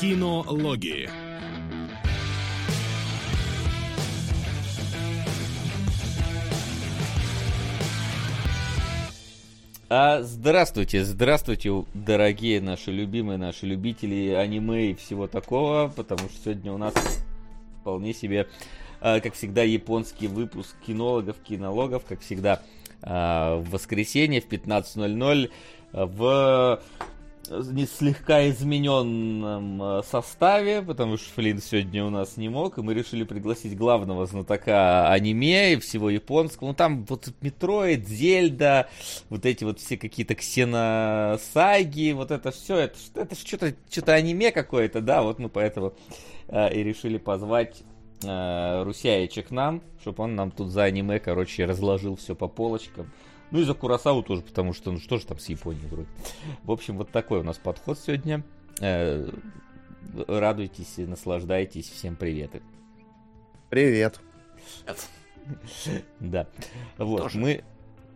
Кинологии. А, здравствуйте, здравствуйте, дорогие наши любимые, наши любители аниме и всего такого, потому что сегодня у нас вполне себе, а, как всегда, японский выпуск кинологов, кинологов, как всегда, а, в воскресенье в 15.00 в не слегка измененном э, составе, потому что Флинн сегодня у нас не мог, и мы решили пригласить главного знатока аниме и всего японского. Ну там вот Метроид, Зельда, вот эти вот все какие-то ксеносаги, вот это все, это, это что-то что аниме какое-то, да, вот мы поэтому э, и решили позвать э, Русяича к нам, чтобы он нам тут за аниме, короче, разложил все по полочкам. Ну и за Курасаву тоже, потому что, ну что же там с Японией вроде. В общем, вот такой у нас подход сегодня. Э, радуйтесь и наслаждайтесь. Всем привет. Привет. Да. Вот, тоже. мы...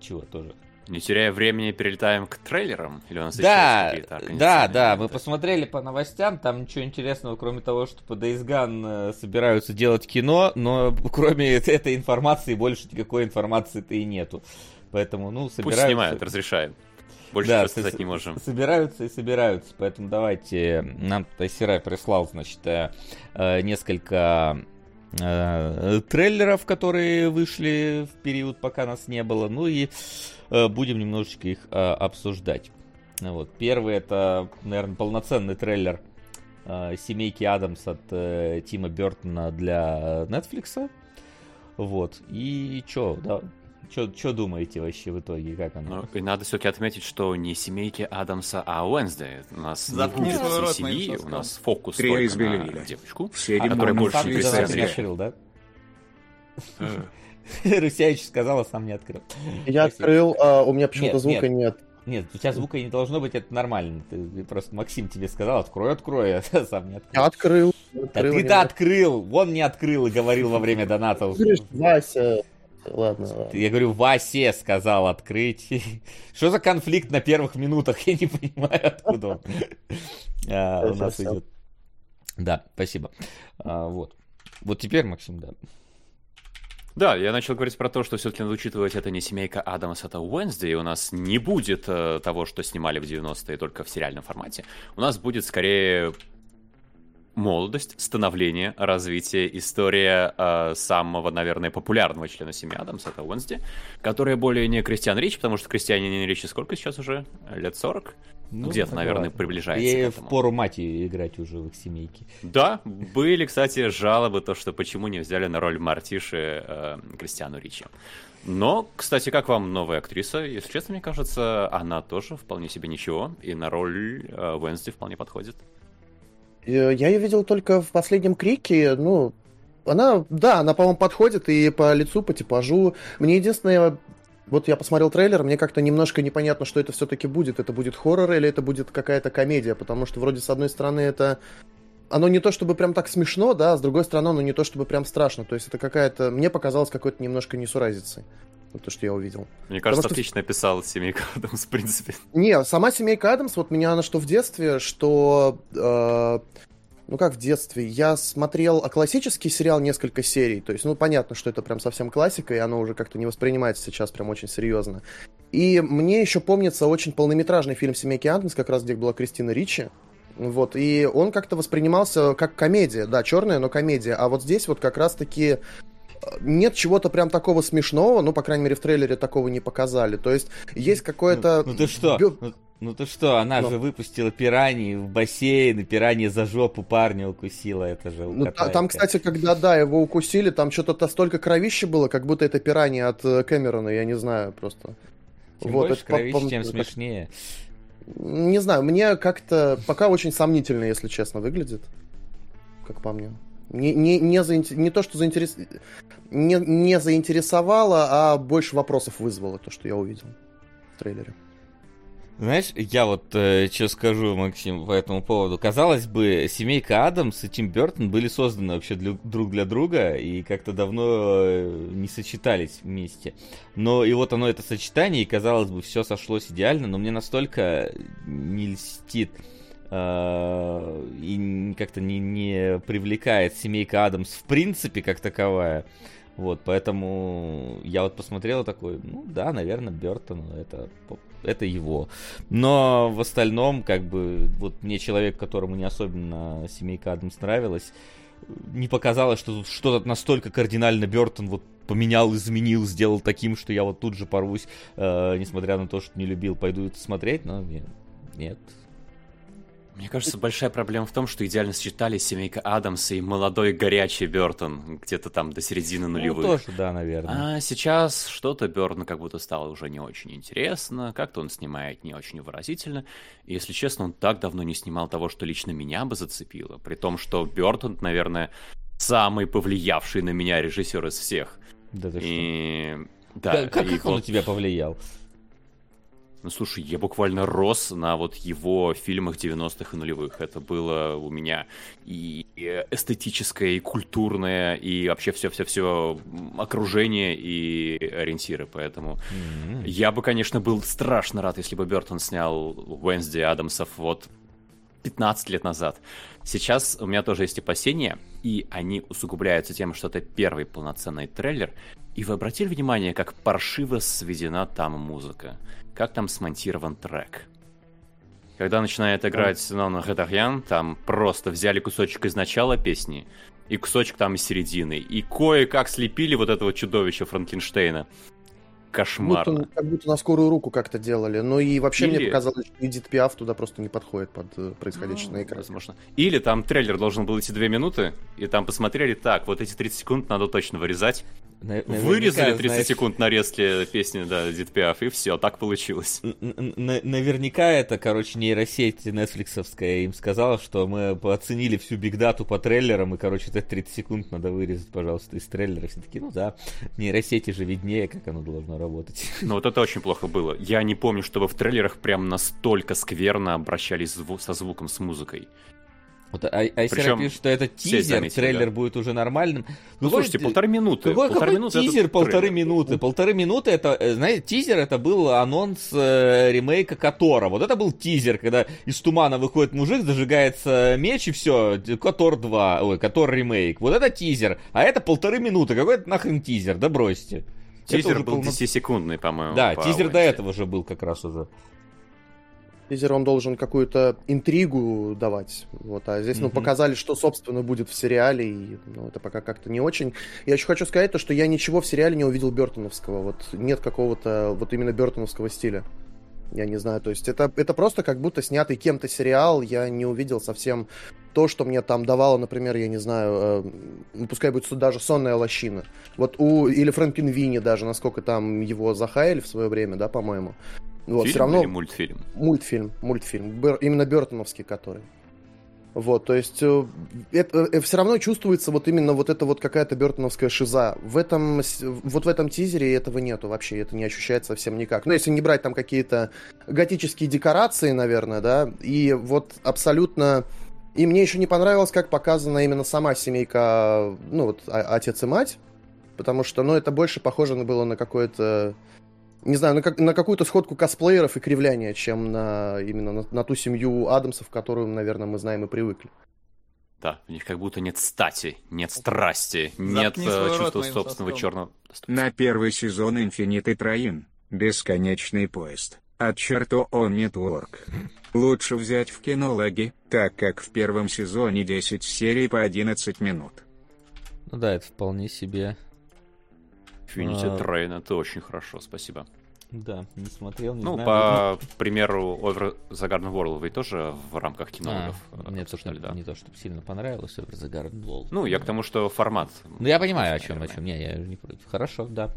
Чего тоже? Не теряя времени, перелетаем к трейлерам? Или у нас да, да, да, мы посмотрели по новостям, там ничего интересного, кроме того, что по Days Gone э, собираются делать кино, но кроме этой информации больше никакой информации-то и нету. Поэтому, ну, собираются... Пусть снимают, разрешаем. Больше да, сказать не можем. Собираются и собираются, поэтому давайте. Нам Тайсерай прислал, значит, э, э, несколько э, трейлеров, которые вышли в период, пока нас не было. Ну и будем немножечко их обсуждать. Вот. Первый это, наверное, полноценный трейлер семейки Адамс от Тима Бертона для Netflix. Вот. И чё, да, что думаете вообще в итоге, как оно? Ну, и надо все-таки отметить, что не семейки Адамса, а Уэнсдей. У нас Заткни не будет CCD, у нас фокус Три только на девочку, Все а которая больше не открыл, да? Русяич сказал, а сам не открыл. Я открыл, а у меня почему-то звука нет. Нет, у тебя звука не должно быть, это нормально. Ты просто Максим тебе сказал, открой, открой, а сам не открыл. Я открыл. открыл ты-то открыл, он не открыл и говорил во время доната. Вася, Ладно, ладно. Я говорю, Васе сказал открыть. Что за конфликт на первых минутах? Я не понимаю, откуда он а, у нас идет. Да, спасибо. А, вот. Вот теперь, Максим, да. Да, я начал говорить про то, что все-таки надо учитывать, это не семейка Адамс, это Уэнсдей. У нас не будет э, того, что снимали в 90-е только в сериальном формате. У нас будет скорее молодость, становление, развитие, история э, самого, наверное, популярного члена семьи Адамс, это Уэнсди, который более не Кристиан Рич, потому что Кристиане Ричи сколько сейчас уже? Лет 40? Ну, Где-то, наверное, да. приближается И в пору мати играть уже в их семейке. Да, были, кстати, жалобы, то, что почему не взяли на роль Мартиши э, Кристиану Ричи. Но, кстати, как вам новая актриса? Если честно, мне кажется, она тоже вполне себе ничего, и на роль э, Уэнсди вполне подходит. Э, я ее видел только в последнем крике, ну, она, да, она, по-моему, подходит и по лицу, по типажу. Мне единственное, вот я посмотрел трейлер, мне как-то немножко непонятно, что это все-таки будет. Это будет хоррор или это будет какая-то комедия, потому что вроде с одной стороны это оно не то чтобы прям так смешно, да, а с другой стороны оно не то чтобы прям страшно. То есть это какая-то, мне показалось какой-то немножко несуразицей. Вот то, что я увидел. Мне кажется, Потому отлично что... описал семейка Адамс, в принципе. Не, сама семейка Адамс, вот меня она что в детстве, что... Э, ну как в детстве, я смотрел а классический сериал несколько серий, то есть, ну понятно, что это прям совсем классика, и оно уже как-то не воспринимается сейчас прям очень серьезно. И мне еще помнится очень полнометражный фильм «Семейки Адамс», как раз где была Кристина Ричи, вот, и он как-то воспринимался как комедия, да, черная, но комедия. А вот здесь вот как раз-таки нет чего-то прям такого смешного, ну, по крайней мере, в трейлере такого не показали. То есть есть какое-то... Ну, ну ты что? Ну, ну ты что, она Но. же выпустила пираньи в бассейн, и пираньи за жопу парня укусила, это же ну, Там, кстати, когда, да, его укусили, там что-то столько кровища было, как будто это пираньи от э, Кэмерона, я не знаю просто. Чем вот, больше кровища, тем смешнее. Не знаю, мне как-то пока очень сомнительно, если честно, выглядит, как по мне. Не, не, не, заинтер... не то, что заинтерес... не, не заинтересовало, а больше вопросов вызвало то, что я увидел в трейлере. Знаешь, я вот э, что скажу, Максим, по этому поводу. Казалось бы, семейка Адамс и Тим Бертон были созданы вообще для, друг для друга и как-то давно э, не сочетались вместе. Но и вот оно, это сочетание, и казалось бы, все сошлось идеально, но мне настолько не льстит и как-то не, не привлекает семейка Адамс в принципе как таковая. Вот, поэтому я вот посмотрел такой, ну да, наверное, Бертон, это, это его. Но в остальном, как бы, вот мне человек, которому не особенно семейка Адамс нравилась, не показалось, что тут что-то настолько кардинально Бертон вот поменял, изменил, сделал таким, что я вот тут же порвусь, э, несмотря на то, что не любил, пойду это смотреть, но нет, нет мне кажется, большая проблема в том, что идеально сочетались семейка Адамса и молодой горячий Бертон где-то там до середины ну, нулевых. Ну, тоже, да, наверное. А сейчас что-то Бертон как будто стало уже не очень интересно, как-то он снимает не очень выразительно. И, если честно, он так давно не снимал того, что лично меня бы зацепило, при том, что Бертон, наверное, самый повлиявший на меня режиссер из всех. Да ты и... что? Да, как, и как он вот... на тебя повлиял? Ну, слушай, я буквально рос на вот его фильмах 90-х и нулевых. Это было у меня и эстетическое, и культурное, и вообще все-все-все окружение и ориентиры. Поэтому mm-hmm. я бы, конечно, был страшно рад, если бы Бертон снял Уэнсди Адамсов вот 15 лет назад. Сейчас у меня тоже есть опасения, и они усугубляются тем, что это первый полноценный трейлер. И вы обратили внимание, как паршиво сведена там музыка? Как там смонтирован трек. Когда начинает играть Нона Хатарьян, там просто взяли кусочек из начала песни и кусочек там из середины. И кое-как слепили вот этого чудовища Франкенштейна. Кошмарно. Будто, как будто на скорую руку как-то делали. Ну и вообще Или... мне показалось, что Эдит Пиаф туда просто не подходит под э, происходящее ну, на экране. Возможно. Или там трейлер должен был идти две минуты, и там посмотрели, так, вот эти 30 секунд надо точно вырезать. На, Вырезали 30 знаешь... секунд нарезки песни, да, Эдит Пиаф, и все, так получилось. Наверняка это, короче, нейросеть нетфликсовская им сказала, что мы оценили всю бигдату по трейлерам, и, короче, это 30 секунд надо вырезать, пожалуйста, из трейлера. Все таки ну да, нейросети же виднее, как оно должно работать. Ну вот это очень плохо было. Я не помню, чтобы в трейлерах прям настолько скверно обращались зву- со звуком, с музыкой. Вот, а, а Причем пишет, что это тизер, заметили, трейлер да. будет уже нормальным. Ну, ну слушайте, полторы минуты. Какой, полторы какой минуты тизер полторы трейлер. минуты? Полторы минуты это, э, знаете, тизер это был анонс э, ремейка Котора. Вот это был тизер, когда из тумана выходит мужик, зажигается меч и все, Котор 2, ой, Котор ремейк. Вот это тизер, а это полторы минуты. Какой это нахрен тизер? Да бросьте. Тизер был полно... 10-секундный, по-моему. Да, по тизер до этого же был как раз уже. Тизер он должен какую-то интригу давать. Вот, а здесь, mm-hmm. ну, показали, что, собственно, будет в сериале, и ну, это пока как-то не очень. Я еще хочу сказать то, что я ничего в сериале не увидел Бертоновского. Вот нет какого-то вот именно Бертоновского стиля. Я не знаю, то есть это, это просто как будто снятый кем-то сериал, я не увидел совсем то, что мне там давало, например, я не знаю, э, ну, пускай будет даже «Сонная лощина». Вот у, или Фрэнкен Винни даже, насколько там его захаяли в свое время, да, по-моему. Вот, Фильм все равно... или мультфильм? Мультфильм, мультфильм. Бер... Именно Бертоновский который. Вот, то есть э, это, э, все равно чувствуется вот именно вот эта вот какая-то бертоновская шиза. В этом, вот в этом тизере этого нету вообще, это не ощущается совсем никак. Ну, если не брать там какие-то готические декорации, наверное, да, и вот абсолютно... И мне еще не понравилось, как показана именно сама семейка, ну, вот отец и мать, потому что, ну, это больше похоже было на какое-то не знаю, на, как, на какую-то сходку косплееров и кривляния, чем на именно на, на ту семью Адамсов, которую, наверное, мы знаем и привыкли. Да, у них как будто нет стати, нет страсти, нет э, чувства собственного черного. На первый сезон Инфинитый Троин, бесконечный поезд, от черту он нетворк. Лучше взять в кинологи, так как в первом сезоне 10 серий по 11 минут. Ну да, это вполне себе Infinity а... Train, это очень хорошо, спасибо. Да, не смотрел, не ну, знаю. по но... примеру, Over the Garden Wall вы тоже в рамках кинологов а, Мне то, что, да. не то, чтобы сильно понравилось Over the Garden Wall. Ну, я к тому, что формат. Ну, я понимаю, о чем, о чем. Не, я не против. Хорошо, да.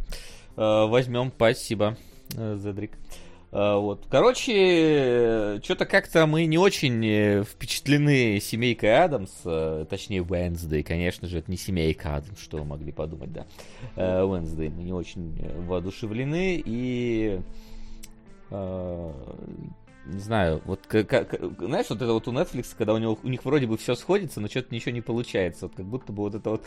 Э, возьмем, спасибо, э, Зедрик. А, вот. Короче, что-то как-то мы не очень э, впечатлены семейкой Адамс, э, точнее Уэнсдей, конечно же, это не семейка Адамс, что вы могли подумать, да. Уэнсдей мы не очень воодушевлены, и не знаю, вот как, как, знаешь, вот это вот у Netflix, когда у, него, у них вроде бы все сходится, но что-то ничего не получается. Вот как будто бы вот это вот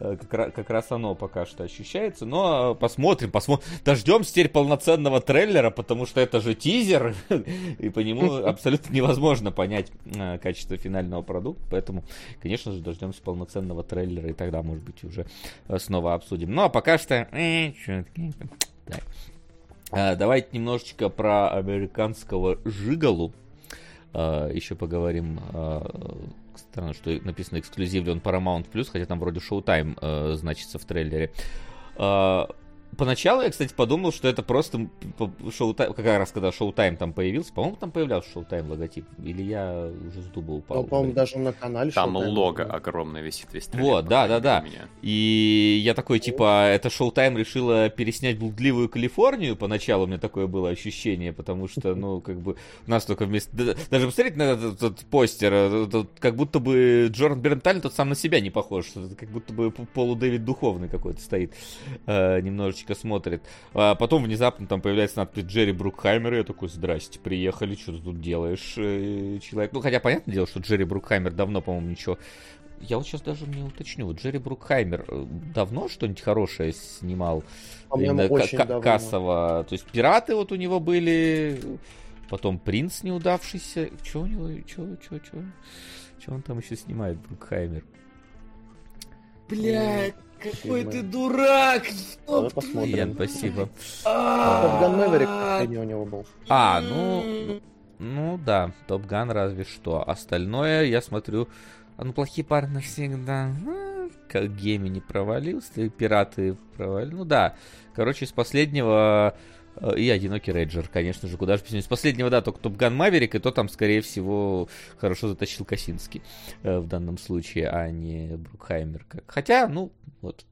э, как, как раз оно пока что ощущается. Но посмотрим, посмотрим. Дождемся теперь полноценного трейлера, потому что это же тизер, и по нему абсолютно невозможно понять э, качество финального продукта. Поэтому, конечно же, дождемся полноценного трейлера, и тогда, может быть, уже э, снова обсудим. Ну, а пока что... Так. А, давайте немножечко про американского Жигалу. А, еще поговорим. А, странно, что написано эксклюзивный он Paramount Plus, хотя там вроде Showtime значится в трейлере. Поначалу я, кстати, подумал, что это просто шоу как раз когда шоу-тайм там появился, по-моему, там появлялся шоу-тайм логотип, или я уже с дуба упал. Ну, по-моему, даже на канале Там лого огромное висит весь трейлер. Вот, да, да, да. И я такой, типа, это шоу-тайм решила переснять блудливую Калифорнию, поначалу у меня такое было ощущение, потому что, ну, как бы, у нас только вместо... Даже посмотрите на этот, этот постер, э, как будто бы Джордан Бернталь тот сам на себя не похож, как будто бы полу Дэвид Духовный какой-то стоит э, немножечко немножечко смотрит. А потом внезапно там появляется надпись Джерри Брукхаймер, и я такой, здрасте, приехали, что ты тут делаешь, э, человек? Ну, хотя понятное дело, что Джерри Брукхаймер давно, по-моему, ничего я вот сейчас даже не уточню. Джерри Брукхаймер э, давно что-нибудь хорошее снимал? Именно очень к- давно. кассово. То есть пираты вот у него были, потом принц неудавшийся. Что у него? Что, что, что? Что он там еще снимает, Брукхаймер? Блядь, какой ты дурак! Давай посмотрим. Ян, спасибо. Топган Мэверик последний у него был. А, ну... Ну да, Топган разве что. Остальное, я смотрю... А ну, плохие парни навсегда. Как Гейми не провалился, пираты провалили. Ну да. Короче, из последнего и одинокий рейджер, конечно же, куда же без Из последнего, да, только Топган Маверик, и то там, скорее всего, хорошо затащил Косинский э, в данном случае, а не Брукхаймер. Хотя, ну, вот,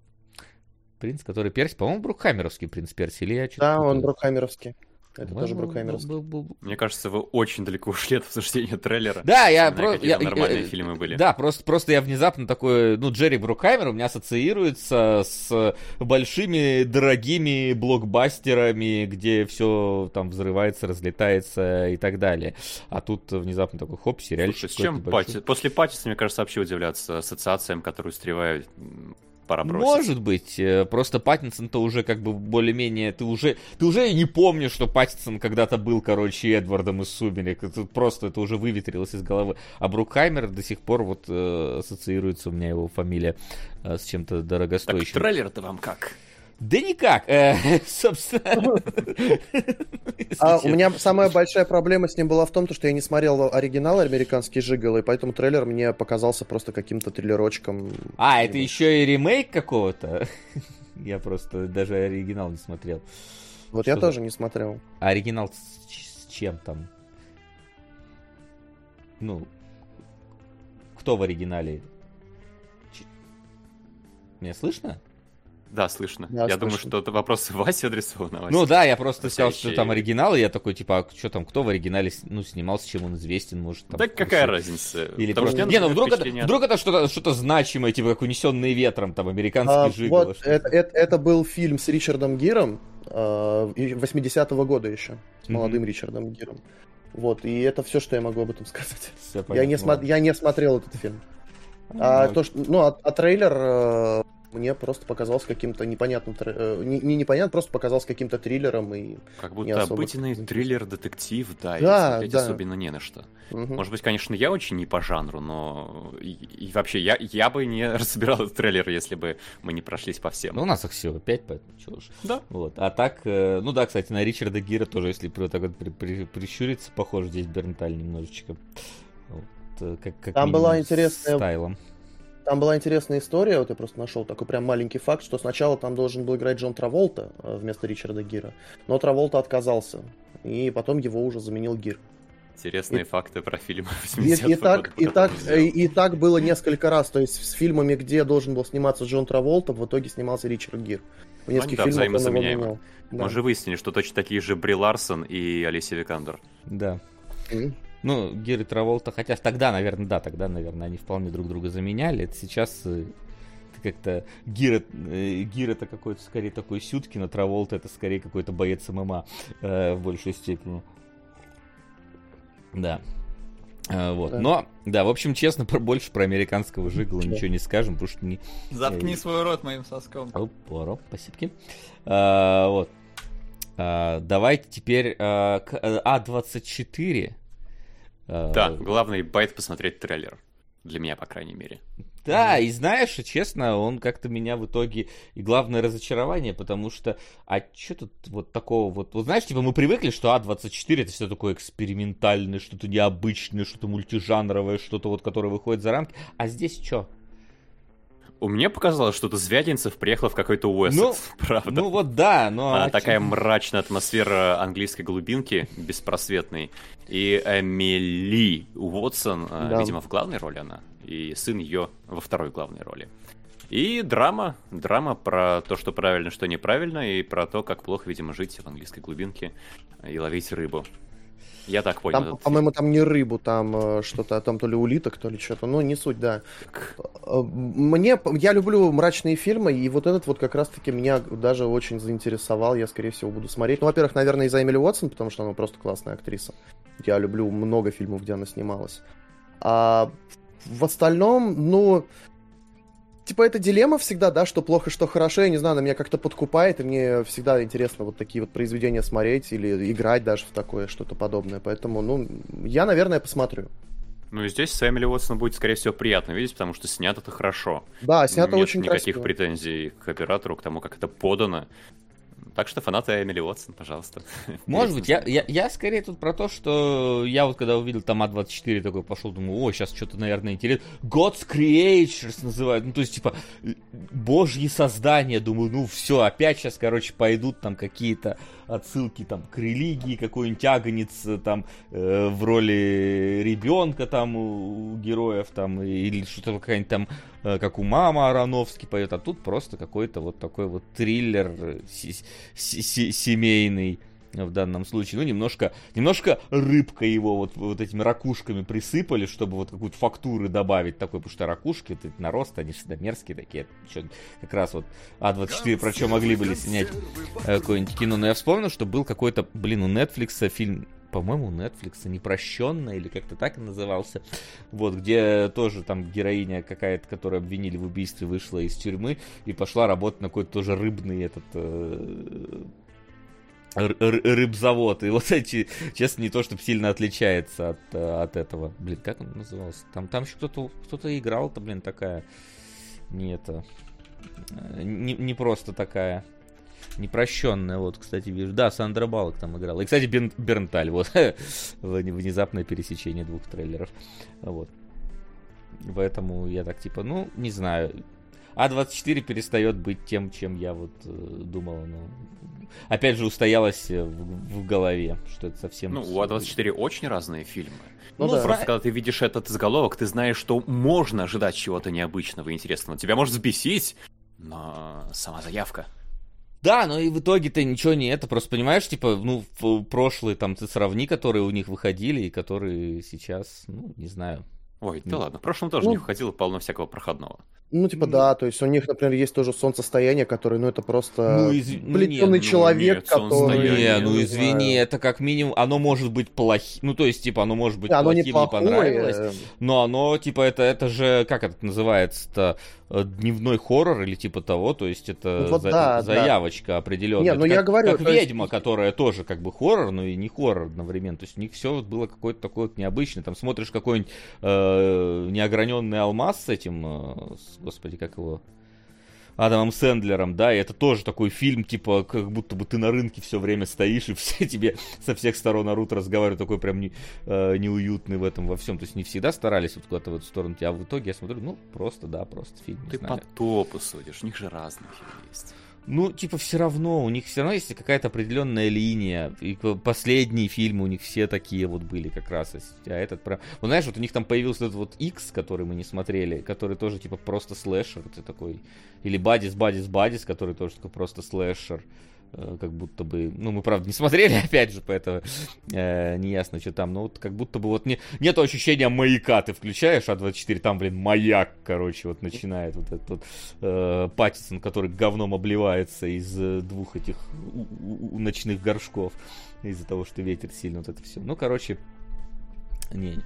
принц, который Перси, по-моему, Брукхаймеровский принц Перси, или я Да, он Брукхаймеровский. Это тоже был. Мне кажется, вы очень далеко ушли от обсуждения трейлера. Да, я просто... Я, нормальные я, фильмы были. Да, просто, просто я внезапно такой... Ну, Джерри Брукхаймер у меня ассоциируется с большими, дорогими блокбастерами, где все там взрывается, разлетается и так далее. А тут внезапно такой хоп, сериальчик. Слушай, с чем Пати... После Паттиса, мне кажется, вообще удивляться ассоциациям, которые встревают пора бросить. Может быть. Э, просто Паттинсон-то уже как бы более-менее... Ты уже, ты уже не помнишь, что Паттинсон когда-то был, короче, Эдвардом из Сумерек. Это просто это уже выветрилось из головы. А Брукхаймер до сих пор вот э, ассоциируется у меня его фамилия э, с чем-то дорогостоящим. Так трейлер-то вам как? Да никак, э, собственно. А у меня самая большая проблема с ним была в том, что я не смотрел оригинал американский Жигал, и поэтому трейлер мне показался просто каким-то триллерочком. А, это еще и ремейк какого-то? Я просто даже оригинал не смотрел. Вот я тоже не смотрел. А оригинал с чем там? Ну, кто в оригинале? Меня слышно? Да, слышно. Да, я слышно. думаю, что это вопрос Васе адресован. Ну да, я просто сказал, что там оригинал, и я такой, типа, а что там, кто в оригинале ну, снимался, чем он известен, может. Там, да какая разница? Или Потому просто... Не, ну вдруг это, вдруг это что-то, что-то значимое, типа, как унесенные ветром, там, американский а, жигало. Вот, это, это, это был фильм с Ричардом Гиром, 80-го а, года еще, с молодым mm-hmm. Ричардом Гиром. Вот, и это все, что я могу об этом сказать. я, не смо... я не смотрел этот фильм. А, ну, то, что, ну, а, а трейлер э, мне просто показалось каким-то непонятным, э, не, не непонятно, просто показалось каким-то триллером и как будто обыденный триллер, детектив, да, да и смотреть да. особенно не на что. Угу. Может быть, конечно, я очень не по жанру, но и, и вообще я я бы не разбирал этот трейлер, если бы мы не прошлись по всем. Ну у нас их всего пять, поэтому чего уж. Да. Вот. А так, э, ну да, кстати, на Ричарда Гира тоже, если при, так вот при, при, прищуриться, похож здесь Бернталь немножечко. Вот, э, как, как Там была интересная стайлом. Там была интересная история, вот я просто нашел такой прям маленький факт, что сначала там должен был играть Джон Траволта э, вместо Ричарда Гира, но Траволта отказался, и потом его уже заменил Гир. Интересные и, факты про фильмы 80 и, и, так, и, так, и, и так было несколько раз, то есть с фильмами, где должен был сниматься Джон Траволта, в итоге снимался Ричард Гир. В нескольких ну, да, фильмах он его менял. Да. Мы же выяснили, что точно такие же Бри Ларсон и Алисия Викандер. Да. Mm-hmm. Ну, Гир и Траволта, хотя тогда, наверное, да, тогда, наверное, они вполне друг друга заменяли. Это сейчас э, как-то Гир, э, Гир это какой-то скорее такой Сюткин, а Траволта это скорее какой-то боец ММА э, в большей степени. Да. А, вот. Да. Но, да, в общем, честно, про, больше про американского жигала Чё? ничего не скажем, потому что не... Заткни Эй. свой рот моим соском. Опа, спасибо. А, вот. А, давайте теперь а, к э, А24. Да, главный байт посмотреть трейлер. Для меня, по крайней мере. Да, и знаешь, честно, он как-то меня в итоге... И главное разочарование, потому что... А что тут вот такого вот... Вот знаешь, типа мы привыкли, что А24 это все такое экспериментальное, что-то необычное, что-то мультижанровое, что-то вот, которое выходит за рамки. А здесь что? У меня показалось, что-то Звягинцев приехал в какой-то Уэссекс, правда. Ну вот да, но... А, такая мрачная атмосфера английской глубинки, беспросветной. И Эмили Уотсон, э, Да. видимо, в главной роли она, и сын ее во второй главной роли. И драма, драма про то, что правильно, что неправильно, и про то, как плохо, видимо, жить в английской глубинке и ловить рыбу. Я так понял. Там, по-моему, там не рыбу, там э, что-то, там то ли улиток, то ли что-то. Ну, не суть, да. Э, Мне, я люблю мрачные фильмы, и вот этот вот как раз-таки меня даже очень заинтересовал. Я, скорее всего, буду смотреть. Ну, во-первых, наверное, из-за Эмили Уотсон, потому что она просто классная актриса. Я люблю много фильмов, где она снималась. А в остальном, ну... Типа, это дилемма всегда, да, что плохо, что хорошо. Я не знаю, она меня как-то подкупает, и мне всегда интересно вот такие вот произведения смотреть или играть даже в такое, что-то подобное. Поэтому, ну, я, наверное, посмотрю. Ну и здесь с Эмили Уотсон будет, скорее всего, приятно видеть, потому что снято это хорошо. Да, снято Нет очень никаких красиво. претензий к оператору, к тому, как это подано. Так что фанаты Эмили Уотсон, пожалуйста. Может быть, я, я, я скорее тут про то, что я вот когда увидел там А24 такой пошел, думаю, о, сейчас что-то, наверное, интересно. God's Creatures называют, ну, то есть, типа, божьи создания, думаю, ну, все, опять сейчас, короче, пойдут там какие-то отсылки там к религии, какой-нибудь агонец э, там э, в роли ребенка там у, у героев там, или что-то какая-нибудь там, э, как у мама Ароновский поет, а тут просто какой-то вот такой вот триллер си- си- си- семейный в данном случае. Ну, немножко, немножко рыбка его вот, вот этими ракушками присыпали, чтобы вот какую-то фактуры добавить такой, потому что ракушки, это нарост, они всегда мерзкие такие. Чё, как раз вот А24 про что могли были снять э, какое-нибудь кино. Но я вспомнил, что был какой-то, блин, у Netflix фильм, по-моему, у Netflix непрощенная или как-то так назывался. Вот, где тоже там героиня какая-то, которую обвинили в убийстве, вышла из тюрьмы и пошла работать на какой-то тоже рыбный этот э, рыбзавод. И вот эти, честно, не то, чтобы сильно отличается от, э, от этого. Блин, как он назывался? Там, там еще кто-то кто играл-то, блин, такая. Не это. э, Не, не просто такая. Непрощенная, вот, кстати, вижу. Да, Сандра Балок там играла. И, кстати, Бен, Бернталь, вот. Вне- Внезапное пересечение двух трейлеров. Вот. Поэтому я так, типа, ну, не знаю. А24 перестает быть тем, чем я вот э, думал. Ну, опять же, устоялось э, в, в голове, что это совсем... Ну, у А24 очень разные фильмы. Ну Ну, да. Просто когда ты видишь этот заголовок, ты знаешь, что можно ожидать чего-то необычного и интересного. Тебя может взбесить, но сама заявка. Да, но и в итоге-то ничего не это. Просто понимаешь, типа, ну, в прошлые там ты сравни, которые у них выходили и которые сейчас, ну, не знаю. Ой, да Ну. ладно, в прошлом тоже Ну. не входило полно всякого проходного. Ну, типа, да, то есть у них, например, есть тоже солнцестояние, который, ну, это просто Ну, из- ну, плетеный нет, ну, человек, нет, который... Не, ну не извини, знаю. это как минимум, оно может быть плохим, ну то есть, типа, оно может быть Не, оно плохим, не неплохое. понравилось, но оно, типа, это, это же, как это называется-то, э, дневной хоррор или типа того, то есть это Ну, вот за- да, да. заявочка определенная. Не, Это ну я как, говорю, как то есть- ведьма, которая тоже как бы хоррор, но и не хоррор одновременно. То есть у них все было какое-то такое вот необычное. Там смотришь какой-нибудь э, неограненный алмаз с этим, э, с- господи, как его, Адамом Сэндлером, да, и это тоже такой фильм, типа, как будто бы ты на рынке все время стоишь, и все тебе со всех сторон орут, разговаривают, такой прям не, э, неуютный в этом во всем. То есть не всегда старались вот куда-то в эту сторону, а в итоге я смотрю, ну, просто, да, просто фильм, Ты по топу судишь, у них же разные есть. Ну, типа, все равно, у них все равно есть какая-то определенная линия. И последние фильмы у них все такие вот были как раз. А этот прям... Вот знаешь, вот у них там появился этот вот X, который мы не смотрели, который тоже, типа, просто слэшер. Ты такой... Или Бадис, Бадис, Бадис, который тоже такой просто слэшер. Э, Как будто бы... Ну, мы, правда, не смотрели, опять же, поэтому э, не ясно, что там. Но вот как будто бы вот не, нету ощущения маяка. Ты включаешь А24, там, блин, маяк, короче, вот начинает вот этот вот э, Паттисон, который говном обливается из э, двух этих у- у- у- ночных горшков из-за того, что ветер сильно вот это все. Ну, короче, Не.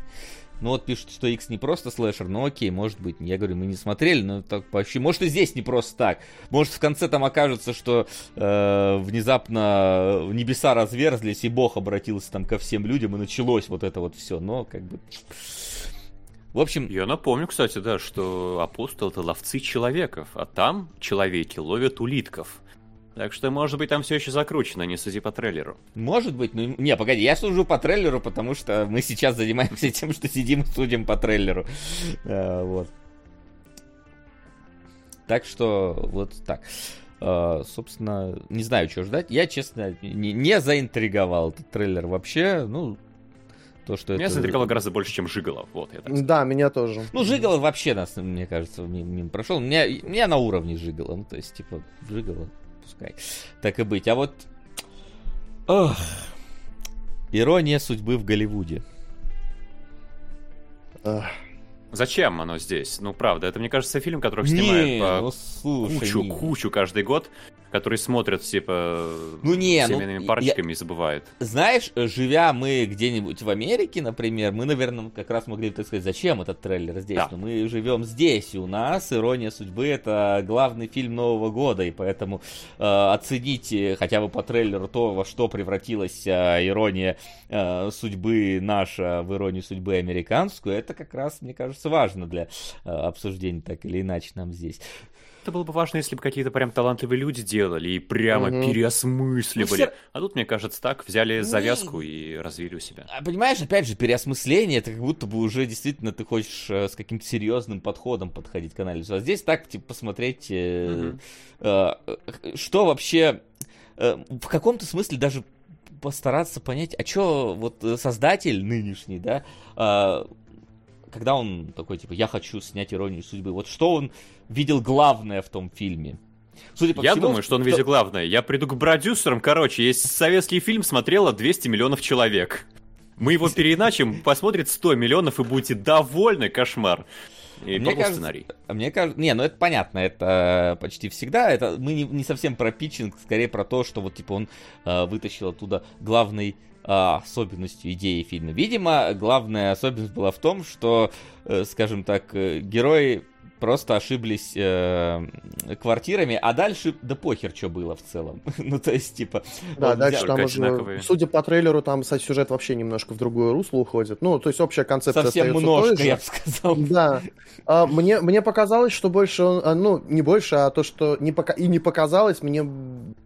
Ну вот пишут, что X не просто слэшер, ну окей, может быть. Я говорю, мы не смотрели, но так почти. Может и здесь не просто так. Может в конце там окажется, что э, внезапно небеса разверзлись, и Бог обратился там ко всем людям, и началось вот это вот все. Но как бы... В общем... Я напомню, кстати, да, что апостол это ловцы человеков, а там человеки ловят улитков. Так что, может быть, там все еще закручено, не суди по трейлеру. Может быть, ну не, погоди, я сужу по трейлеру, потому что мы сейчас занимаемся тем, что сидим и судим по трейлеру. А, вот. Так что, вот так. А, собственно, не знаю, что ждать. Я, честно, не, не заинтриговал этот трейлер вообще. Ну, то, что меня это... заинтриговало гораздо больше, чем Жиголов. Вот, я так Да, меня тоже. Ну, Жиголов вообще нас, мне кажется, мимо, мимо прошел. Меня, меня на уровне Жигола. Ну, то есть, типа, Жиголов пускай. Так и быть. А вот... Ох. Ирония судьбы в Голливуде. Ах. Зачем оно здесь? Ну, правда, это, мне кажется, фильм, который снимают Не, по ну, слушай, кучу, не. кучу каждый год, который смотрят, типа, Ну, не, ну, семейными я- парочками и забывают. Знаешь, живя мы где-нибудь в Америке, например, мы, наверное, как раз могли бы так сказать, зачем этот трейлер здесь? Да. Но мы живем здесь, и у нас «Ирония судьбы» — это главный фильм Нового года, и поэтому э, оценить э, хотя бы по трейлеру то, во что превратилась э, «Ирония э, судьбы» наша в «Иронию судьбы» американскую, это как раз, мне кажется, важно для э, обсуждения так или иначе нам здесь. Это было бы важно, если бы какие-то прям талантливые люди делали и прямо Мгм. переосмысливали. Ну, всё- А тут, мне кажется, так, взяли Не. завязку и развили у себя. А, Понимаешь, опять же, переосмысление, это как будто бы уже действительно ты хочешь э, с каким-то серьезным подходом подходить к анализу. А здесь так, типа, посмотреть, э, Мгм. э, что вообще, э, в каком-то смысле даже постараться понять, а что вот э, создатель нынешний, да, э, когда он такой, типа, я хочу снять иронию судьбы, вот что он видел главное в том фильме? Судя по Я всему, думаю, что он кто- видел главное. Я приду к продюсерам, короче, есть советский фильм, смотрело 200 миллионов человек. Мы его переиначим, посмотрит 100 миллионов и будете довольны, кошмар. И Мне кажется, сценарий. А Мне кажется, не, ну это понятно, это почти всегда, это мы не, не совсем про питчинг, скорее про то, что вот типа он э, вытащил оттуда главной а, особенностью идеи фильма. Видимо, главная особенность была в том, что, э, скажем так, э, герои просто ошиблись э, квартирами, а дальше да похер, что было в целом. ну то есть типа. Да, вот дальше там уже, судя по трейлеру, там кстати, сюжет вообще немножко в другое русло уходит. Ну, то есть общая концепция совсем немножко, той же. я бы сказал. Да. А, мне, мне показалось, что больше он, а, ну, не больше, а то, что не пока... и не показалось, мне...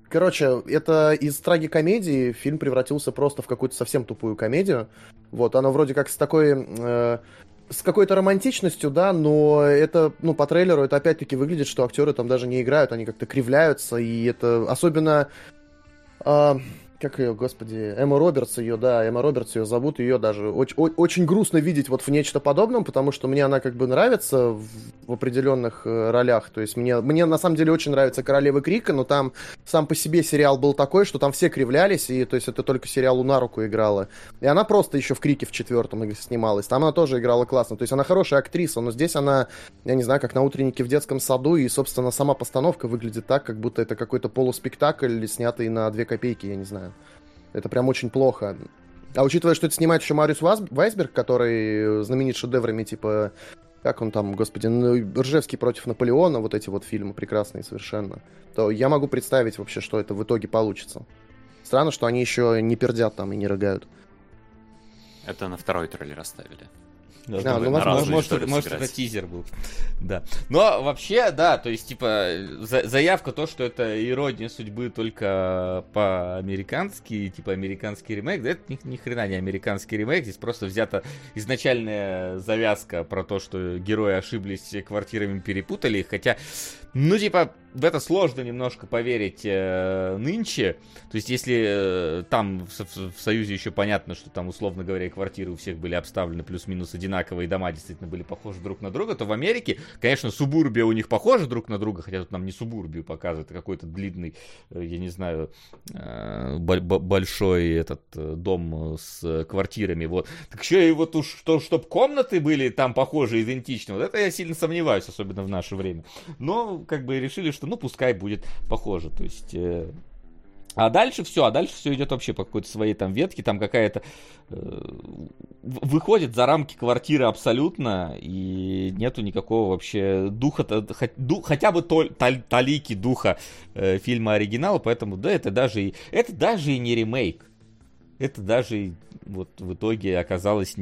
Короче, это из трагикомедии фильм превратился просто в какую-то совсем тупую комедию. Вот, оно вроде как с такой... э, с какой-то романтичностью, да, но это, ну, по трейлеру это опять-таки выглядит, что актеры там даже не играют, они как-то кривляются, и это особенно... а, как ее, господи, Эмма Робертс ее, да, Эмма Робертс ее зовут, ее даже оч- о- очень грустно видеть вот в нечто подобном, потому что мне она как бы нравится в, в определенных э, ролях, то есть мне, мне на самом деле очень нравится Королева Крика, но там сам по себе сериал был такой, что там все кривлялись, и то есть это только сериалу на руку играла, и она просто еще в Крике в четвертом снималась, там она тоже играла классно, то есть она хорошая актриса, но здесь она, я не знаю, как на утреннике в детском саду, и, собственно, сама постановка выглядит так, как будто это какой-то полуспектакль, снятый на две копейки, я не знаю. Это прям очень плохо. А учитывая, что это снимает еще Мариус Вайс- Вайсберг, который знаменит шедеврами типа... Как он там, господи, ну, Ржевский против Наполеона, вот эти вот фильмы прекрасные совершенно, то я могу представить вообще, что это в итоге получится. Странно, что они еще не пердят там и не рыгают. Это на второй трейлер оставили. Да, Да, может, ну, может, возможно, может, это тизер был. Да. Но вообще, да, то есть, типа, за- заявка то, что это ирония судьбы только по-американски, типа, американский ремейк, да это ни, ни хрена не американский ремейк, здесь просто взята изначальная завязка про то, что герои ошиблись квартирами, перепутали их, хотя, ну, типа, в это сложно немножко поверить э, нынче. То есть, если э, там в, Со- в Союзе еще понятно, что там, условно говоря, квартиры у всех были обставлены плюс-минус одинаково, и дома действительно были похожи друг на друга, то в Америке, конечно, субурбия у них похожа друг на друга, хотя тут нам не субурбию показывают, а какой-то длинный, э, я не знаю, э, бо- бо- большой этот э, дом с квартирами, вот. Так еще и вот уж, что, чтоб комнаты были там похожи, идентичны, вот это я сильно сомневаюсь, особенно в наше время. Но, как бы, решили, что, ну, пускай будет похоже, то есть... А дальше все, а дальше все идет вообще по какой-то своей там ветке, там какая-то э, выходит за рамки квартиры абсолютно, и нету никакого вообще духа, ду, хотя бы тол, тол, талики духа э, фильма оригинала, поэтому да, это даже и, это даже и не ремейк. Это даже вот в итоге оказалось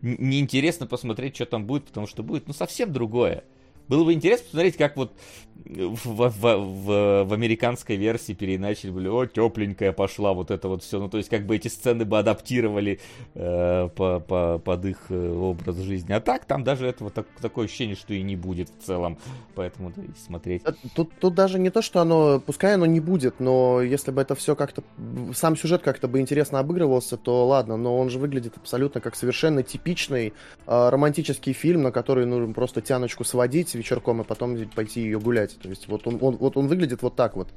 неинтересно посмотреть, что там будет, потому что будет ну совсем другое. Было бы интересно посмотреть, как вот в, в, в, в американской версии переначали были, о, тепленькая пошла, вот это вот все. Ну, то есть, как бы эти сцены бы адаптировали э, по, по, под их э, образ жизни. А так, там даже этого так, такое ощущение, что и не будет в целом. Поэтому да, и смотреть. Э, тут, тут даже не то, что оно, пускай оно не будет, но если бы это все как-то, сам сюжет как-то бы интересно обыгрывался, то ладно, но он же выглядит абсолютно как совершенно типичный э, романтический фильм, на который нужно просто тяночку сводить вечерком, и потом пойти ее гулять. То есть вот он, он, вот он выглядит вот так вот.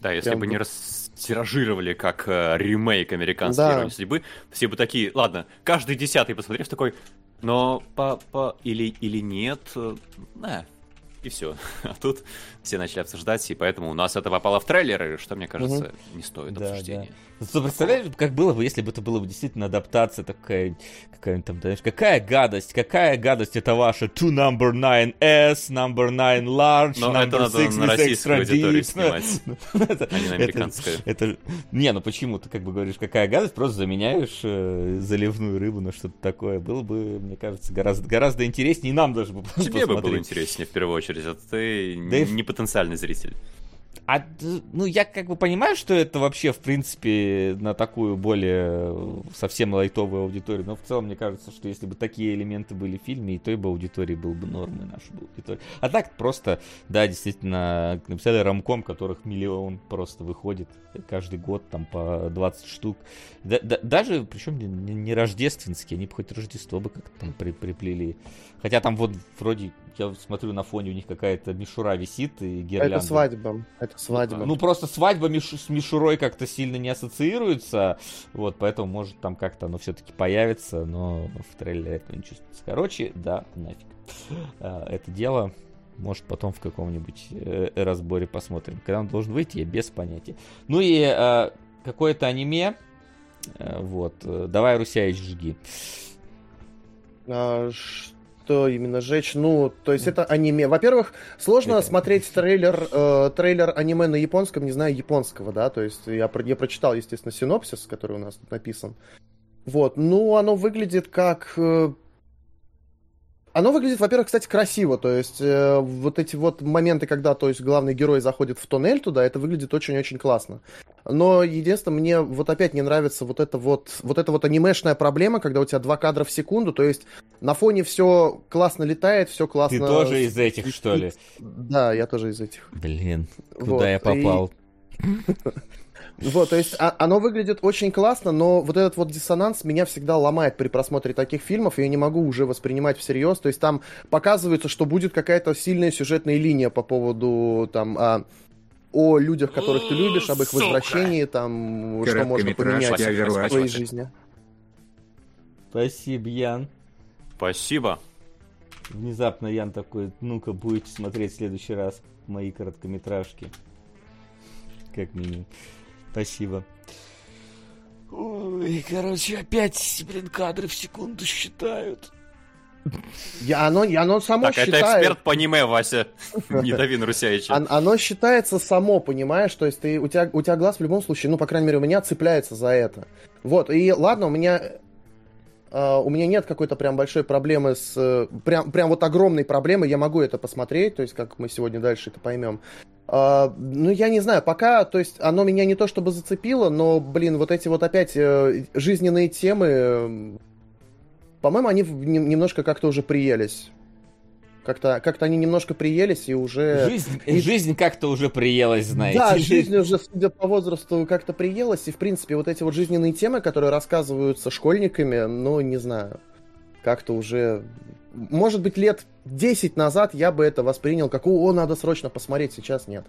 Да, если Прям... бы не растиражировали как э, ремейк американской да. иронии судьбы, все бы такие, ладно, каждый десятый посмотрев такой, но по, по или, или нет, э, э, и все. А тут все начали обсуждать, и поэтому у нас это попало в трейлеры, что, мне кажется, угу. не стоит да, обсуждения. Да. Ты представляешь, как было бы, если бы это было бы действительно адаптация такая, какая там, знаешь, какая гадость, какая гадость это ваша two number 9S, number 9 large, Но number это надо 6 на российскую аудиторию снимать, а не на американскую. Это, это, не, ну почему ты как бы говоришь, какая гадость, просто заменяешь э, заливную рыбу на что-то такое. Было бы, мне кажется, гораздо, гораздо интереснее, и нам даже бы Тебе бы было интереснее, в первую очередь, а ты да не потенциальный зритель. А, ну, я как бы понимаю, что это вообще, в принципе, на такую более совсем лайтовую аудиторию, но в целом мне кажется, что если бы такие элементы были в фильме, и той бы аудитории был бы нормой нашей бы аудитории. А так просто, да, действительно, написали рамком, которых миллион просто выходит каждый год, там по 20 штук. Да, да, даже, причем не, не рождественские, они бы хоть Рождество бы как-то там при, приплели. Хотя там вот вроде, я смотрю на фоне, у них какая-то мишура висит и гирлянда. Это свадьба, это свадьба. Ну, просто свадьба миш, с мишурой как-то сильно не ассоциируется, вот, поэтому, может, там как-то оно все-таки появится, но в трейлере это не чувствуется. Короче, да, нафиг. А, это дело может, потом в каком-нибудь э, разборе посмотрим. Когда он должен выйти, я без понятия. Ну и э, какое-то аниме. Э, вот. Э, давай, Русяич, жги. А, что именно жечь? Ну, то есть это аниме. Во-первых, сложно это... смотреть трейлер, э, трейлер аниме на японском, не знаю японского, да, то есть я, я прочитал, естественно, синопсис, который у нас тут написан. Вот, ну, оно выглядит как э, оно выглядит, во-первых, кстати, красиво. То есть э, вот эти вот моменты, когда, то есть главный герой заходит в туннель туда, это выглядит очень-очень классно. Но единственное, мне вот опять не нравится вот это вот вот эта вот анимешная проблема, когда у тебя два кадра в секунду, то есть на фоне все классно летает, все классно. Ты тоже из этих, что ли? Да, я тоже из этих. Блин, куда вот, я попал? И... Вот, то есть а, оно выглядит очень классно, но вот этот вот диссонанс меня всегда ломает при просмотре таких фильмов, и я не могу уже воспринимать всерьез. То есть там показывается, что будет какая-то сильная сюжетная линия по поводу там... А, о людях, которых ты любишь, об их возвращении, там, что можно поменять в своей жизни. Спасибо, Ян. Спасибо. Внезапно Ян такой, ну-ка, будете смотреть в следующий раз мои короткометражки. Как минимум. Спасибо. Ой, короче, опять, блин, кадры в секунду считают. Я, оно, оно само так, считает... это эксперт по аниме, Вася. Не дави на Русяича. Оно считается само, понимаешь? То есть ты, у, тебя, у тебя глаз в любом случае, ну, по крайней мере, у меня цепляется за это. Вот, и ладно, у меня Uh, у меня нет какой-то прям большой проблемы с... Uh, прям, прям вот огромной проблемы, я могу это посмотреть, то есть как мы сегодня дальше это поймем. Uh, ну, я не знаю, пока, то есть оно меня не то чтобы зацепило, но, блин, вот эти вот опять э, жизненные темы, по-моему, они немножко как-то уже приелись. Как-то как они немножко приелись и уже... Жизнь, и... жизнь как-то уже приелась, знаете. Да, жизнь уже, судя по возрасту, как-то приелась. И, в принципе, вот эти вот жизненные темы, которые рассказываются школьниками, ну, не знаю, как-то уже... Может быть, лет 10 назад я бы это воспринял как, о, надо срочно посмотреть, сейчас нет.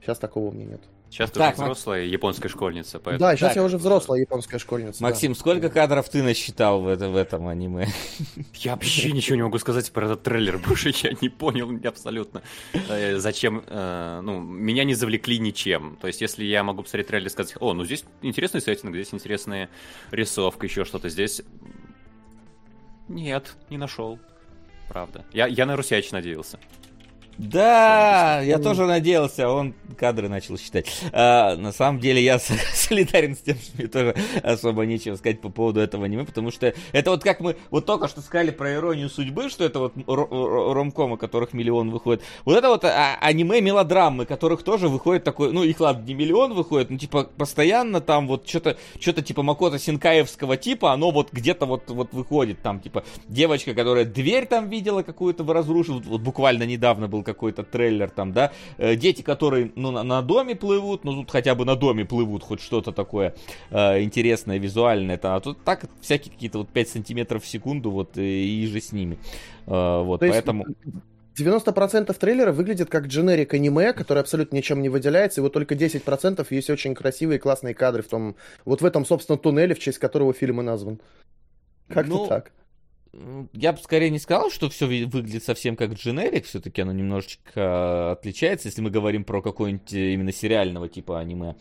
Сейчас такого у меня нет. Сейчас ты Так, уже Макс- взрослая японская школьница, поэтому... Да, сейчас Так. я уже взрослая японская школьница. да. Максим, сколько кадров ты насчитал в, это- в этом аниме? Я вообще ничего не могу сказать про этот трейлер, больше я не понял абсолютно, э, зачем, э, ну, меня не завлекли ничем. То есть, если я могу посмотреть трейлер и сказать, о, ну здесь интересный сеттинг, здесь интересная рисовка, еще что-то здесь... Нет, не нашел. Правда. Я, я на Русяч надеялся. Да, я тоже надеялся, он кадры начал считать. А, на самом деле я солидарен с тем, что мне тоже особо нечего сказать по поводу этого аниме, потому что это вот как мы вот только что сказали про иронию судьбы, что это вот ро- ро- ромкомы, которых миллион выходит. Вот это вот а, аниме-мелодрамы, которых тоже выходит такой, ну их ладно, не миллион выходит, но типа постоянно там вот что-то что-то типа Макото Синкаевского типа, оно вот где-то вот, вот выходит там, типа девочка, которая дверь там видела какую-то разрушила, вот буквально недавно был какой-то трейлер там, да, Э, дети, которые, ну, на, на доме плывут, ну, тут хотя бы на доме плывут, хоть что-то такое э, интересное, визуальное, там, а тут так, всякие какие-то вот 5 сантиметров в секунду, вот, э, и же с ними, Э, вот, То есть поэтому... 90% трейлера выглядит как дженерик аниме, который абсолютно ничем не выделяется, и вот только 10% есть очень красивые и классные кадры в том, вот в этом, собственно, туннеле, в честь которого фильм и назван. Как-то Ну, так. Я бы скорее не сказал, что все выглядит совсем как дженерик, все-таки оно немножечко отличается, если мы говорим про какое-нибудь э, именно сериального типа аниме,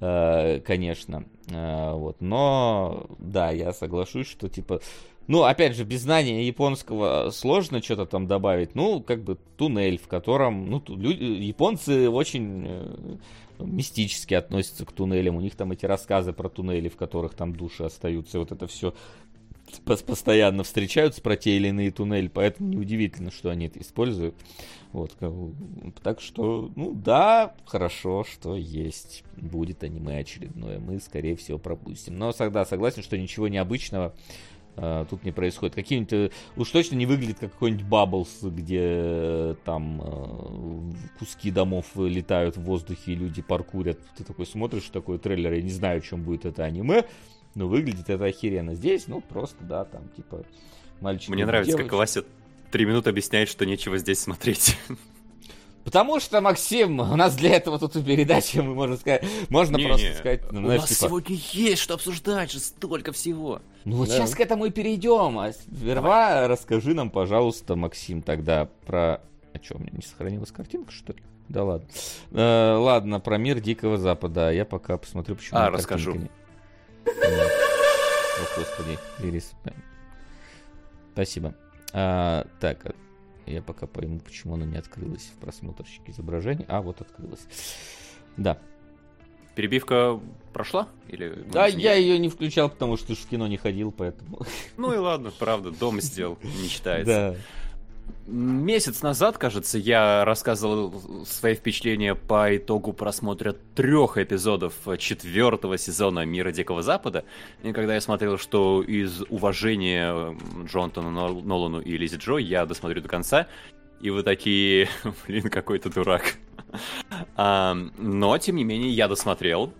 э, конечно. Э, Вот. Но да, я соглашусь, что типа. Ну, опять же, без знания японского сложно что-то там добавить. Ну, как бы туннель, в котором. Ну, люди, японцы очень мистически относятся к туннелям. У них там эти рассказы про туннели, в которых там души остаются. Вот это все постоянно встречаются про те или иные туннели, поэтому неудивительно, что они это используют. Вот, так что, ну да, хорошо, что есть. Будет аниме очередное. Мы, скорее всего, пропустим. Но всегда согласен, что ничего необычного э, тут не происходит. Какие-нибудь... э, Уж точно не выглядит как какой-нибудь Бабблс, где э, там э, куски домов летают в воздухе и люди паркурят. Ты такой смотришь такой трейлер, я не знаю, чем будет это аниме, но выглядит это охеренно. Здесь, ну, просто, да, там, типа, мальчик... Мне нравится, как девочка. Вася три минуты объясняет, что нечего здесь смотреть. Потому что, Максим, у нас для этого тут передача, мы можем сказать, можно Не-не, просто сказать, ну, У знаешь, нас типа, сегодня есть что обсуждать же, столько всего. ну вот Да. сейчас к этому и перейдем, а сперва расскажи нам, пожалуйста, Максим, тогда про... А что, у меня не сохранилась картинка, что ли? Да ладно. Э, ладно, про мир Дикого Запада. Я пока посмотрю, почему... А, расскажу. не- Нет. О, господи, Ирис. Спасибо. А, так, а я пока пойму, почему она не открылась в просмотрщике изображений. А, вот открылась. Да. Перебивка прошла? Или Да, я ее не включал, потому что в кино не ходил, поэтому... Ну и ладно, правда, дом сделал, не считается. Да. Месяц назад, кажется, я рассказывал свои впечатления по итогу просмотра трех эпизодов четвертого сезона Мира Дикого Запада. И когда я смотрел, что из уважения Джонатану Нол- Нолану и Лизи Джо я досмотрю до конца, и вы такие, блин, какой то дурак. А, Но, тем не менее, я досмотрел.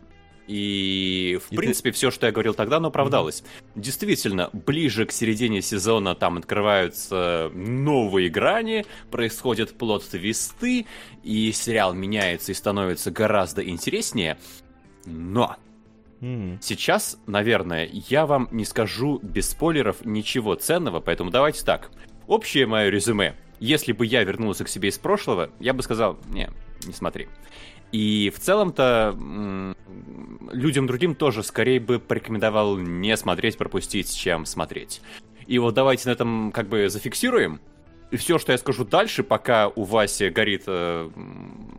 И, в И ты- принципе, все, что я говорил тогда, оно оправдалось. Действительно, ближе к середине сезона там открываются новые грани, происходят плод-твисты, и сериал меняется и становится гораздо интереснее. Но М. сейчас, наверное, я вам не скажу без спойлеров ничего ценного, поэтому давайте так. Общее мое резюме. Если бы я вернулся к себе из прошлого, я бы сказал, не, не смотри. И в целом-то людям другим тоже скорее бы порекомендовал не смотреть, пропустить, чем смотреть. И вот давайте на этом как бы зафиксируем. И все, что я скажу дальше, пока у Васи горит... э,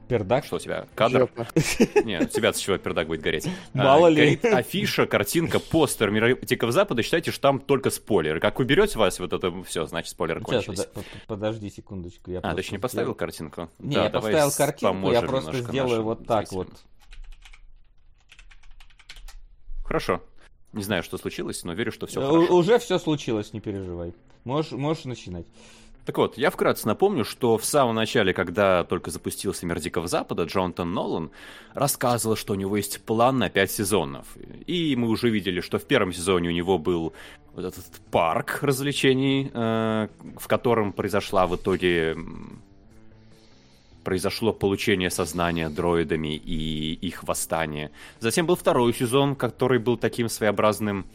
Пердак? что у тебя? Кадр? Жопа. Нет, у тебя с чего пердак будет гореть? Мало А, ли. горит афиша, картинка, постер Мира Дикого Запада. Считайте, что там только спойлеры. Как уберете вас вот это все, значит спойлеры Сейчас, кончились. пода- по- подожди секундочку. Я А, ты еще не поставил сделал- картинку? Не, Да, я поставил картинку, я просто сделаю вот так вот. Хорошо. Не знаю, что случилось, но верю, что все Э, хорошо. Уже все случилось, не переживай. Можешь, можешь начинать. Так вот, я вкратце напомню, что в самом начале, когда только запустился «Мир Дикого Запада», Джонатан Нолан рассказывал, что у него есть план на пять сезонов. И мы уже видели, что в первом сезоне у него был вот этот парк развлечений, э, в котором произошла в итоге произошло получение сознания дроидами и их восстание. Затем был второй сезон, который был таким своеобразным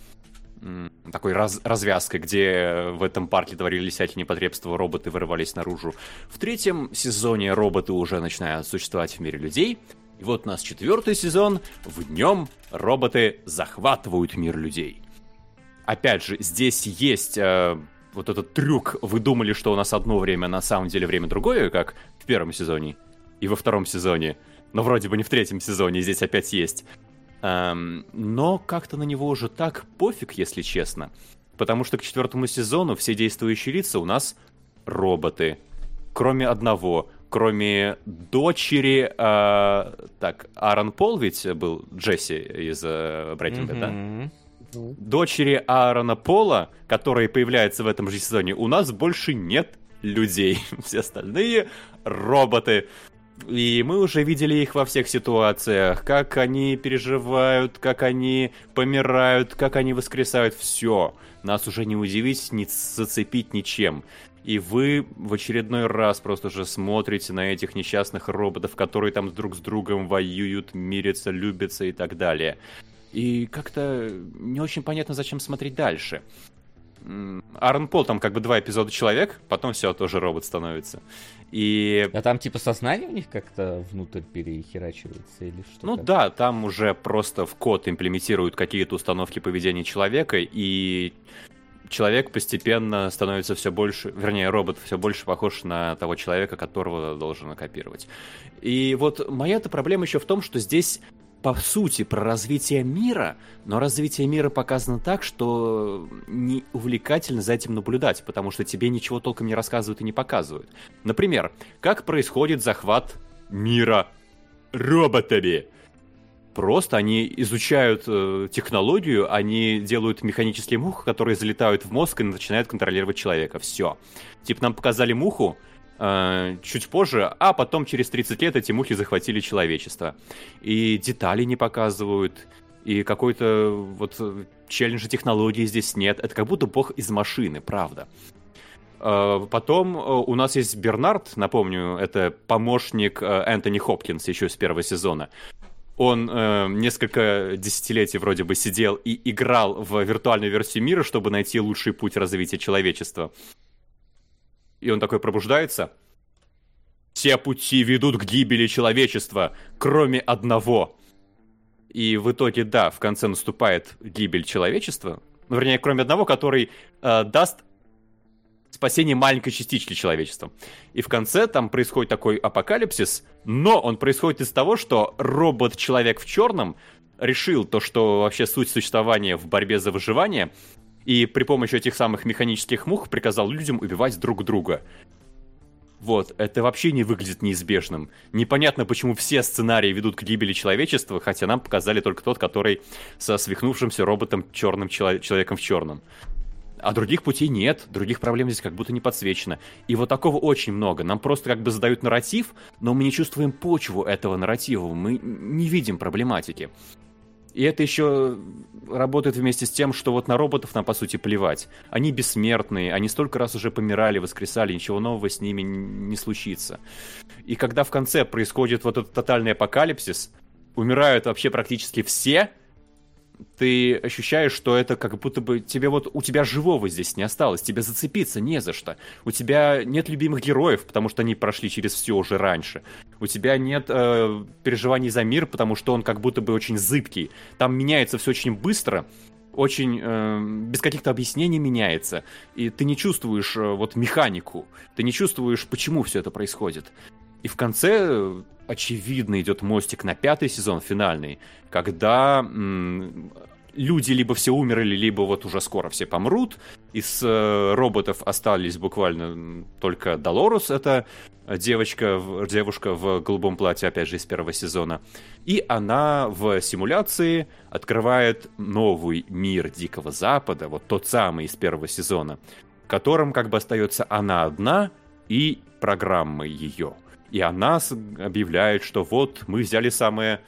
такой раз, развязкой, где в этом парке творились всякие непотребства, роботы вырывались наружу. В третьем сезоне роботы уже начинают существовать в мире людей. И вот у нас четвертый сезон, в нем роботы захватывают мир людей. Опять же, здесь есть э, вот этот трюк. Вы думали, что у нас одно время, на самом деле время другое, как в первом сезоне и во втором сезоне. Но вроде бы не в третьем сезоне, здесь опять есть. Эм, но как-то на него уже так пофиг, если честно. Потому что к четвертому сезону все действующие лица у нас роботы. Кроме одного, кроме дочери... Э, так, Аарон Пол ведь был Джесси из э, Breaking Bad, mm-hmm. да? Дочери Аарона Пола, которые появляются в этом же сезоне, у нас больше нет людей. Все остальные роботы. И мы уже видели их во всех ситуациях, как они переживают, как они помирают, как они воскресают, все. Нас уже не удивить, не зацепить ничем. И вы в очередной раз просто же смотрите на этих несчастных роботов, которые там друг с другом воюют, мирятся, любятся и так далее. И как-то не очень понятно, зачем смотреть дальше. Аарон Пол там как бы два эпизода человек, потом все, тоже робот становится. И... А там типа сознание у них как-то внутрь перехерачивается или что? Ну да, там уже просто в код имплементируют какие-то установки поведения человека, и человек постепенно становится все больше, вернее, робот все больше похож на того человека, которого должен копировать. И вот моя-то проблема еще в том, что здесь по сути про развитие мира, но развитие мира показано так, что не увлекательно за этим наблюдать, потому что тебе ничего толком не рассказывают и не показывают. Например, как происходит захват мира роботами. Просто они изучают э, технологию, они делают механические мух, которые залетают в мозг и начинают контролировать человека. Все. Типа нам показали муху, э, чуть позже, а потом через 30 лет эти мухи захватили человечество. И детали не показывают, и какой-то вот челленджа технологии здесь нет. Это как будто бог из машины, правда. Э, потом э, у нас есть Бернард, напомню, это помощник э, Энтони Хопкинс еще с первого сезона. Он э, несколько десятилетий вроде бы сидел и играл в виртуальную версию мира, чтобы найти лучший путь развития человечества. И он такой пробуждается. Все пути ведут к гибели человечества, кроме одного. И в итоге, да, в конце наступает гибель человечества. Ну, вернее, кроме одного, который э, даст спасение маленькой частички человечества. И в конце там происходит такой апокалипсис, но он происходит из того, что робот-человек в черном решил то, что вообще суть существования в борьбе за выживание, и при помощи этих самых механических мух приказал людям убивать друг друга. Вот, это вообще не выглядит неизбежным. Непонятно, почему все сценарии ведут к гибели человечества, хотя нам показали только тот, который со свихнувшимся роботом черным чело- человеком в черном. А других путей нет, других проблем здесь как будто не подсвечено. И вот такого очень много. Нам просто как бы задают нарратив, но мы не чувствуем почву этого нарратива, мы не видим проблематики. И это еще работает вместе с тем, что вот на роботов нам, по сути, плевать. Они бессмертные, они столько раз уже помирали, воскресали, ничего нового с ними не случится. И когда в конце происходит вот этот тотальный апокалипсис, умирают вообще практически все, ты ощущаешь, что это как будто бы тебе вот у тебя живого здесь не осталось, тебе зацепиться не за что. У тебя нет любимых героев, потому что они прошли через все уже раньше. У тебя нет э, переживаний за мир, потому что он как будто бы очень зыбкий. Там меняется все очень быстро, очень э, без каких-то объяснений меняется, и ты не чувствуешь э, вот механику, ты не чувствуешь, почему все это происходит. И в конце очевидно идет мостик на пятый сезон, финальный, когда м- люди либо все умерли, либо вот уже скоро все помрут. Из э, роботов остались буквально только Долорус, это девочка, девушка в голубом платье, опять же, из первого сезона. И она в симуляции открывает новый мир Дикого Запада, вот тот самый из первого сезона, в котором как бы остается она одна и программы ее. И она объявляет, что вот мы взяли самое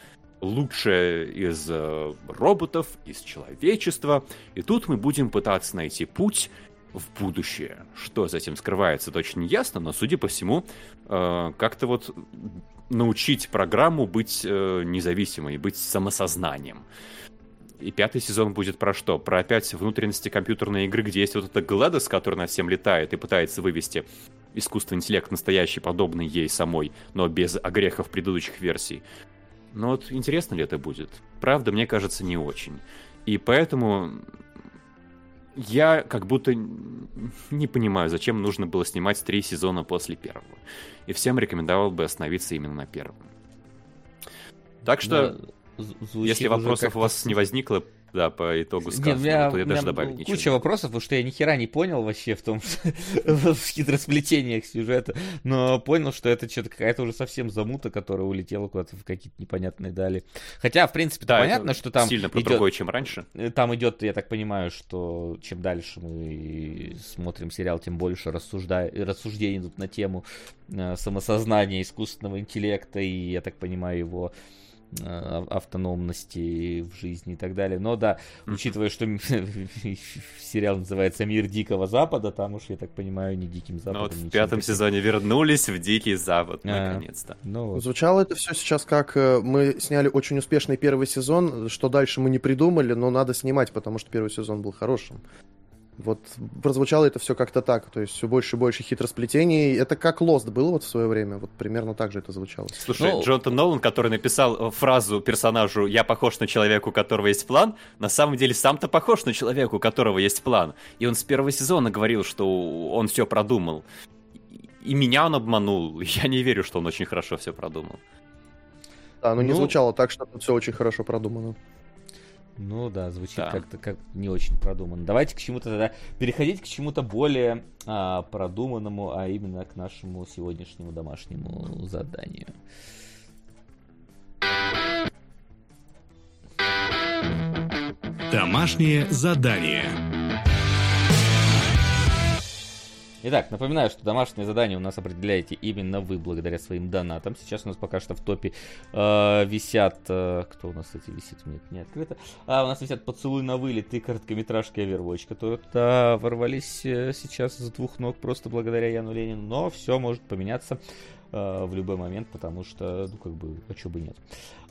лучшее из э, роботов, из человечества, и тут мы будем пытаться найти путь в будущее. Что за этим скрывается, это очень ясно, но, судя по всему, э, как-то вот научить программу быть э, независимой, быть самосознанием. И пятый сезон будет про что? Про опять внутренности компьютерной игры, где есть вот эта Гладос, которая над всем летает и пытается вывести искусственный интеллект настоящий, подобный ей самой, но без огрехов предыдущих версий. Но вот интересно ли это будет? Правда, мне кажется, не очень. И поэтому я как будто не понимаю, зачем нужно было снимать три сезона после первого. И всем рекомендовал бы остановиться именно на первом. Так что, да, если вопросов у вас не возникло, да, по итогу сказанного, меня, то я даже добавить ничего. Куча вопросов, потому что я ни хера не понял вообще в том, в хитросплетениях сюжета, но понял, что это что-то какая-то уже совсем замута, которая улетела куда-то в какие-то непонятные дали. Хотя, в принципе, да, понятно, что там сильно про идет, другое, чем раньше. Э, там идет, я так понимаю, что чем дальше мы смотрим сериал, тем больше рассужда... рассуждений идут на тему э, самосознания искусственного интеллекта, и, я так понимаю, его автономности в жизни и так далее. Но да, учитывая, что сериал называется «Мир Дикого Запада», там уж, я так понимаю, не Диким Западом. Ну, вот в пятом таким. сезоне вернулись в Дикий Запад, а, наконец-то. Ну, вот. Звучало это все сейчас как э, мы сняли очень успешный первый сезон, что дальше мы не придумали, но надо снимать, потому что первый сезон был хорошим. Вот прозвучало это все как-то так, то есть все больше и больше хитросплетений. Это как Lost было вот в свое время, вот примерно так же это звучало. Слушай, ну... Джонатан Нолан, который написал э, фразу персонажу «Я похож на человека, у которого есть план», на самом деле сам-то похож на человека, у которого есть план. И он с первого сезона говорил, что он все продумал. И меня он обманул. Я не верю, что он очень хорошо все продумал. Да, но ну... не звучало так, что все очень хорошо продумано. Ну да, звучит да. как-то как не очень продуманно. Давайте к чему-то тогда переходить к чему-то более а, продуманному, а именно к нашему сегодняшнему домашнему заданию. Домашнее задание. Итак, напоминаю, что домашнее задание у нас определяете именно вы благодаря своим донатам. Сейчас у нас пока что в топе э, висят... Э, кто у нас, кстати, висит? Нет, не открыто. А, у нас висят «Поцелуй на вылет» и короткометражки Overwatch, которые туда ворвались э, сейчас с двух ног просто благодаря Яну Ленину. Но все может поменяться э, в любой момент, потому что, ну, как бы, а что бы нет.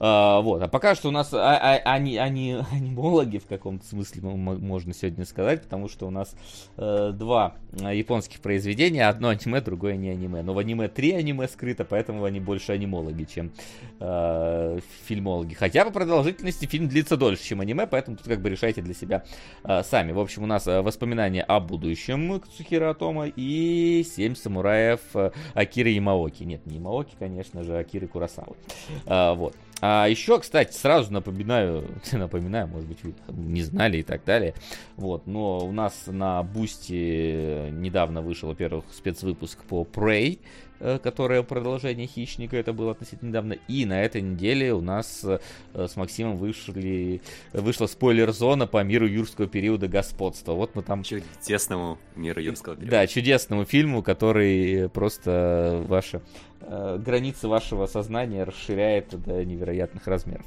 А, вот, а пока что у нас а, а, они, они, анимологи в каком-то смысле можно сегодня сказать, потому что у нас э, два японских произведения, одно аниме, другое не аниме. Но в аниме три аниме скрыто, поэтому они больше анимологи, чем э, фильмологи. Хотя по продолжительности фильм длится дольше, чем аниме, поэтому тут как бы решайте для себя э, сами. В общем, у нас э, воспоминания о будущем Кацухиро Отомо и семь самураев э, Акиры Ямаоки. Нет, не Ямаоки, конечно же, Акиры Куросавы. Э, вот. А еще, кстати, сразу напоминаю, напоминаю, может быть, вы не знали и так далее. Вот, но у нас на Бусти недавно вышел, во-первых, спецвыпуск по Prey, э, которое продолжение Хищника, это было относительно недавно. И на этой неделе у нас э, с Максимом вышли, вышла спойлер-зона по миру юрского периода господства. Вот мы там... Чудесному миру юрского периода. Да, чудесному фильму, который просто ваше Э, границы вашего сознания расширяет до невероятных размеров.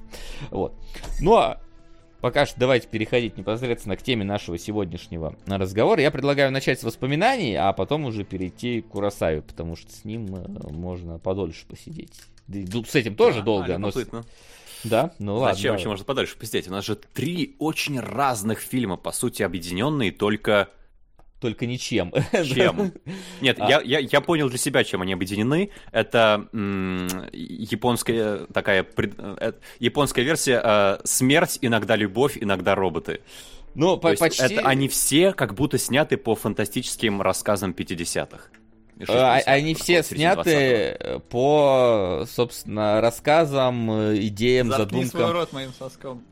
Вот. Ну а пока что давайте переходить непосредственно к теме нашего сегодняшнего разговора. Я предлагаю начать с воспоминаний, а потом уже перейти к Курасаве, потому что с ним э, можно подольше посидеть. С этим тоже да, долго, но... Да, ну ладно. Зачем вообще можно подольше посидеть? У нас же три очень разных фильма, по сути, объединенные только только ничем. Чем? Нет, а... я, я, я понял для себя, чем они объединены. Это м- японская такая пред, э, японская версия э, смерть, иногда любовь, иногда роботы. Ну, по- почти. Это они все как будто сняты по фантастическим рассказам 50-х. А, они все сняты по, собственно, рассказам, э, идеям, Заткни задумкам. свой рот моим соском.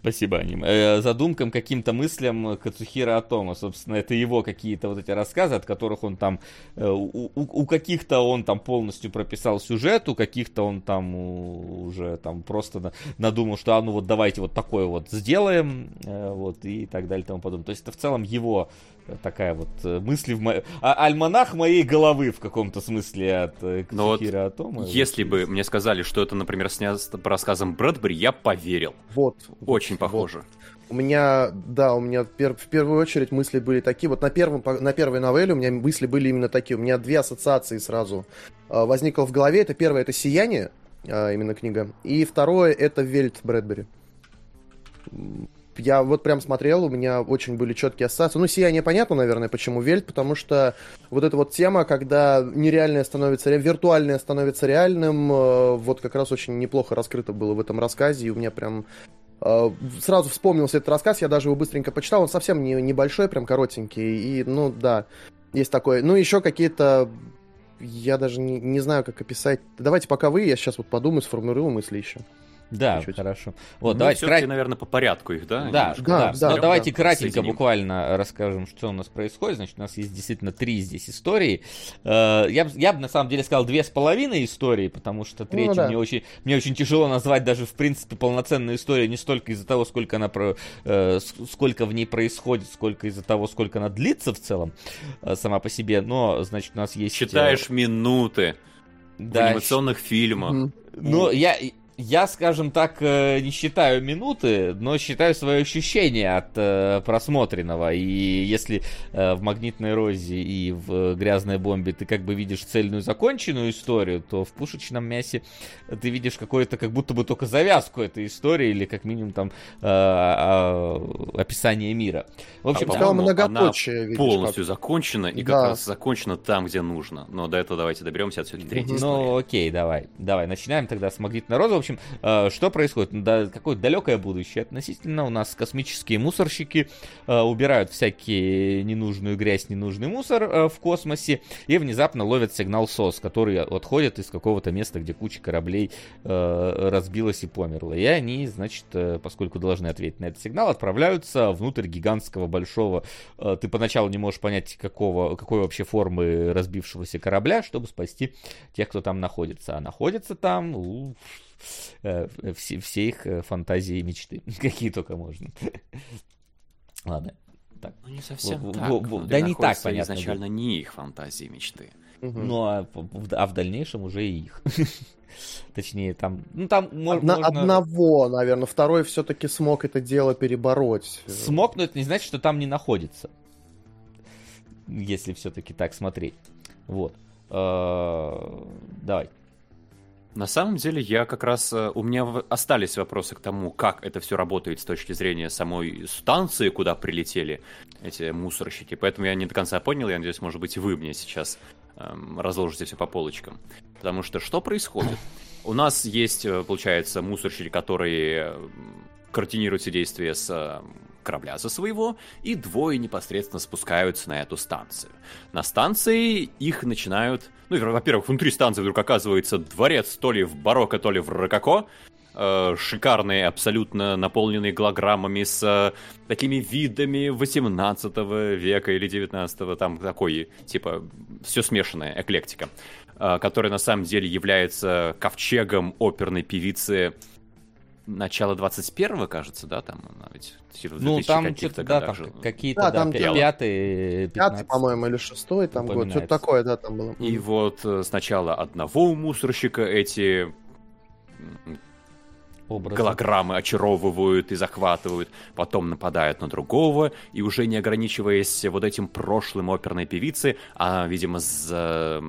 Спасибо, Аним. Э, задумкам, каким-то мыслям Кацухира Атома. Собственно, это его какие-то вот эти рассказы, от которых он там... Э, у, у каких-то он там полностью прописал сюжет, у каких-то он там уже там просто надумал, что а ну вот давайте вот такое вот сделаем, э, вот и так далее и тому подобное. То есть это в целом его такая вот э, мысли в мо... а, альманах моей головы в каком-то смысле от э, Но вот Кира Атома. Если Вот. бы мне сказали, что это, например, снято по рассказам Брэдбери, я поверил. Вот. Очень вот. похоже. У меня, да, у меня пер- в первую очередь мысли были такие. Вот на, первом, на первой новелле у меня мысли были именно такие. У меня две ассоциации сразу э, возникло в голове. Это первое, это «Сияние», именно книга. И второе, это «Вельт» Брэдбери. Я вот прям смотрел, у меня очень были четкие ассоциации. Ну, «Сияние» понятно, наверное, почему «Вельт», потому что вот эта вот тема, когда нереальное становится, виртуальное становится реальным, э, вот как раз очень неплохо раскрыто было в этом рассказе, и у меня прям Э, Сразу вспомнился этот рассказ, я даже его быстренько почитал. Он совсем не, небольшой, прям коротенький. И, ну, да, есть такое. Ну, еще какие-то... Я даже не, не знаю, как описать. Давайте пока вы, я сейчас вот подумаю, сформулирую мысли еще. Да, чуть-чуть. хорошо. Вот, Ну, давайте крат- наверное, по порядку их, да? Да, немножко? да, Да, Но да, давайте да. кратенько буквально расскажем, что у нас происходит. Значит, у нас есть действительно три здесь истории. Э, Я бы я б, на самом деле сказал две с половиной истории, потому что третью Ну да. мне, очень, мне очень тяжело назвать даже в принципе полноценную историю не столько из-за того, сколько она про, э, сколько в ней происходит, сколько из-за того, сколько она длится в целом э, сама по себе. Но, значит, у нас есть... Читаешь минуты в да, анимационных фильмах. Ну, я, я, скажем так, э, не считаю минуты, но считаю свои ощущения от э, просмотренного. И если э, в «Магнитной розе» и в «Грязной бомбе» ты как бы видишь цельную законченную историю, то в «Пушечном мясе» ты видишь какое-то, как будто бы только завязку этой истории или как минимум там э, а, описание мира. В общем, А, по-моему, многоточие, видишь, полностью как. закончена, и как Да. раз закончена там, где нужно. Но до этого давайте доберемся, все-таки третья Мгм. история. Ну, окей, давай. Давай, начинаем тогда с магнитной розы. В общем, э, что происходит? Да, какое далекое будущее относительно. У нас космические мусорщики э, убирают всякие ненужную грязь, ненужный мусор э, в космосе и внезапно ловят сигнал СОС, который отходит из какого-то места, где куча кораблей разбилась и померла. И они, значит, поскольку должны ответить на этот сигнал, отправляются внутрь гигантского большого ты поначалу не можешь понять, какого, какой вообще формы разбившегося корабля, чтобы спасти тех, кто там находится. А находится там все, все их э, фантазии и мечты, какие только можно. Ладно. Так. Ну, не совсем Во- так. во- во- Ну, да не так, понятно, изначально не их фантазии и мечты. Мгм. Ну, а, в- а в дальнейшем уже и их. Точнее, там, ну там Одна- можно... Одного, наверное. Второй все-таки смог это дело перебороть. Смог, но это не значит, что там не находится. Если все-таки так смотреть. Вот. Э, Давай. На самом деле, я как раз... э, У меня остались вопросы к тому, как это все работает с точки зрения самой станции, куда прилетели эти мусорщики. Поэтому я не до конца понял. Я надеюсь, может быть, вы мне сейчас эм, разложите все по полочкам. Потому что что происходит? У нас есть, э, получается, мусорщики, которые э, координируют все действия с корабля за своего, и двое непосредственно спускаются на эту станцию. На станции их начинают... Ну, во-первых, внутри станции вдруг оказывается дворец то ли в барокко, то ли в рококо, э, шикарный, абсолютно наполненный голограммами с э, такими видами 18 века или 19 там такой, типа, все смешанное, эклектика, э, которая на самом деле является ковчегом оперной певицы начала 21-го, кажется, да, там она ведь типа, в Ну, 2000 там каких-то что-то, да, там годах жила. какие-то, Да, да, там пятый, Пятый, 15. по-моему, или шестой там год. Что-то такое, да, там было. И вот э, сначала одного мусорщика эти образы. голограммы очаровывают и захватывают, потом нападают на другого, и уже не ограничиваясь вот этим прошлым оперной певицы, а, видимо, за...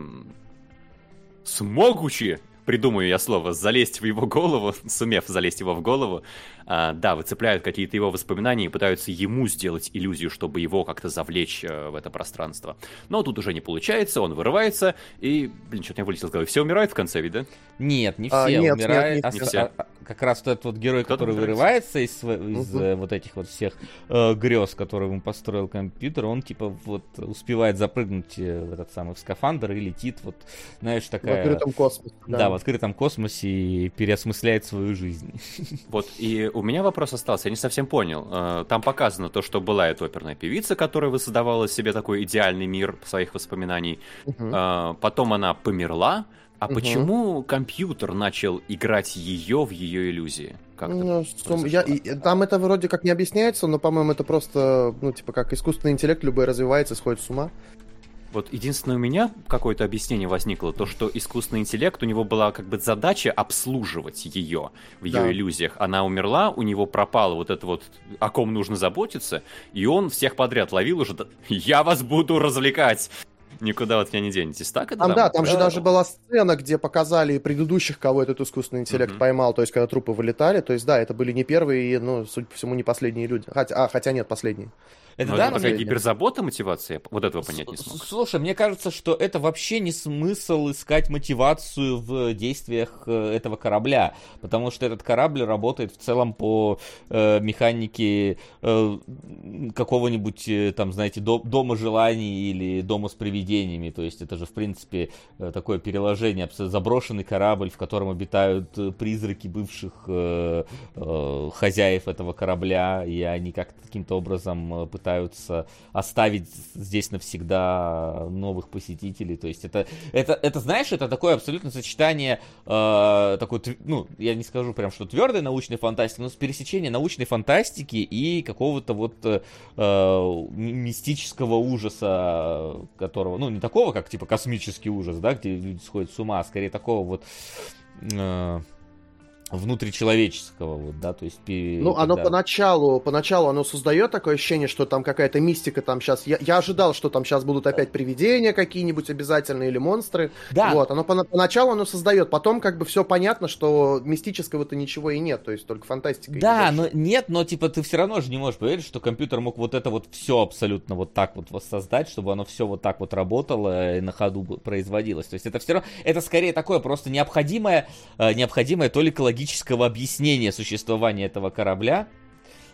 смогучи, придумаю я слово, залезть в его голову, сумев залезть его в голову, а, да, выцепляют какие-то его воспоминания и пытаются ему сделать иллюзию, чтобы его как-то завлечь э, в это пространство. Но тут уже не получается, он вырывается, и, блин, что-то не вылетел из головы. Все умирают в конце, ведь, да? Нет, не все А, нет, умирают. нет, а не с- все. Как раз тот вот герой, Кто-то который вырывается из, из, э, вот этих вот всех э, грез, которые ему построил компьютер, он типа вот успевает запрыгнуть э, в этот самый в скафандр и летит вот, знаешь, В такая... открытом космосе. Да. в открытом космосе и переосмысляет свою жизнь. Вот, и у меня вопрос остался, я не совсем понял. Э, Там показано то, что была эта оперная певица, которая воссоздавала себе такой идеальный мир своих воспоминаний. Э, Потом она померла. А Мгм. почему компьютер начал играть ее в ее иллюзии? Как ну, сум... я, и, там это вроде как не объясняется, но, по-моему, это просто, ну, типа, как искусственный интеллект любой развивается, сходит с ума. Вот единственное у меня какое-то объяснение возникло, то, что искусственный интеллект, у него была как бы задача обслуживать ее в ее да. иллюзиях. Она умерла, у него пропало вот это вот, о ком нужно заботиться, и он всех подряд ловил уже, я вас буду развлекать. Никуда от меня не денетесь. Так это там, там? да, там же даже была сцена, где показали предыдущих, кого этот искусственный интеллект поймал, то есть когда трупы вылетали. То есть да, это были не первые, и, ну, судя по всему, не последние люди. Хотя, а, хотя нет, последние. Это, да, это такая гиперзабота мотивация? Вот этого понять не смог. Слушай, мне кажется, что это вообще не смысл искать мотивацию в действиях э, этого корабля, потому что этот корабль работает в целом по э, механике э, какого-нибудь, э, там, знаете, до, дома желаний или дома с привидениями, то есть это же, в принципе, э, такое переложение, заброшенный корабль, в котором обитают призраки бывших э, э, хозяев этого корабля, и они как-то каким-то образом пытаются пытаются оставить здесь навсегда новых посетителей. То есть это, это, это знаешь, это такое абсолютно сочетание, э, такой, ну, я не скажу прям, что твердой научной фантастики, но с пересечения научной фантастики и какого-то вот э, мистического ужаса, которого, ну, не такого, как типа космический ужас, да, где люди сходят с ума, а скорее такого вот... Э, внутричеловеческого, вот, да, то есть... Ну, когда... оно поначалу, поначалу оно создает такое ощущение, что там какая-то мистика там сейчас... Я, я ожидал, что там сейчас будут опять привидения какие-нибудь обязательно или монстры. Да. Вот, оно по, поначалу оно создает, потом как бы все понятно, что мистического-то ничего и нет, то есть только фантастика. Да, но нет, но типа ты все равно же не можешь поверить, что компьютер мог вот это вот все абсолютно вот так вот воссоздать, чтобы оно все вот так вот работало и на ходу производилось. То есть это все равно, это скорее такое просто необходимое, э, необходимое то ли экологическое логического объяснения существования этого корабля,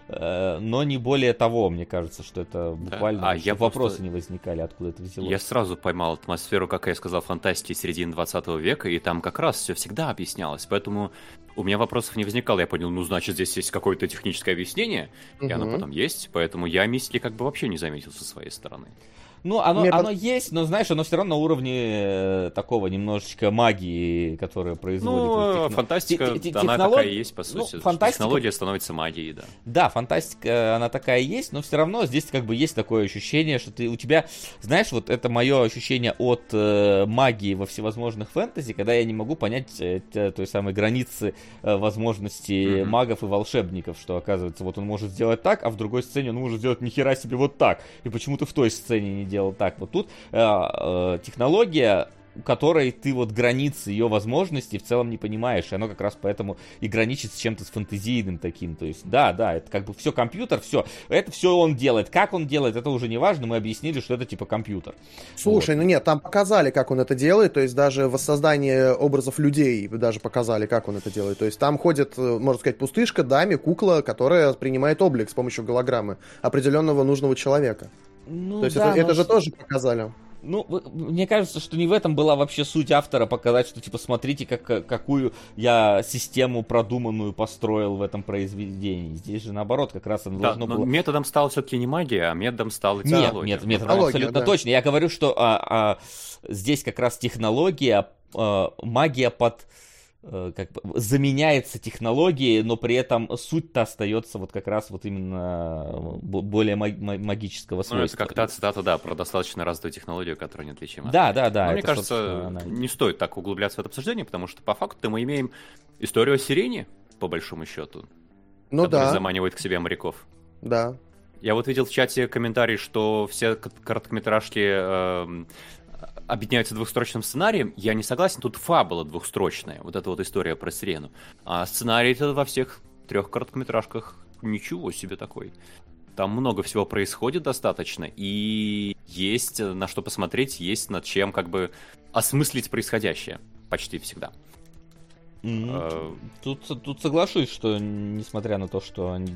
э, но не более того, мне кажется, что это буквально да. а я вопросы просто... не возникали, откуда это взялось. Я сразу поймал атмосферу, как я сказал, фантастики середины 20 века, и там как раз все всегда объяснялось, поэтому у меня вопросов не возникало. Я понял, ну, значит, здесь есть какое-то техническое объяснение, угу. и оно потом есть, поэтому я мистики как бы вообще не заметил со своей стороны. Ну, оно, Мне оно есть, но, знаешь, оно все равно на уровне э, такого немножечко магии, которая производит... Ну, техно... фантастика, т- т- она такая и есть, по ну, сути. Ну, фантастика... Технология становится магией, да. Да, фантастика, она такая есть, но все равно здесь как бы есть такое ощущение, что ты у тебя, знаешь, вот это мое ощущение от э, магии во всевозможных фэнтези, когда я не могу понять э, той самой границы э, возможностей mm-hmm. магов и волшебников, что оказывается, вот он может сделать так, а в другой сцене он может сделать нихера себе вот так. И почему-то в той сцене не делал так. Вот тут э, э, технология которой ты вот границы ее возможностей в целом не понимаешь, и оно как раз поэтому и граничит с чем-то с фантазийным таким, то есть, да, да, это как бы все компьютер, все, это все он делает, как он делает, это уже не важно, мы объяснили, что это типа компьютер. Слушай, вот. ну нет, там показали, как он это делает, то есть даже воссоздание образов людей даже показали, как он это делает, то есть там ходит, э, можно сказать, пустышка, даме, кукла, которая принимает облик с помощью голограммы определенного нужного человека. Ну, То есть да, это, это же тоже показали. Ну, мне кажется, что не в этом была вообще суть автора показать, что типа смотрите, как, какую я систему продуманную построил в этом произведении. Здесь же наоборот, как раз оно да, должно было. Методом стала все-таки не магия, а методом стала технология. Нет, нет, методом абсолютно да. точно. Я говорю, что а, а, здесь как раз технология, а, магия под как бы заменяется технологией, но при этом суть-то остается вот как раз вот именно э, более магического свойства. Ну, это как та цитата, да, про достаточно развитую технологию, которая неотличима. Да, да, да. Но, мне кажется, она... не стоит так углубляться в это обсуждение, потому что по факту мы имеем историю о сирене, по большому счету, ну, да. заманивает к себе моряков. Да. Я вот видел в чате комментарий, что все короткометражки э, объединяются двухстрочным сценарием, я не согласен, тут фабула двухстрочная, вот эта вот история про сирену. А сценарий-то во всех трех короткометражках ничего себе такой. Там много всего происходит достаточно, и есть на что посмотреть, есть над чем как бы осмыслить происходящее почти всегда. Mm-hmm. Тут, тут соглашусь, что несмотря на то, что они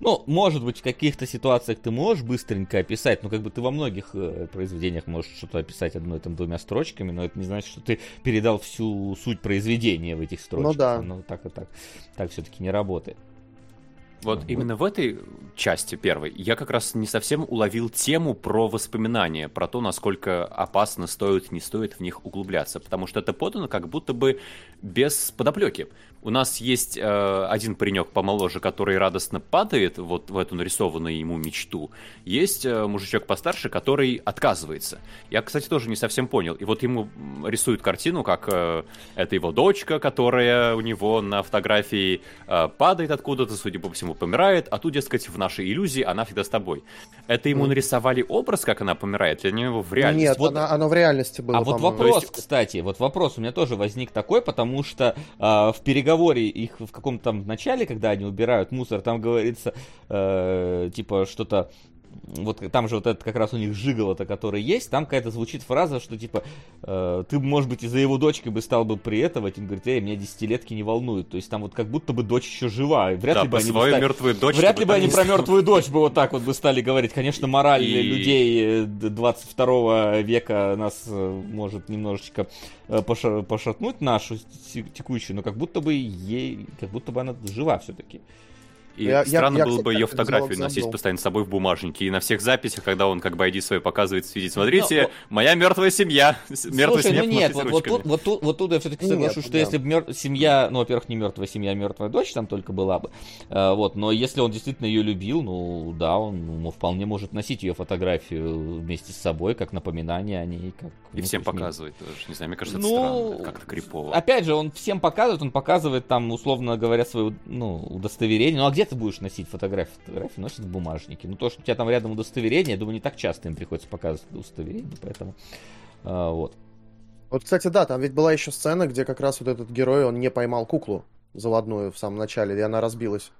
ну, может быть, в каких-то ситуациях ты можешь быстренько описать, но как бы ты во многих э, произведениях можешь что-то описать одной там двумя строчками, но это не значит, что ты передал всю суть произведения в этих строчках. Ну да. Ну, так и так. Так все-таки не работает. Вот именно в этой части первой я как раз не совсем уловил тему про воспоминания, про то, насколько опасно стоит, не стоит в них углубляться, потому что это подано как будто бы без подоплеки. У нас есть э, один паренек помоложе, который радостно падает вот в эту нарисованную ему мечту. Есть э, мужичок постарше, который отказывается. Я, кстати, тоже не совсем понял. И вот ему рисуют картину, как э, это его дочка, которая у него на фотографии э, падает откуда-то, судя по всему, помирает, а тут, дескать, в нашей иллюзии она всегда с тобой. Это ему нарисовали образ, как она помирает, для него в реальности? Нет, Вот- она, оно в реальности было, А вот вопрос, есть- кстати, вот вопрос у меня тоже возник такой, потому что а, в переговоре их в каком-то там начале, когда они убирают мусор, там говорится, э, типа, что-то вот там же вот этот как раз у них жиголо-то, который есть, там какая-то звучит фраза, что типа, э, ты, может быть, из-за его дочкой бы стал бы приэтовать, он говорит, эй, меня десятилетки не волнуют. То есть там вот как будто бы дочь еще жива, и вряд Да, ли бы они бы стали- мертвую дочь. Вряд ли бы они про мертвую дочь бы вот так вот бы стали говорить. Конечно, мораль И- людей э, д- 22 века нас э, может немножечко э, поша- пошатнуть нашу те- текущую, но как будто бы ей, как будто бы она жива все-таки. И Я- я- странно я, было кстати, бы ее фотографию носить забыл. постоянно с собой в бумажнике. И на всех записях, когда он как бы ID свой показывает, видеть, смотрите, Ну, моя мертвая семья. Мертвая Слушай, семья ну нет, вот, вот, тут, вот, тут, вот тут я все-таки Нет, соглашусь, что да. если бы мер- семья, ну, во-первых, не мертвая семья, а мертвая дочь там только была бы, э, вот, но если он действительно ее любил, ну, да, он ну, вполне может носить ее фотографию вместе с собой, как напоминание о ней, как... И ну, всем показывает тоже. Не знаю, мне кажется, это Ну, странно, как-то крипово. Опять же, он всем показывает, он показывает там, условно говоря, свое ну, удостоверение. Ну а где ты будешь носить фотографии? Фотографии носят в бумажнике. Ну то, что у тебя там рядом удостоверение, я думаю, не так часто им приходится показывать удостоверение, поэтому а, вот. Вот, кстати, да, там ведь была еще сцена, где как раз вот этот герой, он не поймал куклу заводную в самом начале, и она разбилась.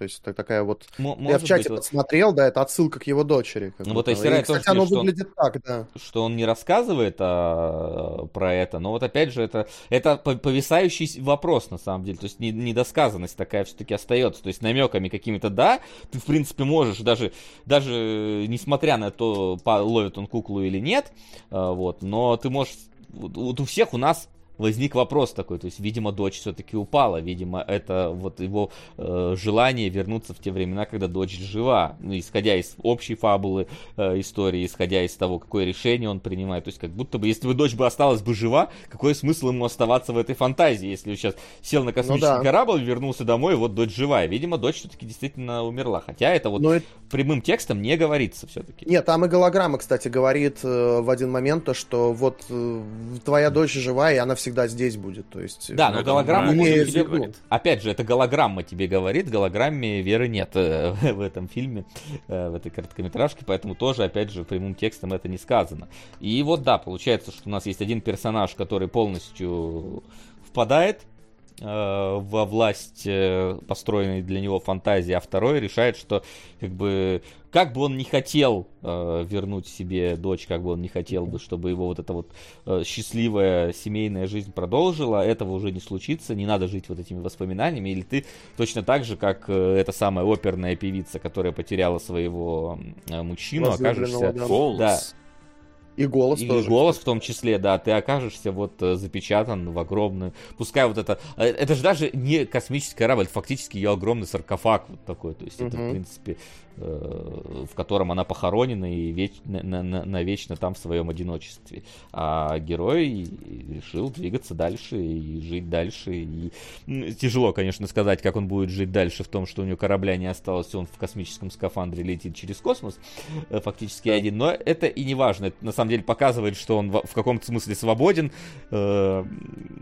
То есть это такая вот... М- Я в чате быть, подсмотрел, да, это отсылка к его дочери. как Ну, вот тоже кстати, оно что он- выглядит так, да. что он не рассказывает а, про это, но вот опять же это, это по- повисающий вопрос на самом деле, то есть не- недосказанность такая все-таки остается, то есть намеками какими-то да, ты в принципе можешь даже, даже несмотря на то, ловит он куклу или нет, а, вот, но ты можешь, вот у всех у нас возник вопрос такой, то есть, видимо, дочь все-таки упала, видимо, это вот его э, желание вернуться в те времена, когда дочь жива, ну, исходя из общей фабулы э, истории, исходя из того, какое решение он принимает, то есть, как будто бы, если бы дочь бы осталась бы жива, какой смысл ему оставаться в этой фантазии, если он сейчас сел на космический да. корабль, вернулся домой, вот дочь живая, видимо, дочь все-таки действительно умерла, хотя это вот Но это- прямым текстом не говорится все-таки. Нет, там и голограмма, кстати, говорит э, в один момент то, что вот э, твоя дочь жива, и она всегда здесь будет. То есть, Да, э, но это он голограмма имеет тебе говорит. Опять же, это голограмма тебе говорит, голограмме веры нет э, в этом фильме, э, в этой короткометражке, поэтому тоже, опять же, прямым текстом это не сказано. И вот да, получается, что у нас есть один персонаж, который полностью впадает во власть э, построенной для него фантазии, а второй решает, что как бы как бы он не хотел э, вернуть себе дочь, как бы он не хотел бы, чтобы его вот эта вот э, счастливая семейная жизнь продолжила, этого уже не случится, не надо жить вот этими воспоминаниями, или ты точно так же, как э, эта самая оперная певица, которая потеряла своего э, мужчину, окажешься... да. И голос И тоже. голос в том числе, да, ты окажешься вот э, запечатан в огромную, пускай вот это, э, это же даже не космический корабль, фактически ее огромный саркофаг вот такой, то есть это в принципе, в котором она похоронена и веч- на- на- на- навечно там в своем одиночестве, а герой решил двигаться дальше и жить дальше, и тяжело, конечно, сказать, как он будет жить дальше в том, что у него корабля не осталось, он в космическом скафандре летит через космос, э, фактически один, но это и не важно, это на самом деле показывает, что он в, в каком-то смысле свободен, э,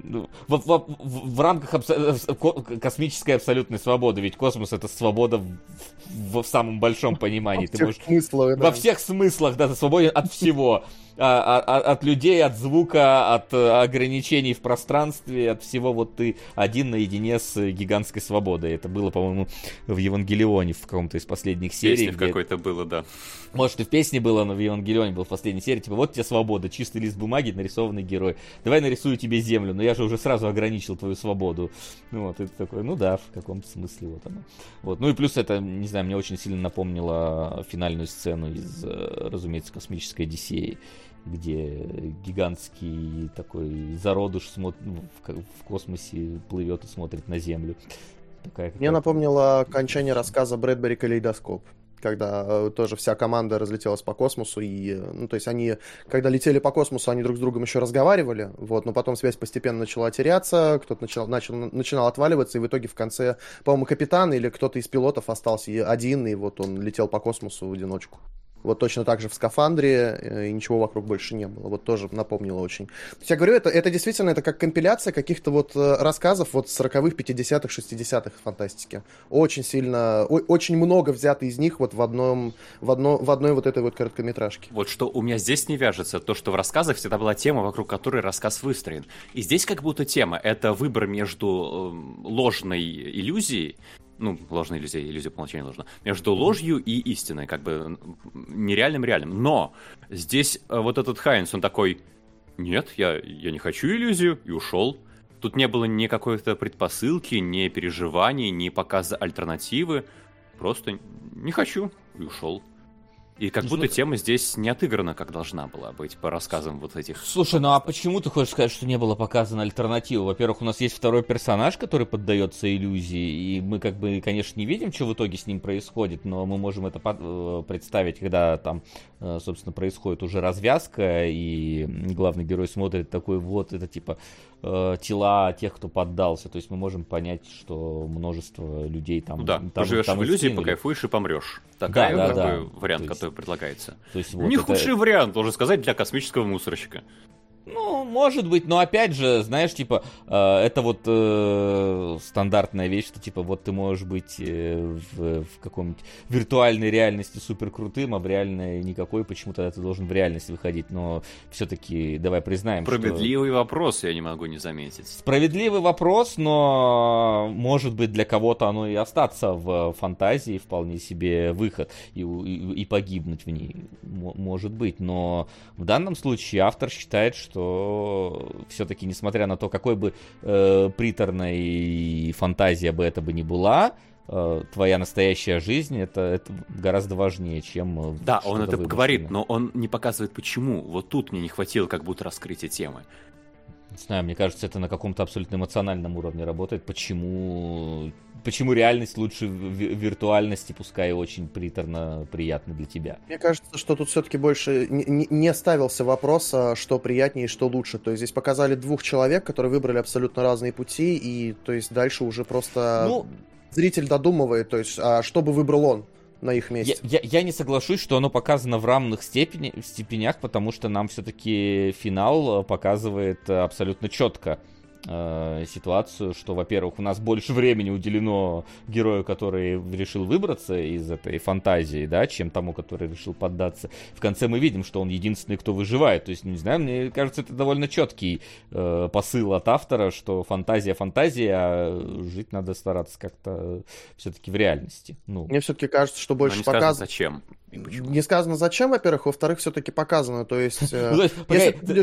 ну, в, в- в- в рамках абсо- э, ко- космической абсолютной свободы, ведь космос это свобода в, в- в самом большом понимании, Во ты всех можешь смыслах, да. во всех смыслах, да, ты свободен от всего. А- а- а- От людей, от звука, от э, ограничений в пространстве, от всего вот ты один наедине с э, гигантской свободой. Это было, по-моему, в Евангелионе в каком-то из последних серий. Песни в где- какой-то было, да. Может, и в песне было, но в Евангелионе был в последней серии. Типа, вот тебе свобода, чистый лист бумаги, нарисованный герой. Давай нарисую тебе землю, но я же уже сразу ограничил твою свободу. Ну вот, ты такой, ну да, в каком-то смысле вот оно. Вот. Ну и плюс это, не знаю, мне очень сильно напомнило финальную сцену из, э, разумеется, космической Одиссеи где гигантский такой зародыш в ко- в космосе плывет и смотрит на Землю. Такая Мне напомнило окончание рассказа Брэдбери «Калейдоскоп», когда э, тоже вся команда разлетелась по космосу, и, э, ну, то есть они, когда летели по космосу, они друг с другом еще разговаривали, вот, но потом связь постепенно начала теряться, кто-то начал, начал, начинал отваливаться, и в итоге в конце, по-моему, капитан или кто-то из пилотов остался один, и вот он летел по космосу в одиночку. Вот точно так же в скафандре, э, и ничего вокруг больше не было. Вот тоже напомнило очень. То есть я говорю, это, это действительно это как компиляция каких-то вот э, рассказов вот 40-х, 50-х, 60-х фантастики. Очень сильно, о, очень много взято из них вот в одном, в, одно, в одной вот этой вот короткометражке. Вот что у меня здесь не вяжется, то, что в рассказах всегда была тема, вокруг которой рассказ выстроен. И здесь как будто тема — это выбор между э, ложной иллюзией ну, ложная иллюзия, иллюзия по умолчанию ложна, между ложью и истиной, как бы нереальным реальным. Но здесь э, вот этот Хайнс, он такой, нет, я, я не хочу иллюзию, и ушел. Тут не было ни какой-то предпосылки, ни переживаний, ни показа альтернативы. Просто не хочу, и ушел. И как будто тема здесь не отыграна, как должна была быть по рассказам вот этих. Слушай, ну а почему ты хочешь сказать, что не было показано альтернативы? Во-первых, у нас есть второй персонаж, который поддается иллюзии, и мы как бы, конечно, не видим, что в итоге с ним происходит, но мы можем это э, представить, когда там, э, собственно, происходит уже развязка, и главный герой смотрит такой, вот, это типа э, тела тех, кто поддался. То есть мы можем понять, что множество людей там... Да, там, поживешь там в иллюзии, покайфуешь и помрешь. Такая, да, да, такой да. вариант, есть, который предлагается. То есть, вот Не это... худший вариант, должен сказать, для космического мусорщика. Ну, может быть, но опять же, знаешь, типа, э, это вот э, стандартная вещь, что типа вот ты можешь быть э, в, в каком-нибудь виртуальной реальности супер крутым, а в реальной никакой, почему тогда ты должен в реальность выходить, но все-таки давай признаем, Справедливый что... вопрос, я не могу не заметить. Справедливый вопрос, но может быть для кого-то оно и остаться в фантазии вполне себе выход и, и, и погибнуть в ней, может быть, но в данном случае автор считает, что что все-таки, несмотря на то, какой бы э, приторной фантазия бы это бы ни была, э, твоя настоящая жизнь это, это гораздо важнее, чем... Э, да, он это говорит, но он не показывает почему. Вот тут мне не хватило как будто раскрытия темы. Не знаю, мне кажется, это на каком-то абсолютно эмоциональном уровне работает. Почему почему реальность лучше виртуальности, пускай очень приторно приятно для тебя. Мне кажется, что тут все-таки больше не, не ставился вопрос, а что приятнее и что лучше. То есть здесь показали двух человек, которые выбрали абсолютно разные пути, и то есть дальше уже просто ну... зритель додумывает, то есть, а что бы выбрал он на их месте. Я, я, я не соглашусь, что оно показано в равных степени, степенях, потому что нам все-таки финал показывает абсолютно четко э, ситуацию, что, во-первых, у нас больше времени уделено герою, который решил выбраться из этой фантазии, да, чем тому, который решил поддаться. В конце мы видим, что он единственный, кто выживает. То есть, не знаю, мне кажется, это довольно четкий э, посыл от автора, что фантазия фантазия, а жить надо стараться как-то все-таки в реальности. Ну. Мне все-таки кажется, что больше показано... Зачем? Не сказано зачем, во-первых, во-вторых, все-таки показано, то есть... Э, то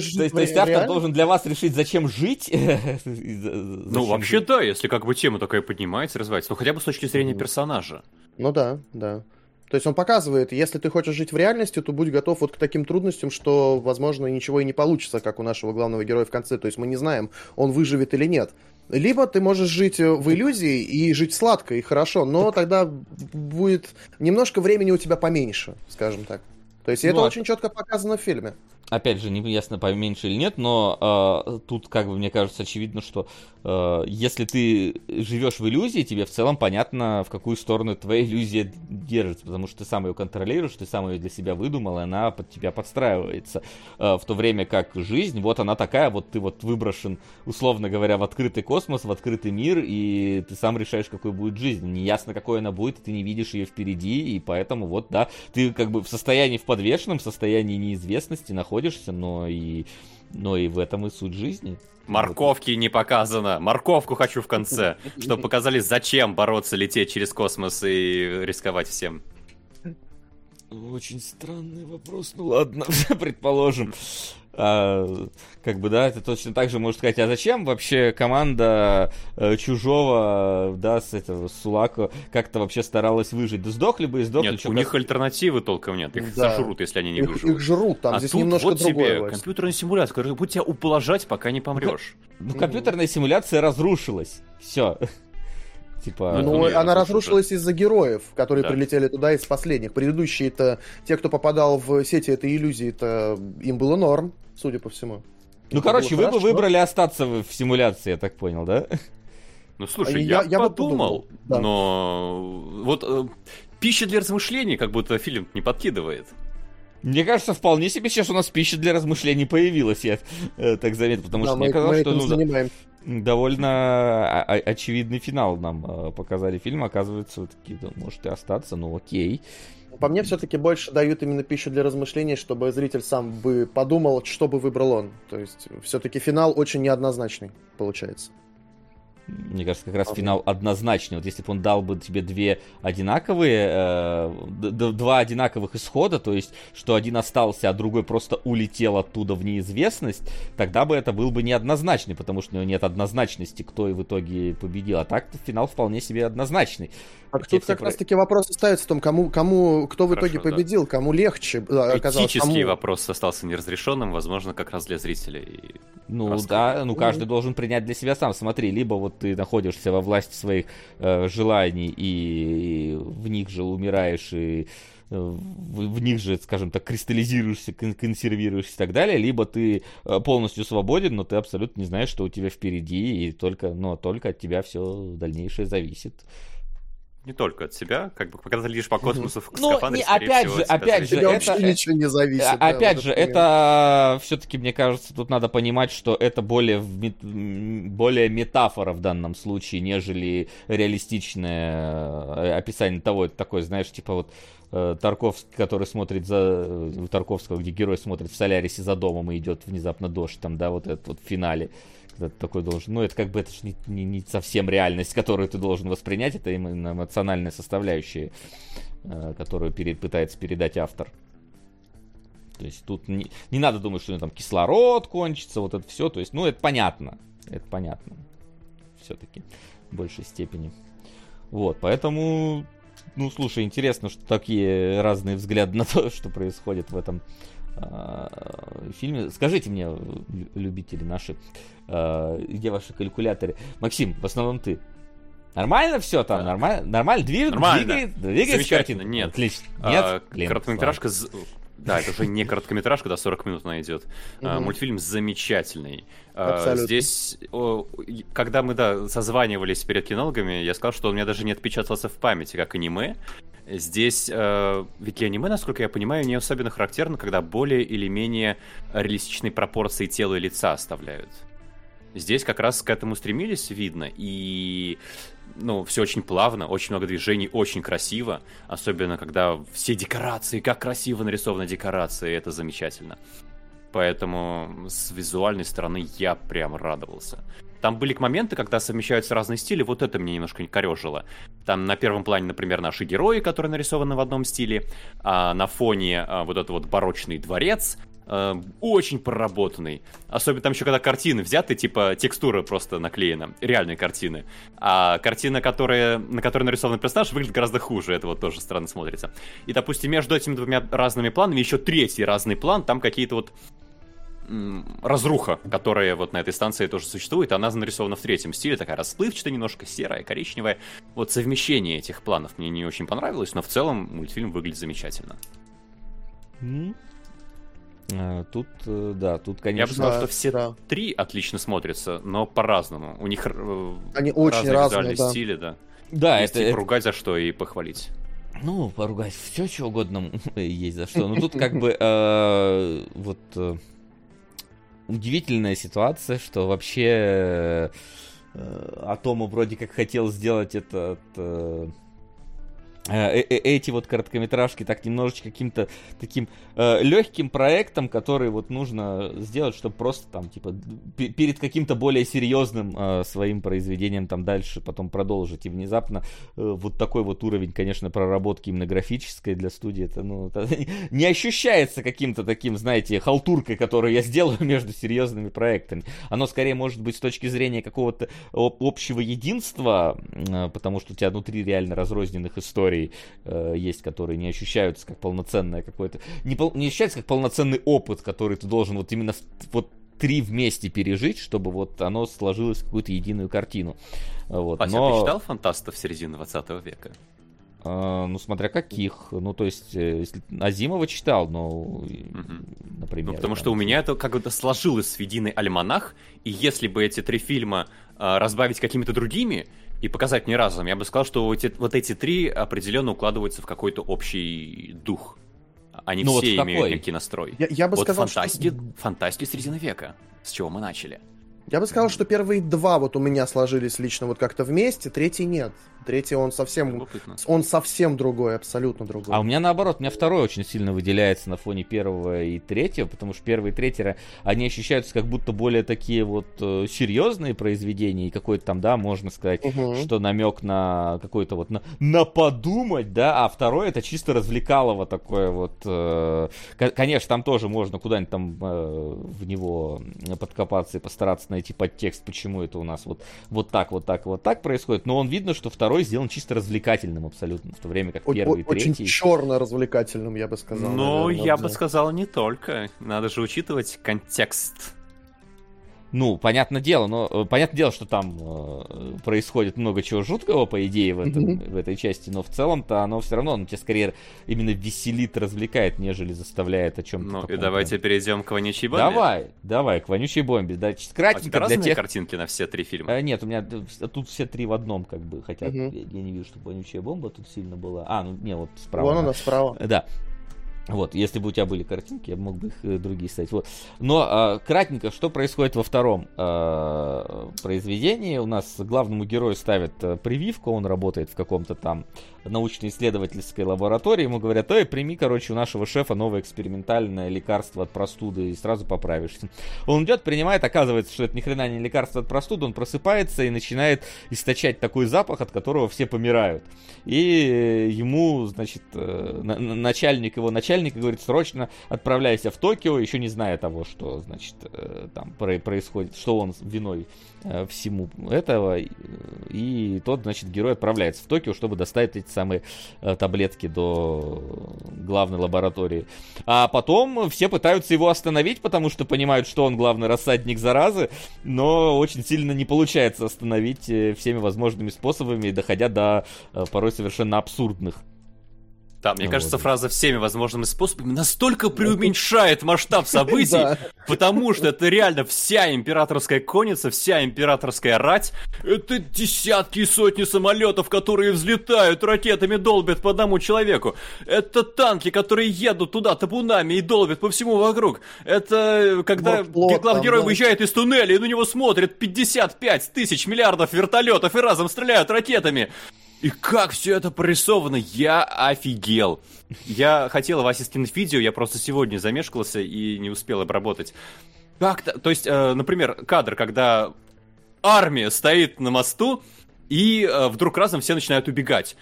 есть автор должен для вас решить, зачем жить? Ну, вообще да, если как бы тема такая поднимается, развивается, но хотя бы с точки зрения персонажа. Ну да, да. То есть он показывает, если ты хочешь жить в реальности, то будь готов вот к таким трудностям, что, возможно, ничего и не получится, как у нашего главного героя в конце. То есть мы не знаем, он выживет или нет. Либо ты можешь жить э, в иллюзии и жить сладко и хорошо, но тогда будет немножко времени у тебя поменьше, скажем так. То есть ну, это а... очень четко показано в фильме опять же, не ясно, поменьше или нет, но э, тут, как бы, мне кажется, очевидно, что э, если ты живешь в иллюзии, тебе в целом понятно, в какую сторону твоя иллюзия держится, потому что ты сам ее контролируешь, ты сам ее для себя выдумал, и она под тебя подстраивается. Э, в то время как жизнь, вот она такая, вот ты вот выброшен, условно говоря, в открытый космос, в открытый мир, и ты сам решаешь, какой будет жизнь. Неясно, какой она будет, ты не видишь ее впереди, и поэтому вот, да, ты как бы в состоянии в подвешенном, в состоянии неизвестности находишься находишься, но и, но и в этом и суть жизни. Морковки не показано. Морковку хочу в конце. Чтобы показали, зачем бороться, лететь через космос и рисковать всем. Очень странный вопрос. Ну ладно, предположим. А, как бы, да, это точно так же может сказать, а зачем вообще команда э, чужого, да, с этого Сулако как-то вообще старалась выжить? Да сдохли бы и сдохли. Нет, у них альтернативы толком нет, их да. сожрут, если они не их, выживут. Их жрут, там а здесь тут немножко вот другое. тебе компьютерный симулятор, который будет тебя ублажать, пока не помрешь. Ну компьютерная симуляция разрушилась. Все. Типа... Ну, Ну, это она разрушилась из-за героев, которые Да. прилетели туда из последних. Предыдущие-то, те, кто попадал в сети этой иллюзии-то, им было норм, судя по всему. Ну, Им короче, вы бы хорошо. выбрали остаться в симуляции, я так понял, да? Ну, слушай, Я- я, я бы подумал, подумал, да. но вот э, пища для размышлений как будто фильм не подкидывает. Мне кажется, вполне себе сейчас у нас пища для размышлений появилась, я э, так заметил, потому Да, что мы, мне казалось, мы что этим ну, занимаемся. Довольно очевидный финал нам э, показали фильм, оказывается, вот такие, да, и остаться, ну окей. По мне, все-таки больше дают именно пищу для размышлений, чтобы зритель сам бы подумал, что бы выбрал он. То есть, все-таки финал очень неоднозначный, получается. Мне кажется, как раз финал однозначный. Вот если бы он дал бы тебе две одинаковые, э, два одинаковых исхода, то есть, что один остался, а другой просто улетел оттуда в неизвестность, тогда бы это был бы неоднозначный, потому что у него нет однозначности, кто и в итоге победил. А так финал вполне себе однозначный. Так тут как про- раз-таки вопрос ставится в том, кому, кому, кто в Хорошо, итоге да. победил, кому легче э, оказалось. Этический кому- вопрос остался неразрешенным, возможно, как раз для зрителей. Ну Раскрыть. да, ну каждый должен принять для себя сам. Смотри, либо вот ты находишься во власти своих э, желаний и в них же умираешь и э, в, них же, скажем так, кристаллизируешься, кон- консервируешься и так далее, либо ты э, полностью свободен, но ты абсолютно не знаешь, что у тебя впереди, и только, но только от тебя все дальнейшее зависит. Не только от себя, как бы когда ты лишь по космосу в Ну, скафандре, не, скорее опять всего, же, опять же, это- ничего не зависит. Да, в Опять же, это все-таки, мне кажется, тут надо понимать, что это более, более метафора в данном случае, нежели реалистичное э, описание того. Это такое, знаешь, типа вот э, Тарковский, который смотрит за... э, Тарковского, где герой смотрит в Солярисе за домом и идет внезапно дождь, там, да, вот этот вот в финале. Когда ты такой должен... Ну, это как бы это ж не, не- не совсем реальность, которую ты должен воспринять, это именно эмоциональная составляющая, э, которую пере- пытается передать автор. То есть тут не, не надо думать, что у него там кислород кончится, вот это все. То есть, ну, это понятно. Это понятно. Все-таки в большей степени. Вот, поэтому, ну, слушай, интересно, что такие разные взгляды на то, что происходит в этом фильме. Скажите мне, лю- любители наши, а, где ваши калькуляторы? Максим, в основном ты. Нормально все там? Нормально? Нормально? Двиг- Нормально. двигает- двигается картинка? Нет. Отлично. Нет? А, Блин, короткометражка... Да, это уже не короткометражка, да, 40 минут она идет. А, Мгм. Мультфильм замечательный. А, Абсолютно. Здесь, и- когда мы, да, созванивались перед кинологами, я сказал, что он у меня даже не отпечатался в памяти, как аниме. Здесь, э, ведь для аниме, насколько я понимаю, не особенно характерно, когда более или менее реалистичные пропорции тела и лица оставляют. Здесь как раз к этому стремились, видно, и ну, все очень плавно, очень много движений, очень красиво, особенно когда все декорации, как красиво нарисованы декорации, это замечательно. Поэтому с визуальной стороны я прям радовался. Там были моменты, когда совмещаются разные стили, вот это мне немножко не корежило. Там на первом плане, например, наши герои, которые нарисованы в одном стиле, а на фоне а, вот этот вот барочный дворец, э, очень проработанный. Особенно там еще когда картины взяты, типа текстура просто наклеена, реальные картины. А картина, которая, на которой нарисован персонаж, выглядит гораздо хуже, это вот тоже странно смотрится. И, допустим, между этими двумя разными планами еще третий разный план, там какие-то вот разруха, которая вот на этой станции тоже существует, она нарисована в третьем стиле, такая расплывчатая, немножко серая, коричневая. Вот совмещение этих планов мне не очень понравилось, но в целом мультфильм выглядит замечательно. А, Тут, э, да, тут, Я бы конечно... сказал, что все да. три отлично смотрятся, но по-разному. У них э, Они очень разные, визуальные да. стили, да. Да, Есть это, и это- поругать за что, и похвалить. Ну, поругать все, что угодно есть за что. Но тут как бы э, вот э, удивительная ситуация, что вообще э, Атому вроде как хотел сделать этот... э, э, э, эти вот короткометражки так немножечко каким-то таким легким проектом, который вот нужно сделать, чтобы просто там типа перед каким-то более серьезным э, своим произведением там дальше потом продолжить. И внезапно э, вот такой вот уровень, конечно, проработки именно графической для студии, это, ну, это не ощущается каким-то таким, знаете, халтуркой, которую я сделаю между серьезными проектами. Оно скорее может быть с точки зрения какого-то об- общего единства, э, потому что у тебя внутри реально разрозненных историй э, есть, которые не ощущаются как полноценное какое-то, не, пол- не ощущается как полноценный опыт, который ты должен вот именно вот три вместе пережить, чтобы вот оно сложилось в какую-то единую картину. Вот. Вася, Но... ты читал фантастов середины 20 века? А, ну, смотря каких. Ну, то есть, э, если Азимова читал, но, Мгм. например. Ну, потому да. что у меня это как бы сложилось в единый альманах, и если бы эти три фильма а, разбавить какими-то другими и показать мне разом, я бы сказал, что вот эти, вот эти три определенно укладываются в какой-то общий дух. Они Ну, вот все в имеют некий настрой. Я, я бы вот сказал, фантастики, что... фантастики Средины века, с чего мы начали. Я бы сказал, что первые два вот у меня сложились лично вот как-то вместе, третий нет. Третий он совсем... Любопытно. Он совсем другой, абсолютно другой. А у меня наоборот, у меня второй очень сильно выделяется на фоне первого и третьего, потому что первый и третий, они ощущаются как будто более такие вот э, серьезные произведения, и какой-то там, да, можно сказать, Мгм. что намек на какой-то вот на, на подумать, да, а второй это чисто развлекалово такое вот. э, ко- конечно, там тоже можно куда-нибудь там э, в него подкопаться и постараться найти подтекст, почему это у нас вот вот так, вот так, вот так происходит. Но он видно, что второй сделан чисто развлекательным абсолютно, в то время как первый и Очень третий. черно развлекательным, я бы сказал. Ну, наверное, я бы сказал, не только. Надо же учитывать контекст. Ну, понятное дело, но э, понятное дело, что там э, происходит много чего жуткого, по идее, в, этом, Мгм. в этой части, но в целом-то оно все равно, ну, тебя скорее именно веселит, развлекает, нежели заставляет о чем-то. Ну и давайте перейдем к вонючей бомбе. Давай, давай, к вонючей бомбе. Да, А у тебя кратенько для разные тех... картинки на все три фильма? Э, нет, у меня в- тут все три в одном, как бы, хотя Мгм. я, я не вижу, что вонючая бомба тут сильно была. А, ну, не, вот справа. Вон она. она справа. Да. Вот, если бы у тебя были картинки, я мог бы их э, другие ставить. Вот. Но а, кратенько, что происходит во втором а, произведении? У нас главному герою ставят а, прививку, он работает в каком-то там научно-исследовательской лаборатории, ему говорят, ой, прими, короче, у нашего шефа новое экспериментальное лекарство от простуды и сразу поправишься. Он идет, принимает, оказывается, что это ни хрена не лекарство от простуды, он просыпается и начинает источать такой запах, от которого все помирают. И ему, значит, э, на- на- начальник его начальника говорит, срочно отправляйся в Токио, еще не зная того, что, значит, э, там про- происходит, что он виной всему этого. И- тот, значит, герой отправляется в Токио, чтобы доставить эти самые э, таблетки до главной лаборатории. А потом все пытаются его остановить, потому что понимают, что он главный рассадник заразы, но очень сильно не получается остановить э, всеми возможными способами, доходя до э, порой совершенно абсурдных. Да, мне Ну кажется, вот. фраза всеми возможными способами настолько преуменьшает масштаб событий, потому что это реально вся императорская конница, вся императорская рать. Это десятки и сотни самолетов, которые взлетают, ракетами долбят по одному человеку. Это танки, которые едут туда табунами и долбят по всему вокруг. Это когда главный герой выезжает из туннеля, и на него смотрят 55 тысяч миллиардов вертолетов и разом стреляют ракетами. И как все это прорисовано, я офигел. Я хотел Васе скинуть видео, я просто сегодня замешкался и не успел обработать. Как-то, то есть, э, например, кадр, когда армия стоит на мосту, и э, вдруг разом все начинают убегать.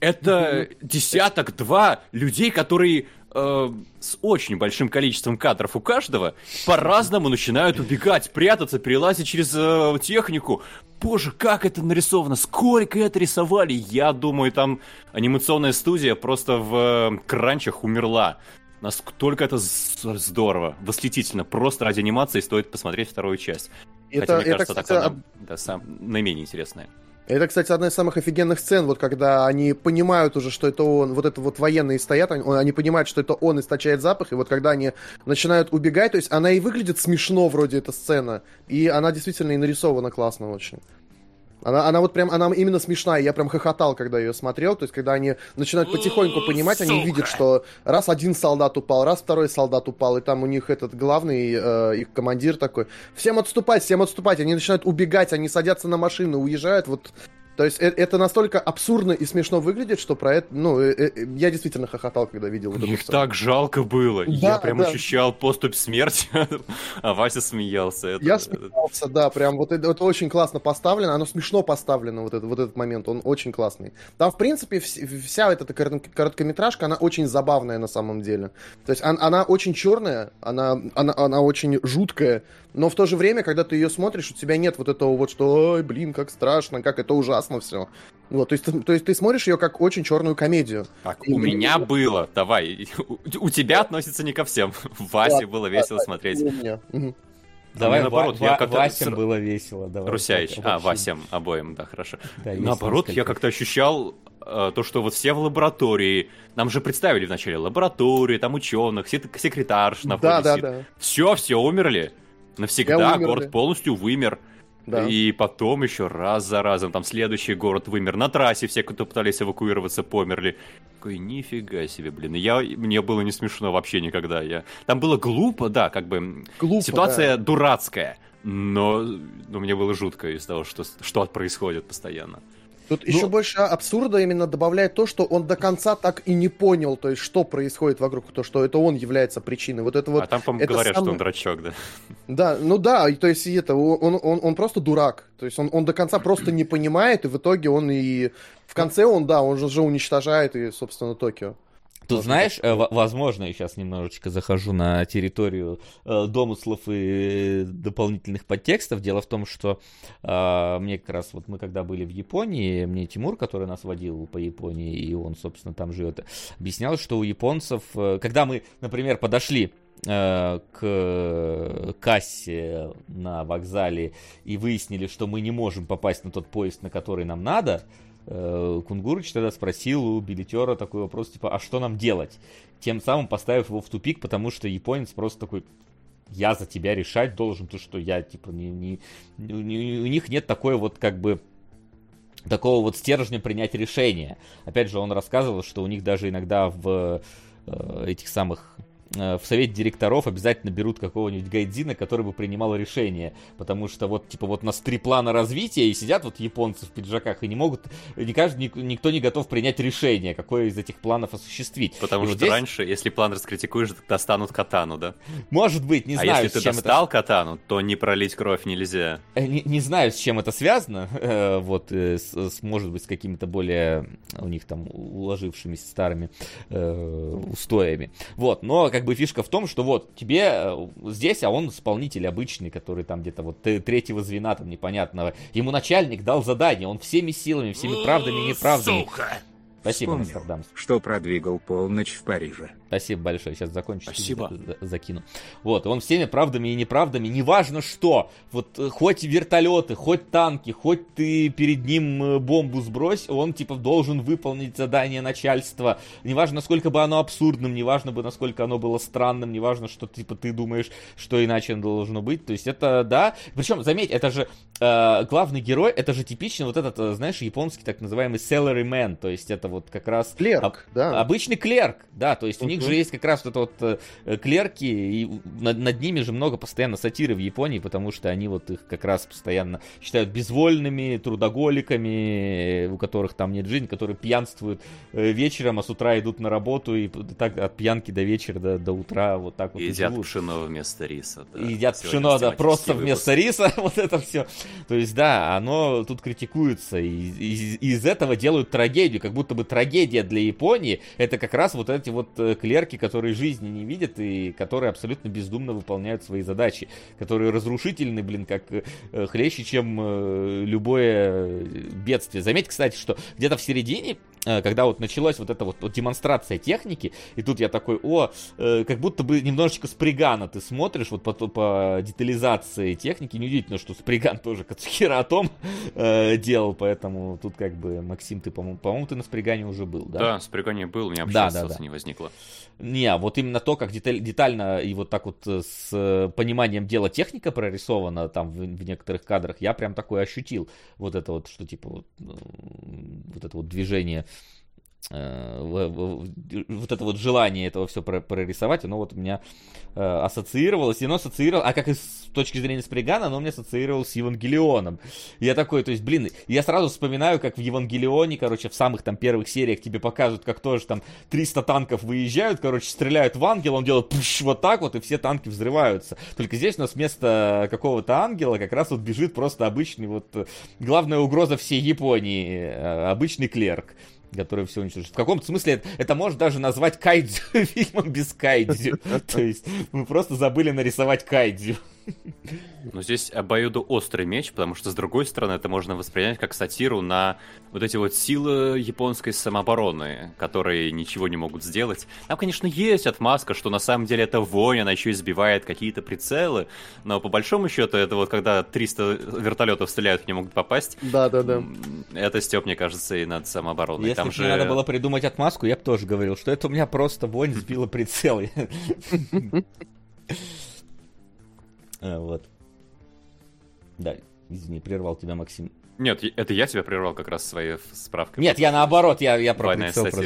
Это десяток-два людей, которые э, с очень большим количеством кадров у каждого по-разному начинают убегать, прятаться, перелазить через э, технику. Боже, как это нарисовано, сколько это рисовали. Я думаю, там анимационная студия просто в э, кранчах умерла. Насколько это здорово, восхитительно. Просто ради анимации стоит посмотреть вторую часть. Хотя, Это, мне это, кажется, кстати, так она од- да, сам, наименее интересная. Это, кстати, одна из самых офигенных сцен, вот когда они понимают уже, что это он, вот это вот военные стоят, они, они понимают, что это он источает запах, и вот когда они начинают убегать, то есть она и выглядит смешно вроде эта сцена, и она действительно и нарисована классно очень. Она, она вот прям, она именно смешная, я прям хохотал, когда ее смотрел, то есть когда они начинают потихоньку понимать, они видят, что раз один солдат упал, раз второй солдат упал, и там у них этот главный, э, их командир такой, всем отступать, всем отступать, они начинают убегать, они садятся на машину, уезжают, вот то есть э- это настолько абсурдно и смешно выглядит, что про это, ну, э- э, я действительно хохотал, когда видел эту Их так жалко было. Да, я прям да. ощущал поступь смерти, а Вася смеялся. Это- Я это- смеялся, да, прям вот это, это очень классно поставлено, оно смешно поставлено, вот, это, вот этот момент, он очень классный. Там, в принципе, вс- вся эта корот- короткометражка, она очень забавная на самом деле. То есть он- она очень черная, она, она, она очень жуткая, но в то же время, когда ты ее смотришь, у тебя нет вот этого вот, что, ой, блин, как страшно, как это ужасно все. Вот, то есть, ты- то есть ты смотришь ее как очень черную комедию. Так, И у мне- меня было. Давай. У, у тебя относится не ко всем. Васе было весело да, смотреть. не у меня. Мгм. Давай, мне наоборот, Ва- я как-то Васям было весело. Давай, Русяич. А. Васям обоим, да, хорошо. Да, Наоборот, я как-то ощущал э, то, что вот все в лаборатории, нам же представили вначале лаборатории, там ученых, сек- секретарш на Да, да, да. Все, все умерли. Навсегда умерли. город полностью вымер. Да. И потом еще раз за разом, там следующий город вымер. На трассе все, кто пытались эвакуироваться, померли. Такой, нифига себе, блин. Я, мне было не смешно вообще никогда. Я... Там было глупо, да, как бы. Глупо, Ситуация дурацкая. Но, но мне было жутко из того, что, что происходит постоянно. Тут Ну- еще больше абсурда именно добавляет то, что он до конца так и не понял, то есть что происходит вокруг, то что это он является причиной. Вот это вот. а там, по-моему, говорят, что самое- он дурачок, да. Да, ну да, и то есть это он, он, он просто дурак, то есть он, он до конца просто не понимает, и в итоге он и в конце он да, он же уничтожает и собственно Токио. Тут, знаешь, э, во- возможно, я сейчас немножечко захожу на территорию э, домыслов и дополнительных подтекстов. Дело в том, что э, мне как раз, вот мы когда были в Японии, мне Тимур, который нас водил по Японии, и он, собственно, там живет, объяснял, что у японцев, э, когда мы, например, подошли э, к кассе на вокзале и выяснили, что мы не можем попасть на тот поезд, на который нам надо, Кунгурыч тогда спросил у билетера такой вопрос, типа, а что нам делать? Тем самым поставив его в тупик, потому что японец просто такой, я за тебя решать должен, то что я, типа, не, не, не- у них нет такой вот, как бы, такого вот стержня принять решение. Опять же, он рассказывал, что у них даже иногда в э, этих самых э, в совет директоров обязательно берут какого-нибудь гайдзина, который бы принимал решение. Потому что вот, типа, вот у нас три плана развития, и сидят вот японцы в пиджаках, и не могут, не каждый, ник- никто не готов принять решение, какое из этих планов осуществить. Потому И что здесь, раньше, если план раскритикуешь, достанут катану, да? Может быть, не а знаю, если ты чем это достал катану, то не пролить кровь нельзя. Э, Не, не знаю, с чем это связано, э, вот, э, с, с, может быть, с какими-то более у них там уложившимися старыми э, устоями. Вот, но как бы фишка в том, что вот тебе э, здесь, а он исполнитель обычный, который там где-то вот третьего звена там непонятного. Ему начальник дал задание, он всеми силами, всеми правдами и неправдами. Спасибо, Вспомнил, Нострадамус. что продвигал полночь в Париже. Спасибо большое, сейчас закончу. Спасибо. за- за- Закину. Вот, он всеми правдами и неправдами, неважно что, вот э, хоть вертолеты, хоть танки, хоть ты перед ним э, бомбу сбрось, он типа должен выполнить задание начальства. Неважно, насколько бы оно абсурдным, неважно бы, насколько оно было странным, неважно, что типа ты думаешь, что иначе оно должно быть. То есть это, да. Причем, заметь, это же э, главный герой, это же типичный вот этот, э, знаешь, японский так называемый salaryman, то есть это вот как раз... Клерк, об- да. Обычный клерк, да, то есть у них. Же есть как раз вот это вот э, клерки, и над, над ними же много постоянно сатиры в Японии, потому что они вот их как раз постоянно считают безвольными, трудоголиками, э, у которых там нет жизни, которые пьянствуют э, вечером, а с утра идут на работу и так от пьянки до вечера, до, до утра вот так вот И и едят живут. пшено вместо риса. да. И едят Сегодня пшено, да, просто выпуск. вместо риса, вот это все. То есть, да, оно тут критикуется, и, и- и из этого делают трагедию, как будто бы трагедия для Японии, это как раз вот эти вот э, клерки, которые жизни не видят и которые абсолютно бездумно выполняют свои задачи, которые разрушительны, блин, как э, хлеще, чем э, любое э, бедствие. Заметь, кстати, что где-то в середине э, когда вот началась вот эта вот, вот демонстрация техники, и тут я такой, о, э, как будто бы немножечко Спригана ты смотришь вот по, по детализации техники, неудивительно, что Сприган тоже Кацухира о том э, делал, поэтому тут как бы, Максим, ты, по-моему, по-моему, ты на Спригане уже был, да? Да, с прикольней был, у меня вообще Да, да, да. не возникло. Не, вот именно то, как деталь- детально и вот так вот э, с э, пониманием дела техника прорисована там в, в некоторых кадрах, я прям такое ощутил. Вот это вот, что типа вот, э, вот это вот движение э, вот это вот желание этого все прорисовать, оно вот у меня э, ассоциировалось, и оно ассоциировалось, а как и с точки зрения Спригана, оно у меня ассоциировалось с Евангелионом. Я такой, то есть, блин, я сразу вспоминаю, как в Евангелионе, короче, в самых там первых сериях тебе показывают, как тоже там 300 танков выезжают, короче, стреляют в ангела, он делает пуш, вот так вот, и все танки взрываются. Только здесь у нас вместо какого-то ангела как раз вот бежит просто обычный вот э, главная угроза всей Японии, э, обычный клерк который все уничтожит. В каком-то смысле это, это можно даже назвать кайдзю фильмом без кайдзю. То есть мы просто забыли нарисовать кайдзю. Но здесь обоюдоострый меч, потому что, с другой стороны, это можно воспринять как сатиру на вот эти вот силы японской самообороны, которые ничего не могут сделать. Там, конечно, есть отмазка, что на самом деле это вонь, она еще избивает какие-то прицелы, но по большому счету это вот когда 300 вертолетов стреляют не могут попасть. Да-да-да. Это степ, мне кажется, и над самообороной. Если бы же... надо было придумать отмазку, я бы тоже говорил, что это у меня просто вонь сбила прицел. А, Вот. Да, извини, прервал тебя, Максим. Нет, это я тебя прервал как раз своей справкой. Нет, я наоборот, я, я про прицел просто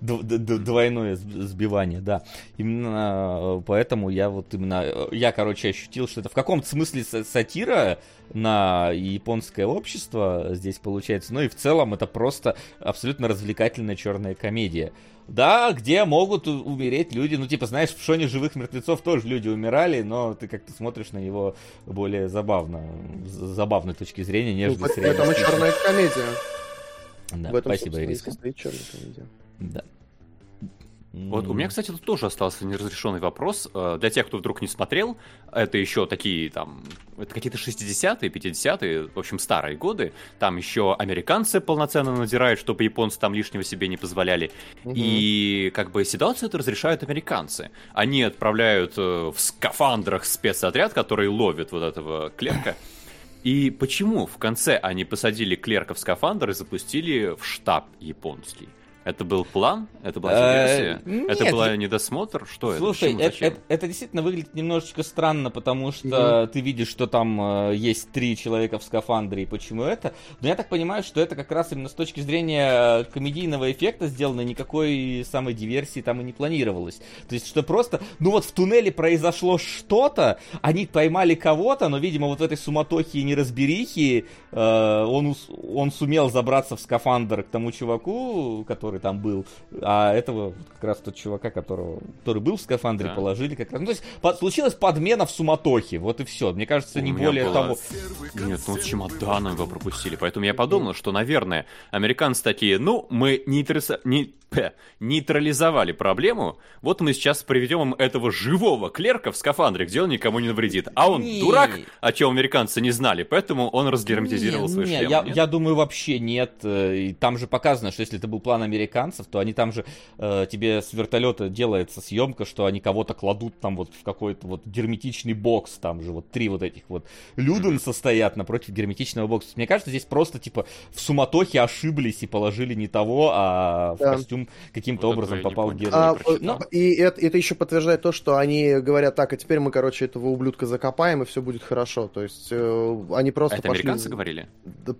Двойное сб- сбивание, да. Именно э, поэтому я вот именно, э, я, короче, ощутил, что это в каком-то смысле са- сатира на японское общество здесь получается. Ну и в целом это просто абсолютно развлекательная черная комедия. Да, где могут умереть люди, ну типа, знаешь, в шоне живых мертвецов тоже люди умирали, но ты как-то смотришь на него более забавно, с забавной точки зрения, Ну, нежели поэтому это средней. черная комедия. Да, В этом, спасибо, Ириска. Да. Вот у меня, кстати, тут тоже остался неразрешенный вопрос. Э, Для тех, кто вдруг не смотрел, это еще такие там, это какие-то 60-е, 50-е, в общем, старые годы. Там еще американцы полноценно надирают, чтобы японцы там лишнего себе не позволяли. Мгм. И как бы ситуацию это разрешают американцы. Они отправляют э, в скафандрах спецотряд, который ловит вот этого клерка. И почему в конце они посадили клерка в скафандр и запустили в штаб японский? Это был план? Это была Э, диверсия? Это нет, была я- недосмотр? Что это? Слушай, это, это- это действительно выглядит немножечко странно, потому что ты видишь, что там э, есть три человека в скафандре, и почему это. Но я так понимаю, что это как раз именно с точки зрения э, комедийного эффекта сделано, никакой самой диверсии там и не планировалось. То есть, что просто, ну вот в туннеле произошло что-то, они поймали кого-то, но, видимо, вот в этой суматохе и неразберихе э, он, он сумел забраться в скафандр к тому чуваку, который там был, а этого как раз тот чувака, которого, который был в скафандре, Да. положили как раз. Ну, то есть по- случилась подмена в суматохе, вот и все. Мне кажется, не более была- того. Нет, ну чемоданом его пропустили. Поэтому я подумал, что, наверное, американцы такие, ну, мы не- пэ, нейтрализовали проблему, вот мы сейчас приведем им этого живого клерка в скафандре, где он никому не навредит. А он Не. дурак, о чем американцы не знали, поэтому он разгерметизировал Не, свой не, шлем. я, нет? я думаю, вообще нет. Э, и Там же показано, что если это был план американцев, то они там же э, тебе с вертолета делается съемка, что они кого-то кладут там вот в какой-то вот герметичный бокс, там же вот три вот этих вот Люденса стоят напротив герметичного бокса. Мне кажется, здесь просто типа в суматохе ошиблись и положили не того, а в Да. костюм каким-то Вот образом попал в понял. гер... А, не прочитал. э, и это, это еще подтверждает то, что они говорят, так, а теперь мы, короче, этого ублюдка закопаем, и все будет хорошо. То есть э, они просто А это пошли... американцы говорили?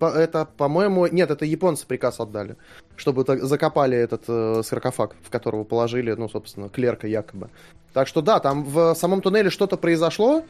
Это, по-моему, нет, это японцы приказ отдали, чтобы так закопали этот э, саркофаг, в которого положили, ну, собственно, клерка якобы. Так что да, там в самом туннеле что-то произошло, э,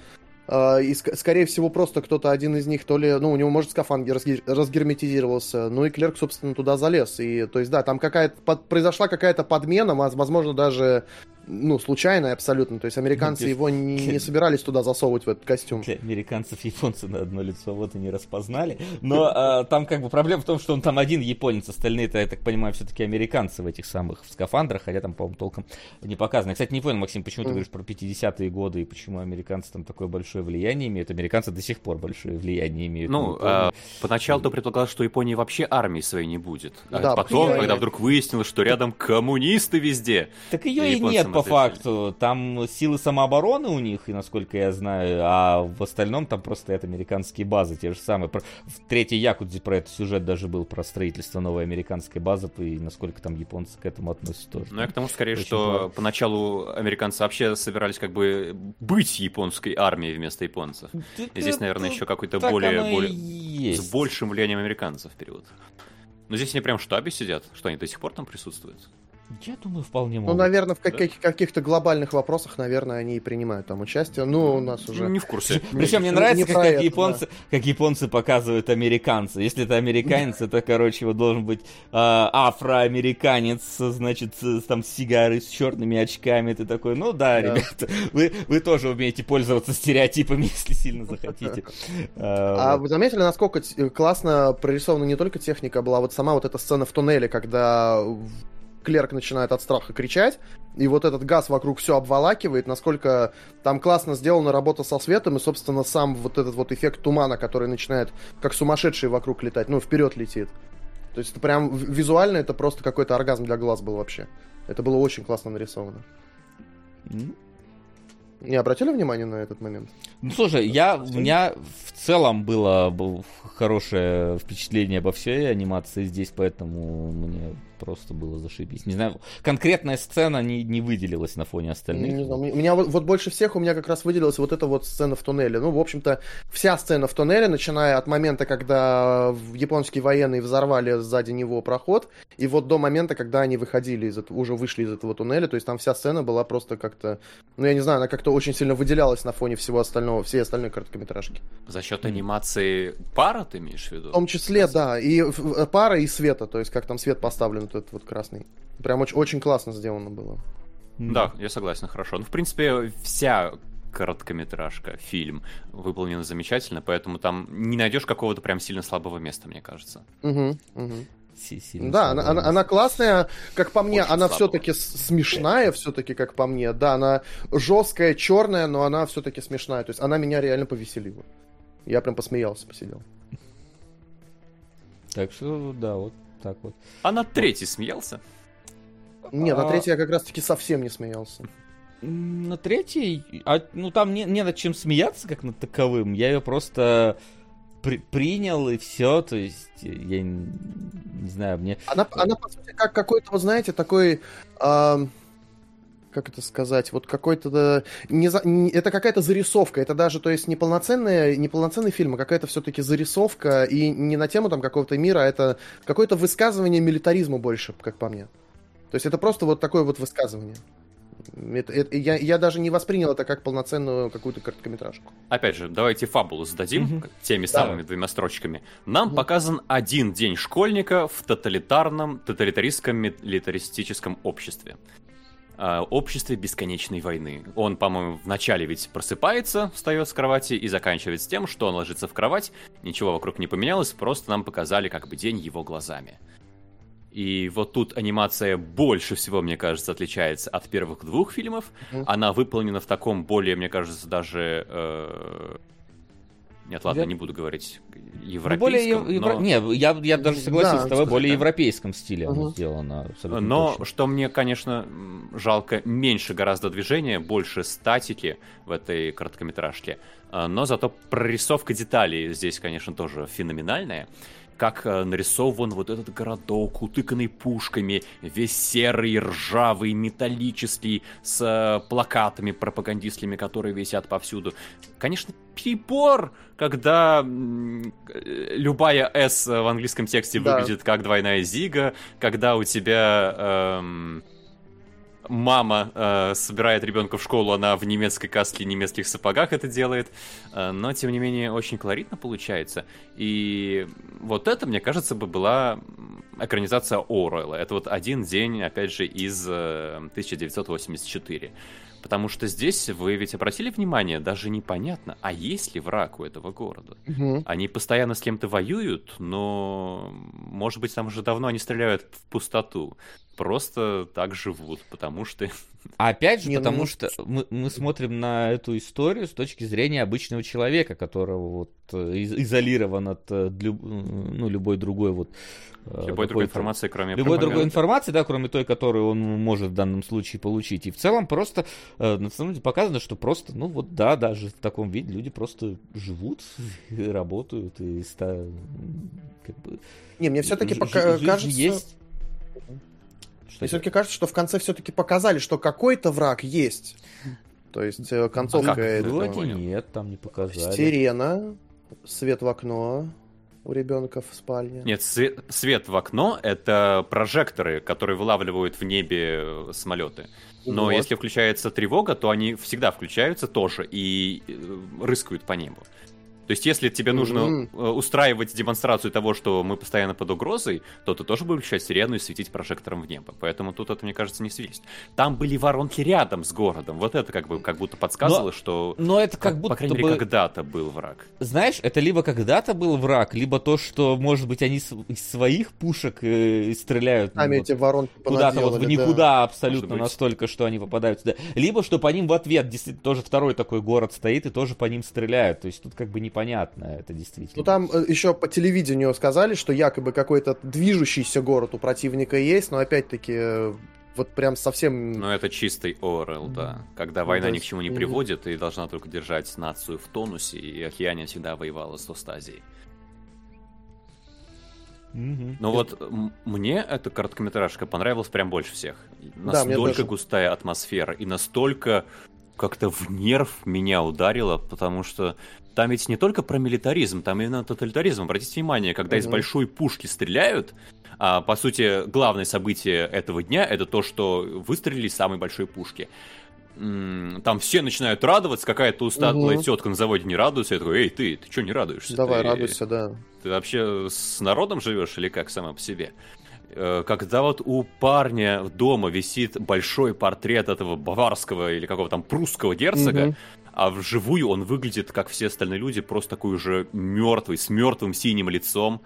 и, ск- скорее всего, просто кто-то один из них, то ли, ну, у него, может, скафандр разге- разгерметизировался, ну, и клерк, собственно, туда залез. И, то есть, да, там какая-то, под- произошла какая-то подмена, воз- возможно, даже, ну, случайная абсолютно. То есть, американцы Ну, его не, не собирались туда засовывать в этот костюм. Для американцев японцы на одно лицо вот и не распознали. Но а, там как бы проблема в том, что он там один японец, остальные-то, я так понимаю, все-таки американцы в этих самых в скафандрах, хотя там, по-моему, толком не показано. Я, кстати, не понял, Максим, почему ты говоришь про 50-е годы и почему американцы там такое большое влияние имеют. Американцы до сих пор большое влияние имеют. Ну, на Японию. а, поначалу-то предполагалось, что Японии вообще армии своей не будет. А Да, потом, я- когда вдруг выяснилось, что рядом коммунисты везде, Так ее и нет по это факту. Там силы самообороны у них, и насколько я знаю, а в остальном там просто стоят американские базы, те же самые. В третьей Якудзе про этот сюжет даже был, про строительство новой американской базы, и насколько там японцы к этому относятся тоже. Ну, я к тому скорее, Очень что важно. поначалу американцы вообще собирались как бы быть японской армией вместо японцев. И здесь, наверное, еще какой-то более, более с большим влиянием американцев период. Но здесь они прям в штабе сидят, что они до сих пор там присутствуют. Я думаю, вполне Ну, могут. наверное, в каких- каких-то глобальных вопросах, наверное, они и принимают там участие. Ну, у нас уже... Не в курсе. Причем мне не- нравится, не как, как это, японцы, как японцы показывают американца. Если это американец, это, короче, вот должен быть а, афроамериканец, значит, с, там с сигарой, с черными очками. Ты такой, ну да, Да. ребята, вы, вы тоже умеете пользоваться стереотипами, если сильно захотите. А, А вы заметили, насколько т- классно прорисована не только техника была, вот сама вот эта сцена в туннеле, когда клерк начинает от страха кричать, и вот этот газ вокруг все обволакивает, насколько там классно сделана работа со светом, и, собственно, сам вот этот вот эффект тумана, который начинает как сумасшедший вокруг летать, ну, вперед летит. То есть это прям визуально это просто какой-то оргазм для глаз был вообще. Это было очень классно нарисовано. Не обратили внимание на этот момент? Ну, слушай, я, у меня в целом было, было хорошее впечатление обо всей анимации здесь, поэтому мне просто было зашибись. Не знаю, конкретная сцена не, не выделилась на фоне остальных. Не знаю, у меня вот, вот больше всех у меня как раз выделилась вот эта вот сцена в туннеле. Ну, в общем-то, вся сцена в туннеле, начиная от момента, когда японские военные взорвали сзади него проход, и вот до момента, когда они выходили из этого, уже вышли из этого туннеля, то есть там вся сцена была просто как-то, ну, я не знаю, она как-то очень сильно выделялась на фоне всего остального, всей остальной короткометражки. За счет анимации пара, ты имеешь в виду? В том числе, да, и пара, и света, то есть как там свет поставлен, вот этот вот красный. Прям очень, очень классно сделано было. Да, я согласен, хорошо. Ну, в принципе, вся короткометражка, фильм выполнена замечательно, поэтому там не найдешь какого-то прям сильно слабого места, мне кажется. Угу, угу. Да, она, она, она классная, как по мне, Очень она все-таки смешная, все-таки, как по мне. Да, она жесткая, черная, но она все-таки смешная. То есть она меня реально повеселила. Я прям посмеялся, посидел. Так что, да, вот так вот. А на третий смеялся? Нет, на а третий я как раз-таки совсем не смеялся. На третий, а, ну там не, не над чем смеяться, как над таковым. Я ее просто при, принял и все, то есть я не, не знаю, мне. Она, она по сути как какой-то, вы знаете, такой. Э, как это сказать, вот какой-то... Не, не, это какая-то зарисовка, это даже, то есть, не полноценная, не полноценный фильм, а какая-то все-таки зарисовка, и не на тему там какого-то мира, а это какое-то высказывание милитаризма больше, как по мне. То есть это просто вот такое вот высказывание. Это, это, я, я даже не воспринял это как полноценную какую-то короткометражку. Опять же, давайте фабулу сдадим угу. теми самыми Давай. двумя строчками. Нам угу. показан один день школьника в тоталитарном, тоталитаристском, милитаристическом обществе. Э, обществе бесконечной войны. Он, по-моему, вначале ведь просыпается, встает с кровати и заканчивает с тем, что он ложится в кровать, ничего вокруг не поменялось, просто нам показали как бы день его глазами. И вот тут анимация больше всего, мне кажется, отличается от первых двух фильмов. Mm-hmm. Она выполнена в таком более, мне кажется, даже э, нет, ладно, я... не буду говорить европейском. Ну, более евро... но... Не, я, я даже согласен да, с тобой, более да. европейском стиле угу. сделано. Но точно. что мне, конечно, жалко, меньше гораздо движения, больше статики в этой короткометражке. А, но зато прорисовка деталей здесь, конечно, тоже феноменальная как э, нарисован вот этот городок, утыканный пушками, весь серый, ржавый, металлический, с э, плакатами пропагандистскими, которые висят повсюду. Конечно, перебор, когда э, любая S в английском тексте да. выглядит как двойная зига, когда у тебя... Эм, мама э, собирает ребенка в школу, она в немецкой каске и немецких сапогах это делает, э, но тем не менее очень колоритно получается. И вот это, мне кажется, бы была экранизация Оруэлла. Это вот один день, опять же, из э, 1984. Потому что здесь вы ведь обратили внимание, даже непонятно, а есть ли враг у этого города. Угу. Они постоянно с кем-то воюют, но, может быть, там уже давно они стреляют в пустоту просто так живут, потому что... А опять же, Не, потому ну... что мы, мы смотрим на эту историю с точки зрения обычного человека, которого вот э, изолирован от э, люб, ну, любой другой вот... Э, любой другой информации, кроме Любой другой информации, да, кроме той, которую он может в данном случае получить. И в целом просто на самом деле показано, что просто, ну вот да, даже в таком виде люди просто живут, и работают, и ста... как бы... Не, мне все-таки пока кажется... Есть что Мне все-таки кажется, что в конце все-таки показали, что какой-то враг есть. То есть э, концовка... А как? Это... Вроде нет, там не показали. Сирена, свет в окно у ребенка в спальне. Нет, свет, свет в окно — это прожекторы, которые вылавливают в небе э, самолеты. Но вот. если включается тревога, то они всегда включаются тоже и э, рыскают по небу. То есть, если тебе нужно mm-hmm. устраивать демонстрацию того, что мы постоянно под угрозой, то ты тоже будешь включать сирену и светить прожектором в небо. Поэтому тут это, мне кажется, не связь. Там были воронки рядом с городом. Вот это как бы как будто подсказывало, но, что... Но это как, как будто По крайней мере, когда-то был враг. Знаешь, это либо когда-то был враг, либо то, что, может быть, они из своих пушек э, стреляют. Сами ну, эти вот, воронки Куда-то вот в никуда да. абсолютно настолько, что они попадают сюда. Либо, что по ним в ответ действительно тоже второй такой город стоит и тоже по ним стреляют. То есть тут как бы не непонятно, это действительно. Ну там э, еще по телевидению сказали, что якобы какой-то движущийся город у противника есть, но опять-таки э, вот прям совсем... Ну, это чистый ОРЛ, да. Когда ну, война ни к чему не приводит и должна только держать нацию в тонусе, и Океане всегда воевала с Остазией. Mm-hmm. Но вот мне эта короткометражка понравилась прям больше всех. Настолько да, густая атмосфера и настолько как-то в нерв меня ударило, потому что там ведь не только про милитаризм, там именно тоталитаризм. Обратите внимание, когда mm-hmm. из большой пушки стреляют, а, по сути, главное событие этого дня это то, что выстрелили из самой большой пушки. Там все начинают радоваться, какая-то усталая угу. тетка на заводе не радуется. Я такой, эй, ты, ты что не радуешься? Давай, ты, радуйся, да. Ты вообще с народом живешь или как сама по себе? Э, когда вот у парня дома висит большой портрет этого баварского или какого там прусского герцога, угу. А вживую он выглядит, как все остальные люди, просто такой уже мертвый, с мертвым синим лицом,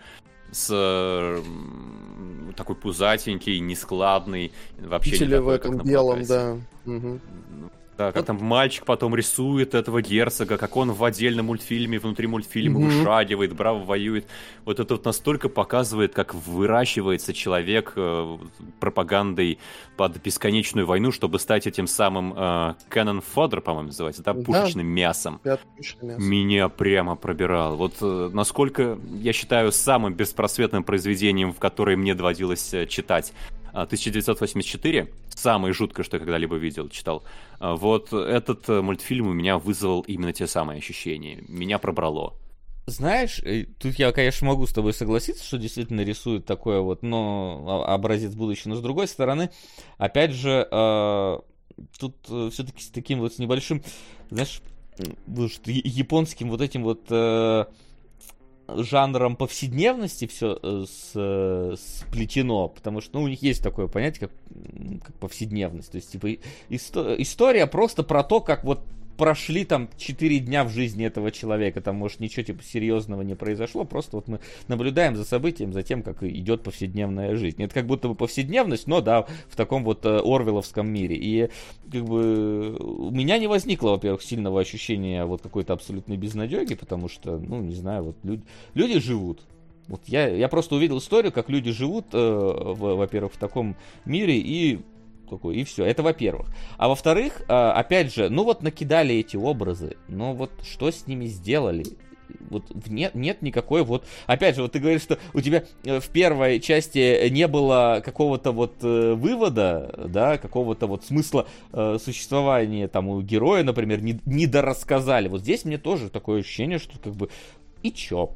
с такой пузатенький, нескладный, вообще Видели не такой, в этом белом, да. Угу. Да, как вот. там мальчик потом рисует этого герцога, как он в отдельном мультфильме, внутри мультфильма mm-hmm. вышагивает, браво воюет. Вот это вот настолько показывает, как выращивается человек э, пропагандой под бесконечную войну, чтобы стать этим самым э, fodder, по-моему, называется, да, пушечным да. мясом. мясо. Меня прямо пробирало. Вот э, насколько, я считаю, самым беспросветным произведением, в которое мне доводилось э, читать 1984, а, самое жуткое, что я когда-либо видел, читал. А, вот этот э, мультфильм у меня вызвал именно те самые ощущения. Меня пробрало. Знаешь, э, тут я, конечно, могу с тобой согласиться, что действительно рисует такое вот, но а, образец будущего. Но с другой стороны, опять же, э, тут все-таки с таким вот с небольшим, знаешь, японским вот этим вот жанром повседневности все э, э, сплетено, потому что ну, у них есть такое понятие, как, как повседневность. То есть, типа, исто- история просто про то, как вот прошли там 4 дня в жизни этого человека, там, может, ничего типа серьезного не произошло, просто вот мы наблюдаем за событием, за тем, как идет повседневная жизнь. Это как будто бы повседневность, но да, в таком вот э, Орвеловском мире. И как бы у меня не возникло, во-первых, сильного ощущения вот какой-то абсолютной безнадеги, потому что, ну, не знаю, вот люди, люди живут, вот я, я просто увидел историю, как люди живут, э, во-первых, в таком мире, и какой, и все. Это во-первых. А во-вторых, а, опять же, ну вот накидали эти образы, но вот что с ними сделали? вот нет, нет никакой вот... Опять же, вот ты говоришь, что у тебя э, в первой части не было какого-то вот э, вывода, да, какого-то вот смысла э, существования там у героя, например, не, не дорассказали. Вот здесь мне тоже такое ощущение, что как бы и чё?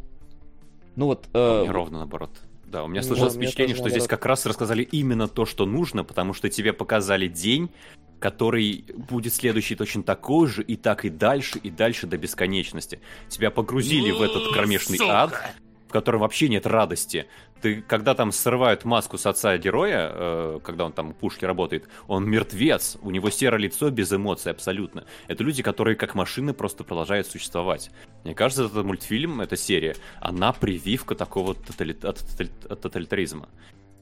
Ну вот... Э, ровно наоборот. Да, у меня сложилось вот, впечатление, что здесь как раз рассказали именно то, что нужно, потому что тебе показали день, который будет следующий точно такой же, и так и дальше, и дальше до бесконечности. Тебя погрузили в этот кромешный Сука. ад, в котором вообще нет радости. Ты, когда там срывают маску с отца героя, э, когда он там в пушке работает, он мертвец, у него серое лицо без эмоций абсолютно. Это люди, которые как машины просто продолжают существовать. Мне кажется, этот мультфильм, эта серия, она прививка такого тотали... от, от тоталитаризма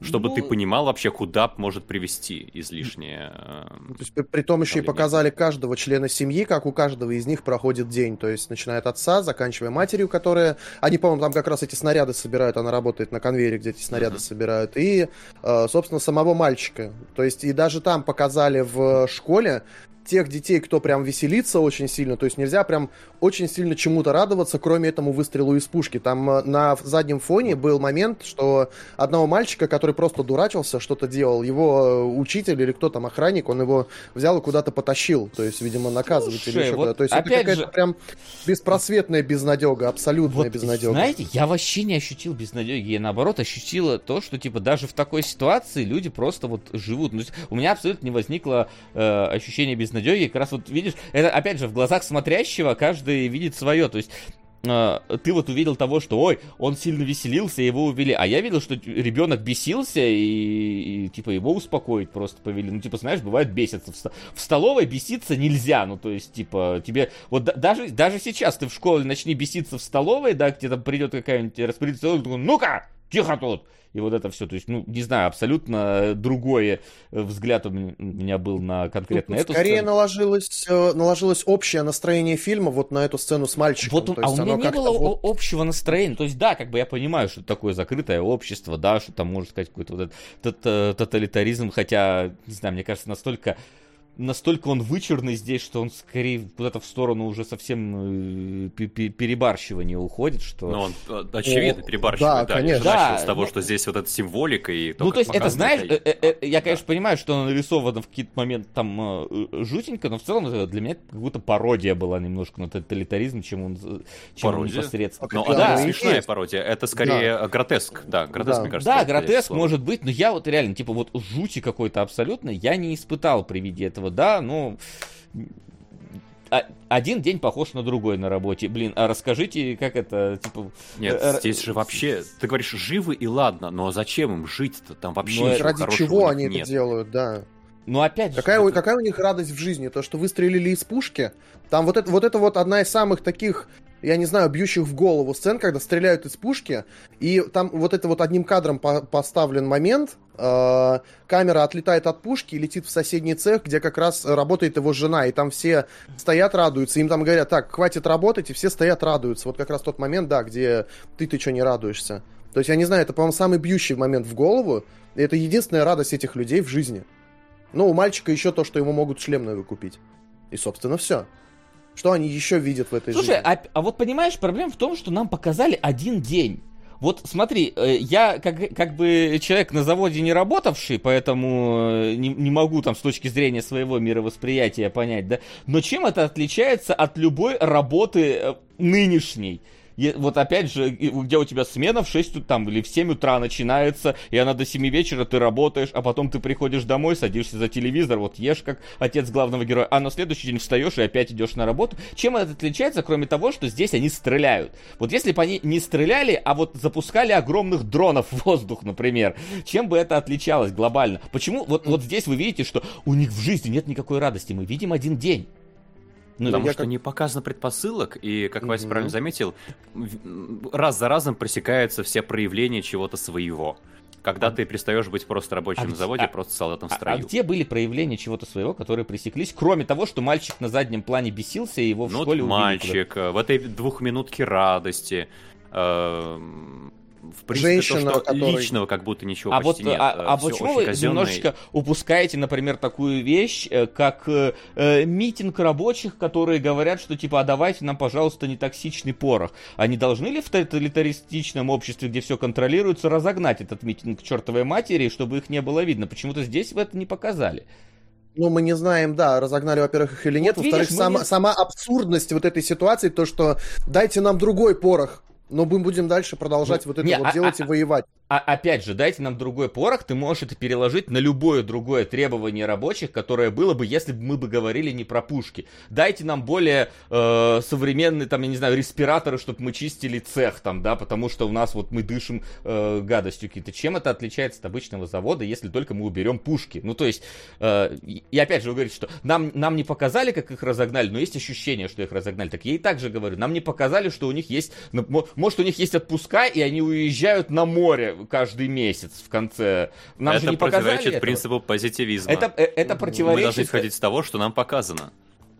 чтобы ну, ты понимал вообще, куда может привести излишнее. Э, то есть, при том еще и показали каждого члена семьи, как у каждого из них проходит день. То есть, начиная от отца, заканчивая матерью, которая... Они, по-моему, там как раз эти снаряды собирают, она работает на конвейере, где эти снаряды uh-huh. собирают. И, э, собственно, самого мальчика. То есть, и даже там показали в школе, тех детей, кто прям веселится очень сильно, то есть нельзя прям очень сильно чему-то радоваться, кроме этому выстрелу из пушки. Там э, на заднем фоне был момент, что одного мальчика, который просто дурачился, что-то делал, его э, учитель или кто там, охранник, он его взял и куда-то потащил, то есть, видимо, наказывать Слушай, или еще вот То есть это какая-то же... прям беспросветная безнадега, абсолютная вот, безнадега. Знаете, я вообще не ощутил безнадеги, я наоборот ощутила то, что типа даже в такой ситуации люди просто вот живут. Ну, у меня абсолютно не возникло э, ощущения безнадеги безнадеги, как раз вот видишь, это опять же в глазах смотрящего каждый видит свое, то есть э, ты вот увидел того, что, ой, он сильно веселился, его увели. А я видел, что ребенок бесился, и, и типа его успокоить просто повели. Ну, типа, знаешь, бывает бесится. В, в столовой беситься нельзя. Ну, то есть, типа, тебе... Вот да, даже, даже сейчас ты в школе начни беситься в столовой, да, где там придет какая-нибудь распорядитель, ну-ка, тихо тут! И вот это все. То есть, ну, не знаю, абсолютно другой э, взгляд у меня был на конкретно ну, эту скорее сцену. наложилось, э, наложилось общее настроение фильма вот на эту сцену с мальчиком. Вот, а у меня не было вот... общего настроения. То есть, да, как бы я понимаю, что это такое закрытое общество, да, что там, можно сказать, какой-то вот этот тоталитаризм, хотя, не знаю, мне кажется, настолько настолько он вычурный здесь, что он скорее куда-то в сторону уже совсем э, перебарщивания уходит, что... Ну, он э, очевидно О, перебарщивает, да, да конечно. Да, с того, ну... что здесь вот эта символика и то, Ну, то есть это, знаешь, это... Э, я, конечно, да. понимаю, что он нарисован в какие-то моменты там жутенько, но в целом для меня это как будто пародия была немножко на тоталитаризм, чем он, чем пародия? он непосредственно. Ну, да, да, смешная есть. пародия, это скорее да. гротеск, да, гротеск, да. мне кажется. Да, гротеск может быть, но я вот реально, типа, вот жути какой-то абсолютно я не испытал при виде этого, да, ну один день похож на другой на работе. Блин, а расскажите, как это, типа... Нет, э, здесь же вообще, ты говоришь, живы и ладно, но зачем им жить-то? Там вообще ну, Ради чего они нет. это делают, да. Ну опять же... Какая, это... какая у них радость в жизни? То, что выстрелили из пушки? Там вот это, вот это вот одна из самых таких я не знаю, бьющих в голову сцен, когда стреляют из пушки, и там вот это вот одним кадром по поставлен момент, э, камера отлетает от пушки и летит в соседний цех, где как раз работает его жена, и там все стоят, радуются, им там говорят, так, хватит работать, и все стоят, радуются. Вот как раз тот момент, да, где ты, ты что, не радуешься. То есть, я не знаю, это, по-моему, самый бьющий момент в голову, и это единственная радость этих людей в жизни. Ну, у мальчика еще то, что ему могут шлем новый купить. И, собственно, все. Что они еще видят в этой Слушай, жизни? а, а вот понимаешь, проблема в том, что нам показали один день. Вот смотри, э, я как, как бы человек на заводе не работавший, поэтому э, не, не могу там с точки зрения своего мировосприятия понять, да, но чем это отличается от любой работы э, нынешней? Вот опять же, где у тебя смена в 6 там, или в 7 утра начинается, и она до 7 вечера ты работаешь, а потом ты приходишь домой, садишься за телевизор, вот ешь как отец главного героя, а на следующий день встаешь и опять идешь на работу. Чем это отличается, кроме того, что здесь они стреляют? Вот если бы они не стреляли, а вот запускали огромных дронов в воздух, например, чем бы это отличалось глобально? Почему вот, вот здесь вы видите, что у них в жизни нет никакой радости, мы видим один день. Ну, Потому что как... не показано предпосылок, и, как Вася правильно заметил, раз за разом пресекаются все проявления чего-то своего. Когда а... ты перестаешь быть просто рабочим а на заводе, а... просто солдатом в строю. А, а где были проявления чего-то своего, которые пресеклись, кроме того, что мальчик на заднем плане бесился, и его в ну, школе вот мальчик, куда в этой двухминутке радости, э в принципе, Женщина, то, что который... личного как будто ничего а почти вот, нет. А, а почему вы казенное... немножечко упускаете, например, такую вещь, э, как э, э, митинг рабочих, которые говорят, что типа, а давайте нам, пожалуйста, не токсичный порох. Не должны ли в тоталитаристичном обществе, где все контролируется, разогнать этот митинг к чертовой матери, чтобы их не было видно? Почему-то здесь в это не показали. Ну, мы не знаем, да, разогнали, во-первых, их или нет. Вот Во-вторых, сама, не... сама абсурдность вот этой ситуации, то, что дайте нам другой порох, но мы будем дальше продолжать ну, вот это не, вот а, делать а, и воевать. А, опять же, дайте нам другой порох, ты можешь это переложить на любое другое требование рабочих, которое было бы, если бы мы бы говорили не про пушки. Дайте нам более э, современные, там, я не знаю, респираторы, чтобы мы чистили цех там, да, потому что у нас вот мы дышим э, гадостью какие-то. Чем это отличается от обычного завода, если только мы уберем пушки? Ну, то есть, э, и опять же, вы говорите, что нам, нам не показали, как их разогнали, но есть ощущение, что их разогнали. Так я и так же говорю, нам не показали, что у них есть, ну, может, у них есть отпуска, и они уезжают на море каждый месяц в конце. Нам это же не противоречит этого. принципу позитивизма. Это, э, это противоречит... Мы должны исходить из того, что нам показано.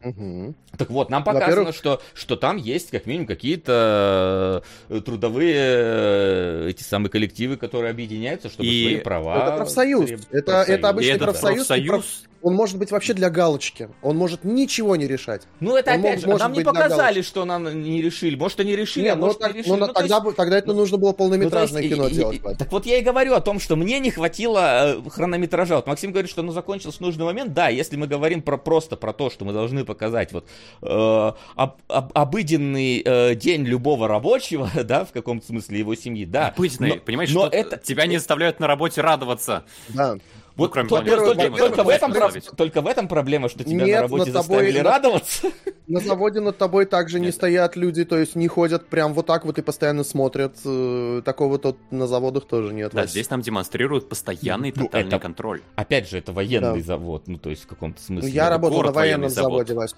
Угу. Так вот, нам показано, что, что там есть как минимум какие-то э, трудовые э, эти самые коллективы, которые объединяются, чтобы и... свои права... Это профсоюз. Это, профсоюз. это обычный профсоюз. профсоюз он может быть вообще для галочки. Он может ничего не решать. Ну, это он опять же, нам не показали, что нам не решили. Может, они решили, Нет, а ну, может, так, не решили. Ну, ну, тогда, есть... тогда это ну, нужно было полнометражное ну, кино и, делать. И, так вот я и говорю о том, что мне не хватило э, хронометража. Вот Максим говорит, что оно закончилось в нужный момент. Да, если мы говорим про, просто про то, что мы должны показать вот э, об, об, обыденный э, день любого рабочего, да, в каком-то смысле его семьи, да. Обыденный, но, понимаешь, но что это... тебя не заставляют на работе радоваться. Да. Вот кроме только, во-первых, только- во-первых, только в этом, про- только в этом проблема, что тебя Нет, на работе над тобой- заставили радоваться. На заводе над тобой также не стоят люди, то есть не ходят прям вот так вот и постоянно смотрят. Э, Такого тут на заводах тоже нет. Да, здесь нам демонстрируют постоянный Ну, тотальный это- контроль. Опять же, это военный Да. завод, ну то есть в каком-то Ну, смысле. я работал на военном завод. заводе, Вась.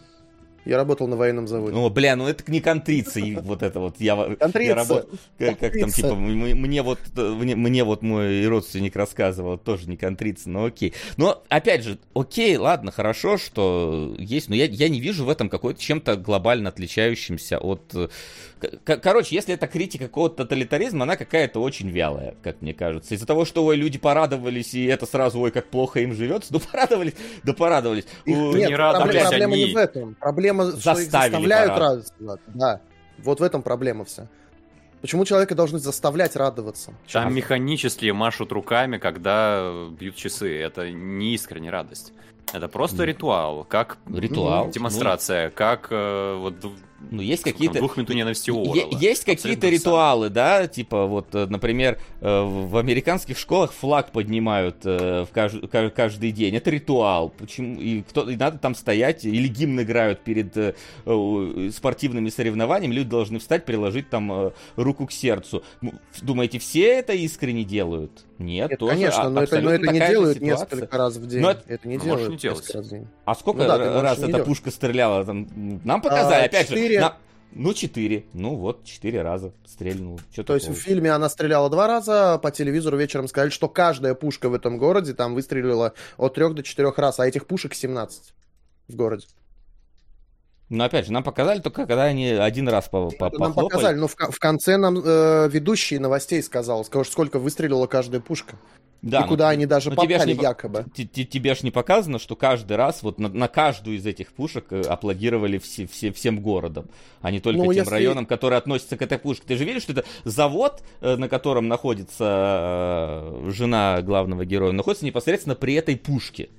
Я работал на военном заводе. Ну, бля, ну это не контрица, и вот это вот. Я, я Контрица. работ- как, как там, типа, мне вот, э, мне, мне вот мой родственник рассказывал, тоже не контрица, но окей. Но, опять же, окей, ладно, хорошо, что есть, но я, я не вижу в этом какой-то чем-то глобально отличающимся от... э, Короче, если это критика какого-то тоталитаризма, она какая-то очень вялая, как мне кажется. Из-за того, что, ой, люди порадовались, и это сразу, ой, как плохо им живется, ну порадовались, да порадовались. Их- Нет, не радовались проблема, проблема они. не в этом. Проблема, что их заставляют радоваться. Да. Вот в этом проблема вся. Почему человека должны заставлять радоваться? Там механически машут руками, когда бьют часы. Это не искренняя радость. Это просто Ну. ритуал, как Ритуал. демонстрация, как э, вот Ну, есть какие-то двух минут ненависти Оруэлла. Есть какие-то ритуалы, да, типа вот, э, например, э, в американских школах флаг поднимают э, в кажд- ка- каждый день. Это ритуал. Почему? И, кто... и надо там стоять, или гимн играют перед спортивными соревнованиями, люди должны встать, приложить там руку к сердцу. М, Думаете, все это искренне делают? Нет, Нет, тоже конечно, а- но это, но это не делают ситуация. несколько раз в день. Но это- это не Ну, делают не делать. раз в день. А сколько Ну да, раз эта делать. пушка стреляла? Там, нам показали, А, опять четыре. же. на- Ну, четыре. Ну вот, четыре раза стрельнул. Чё То есть в фильме она стреляла два раза, а по телевизору вечером сказали, что каждая пушка в этом городе там выстрелила от трех до четырех раз, а этих пушек 17 в городе. Но опять же, нам показали только, когда они один раз по, нам показали, но в, в конце нам э, ведущий новостей сказал, сказал, сколько выстрелила каждая пушка. Да, и ну, куда они даже ну, тебе ж попали, не якобы. Тебе ж не показано, что каждый раз вот на, на каждую из этих пушек э, аплодировали все, все, всем городом, а не только Ну, тем если- районам, которые относятся к этой пушке. Ты же видишь, что это завод, э, на котором находится э, жена главного героя, находится непосредственно при этой пушке.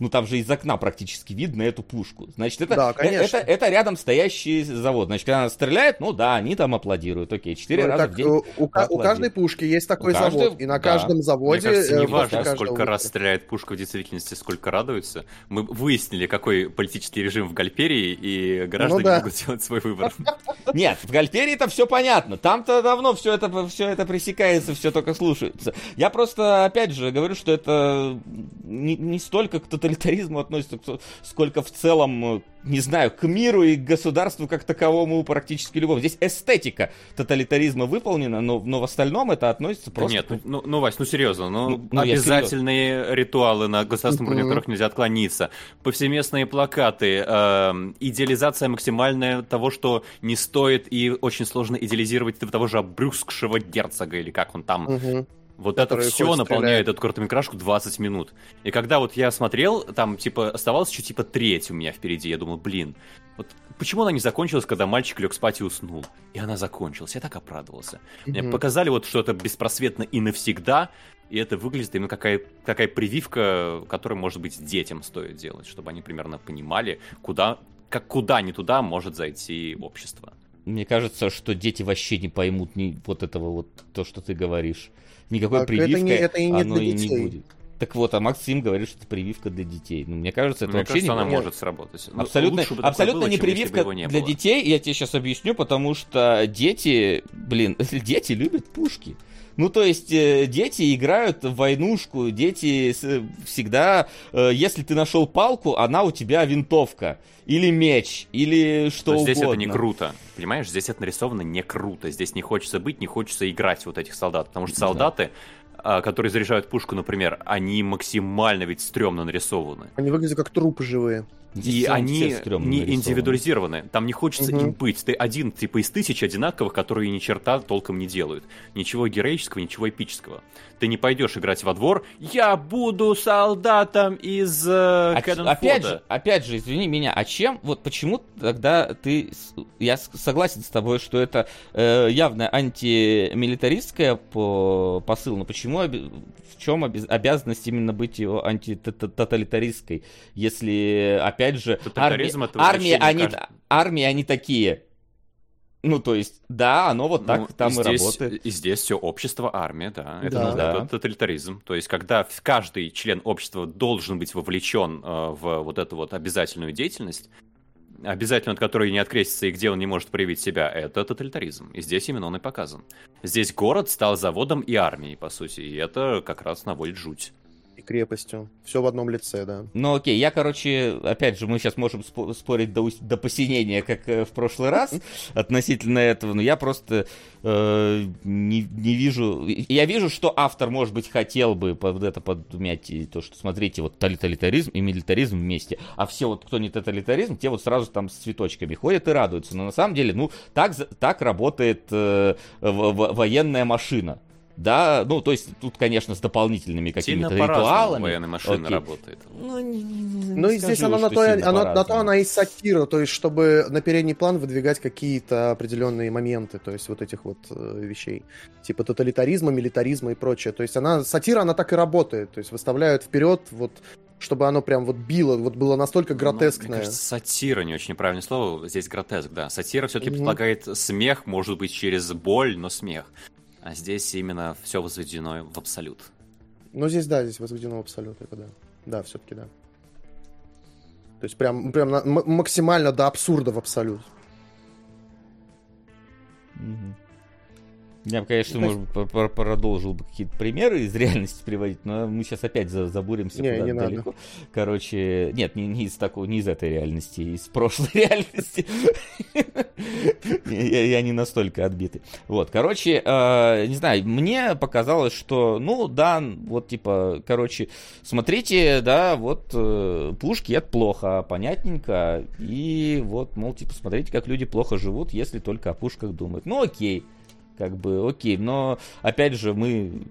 Ну там же из окна практически видно эту пушку. Значит, это, Да, э- конечно. это, это рядом стоящий завод. Значит, когда она стреляет, ну да, они там аплодируют. Окей, четыре Ну, раза так, в день. э, у, у аплодируют. каждой пушки есть такой У каждой- завод, и на да. каждом Мне заводе... кажется, э, не важно, сколько выстрела. раз стреляет пушка в действительности, сколько радуется. Мы выяснили, какой политический режим в Гальперии, и граждане Ну да. могут сделать свой выбор. Нет, в Гальперии это все понятно. Там-то давно все это, все это пресекается, все только слушается. Я просто, опять же, говорю, что это не, не столько к тоталитаризму относится, сколько в целом, э, не знаю, к миру и к государству как таковому практически любому. Здесь эстетика тоталитаризма выполнена, но, но в остальном это относится Да просто... Нет, ну, ну, ну, Вась, ну серьезно, ну, Ну, ну, обязательные ритуалы на государственном уровне, от которых нельзя отклониться, повсеместные плакаты, эм, идеализация максимальная того, что не стоит и очень сложно идеализировать того же обрюзгшего герцога, или как он там. Мгм. Вот это все наполняет эту короткометражку 20 минут. И когда вот я смотрел, там, типа, оставалось еще, типа, треть у меня впереди, я думал, блин, вот почему она не закончилась, когда мальчик лег спать и уснул? И она закончилась, я так обрадовался. Мне Мгм. показали вот, что это беспросветно и навсегда, и это выглядит именно какая, какая прививка, которую, может быть, детям стоит делать, чтобы они примерно понимали, куда, как куда не туда может зайти общество. Мне кажется, что дети вообще не поймут ни вот этого вот, то, что ты говоришь. Никакой Так, это прививкой не- это и не оно для и не будет. Так вот, а Максим говорит, что это прививка для детей. Ну, мне кажется, это Мне вообще кажется, не она Нет. может сработать. Ну, Абсолютно, лучше бы абсолютно было, не прививка не для было. детей. Я тебе сейчас объясню, потому что дети, блин, дети любят пушки. Ну, то есть, э, дети играют в войнушку, дети с- всегда, э, если ты нашел палку, она у тебя винтовка, или меч, или что Но здесь угодно. это не круто. Понимаешь, здесь это нарисовано не круто. Здесь не хочется быть, не хочется играть вот этих солдат. Потому что Да. солдаты, а, которые заряжают пушку, например, они максимально ведь стрёмно нарисованы. Они выглядят как трупы живые. И они не индивидуализированы. Там не хочется Мгм. им быть. Ты один, типа, из тысячи одинаковых, которые ни черта толком не делают. Ничего героического, ничего эпического. Ты не пойдешь играть во двор. Я буду солдатом из э, А опять Fod'а». же, опять же, извини меня, а чем, вот почему тогда ты, я согласен с тобой, что это э, явно антимилитаристское по посыл, но почему, в чем оби- обязанность именно быть его антитоталитаристской, если, опять же, армия, армия, они, кажд- армии, они такие, Ну, то есть, да, оно вот так Ну, там и, здесь, работает. И здесь все общество, армия, да. Это, Да. Да. это тоталитаризм. То есть, когда каждый член общества должен быть вовлечен э, в вот эту вот обязательную деятельность, обязательно от которой не открестится и где он не может проявить себя, это тоталитаризм. И здесь именно он и показан. Здесь город стал заводом и армией, по сути, и это как раз наводит жуть. Крепостью. Все в одном лице, да. Ну окей, я, короче, опять же, мы сейчас можем спо- спорить до, до посинения, как э, в прошлый раз, относительно этого, но я просто э, не, не вижу... Я вижу, что автор, может быть, хотел бы под это подмять и то, что, смотрите, вот тоталитаризм и милитаризм вместе, а все вот, кто не тоталитаризм, те вот сразу там с цветочками ходят и радуются, но на самом деле, ну, так, так работает э, в- в- военная машина. Да, ну, то есть тут, конечно, с дополнительными какими-то ритуалами. военная машина Окей. работает. Ну, не- не- не Ну и здесь скажу, она на то, она, на то она и сатира, то есть чтобы на передний план выдвигать какие-то определенные моменты, то есть вот этих вот э, вещей, типа тоталитаризма, милитаризма и прочее. То есть она, сатира, она так и работает, то есть выставляют вперед вот чтобы оно прям вот било, вот было настолько Ну, гротескное. мне кажется, сатира не очень правильное слово. Здесь гротеск, да. Сатира все-таки Мгм. предполагает смех, может быть, через боль, но смех. А здесь именно все возведено в абсолют. Ну, здесь, да, здесь возведено в абсолют, это да. Да, все-таки да. То есть прям, прям на- максимально до абсурда в абсолют. Мгм. Я бы, конечно, может продолжил бы какие-то примеры из реальности приводить, но мы сейчас опять за- забуримся Не, куда-то не надо. далеко. Короче, нет, не, не из такого, не из этой реальности, из прошлой реальности. Я не настолько отбитый. Вот, короче, э, не знаю, мне показалось, что, ну, да, вот, типа, короче, смотрите, да, вот, э, пушки это плохо, понятненько, и вот, мол, типа, смотрите, как люди плохо живут, если только о пушках думают. Ну, окей, как бы окей, но опять же мы,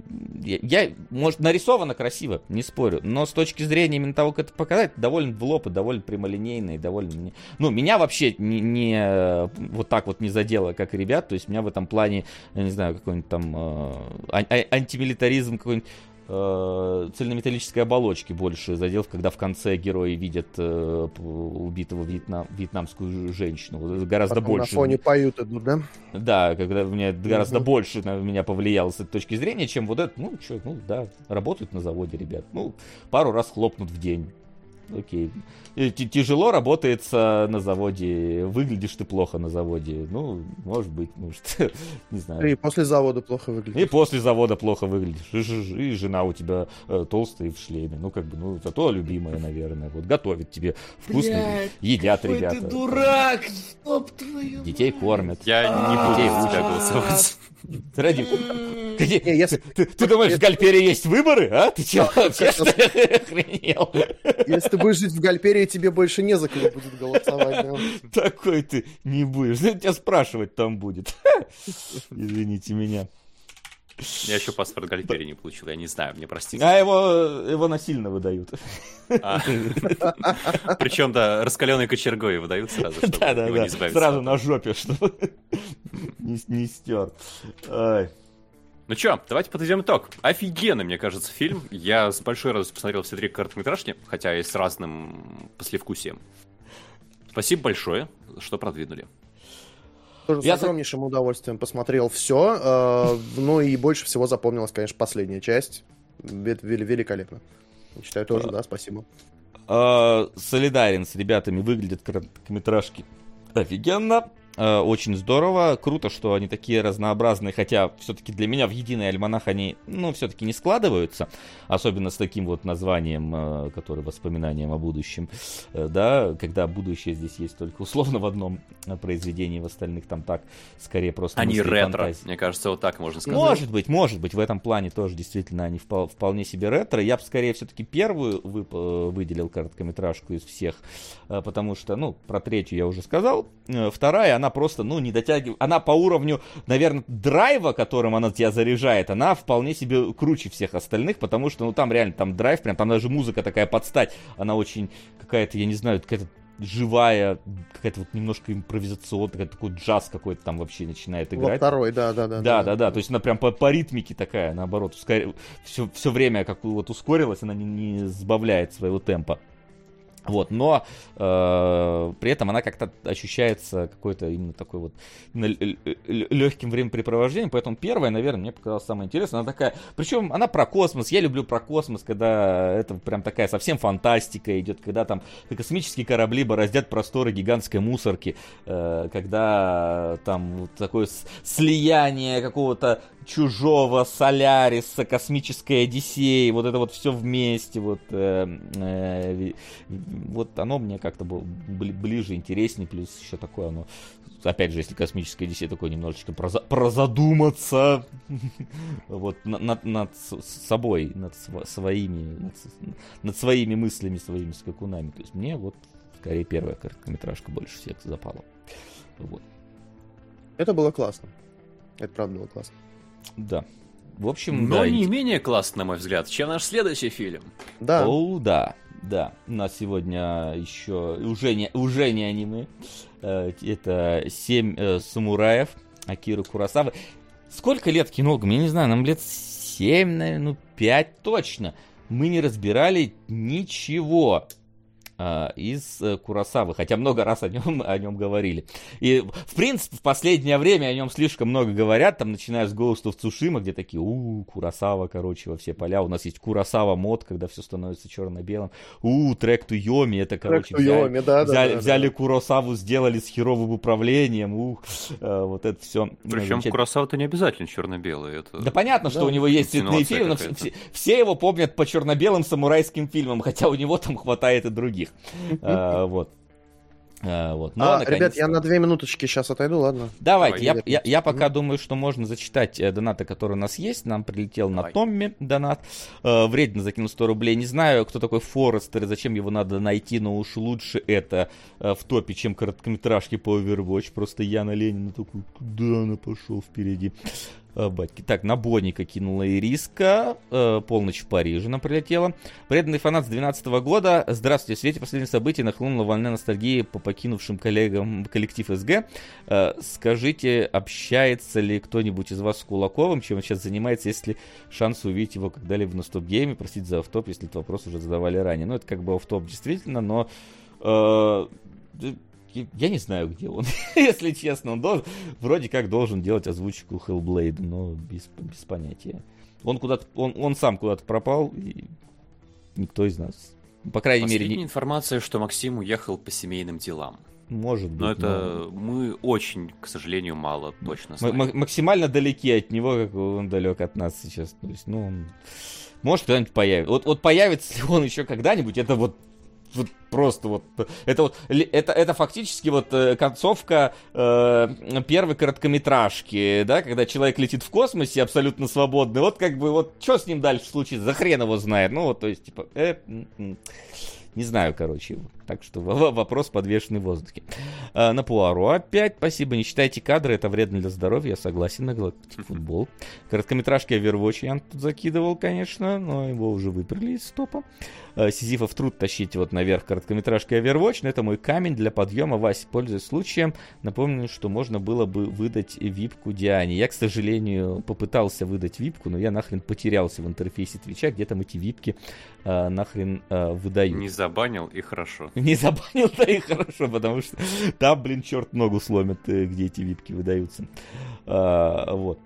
я, я- может нарисовано красиво, не спорю, но с точки зрения именно того, как это показать, довольно в лоб и довольно прямолинейно и довольно, ну меня вообще не, не, э, вот так вот не задело, как ребят, то есть меня в этом плане, я не знаю, какой-нибудь там э, ан- а- антимилитаризм какой-нибудь э, цельнометаллической оболочки больше задел, когда в конце герои видят э, убитого вьетнам, вьетнамскую женщину. Вот Гораздо Потом больше. на фоне поют идут, да? Да, когда меня гораздо Мгм. больше на меня повлияло с этой точки зрения, чем вот это, ну, что, ну, да, работают на заводе, ребят. Ну, пару раз хлопнут в день. Окей. И Тяжело работается на заводе, выглядишь ты плохо на заводе. Ну, может быть, может, не знаю. И после завода плохо И выглядит. после завода плохо выглядишь. И, ж- и жена у тебя э, толстая и в шлеме. Ну, как бы, ну, зато любимая, наверное. Вот готовит тебе вкусно, едят ребята. ты дурак! Стоп твою! Детей кормят. Я не буду тебя голосовать. Ради... Где- Не, если, Ты, ты думаешь, в Гальпере есть выборы, а? Ты чё, вообще, что ли, охренел? если ты будешь жить в Гальперии, тебе больше не за кого будет голосовать. да. Такой ты не будешь. Тебя спрашивать там будет. Извините меня. Я еще паспорт Гальпери не получил, я не знаю, мне простите. А его, его насильно выдают. Причем, да, раскаленной кочергой выдают сразу, чтобы Да, да, его да. не избавиться. Сразу на жопе, чтобы не, не стер. Ай. Ну чё, давайте подведем итог. Офигенный, мне кажется, фильм. Я с большой радостью посмотрел все три короткометражки, хотя и с разным послевкусием. Спасибо большое, что продвинули. Тоже Я с за- огромнейшим удовольствием посмотрел все. ну и больше всего запомнилась, конечно, последняя часть. Ве- вели- Великолепно. Считаю тоже, да, спасибо. А, Солидарен с ребятами, выглядят короткометражки офигенно. А, Очень здорово, круто, что они такие разнообразные, хотя все-таки для меня в единый альманах они, ну, все-таки не складываются, особенно с таким вот названием, э, который воспоминанием о будущем, Э, да, когда будущее здесь есть только условно в одном э, произведении, в остальных там так, скорее просто Они ретро, фантазии. мне кажется, вот так можно сказать. Может быть, может быть, в этом плане тоже действительно они впол- вполне себе ретро. Я бы скорее все-таки первую э, выделил короткометражку из всех, э, потому что, ну, про третью я уже сказал. Э, Вторая, она просто, ну, не дотягивает. Она по уровню, наверное, драйва, которым она тебя заряжает, она вполне себе круче всех остальных, потому что, ну, там реально, там драйв, прям, там даже музыка такая под стать. Она очень какая-то, я не знаю, какая-то живая, какая-то вот немножко импровизационная, такой джаз какой-то там вообще начинает Во играть. второй, да, да, да. Да, да, да. То есть она прям по, по ритмике такая, наоборот, все, все время как вот ускорилась, она не, не сбавляет своего темпа. Вот, но э, при этом она как-то ощущается какой-то именно такой вот легким времяпрепровождением, поэтому первая, наверное, мне показалась самая интересная. Она такая, причем она про космос, я люблю про космос, когда это прям такая совсем фантастика идет, когда там космические корабли бороздят просторы гигантской мусорки, э, когда там вот такое слияние какого-то чужого Соляриса, космической Одиссеи, вот это вот все вместе, вот, э, э, вот оно мне как-то было ближе, интереснее, плюс еще такое оно, опять же, если космическая Одиссея, такое немножечко проза прозадуматься, вот, над, над собой, над своими, над, над своими мыслями, своими скакунами, то есть мне вот скорее первая короткометражка больше всех запала, вот. Это было классно. Это правда было классно. Да. В общем, Но да, не и... менее классно, на мой взгляд, чем наш следующий фильм. Да. О, да. Да, у нас сегодня еще уже не, уже не аниме. Э, это «Семь э, самураев» Акиры Курасавы. Сколько лет кинологам? Я не знаю, нам лет семь, наверное, ну пять точно. Мы не разбирали ничего. А, из э, Курасавы, хотя много раз о нем, о нем говорили. И, в принципе, в последнее время о нем слишком много говорят, там, начиная с Ghost of Tsushima, где такие, у Курасава, короче, во все поля. У нас есть Курасава мод, когда все становится черно-белым. у трек to Yomi, это, короче, взяли, да, взяли, да, взяли да. Курасаву, сделали с херовым управлением, у э, вот это все. Причем Курасава-то не обязательно черно-белый. Это... Да понятно, да, что у него есть цветные фильмы, но все, все его помнят по черно-белым самурайским фильмам, хотя у него там хватает и других других. А, вот. А, вот. Но, а, ребят, я на две минуточки сейчас отойду, ладно? Давайте, Давай, я, я, я пока mm думаю, что можно зачитать э, донаты, которые у нас есть. Нам прилетел Давай. на Томми донат. Э, вредно закинул 100 рублей. Не знаю, кто такой Форестер и зачем его надо найти, но уж лучше это э, в топе, чем короткометражки по Overwatch. Просто Яна Ленина такой, куда она пошел впереди. Э, батьки. Так, на Бонника кинула Ириска. Э, полночь в Париже нам прилетела. Преданный фанат с 12 года. Здравствуйте. В свете последних событий нахлынула волна ностальгии по покинувшим коллегам коллектив СГ. Э, скажите, общается ли кто-нибудь из вас с Кулаковым, чем он сейчас занимается, если шанс увидеть его когда-либо на стоп-гейме? Простите за автоп, если этот вопрос уже задавали ранее. Ну, это как бы автоп действительно, но... Э, я не знаю, где он, если честно. Он должен, вроде как должен делать озвучку Hellblade, но без, без понятия. Он куда-то, он, он сам куда-то пропал, и никто из нас. По крайней Последняя мере... Не... информация, что Максим уехал по семейным делам. Может быть. Но это но... мы очень, к сожалению, мало точно знаем. М- максимально далеки от него, как он далек от нас сейчас. То есть, ну, он... может когда-нибудь появится. Вот, вот появится ли он еще когда-нибудь, это вот вот просто вот это вот это это фактически вот э, концовка э, первой короткометражки, да, когда человек летит в космосе абсолютно свободный. Вот как бы вот что с ним дальше случится, за хрен его знает. Ну вот то есть типа э, не знаю, короче. Так что вопрос подвешенный в воздухе. А, на Пуаро опять. Спасибо. Не читайте кадры, это вредно для здоровья. Я согласен на галактик футбол. Короткометражки Overwatch я тут закидывал, конечно, но его уже выперли из стопа. А, Сизифов труд тащить вот наверх короткометражки Overwatch, но это мой камень для подъема. Вась, пользуясь случаем, напомню, что можно было бы выдать випку Диане. Я, к сожалению, попытался выдать випку, но я нахрен потерялся в интерфейсе Твича, где там эти випки а, нахрен а, выдают. Не забанил и хорошо. Не забанил, да и хорошо, потому что там, блин, черт ногу сломит, э, где эти випки выдаются. А, вот.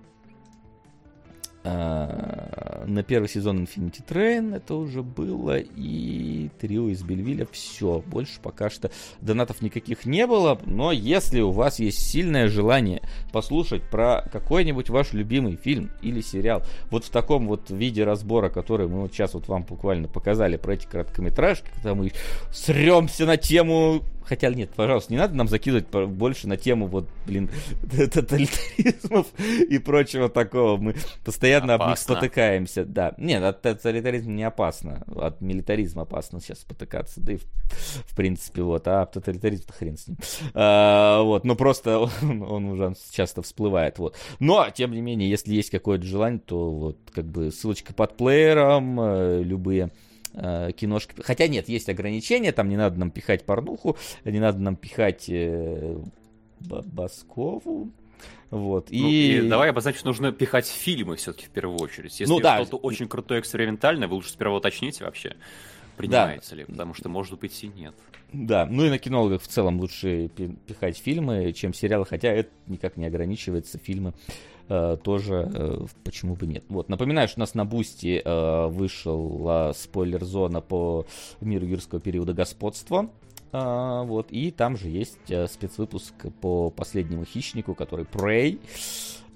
А, на первый сезон Infinity Train это уже было, и трио из Бельвиля все. Больше пока что донатов никаких не было, но если у вас есть сильное желание послушать про какой-нибудь ваш любимый фильм или сериал, вот в таком вот виде разбора, который мы вот сейчас вот вам буквально показали про эти короткометражки, когда мы сремся на тему Хотя нет, пожалуйста, не надо нам закидывать больше на тему вот, блин, тоталитаризмов и прочего такого. Мы постоянно опасно. об них спотыкаемся. Да, нет, от тоталитаризма не опасно, от милитаризма опасно сейчас спотыкаться, да и в, в принципе вот, а тоталитаризм хрен с ним. А, вот, но просто он, он уже часто всплывает, вот. Но, тем не менее, если есть какое-то желание, то вот как бы ссылочка под плеером, э, любые э, киношки. Хотя нет, есть ограничения, там не надо нам пихать порнуху, не надо нам пихать э, Баскову. Вот. Ну, и... и давай обозначим, нужно пихать фильмы все-таки в первую очередь. Если ну, да. что-то очень крутое экспериментальное, вы лучше сперва уточните вообще. принимается ли, потому что, может быть, и нет. Да, ну и на «Кинологах» в целом лучше пихать фильмы, чем сериалы, хотя это никак не ограничивается, фильмы э, тоже, э, почему бы нет. Вот, напоминаю, что у нас на Бусти э, вышла спойлер-зона по миру юрского периода господства, а, вот, и там же есть э, спецвыпуск по последнему хищнику, который Prey,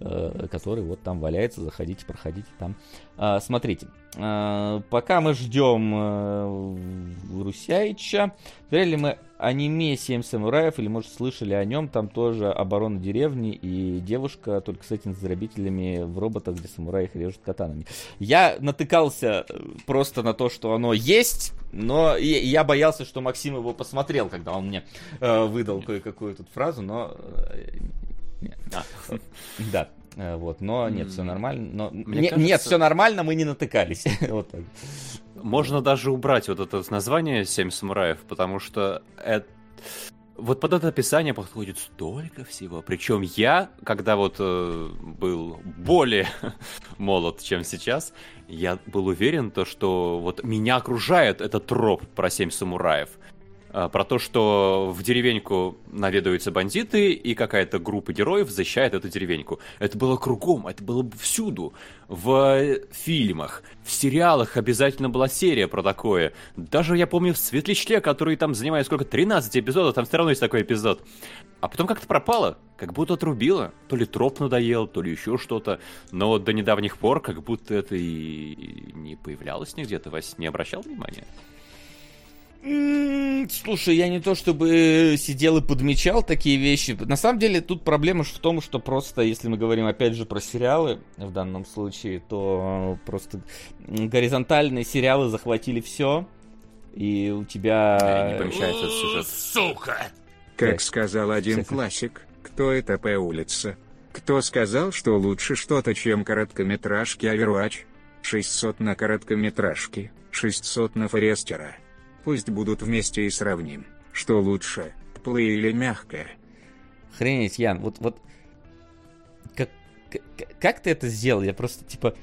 э, который вот там валяется. Заходите, проходите там. А, смотрите, а, пока мы ждем э, Русяича, смотрели мы аниме «Семь самураев», или, может, слышали о нем, там тоже оборона деревни и девушка, только с этими заробителями в роботах, где самураи их режут катанами. Я натыкался просто на то, что оно есть, но я боялся, что Максим его посмотрел, когда он мне э, выдал кое-какую тут фразу, но... Э, нет. А. Да. Э, вот, но нет, все нормально. Но... Мне не, кажется... Нет, все нормально, мы не натыкались. вот так. Можно даже убрать вот это название «Семь самураев», потому что это... Вот под это описание подходит столько всего. Причем я, когда вот э, был более молод, чем сейчас, я был уверен, то, что вот меня окружает этот троп про семь самураев. А, про то, что в деревеньку наведываются бандиты, и какая-то группа героев защищает эту деревеньку. Это было кругом, это было всюду. В фильмах, в сериалах обязательно была серия про такое. Даже я помню в Светлячке, который там занимает сколько, 13 эпизодов, там все равно есть такой эпизод. А потом как-то пропало, как будто отрубило. То ли троп надоел, то ли еще что-то. Но до недавних пор как будто это и не появлялось нигде. Ты, Вась, не обращал внимания? Слушай, я не то чтобы сидел и подмечал такие вещи. На самом деле тут проблема в том, что просто, если мы говорим опять же про сериалы в данном случае, то просто горизонтальные сериалы захватили все, и у тебя... Не помещается сюжет. Сука! Как сказал один классик, кто это по улице? Кто сказал, что лучше что-то, чем короткометражки Overwatch? 600 на короткометражки, 600 на Форестера. Пусть будут вместе и сравним, что лучше, плей или мягкое. Хренеть, Ян, вот, вот, как, как, как ты это сделал? Я просто, типа,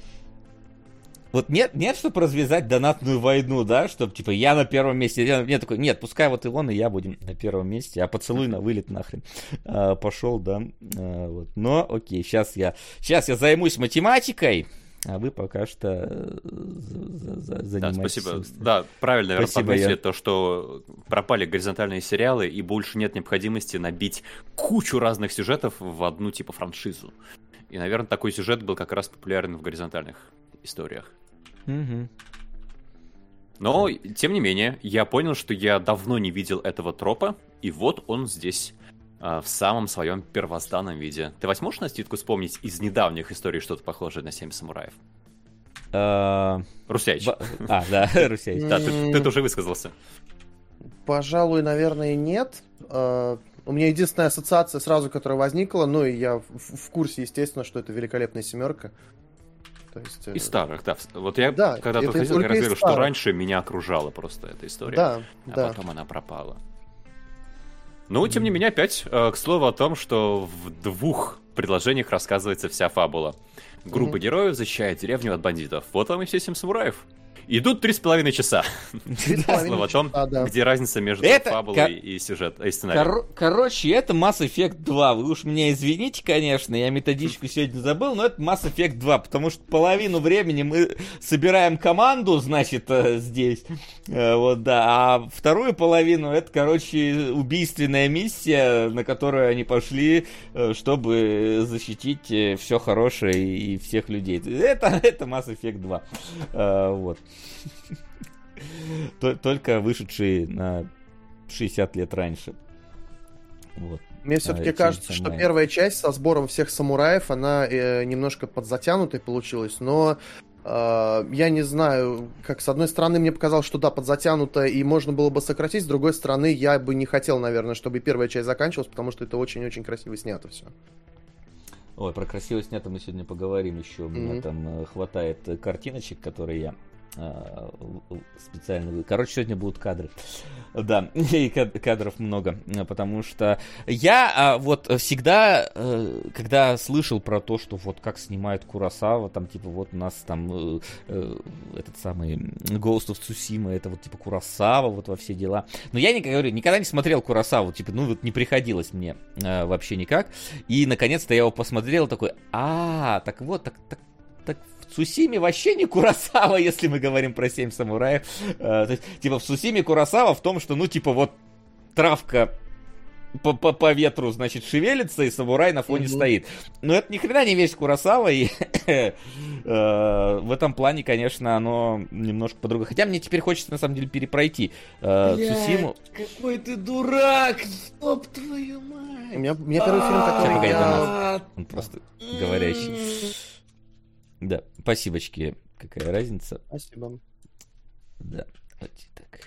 вот нет, нет, чтобы развязать донатную войну, да, чтобы, типа, я на первом месте, я, я такой, нет, пускай вот и он, и я будем на первом месте, а поцелуй на вылет нахрен а, пошел, да, а, вот, но, окей, сейчас я, сейчас я займусь математикой, а вы пока что э, занимаетесь... Да, спасибо. Да, правильно, наверное, спасибо, я... то, что пропали горизонтальные сериалы, и больше нет необходимости набить кучу разных сюжетов в одну типа франшизу. И, наверное, такой сюжет был как раз популярен в горизонтальных историях. Угу. Но, тем не менее, я понял, что я давно не видел этого тропа, и вот он здесь. А, в самом своем первозданном виде. Ты возьмешь на ститку вспомнить из недавних историй что-то похожее на «Семь самураев»? А, Русяич. А, да, Русяич. Да, ты уже высказался. Пожалуй, наверное, нет. А, у меня единственная ассоциация сразу, которая возникла, ну и я в курсе, естественно, что это великолепная семерка. То есть, из старых, да. Вот я да, когда подходил, я говорил, что раньше меня окружала просто эта история. Да, а да. потом она пропала. Ну, тем не менее, опять э, к слову о том, что в двух предложениях рассказывается вся фабула. Группа mm-hmm. героев защищает деревню от бандитов. Вот вам и все семь самураев. Идут три с половиной часа. Слово о том, где разница между фабулой и сюжет, и сценарием. Короче, это Mass Effect 2. Вы уж меня извините, конечно, я методичку сегодня забыл, но это Mass Effect 2, потому что половину времени мы собираем команду, значит, э, здесь. Э, вот, да. А вторую половину это, короче, убийственная миссия, на которую они пошли, э, чтобы защитить все хорошее и всех людей. Это, это Mass Effect 2. Вот. Только вышедшие на 60 лет раньше. Вот. Мне все-таки а, кажется, что первая часть со сбором всех самураев, она э, немножко подзатянутой получилась, но э, я не знаю, как с одной стороны мне показалось, что да, подзатянуто и можно было бы сократить, с другой стороны я бы не хотел, наверное, чтобы первая часть заканчивалась, потому что это очень-очень красиво снято все. Ой, про красиво снято мы сегодня поговорим еще. У меня mm-hmm. там э, хватает картиночек, которые я специально. Короче, сегодня будут кадры. Да, и кадров много, потому что я а, вот всегда, э, когда слышал про то, что вот как снимают Курасава, там типа вот у нас там э, э, этот самый Ghost of Tsushima, это вот типа Курасава, вот во все дела. Но я, говорю, никогда не смотрел Курасаву, типа, ну вот не приходилось мне вообще никак. И наконец-то я его посмотрел, такой, а, так вот, так, так так Цусиме вообще не Курасава, если мы говорим про семь самураев. Э, то есть, типа, в Цусиме Курасава в том, что, ну, типа, вот травка по, по, по ветру, значит, шевелится, и самурай на фоне угу. стоит. Но это ни хрена не весь Курасава, и э, в этом плане, конечно, оно немножко по-другому. Хотя мне теперь хочется, на самом деле, перепройти э, Цусиму. какой ты дурак! Стоп, твою мать! У меня, у меня первый фильм, который я... Он просто говорящий. Да, спасибочки. Какая разница? Спасибо. Да, вот так.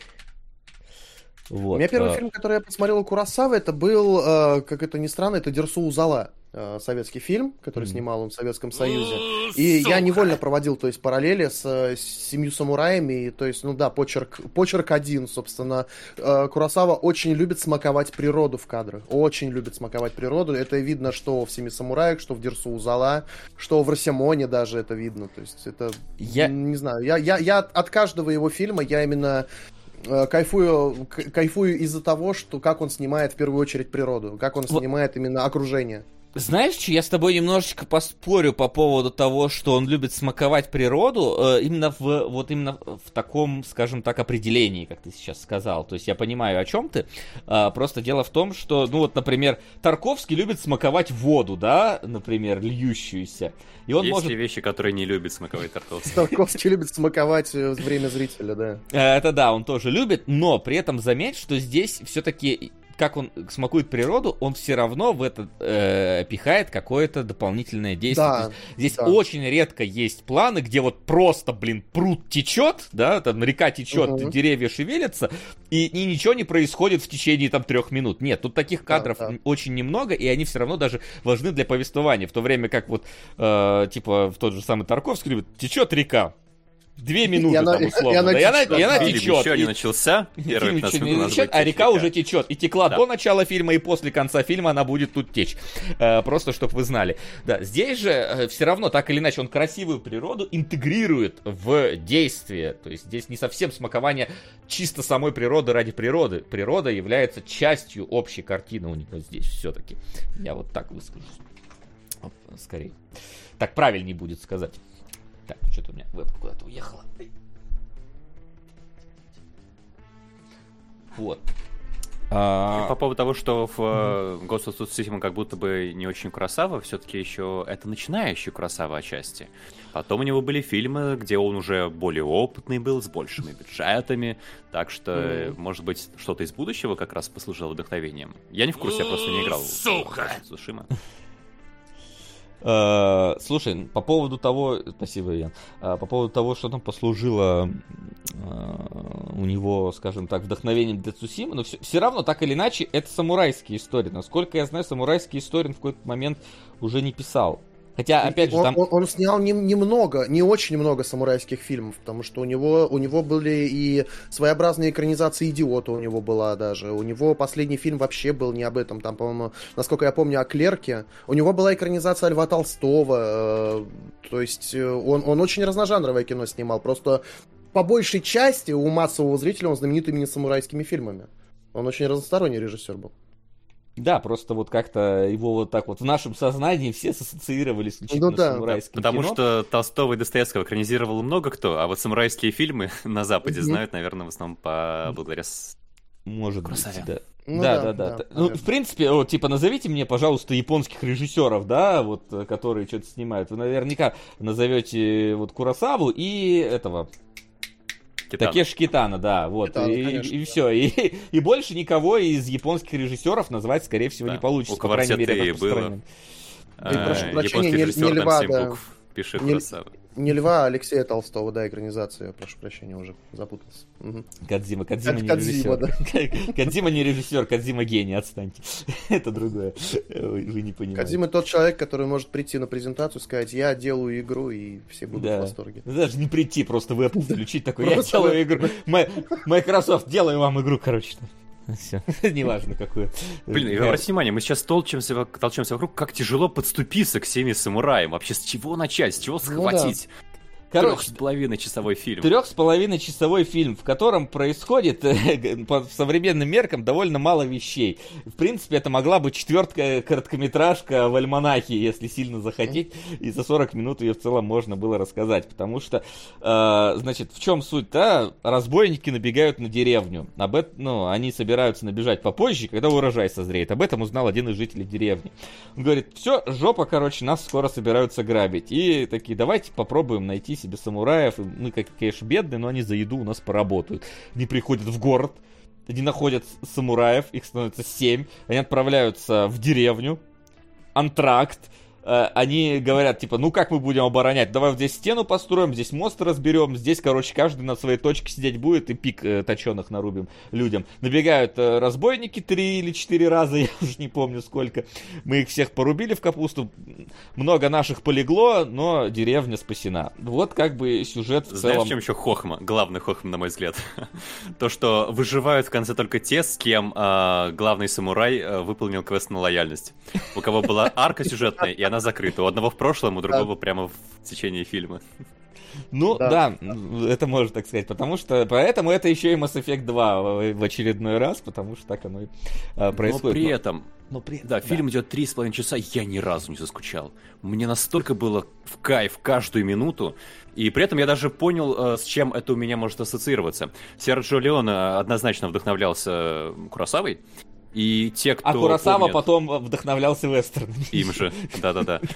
Вот. У меня первый а... фильм, который я посмотрел у Курасавы, это был, э, как это ни странно, это Дерсу Узала. Э, советский фильм, который mm. снимал он в Советском Союзе. И Сука. я невольно проводил, то есть, параллели с, с семью самураями. И, то есть, ну да, почерк, почерк один, собственно. Э, Курасава очень любит смаковать природу в кадрах. Очень любит смаковать природу. Это видно, что в Семи самураях, что в Дерсу Узала, что в Росимоне даже это видно. То есть, это, я... не знаю, я, я, я от каждого его фильма, я именно э, кайфую, кайфую из-за того, что как он снимает в первую очередь природу, как он снимает именно окружение. Знаешь, что я с тобой немножечко поспорю по поводу того, что он любит смаковать природу, э, именно в вот именно в таком, скажем так, определении, как ты сейчас сказал. То есть я понимаю, о чем ты. А, просто дело в том, что, ну вот, например, Тарковский любит смаковать воду, да, например, льющуюся. И он Есть может... ли вещи, которые не любит смаковать Тарковский? Тарковский любит смаковать э, время зрителя, да. Э, это да, он тоже любит, но при этом заметь, что здесь все-таки как он смакует природу, он все равно в это э, пихает какое-то дополнительное действие. Да, здесь да. очень редко есть планы, где вот просто, блин, пруд течет, да, там река течет, угу. деревья шевелятся, и, и ничего не происходит в течение там трех минут. Нет, тут таких кадров да, да. очень немного, и они все равно даже важны для повествования. В то время как вот, э, типа, в тот же самый Тарковский любит, течет река, Две минуты и там условно. И она, да, и она, и она течет. еще не начался. Первый фильм не течет, а река уже течет. И текла да. до начала фильма, и после конца фильма она будет тут течь. Э, просто, чтобы вы знали. Да, здесь же э, все равно, так или иначе, он красивую природу интегрирует в действие. То есть здесь не совсем смакование чисто самой природы ради природы. Природа является частью общей картины у него здесь все-таки. Я вот так выскажусь. Скорее. Так правильнее будет сказать. Так, что-то у меня веб куда-то уехала. Вот. А... По поводу того, что в mm-hmm. Ghost of Tsushima как будто бы не очень Курасава, все-таки еще это начинающий Курасава отчасти. Потом у него были фильмы, где он уже более опытный был, с большими бюджетами, так что, mm-hmm. может быть, что-то из будущего как раз послужило вдохновением. Я не в курсе, я просто не играл Сука! в Ghost of Tsushima. Э, слушай, по поводу того, спасибо, Ян, э, по поводу того, что там послужило э, у него, скажем так, вдохновением для Цусимы, но все, равно, так или иначе, это самурайские истории. Насколько я знаю, самурайские истории в какой-то момент уже не писал. Хотя, опять же, там... Он, он, снял немного, не, не очень много самурайских фильмов, потому что у него, у него были и своеобразные экранизации «Идиота» у него была даже. У него последний фильм вообще был не об этом. Там, по-моему, насколько я помню, о Клерке. У него была экранизация Льва Толстого. Э, то есть э, он, он очень разножанровое кино снимал. Просто по большей части у массового зрителя он знаменит именно самурайскими фильмами. Он очень разносторонний режиссер был. Да, просто вот как-то его вот так вот в нашем сознании все ассоциировали исключительно ну, да, с самурайским Потому кино. что Толстого и Достоевского экранизировал много кто, а вот самурайские фильмы на Западе mm-hmm. знают, наверное, в основном по благодаря может Красаве. быть, да. Ну, да, да, да. да. Ну, в принципе, вот, типа, назовите мне, пожалуйста, японских режиссеров, да, вот, которые что-то снимают. Вы наверняка назовете вот Курасаву и этого Китана. Такеш Китана, да, вот. Китана, и, конечно, и да. все. И, и больше никого из японских режиссеров назвать, скорее всего, да. не получится. У по крайней мере, было. И, прошу прощения, не, не льва, да. Букв, пиши не, Не Льва, а Алексея Толстого, да, экранизация, прошу прощения, уже запутался. Мгм. Кадзима, Кадзима не Кадзима, режиссер. Кадзима не режиссер, Кадзима гений, отстаньте. Это другое. Вы не понимаете. Кадзима тот человек, который может прийти на презентацию сказать, я делаю игру, и все будут в Да. восторге. Ну, Даже не прийти, просто в Apple включить такой, я делаю игру. Microsoft, делаю вам игру, короче. Все, неважно какую. Блин, обратите внимание, мы сейчас толчемся, толчемся вокруг, как тяжело подступиться к семи самураям. Вообще, с чего начать, с чего схватить? Трех Короче, с половиной часовой фильм. трех с половиной часовой фильм, в котором происходит по современным меркам довольно мало вещей. В принципе, это могла быть четвертая короткометражка в альманахе, если сильно захотеть, и за 40 минут ее в целом можно было рассказать, потому что, э, значит, в чем суть-то? Разбойники набегают на деревню. Об этом, ну, они собираются набежать попозже, когда урожай созреет. Об этом узнал один из жителей деревни. Он говорит, все, жопа, короче, нас скоро собираются грабить. И такие, давайте попробуем найти себе самураев. Мы, как, конечно, бедные, но они за еду у нас поработают. Они приходят в город, они находят самураев, их становится семь. Они отправляются в деревню, антракт. Э, Они говорят, типа, ну как мы будем оборонять? Давай вот здесь стену построим, здесь мост разберем, здесь, короче, каждый на своей точке сидеть будет и пик э, точеных нарубим людям. Набегают э, разбойники три или четыре раза, я уже не помню сколько. Мы их всех порубили в капусту. Много наших полегло, но деревня спасена. Вот как бы сюжет в Знаешь, целом. чем еще хохма? Главный хохма, на мой взгляд. То, что выживают в конце только те, с кем а, главный самурай а, выполнил квест на лояльность. У кого была арка сюжетная, и она закрыта. У одного в прошлом, у другого прямо в течение фильма. Ну Да. да. это можно так сказать, потому что поэтому это еще и Mass Effect 2 в очередной раз, потому что так оно и а, Но происходит. при Но- этом, но при этом, да, фильм идет три с половиной часа, я ни разу не заскучал. Мне настолько было в кайф каждую минуту, и при этом я даже понял, э, с чем это у меня может ассоциироваться. Серджио Леон однозначно вдохновлялся э, Куросавой, и те, кто А Курасава помнят- потом вдохновлялся вестерном. Им же, да-да-да.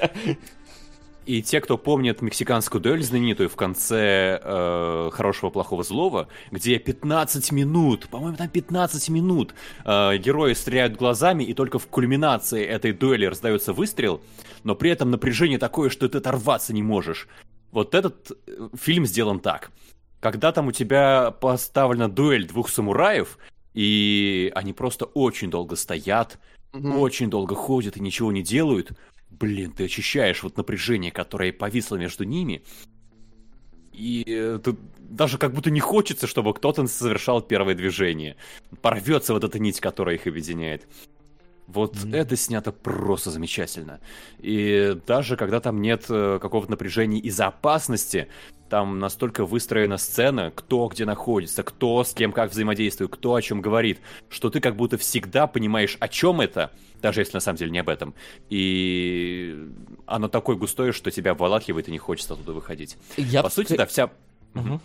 И те, кто помнит мексиканскую дуэль знаменитую в конце э, «Хорошего, плохого, злого», где 15 минут, по-моему, там 15 минут, э, герои стреляют глазами, и только в кульминации этой дуэли раздается выстрел, но при этом напряжение такое, что ты оторваться не можешь. Вот этот э, фильм сделан так. Когда там у тебя поставлена дуэль двух самураев, и они просто очень долго стоят, Мгм. очень долго ходят и ничего не делают, блин, ты ощущаешь вот напряжение, которое повисло между ними, и э, тут даже как будто не хочется, чтобы кто-то совершал первое движение. Порвется вот эта нить, которая их объединяет. Вот Мгм. это снято просто замечательно. И даже когда там нет э, какого-то напряжения из-за опасности, там настолько выстроена сцена, кто где находится, кто с кем как взаимодействует, кто о чем говорит, что ты как будто всегда понимаешь, о чем это, даже если на самом деле не об этом. И оно такое густое, что тебя обволакивает и не хочется оттуда выходить. Я По сути, да, вся... Мгм.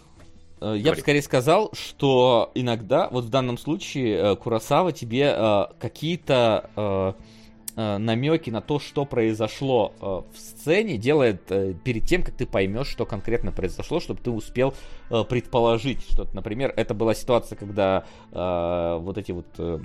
Э, Я бы скорее сказал, что иногда, вот в данном случае, э, Курасава тебе э, какие-то э, намеки на то, что произошло э, в сцене, делает перед тем, как ты поймешь, что конкретно произошло, чтобы ты успел предположить что-то. Например, это была ситуация, когда э, вот эти вот э,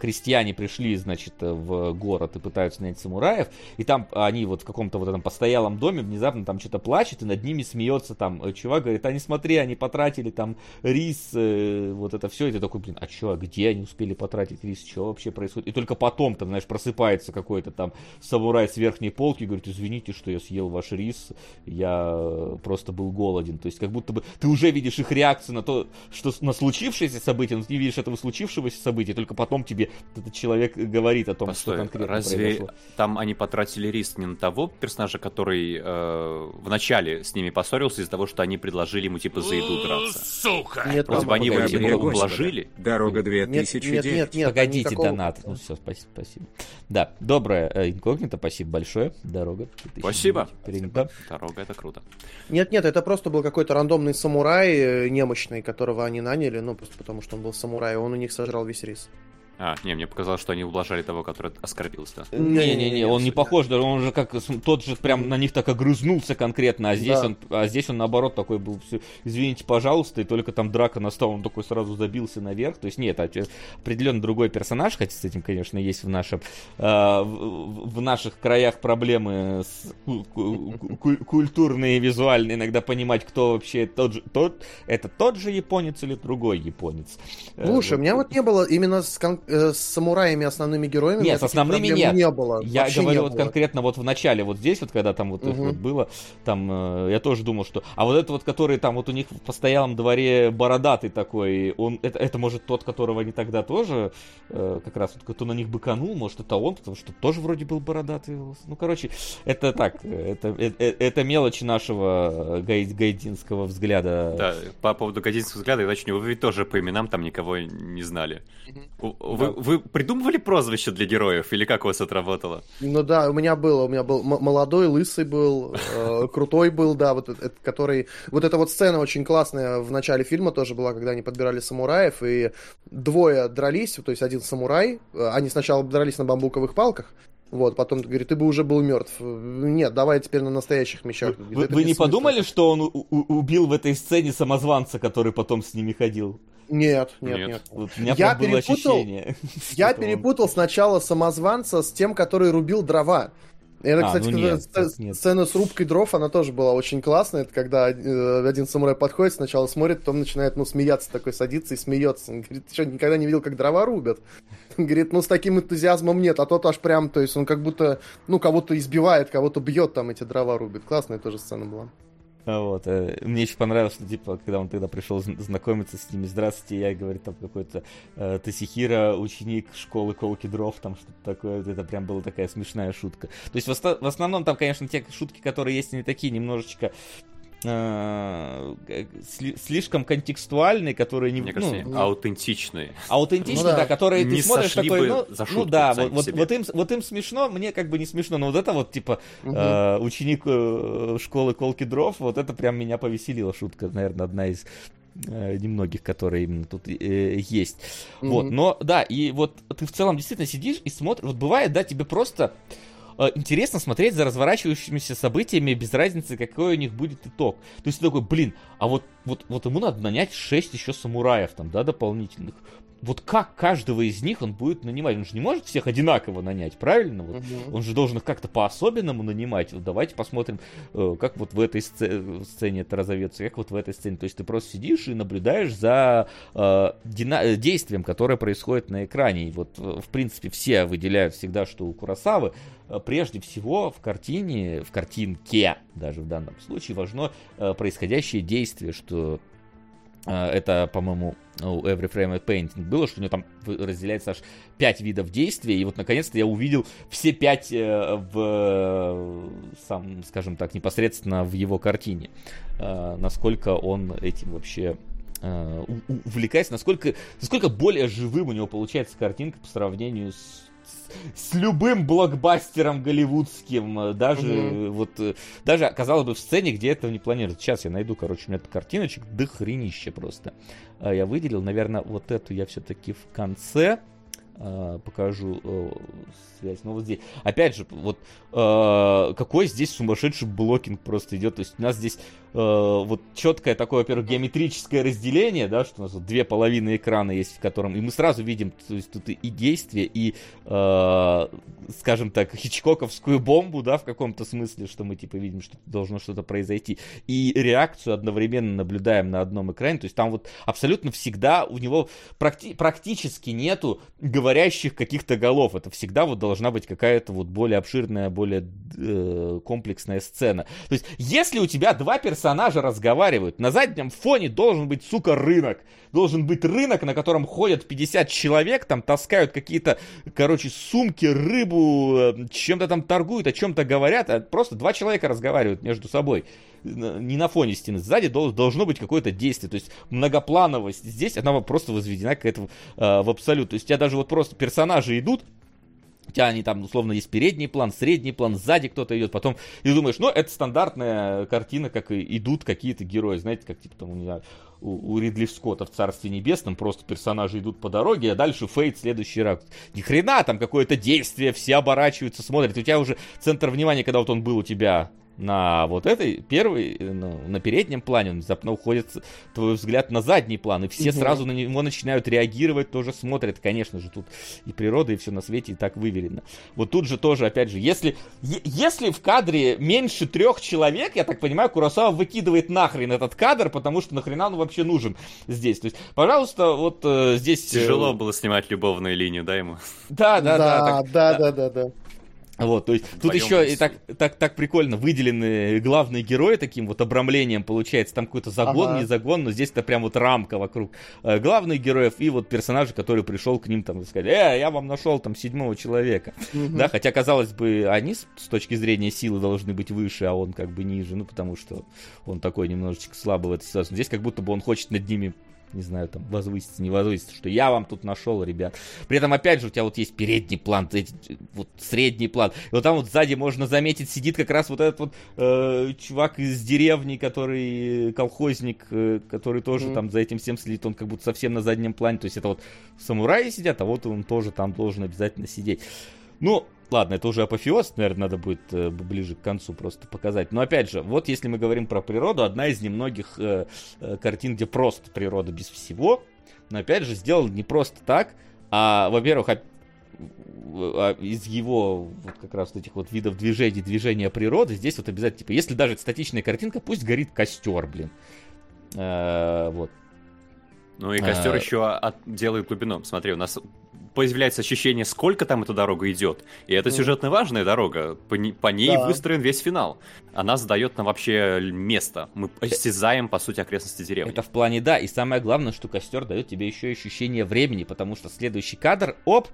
крестьяне пришли, значит, э, в город и пытаются найти самураев, и там они вот в каком-то вот этом постоялом доме внезапно там что-то плачет, и над ними смеется там э, чувак, говорит, а не смотри, они потратили там рис, э, вот это все, и ты такой, блин, а что, а где они успели потратить рис, что вообще происходит? И только потом там, знаешь, просыпается какой-то там самурай с верхней полки, говорит, извините, что я съел ваш рис, я э, просто был голоден. То есть как будто бы ты уже видишь их реакцию на то, что на случившееся событие, но ты не видишь этого случившегося события, только потом тебе этот человек говорит о том, Постой, что конкретно разве произошло. там они потратили риск не на того персонажа, который э, в начале с ними поссорился из-за того, что они предложили ему типа за еду драться? Сука! Нет, Вроде бы они его типа ублажили. Дорога Нет, 2009. нет, нет, нет. Погодите, никакого- донат. Ну все, спасибо, спасибо. Да, доброе э, инкогнито, спасибо большое. Дорога. 2009. Спасибо. Перенята. Дорога, это круто. Нет, нет, это просто был какой-то рандомный самурай э, немощный, которого они наняли, ну, просто потому что он был самурай, он у них сожрал весь рис. А, не, мне показалось, что они ублажали того, который оскорбился. Не-не-не, он не похож, даже он же как тот же прям на них так огрызнулся конкретно, а здесь Да. он, а здесь он наоборот такой был, «Всё, извините, пожалуйста, и только там драка настала, он такой сразу забился наверх. То есть нет, а определенно другой персонаж, хотя с этим, конечно, есть в нашем, а, в, в наших краях проблемы с ку- ку- ку- культурные и визуальные, иногда понимать, кто вообще тот же, тот, это тот же японец или другой японец. Э, Слушай, у меня вот не было именно с, э, с самураями основными героями. Нет, с основными нет. Не было. Я говорю не вот было. конкретно вот в начале, вот здесь вот, когда там вот Мгм. вот было, там э, я тоже думал, что... А вот это вот, который там вот у них в постоялом дворе бородатый такой, он, это, это может тот, которого они тогда тоже, э, как раз вот, кто на них быканул, может это он, потому что тоже вроде был бородатый. Ну, короче, это так, это, э, это мелочи нашего гай- гайдинского взгляда. Да, по поводу годинского взгляда, я уточню, вы ведь тоже по именам там никого не знали. У- Вы, вы придумывали прозвище для героев, или как у вас это работало? Ну да, у меня было, у меня был молодой, лысый был, э, крутой был, да, вот этот, который... Вот эта вот сцена очень классная в начале фильма тоже была, когда они подбирали самураев, и двое дрались, то есть один самурай, э, они сначала дрались на бамбуковых палках, вот, потом говорит, ты бы уже был мертв. Нет, давай теперь на настоящих мечах. Вы, «Это вы не бессмысленно». подумали, что он у- у- убил в этой сцене самозванца, который потом с ними ходил? Нет, нет, Нет. нет. Вот у меня Я перепутал- ощущение. Я он- перепутал сначала самозванца с тем, который рубил дрова. Это, А, кстати, ну нет, так нет. сцена с рубкой дров, она тоже была очень классная. Это когда э, один самурай подходит, сначала смотрит, потом начинает, ну, смеяться, такой садится и смеется. Он говорит, ты что, никогда не видел, как дрова рубят? Он говорит, ну, с таким энтузиазмом нет, а тот аж прям, то есть он как будто, ну, кого-то избивает, кого-то бьет, там эти дрова рубит. Классная тоже сцена была. А Вот, э, мне еще понравилось, что, типа, когда он тогда пришел зн- знакомиться с ними, здравствуйте, я, говорит, там какой-то э, Тасихира, ученик школы Колки Дров, там что-то такое, это прям была такая смешная шутка. То есть в, в основном там, конечно, те шутки, которые есть, они такие немножечко слишком контекстуальные, которые не... Мне ну, кажется, аутентичные. аутентичные, Ну да. да, которые ты Не смотришь сошли такой, бы ну, за ну шутку да, сами вот, вот, вот им, вот им смешно, мне как бы не смешно, но вот это вот, типа, Мгм. э, ученик э, школы Колки Дров, вот это прям меня повеселила шутка, наверное, одна из э, немногих, которые именно тут э, есть. Вот, Мгм. но, да, и вот ты в целом действительно сидишь и смотришь, вот бывает, да, тебе просто э, интересно смотреть за разворачивающимися событиями без разницы, какой у них будет итог. То есть ты такой, блин, а вот, вот, вот ему надо нанять 6 еще самураев там, да, дополнительных. Вот как каждого из них он будет нанимать? Он же не может всех одинаково нанять, правильно? Вот. Мгм. Он же должен их как-то по-особенному нанимать. Вот давайте посмотрим, э, как вот в этой сце- сцене это разовьется, как вот в этой сцене. То есть ты просто сидишь и наблюдаешь за э, дина- действием, которое происходит на экране. И вот, э, в принципе, все выделяют всегда, что у Курасавы э, прежде всего в картине, в картинке даже в данном случае важно э, происходящее действие, что это, по-моему, у Every Frame of Painting было, что у него там разделяется аж пять видов действия, и вот наконец-то я увидел все пять э, в, сам, скажем так, непосредственно в его картине. Э, насколько он этим вообще у- увлекается, насколько, насколько более живым у него получается картинка по сравнению с с любым блокбастером голливудским, э, даже э, вот, э, даже казалось бы в сцене, где этого не планируют. Сейчас я найду, короче, у меня картиночек до хренища просто. А Я выделил, наверное, вот эту я все-таки в конце э, покажу э, связь. Ну вот здесь, опять же, вот э, какой здесь сумасшедший блокинг просто идет. То есть у нас здесь вот четкое такое, во-первых, геометрическое разделение, да, что у нас вот две половины экрана есть, в котором, и мы сразу видим, то есть тут и действие, и, э, скажем так, хичкоковскую бомбу, да, в каком-то смысле, что мы типа видим, что должно что-то произойти, и реакцию одновременно наблюдаем на одном экране, то есть там вот абсолютно всегда у него практи- практически нету говорящих каких-то голов, это всегда вот должна быть какая-то вот более обширная, более э, комплексная сцена. То есть, если у тебя два персонажа разговаривают, на заднем фоне должен быть, сука, рынок. Должен быть рынок, на котором ходят 50 человек, там таскают какие-то, короче, сумки, рыбу, э, чем-то там торгуют, о чем-то говорят, а просто два человека разговаривают между собой. Не на фоне стены. Сзади дол- должно быть какое-то действие. То есть многоплановость здесь, она просто возведена какая-то э, в абсолют. То есть у тебя даже вот просто персонажи идут, У тебя они там, условно, есть передний план, средний план, сзади кто-то идет, потом, и думаешь, ну, это стандартная картина, как идут какие-то герои, знаете, как, типа, там, не знаю, у, у Ридли Скотта в Царстве Небесном просто персонажи идут по дороге, а дальше фейт следующий раз. Ни хрена, там какое-то действие, все оборачиваются, смотрят, у тебя уже центр внимания, когда вот он был у тебя на вот этой первой, ну, на переднем плане, он внезапно уходит твой взгляд на задний план, и все угу. сразу на него начинают реагировать, тоже смотрят, конечно же, тут и природа, и все на свете и так выверено. Вот тут же тоже, опять же, если, если в кадре меньше трех человек, я так понимаю, Курасава выкидывает нахрен этот кадр, потому что нахрена он вообще нужен здесь. То есть, пожалуйста, вот э, здесь... Тяжело э... было снимать любовную линию, да, ему? Да, да, да. Да, так, да, да, да, да. Вот, то есть тут еще и так, так, так прикольно выделены главные герои таким вот обрамлением получается. Там какой-то загон, ага. не загон, но здесь это прям вот рамка вокруг э, главных героев и вот персонажа, который пришел к ним там и сказать, э, я вам нашел там седьмого человека. Угу. Да, хотя казалось бы, они с, с точки зрения силы должны быть выше, а он как бы ниже, ну потому что он такой немножечко слабый в этой ситуации. Здесь как будто бы он хочет над ними не знаю, там, возвыситься, не возвыситься, что я вам тут нашел, ребят. При этом, опять же, у тебя вот есть передний план, вот средний план. И вот там вот сзади можно заметить, сидит как раз вот этот вот э, чувак из деревни, который колхозник, э, который тоже mm-hmm. там за этим всем следит, он как будто совсем на заднем плане. То есть это вот самураи сидят, а вот он тоже там должен обязательно сидеть. Ну, ладно, это уже апофеоз, наверное, надо будет э, ближе к концу просто показать. Но опять же, вот если мы говорим про природу, одна из немногих э, э, картин, где просто природа без всего, но опять же сделал не просто так, а, во-первых, а, из его вот как раз вот этих вот видов движений, движения природы, здесь вот обязательно, типа, если даже это статичная картинка, пусть горит костер, блин. Э, вот. Ну и костер а... еще от... делает глубину. Смотри, у нас появляется ощущение, сколько там эта дорога идет. И это сюжетно важная дорога. По, по ней да. выстроен весь финал. Она задает нам вообще место. Мы осязаем, по сути, окрестности деревни. Это в плане да. И самое главное, что костер дает тебе еще ощущение времени, потому что следующий кадр, оп,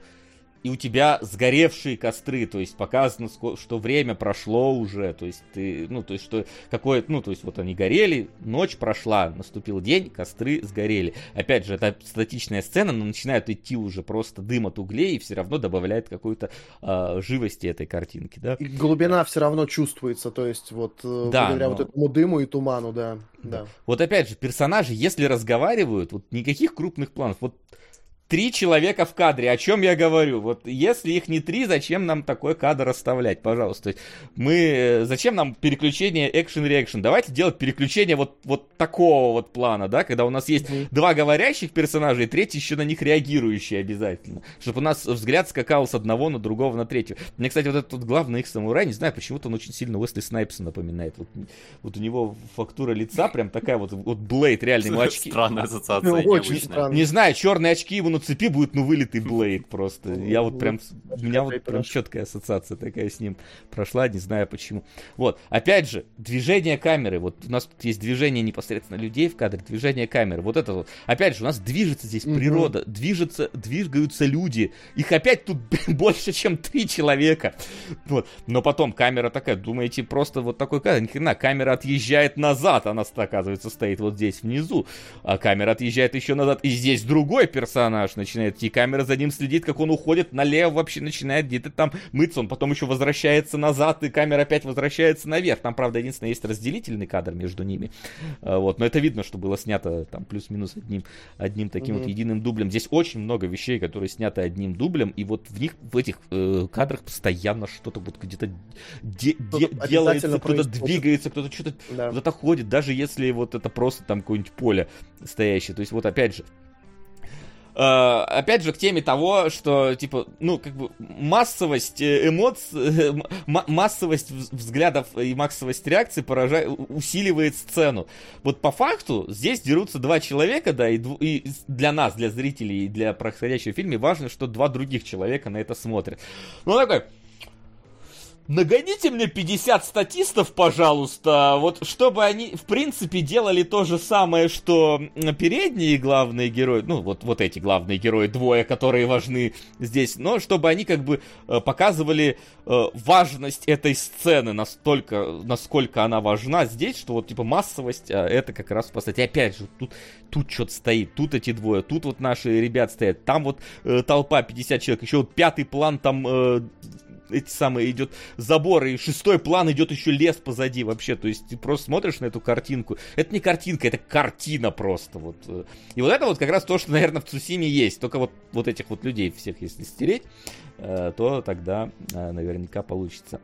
и у тебя сгоревшие костры, то есть показано, что время прошло уже, то есть ты, ну, то есть что какое, ну, то есть вот они горели, ночь прошла, наступил день, костры сгорели. Опять же, это статичная сцена, но начинает идти уже просто дым от углей, и все равно добавляет какой-то э, живости этой картинки, да. И глубина все равно чувствуется, то есть вот э, да, благодаря но... вот этому дыму и туману, да, да. Вот опять же, персонажи, если разговаривают, вот никаких крупных планов, вот три человека в кадре. О чем я говорю? Вот если их не три, зачем нам такой кадр оставлять, пожалуйста? Мы, зачем нам переключение экшен-реакшн? Давайте делать переключение вот, вот такого вот плана, да, когда у нас есть mm-hmm. два говорящих персонажа и третий еще на них реагирующий обязательно. Чтобы у нас взгляд скакал с одного на другого на третьего. Мне, кстати, вот этот вот главный их самурай, не знаю, почему-то он очень сильно Уэсли Снайпса напоминает. Вот, вот у него фактура лица прям такая вот, вот Блейд, реальный ему очки. Странная ассоциация, ну, очень странная. Не знаю, черные очки ему на цепи будет, ну, вылитый Блейд просто. Я вот прям, у меня вот прям четкая ассоциация такая с ним прошла, не знаю почему. Вот, опять же, движение камеры, вот у нас тут есть движение непосредственно людей в кадре, движение камеры, вот это вот. Опять же, у нас движется здесь природа, движется, двигаются люди. Их опять тут больше, чем три человека. Вот. Но потом камера такая, думаете, просто вот такой кадр, ни хрена, камера отъезжает назад, она, оказывается, стоит вот здесь внизу, а камера отъезжает еще назад, и здесь другой персонаж начинает идти, камера за ним следит, как он уходит налево, вообще начинает где-то там мыться, он потом еще возвращается назад, и камера опять возвращается наверх. Там, правда, единственное, есть разделительный кадр между ними. А, вот, но это видно, что было снято там плюс-минус одним, одним таким mm-hmm. вот единым дублем. Здесь очень много вещей, которые сняты одним дублем, и вот в них, в этих э, кадрах постоянно что-то вот где-то де- де- делается, кто-то двигается, кто-то что-то да. куда-то ходит, даже если вот это просто там какое-нибудь поле стоящее. То есть вот опять же, опять же, к теме того, что, типа, ну, как бы массовость э, эмоций, э, массовость взглядов и массовость реакций поражает, усиливает сцену. Вот по факту здесь дерутся два человека, да, и, и для нас, для зрителей, и для происходящего фильма важно, что два других человека на это смотрят. Ну, такой, Нагоните мне 50 статистов, пожалуйста, вот чтобы они, в принципе, делали то же самое, что передние главные герои, ну, вот, вот эти главные герои, двое, которые важны здесь, но чтобы они как бы э, показывали э, важность этой сцены настолько, насколько она важна здесь, что вот, типа, массовость, а это как раз, сути, опять же, тут, тут что-то стоит, тут эти двое, тут вот наши ребят стоят, там вот э, толпа 50 человек, еще вот пятый план там эти самые идет забор, и шестой план идет еще лес позади вообще. То есть ты просто смотришь на эту картинку. Это не картинка, это картина просто. Вот. И вот это вот как раз то, что, наверное, в Цусиме есть. Только вот, вот этих вот людей всех, если стереть, э, то тогда э, наверняка получится.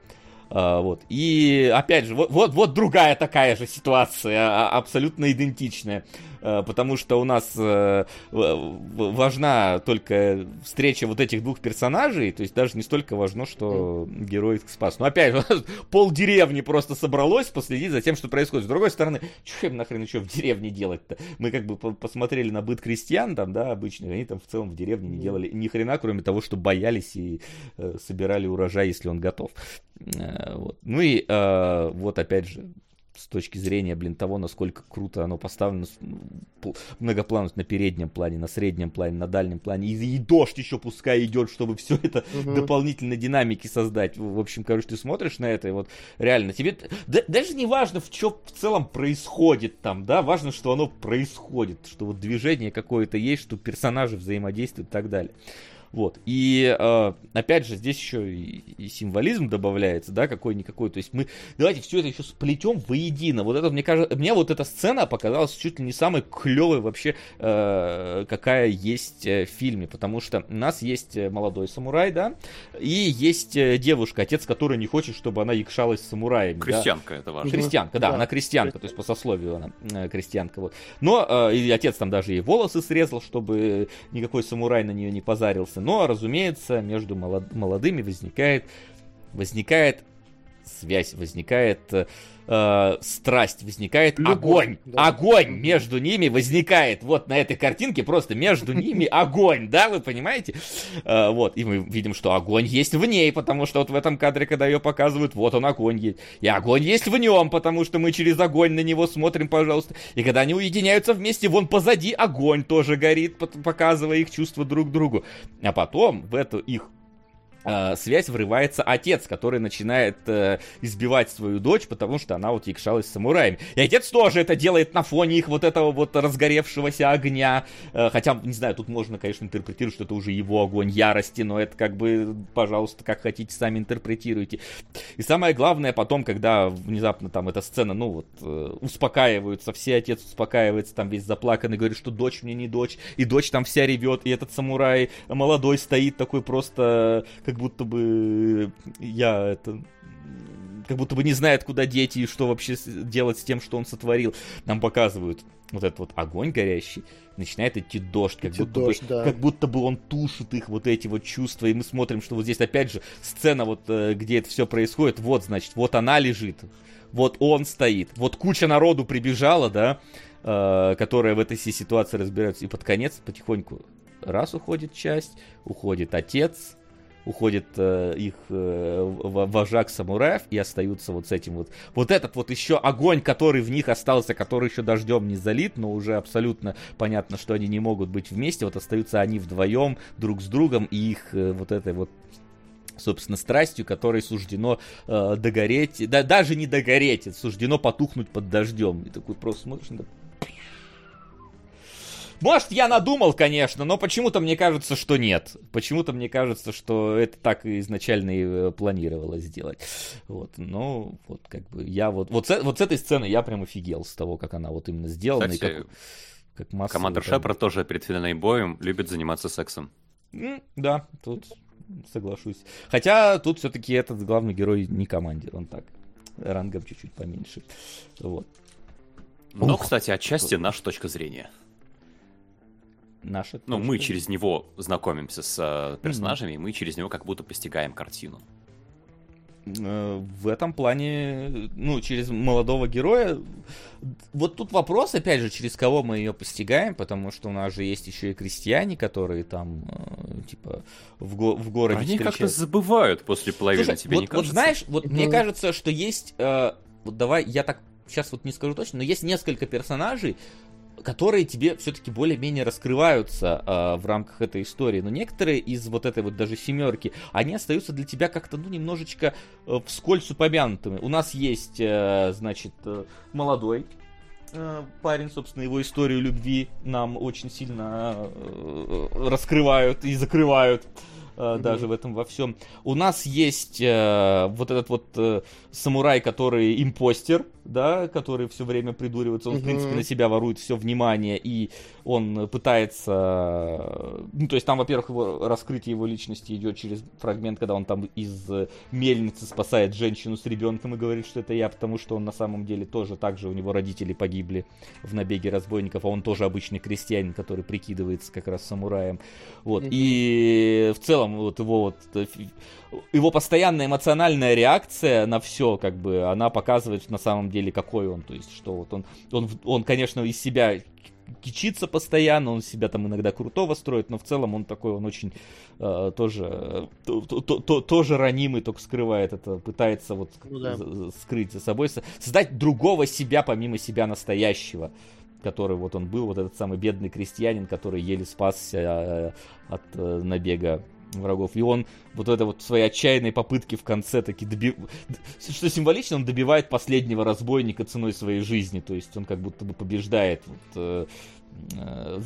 А, вот. И опять же, вот, вот, вот другая такая же ситуация, а, абсолютно идентичная. А, потому что у нас э, важна только встреча вот этих двух персонажей, то есть даже не столько важно, что герой их спас. Но опять пол деревни просто собралось последить за тем, что происходит. С другой стороны, что им нахрен еще в деревне делать-то? Мы как бы посмотрели на быт крестьян там, да, обычных, они там в целом в деревне не делали ни хрена, кроме того, что боялись и э, собирали урожай, если он готов. Э, вот. Ну и э, вот опять же, с точки зрения, блин, того, насколько круто оно поставлено многопланово на переднем плане, на среднем плане, на дальнем плане. И, и дождь еще пускай идет, чтобы все это угу. дополнительно динамики создать. В общем, короче, ты смотришь на это, и вот реально тебе... Да, даже не важно, в чем в целом происходит там, да, важно, что оно происходит, что вот движение какое-то есть, что персонажи взаимодействуют и так далее. Вот. И э, опять же, здесь еще и, и символизм добавляется, да, какой-никакой. То есть мы давайте все это еще сплетем воедино. Вот это, мне кажется, мне вот эта сцена показалась чуть ли не самой клевой вообще, э, какая есть э, в фильме. Потому что у нас есть э, молодой самурай, да, и есть девушка, отец которой не хочет, чтобы она якшалась с самураями. Крестьянка, да? это важно. Крестьянка, да, да, она крестьянка, то есть по сословию она э, крестьянка. Вот. Но э, и отец там даже ей волосы срезал, чтобы никакой самурай на нее не позарился. Но, разумеется, между молодыми возникает, возникает связь, возникает э, страсть, возникает Любовь, огонь. Да. Огонь между ними возникает. Вот на этой картинке просто между ними огонь, да, вы понимаете? Э, вот, и мы видим, что огонь есть в ней, потому что вот в этом кадре, когда ее показывают, вот он огонь есть. И огонь есть в нем, потому что мы через огонь на него смотрим, пожалуйста. И когда они уединяются вместе, вон позади огонь тоже горит, показывая их чувства друг другу. А потом в эту их э, связь врывается отец, который начинает э, избивать свою дочь, потому что она вот якшалась с самураями. И отец тоже это делает на фоне их вот этого вот разгоревшегося огня. Э, хотя, не знаю, тут можно, конечно, интерпретировать, что это уже его огонь ярости, но это как бы, пожалуйста, как хотите, сами интерпретируйте. И самое главное потом, когда внезапно там эта сцена, ну вот, э, успокаиваются, все отец успокаивается, там весь заплаканный, говорит, что дочь мне не дочь, и дочь там вся ревет, и этот самурай молодой стоит такой просто, как как будто бы я это как будто бы не знает, куда деть и что вообще делать с тем, что он сотворил. Нам показывают вот этот вот огонь горящий, начинает идти дождь, как, идти будто, дождь, бы, да. как будто бы он тушит их вот эти вот чувства, и мы смотрим, что вот здесь опять же сцена вот, э, где это все происходит, вот, значит, вот она лежит, вот он стоит, вот куча народу прибежала, да, э, которая в этой ситуации разбирается, и под конец потихоньку раз уходит часть, уходит отец, уходит э, их э, вожак самураев и остаются вот с этим вот. Вот этот вот еще огонь, который в них остался, который еще дождем не залит, но уже абсолютно понятно, что они не могут быть вместе. Вот остаются они вдвоем друг с другом и их э, вот этой вот собственно, страстью, которой суждено э, догореть, да, даже не догореть, суждено потухнуть под дождем. И такой просто смотришь, может, я надумал, конечно, но почему-то мне кажется, что нет. Почему-то мне кажется, что это так изначально и э, планировалось сделать. Вот, ну, вот как бы я вот... Вот с, вот с этой сцены я прям офигел с того, как она вот именно сделана. Кстати, и как, как массово, командор там... Шепард тоже перед финальным боем любит заниматься сексом. Mm, да, тут соглашусь. Хотя тут все-таки этот главный герой не командир, он так, рангом чуть-чуть поменьше. Вот. Но, Ух, кстати, отчасти наша точка зрения наша. Ну, мы через него знакомимся с э, персонажами, mm-hmm. и мы через него как будто постигаем картину. э, в этом плане, ну, через молодого героя. Вот тут вопрос, опять же, через кого мы ее постигаем, потому что у нас же есть еще и крестьяне, которые там, э, типа, в, го- в городе Они как-то встречаются. забывают после половины, Слушай, тебе вот, не вот кажется? знаешь, вот мне кажется, что есть, э, вот давай, я так сейчас вот не скажу точно, но есть несколько персонажей, которые тебе все-таки более-менее раскрываются э, в рамках этой истории. Но некоторые из вот этой вот даже семерки, они остаются для тебя как-то, ну, немножечко э, вскользь упомянутыми. У нас есть, э, значит, э, молодой э, парень, собственно, его историю любви нам очень сильно э, раскрывают и закрывают э, даже в этом во всем. У нас есть вот этот вот самурай, который импостер, да, который все время придуривается. Он, в принципе, на себя ворует все внимание, и он пытается... Ну, то есть там, во-первых, его, раскрытие его личности идет через фрагмент, когда он там из мельницы спасает женщину с ребенком и говорит, что это я, потому что он на самом деле тоже так же, у него родители погибли в набеге разбойников, а он тоже обычный крестьянин, который прикидывается как раз самураем. Вот. И в целом вот его вот его постоянная эмоциональная реакция на все, как бы, она показывает на самом деле, какой он. То есть, что вот он, он, он, конечно, из себя кичится постоянно, он себя там иногда крутого строит, но в целом он такой, он очень э, тоже, э, то- то- то- то- тоже ранимый, только скрывает это, пытается вот Ну да. скрыть за собой, со- создать другого себя помимо себя настоящего который вот он был, вот этот самый бедный крестьянин, который еле спасся э, от э, набега врагов. И он вот это вот свои отчаянные попытки в конце таки доби... Что символично, он добивает последнего разбойника ценой своей жизни. То есть он как будто бы побеждает. Вот, э,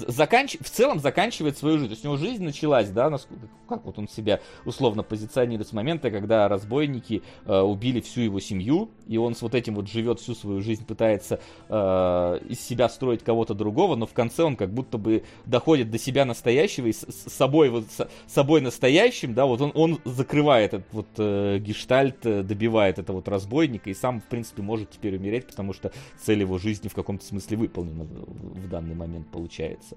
заканч... В целом заканчивает свою жизнь. То есть у него жизнь началась, да, насколько... как вот он себя условно позиционирует с момента, когда разбойники э, убили всю его семью, и он с вот этим вот живет всю свою жизнь, пытается э, из себя строить кого-то другого, но в конце он как будто бы доходит до себя настоящего и с, с собой вот с собой настоящим, да, вот он, он закрывает этот вот э, гештальт, э, добивает этого вот разбойника и сам, в принципе, может теперь умереть, потому что цель его жизни в каком-то смысле выполнена в, в данный момент получается.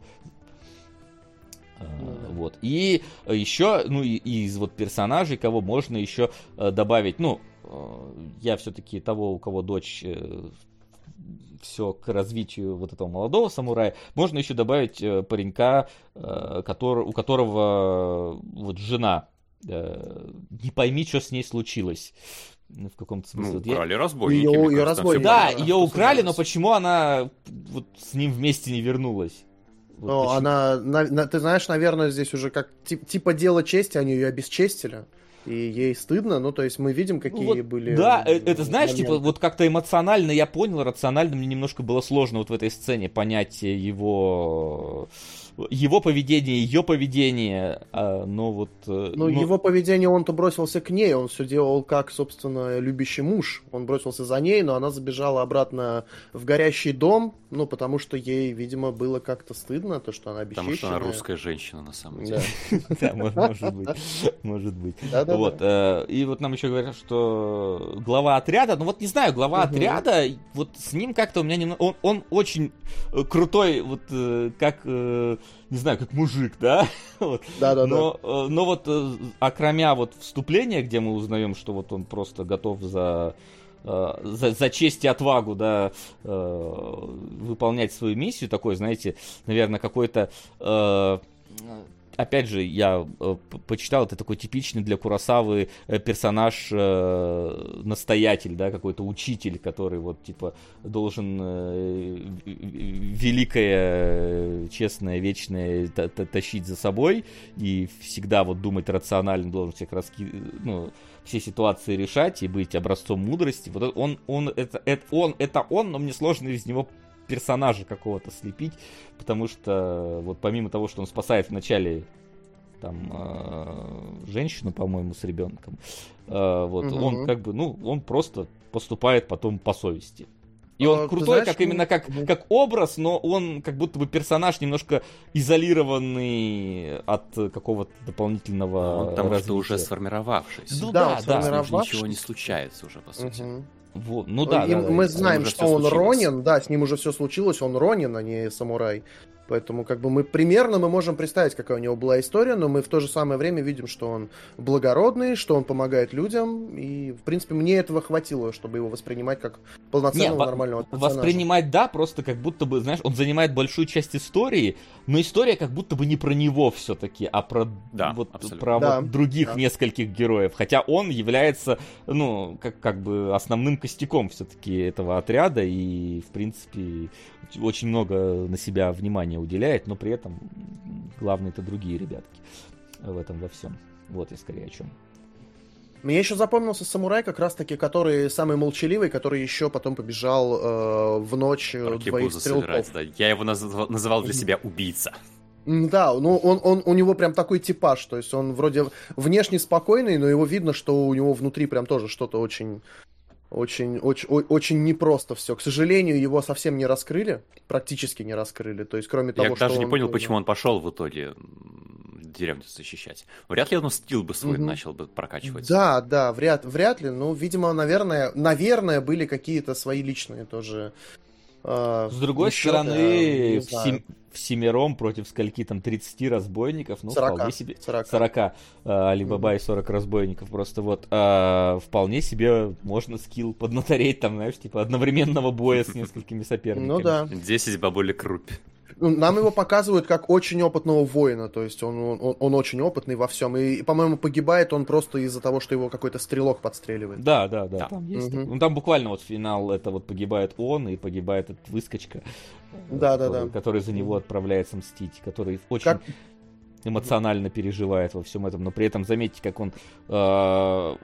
Э, Вот. И еще, ну, и, из вот персонажей, кого можно еще э, добавить, ну, э, я все-таки того, у кого дочь все к развитию вот этого молодого самурая, можно еще добавить э, паренька, э, который, у которого э, вот жена, э, не пойми, что с ней случилось. Ну, В каком-то смысле. Ну, Вот я- украли разбойники. Её кажется, разбойники. Да, ее украли, но почему она вот с ним вместе не вернулась? Вот Ну, почему- она, на- на- ты знаешь, наверное, здесь уже как тип- типа дело чести, они ее обесчестили. И ей стыдно, ну, то есть мы видим, Ну, какие вот, были... Да, э, это знаешь, типа, моменты. вот как-то эмоционально я понял, рационально мне немножко было сложно вот в этой сцене понять его его поведение, ее поведение, а, но вот... э, Ну, его поведение, он-то бросился к ней, он все делал как, собственно, любящий муж. Он бросился за ней, но она забежала обратно в горящий дом, ну, потому что ей, видимо, было как-то стыдно, то, что она Потому что она русская женщина, на самом деле. Да. Может, быть, может быть. Вот, э, и вот нам еще говорят, что глава отряда, ну вот не знаю, глава отряда, вот с ним как-то у меня немного, он, очень крутой, вот э, как, не знаю, как мужик, да, вот. Да-да-да. Но, э, но вот, э, окромя вот вступления, где мы узнаем, что вот он просто готов за э, за, за честь и отвагу, да, э, выполнять свою миссию, такой, знаете, наверное, какой-то э, опять же, я э, почитал, это такой типичный для Курасавы э, персонаж, э, настоятель, да, какой-то учитель, который вот, типа, должен э, великое, честное, вечное та- та- тащить за собой и всегда вот думать рационально, должен всех раски... ну, все ситуации решать и быть образцом мудрости. Вот он, он, это, это он, это он, но мне сложно из него персонажа какого-то слепить, потому что вот помимо того, что он спасает вначале там э, женщину, по-моему, с ребенком, э, вот Мгм. он как бы, ну, он просто поступает потом по совести. И А, он ты крутой, знаешь, как ну, именно как, мгм. как образ, но он как будто бы персонаж немножко изолированный от какого-то дополнительного Он потому что развития. уже сформировавшийся. Ну Да, да, он да. С ним же сформировавшийся. ничего не случается уже, по сути. Мгм. Вот, ну да, И да, мы да. знаем, что он. Ронин, да, с ним уже все случилось, он Ронин, а не самурай. Поэтому как бы мы примерно мы можем представить, какая у него была история, но мы в то же самое время видим, что он благородный, что он помогает людям, и, в принципе, мне этого хватило, чтобы его воспринимать как полноценного Не, нормального персонажа. Воспринимать, да, просто как будто бы, знаешь, он занимает большую часть истории, но история как будто бы не про него все-таки, а про, Да, вот, абсолютно. про Да, вот других да. нескольких героев. Хотя он является, ну, как, как бы основным костяком все-таки этого отряда и, в принципе, очень много на себя внимания уделяет, но при этом главные это другие ребятки в этом во всем. Вот я скорее о чем. Мне еще запомнился самурай, как раз-таки, который самый молчаливый, который еще потом побежал э, в ночь э, двоих стрелков. собирать, да. Я его называл, называл для себя убийца. Да, ну он, он, у него прям такой типаж, то есть он вроде внешне спокойный, но его видно, что у него внутри прям тоже что-то очень, очень, очень, очень непросто все. К сожалению, его совсем не раскрыли, практически не раскрыли, то есть кроме того, Я что даже не он понял, был- почему он пошел в итоге деревню защищать. Вряд ли он стил бы свой Мгм. начал бы прокачивать. Да, да, вряд, вряд ли, ну, видимо, наверное, наверное, были какие-то свои личные тоже. Э, С другой стороны, в, знаю. сем- в семером против скольки там 30 разбойников, ну, 40, вполне себе... 40. 40. а, Алибаба и 40 разбойников. Просто вот а, вполне себе можно скилл поднатореть там, знаешь, типа одновременного боя с несколькими соперниками. Ну да. 10 бабулек рупи. Ну, Нам его показывают как очень опытного воина, то есть он, он, он очень опытный во всем. И, по-моему, погибает он просто из-за того, что его какой-то стрелок подстреливает. Да, да, да, Да. там есть. Такой. Ну там буквально вот финал, это вот погибает он и погибает этот выскочка, э, Да, да, который, да. который за него отправляется мстить, который очень Как- эмоционально переживает во всем этом, но при этом заметьте, как он э,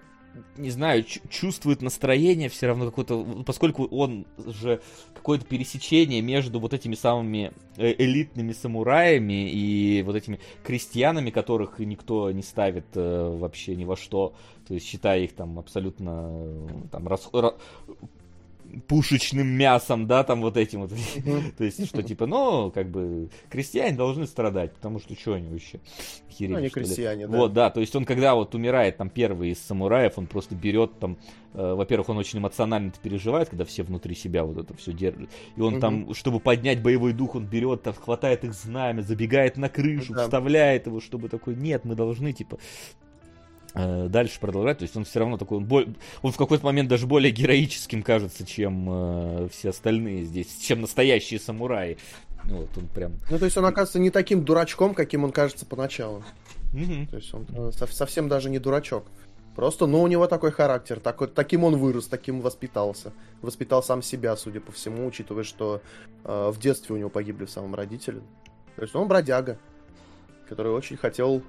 не знаю, чу- чувствует настроение все равно какое-то, поскольку он же какое-то пересечение между вот этими самыми э, элитными самураями и вот этими крестьянами, которых никто не ставит э, вообще ни во что, то есть считая их там абсолютно э, там рас- ра- пушечным мясом, да, там вот этим вот. То есть, что типа, ну, как бы, крестьяне должны страдать, потому что что они вообще? Херень, Ну, они крестьяне, да. Вот, да, то есть он, когда вот умирает там первый из самураев, он просто берет там, э, во-первых, он очень эмоционально это переживает, когда все внутри себя вот это все держат. И он там, чтобы поднять боевой дух, он берет, там, хватает их знамя, забегает на крышу, Да. вставляет его, чтобы такой, нет, мы должны, типа, дальше продолжать. То есть он все равно такой, он, боль- он в какой-то момент даже более героическим кажется, чем э, все остальные здесь, чем настоящие самураи. Вот он прям. Ну, то есть он оказывается не таким дурачком, каким он кажется поначалу. Мгм. То есть он э, сов- совсем даже не дурачок. Просто, ну, у него такой характер, такой, таким он вырос, таким воспитался. Воспитал сам себя, судя по всему, учитывая, что э, в детстве у него погибли в самом родители. То есть он бродяга, который очень хотел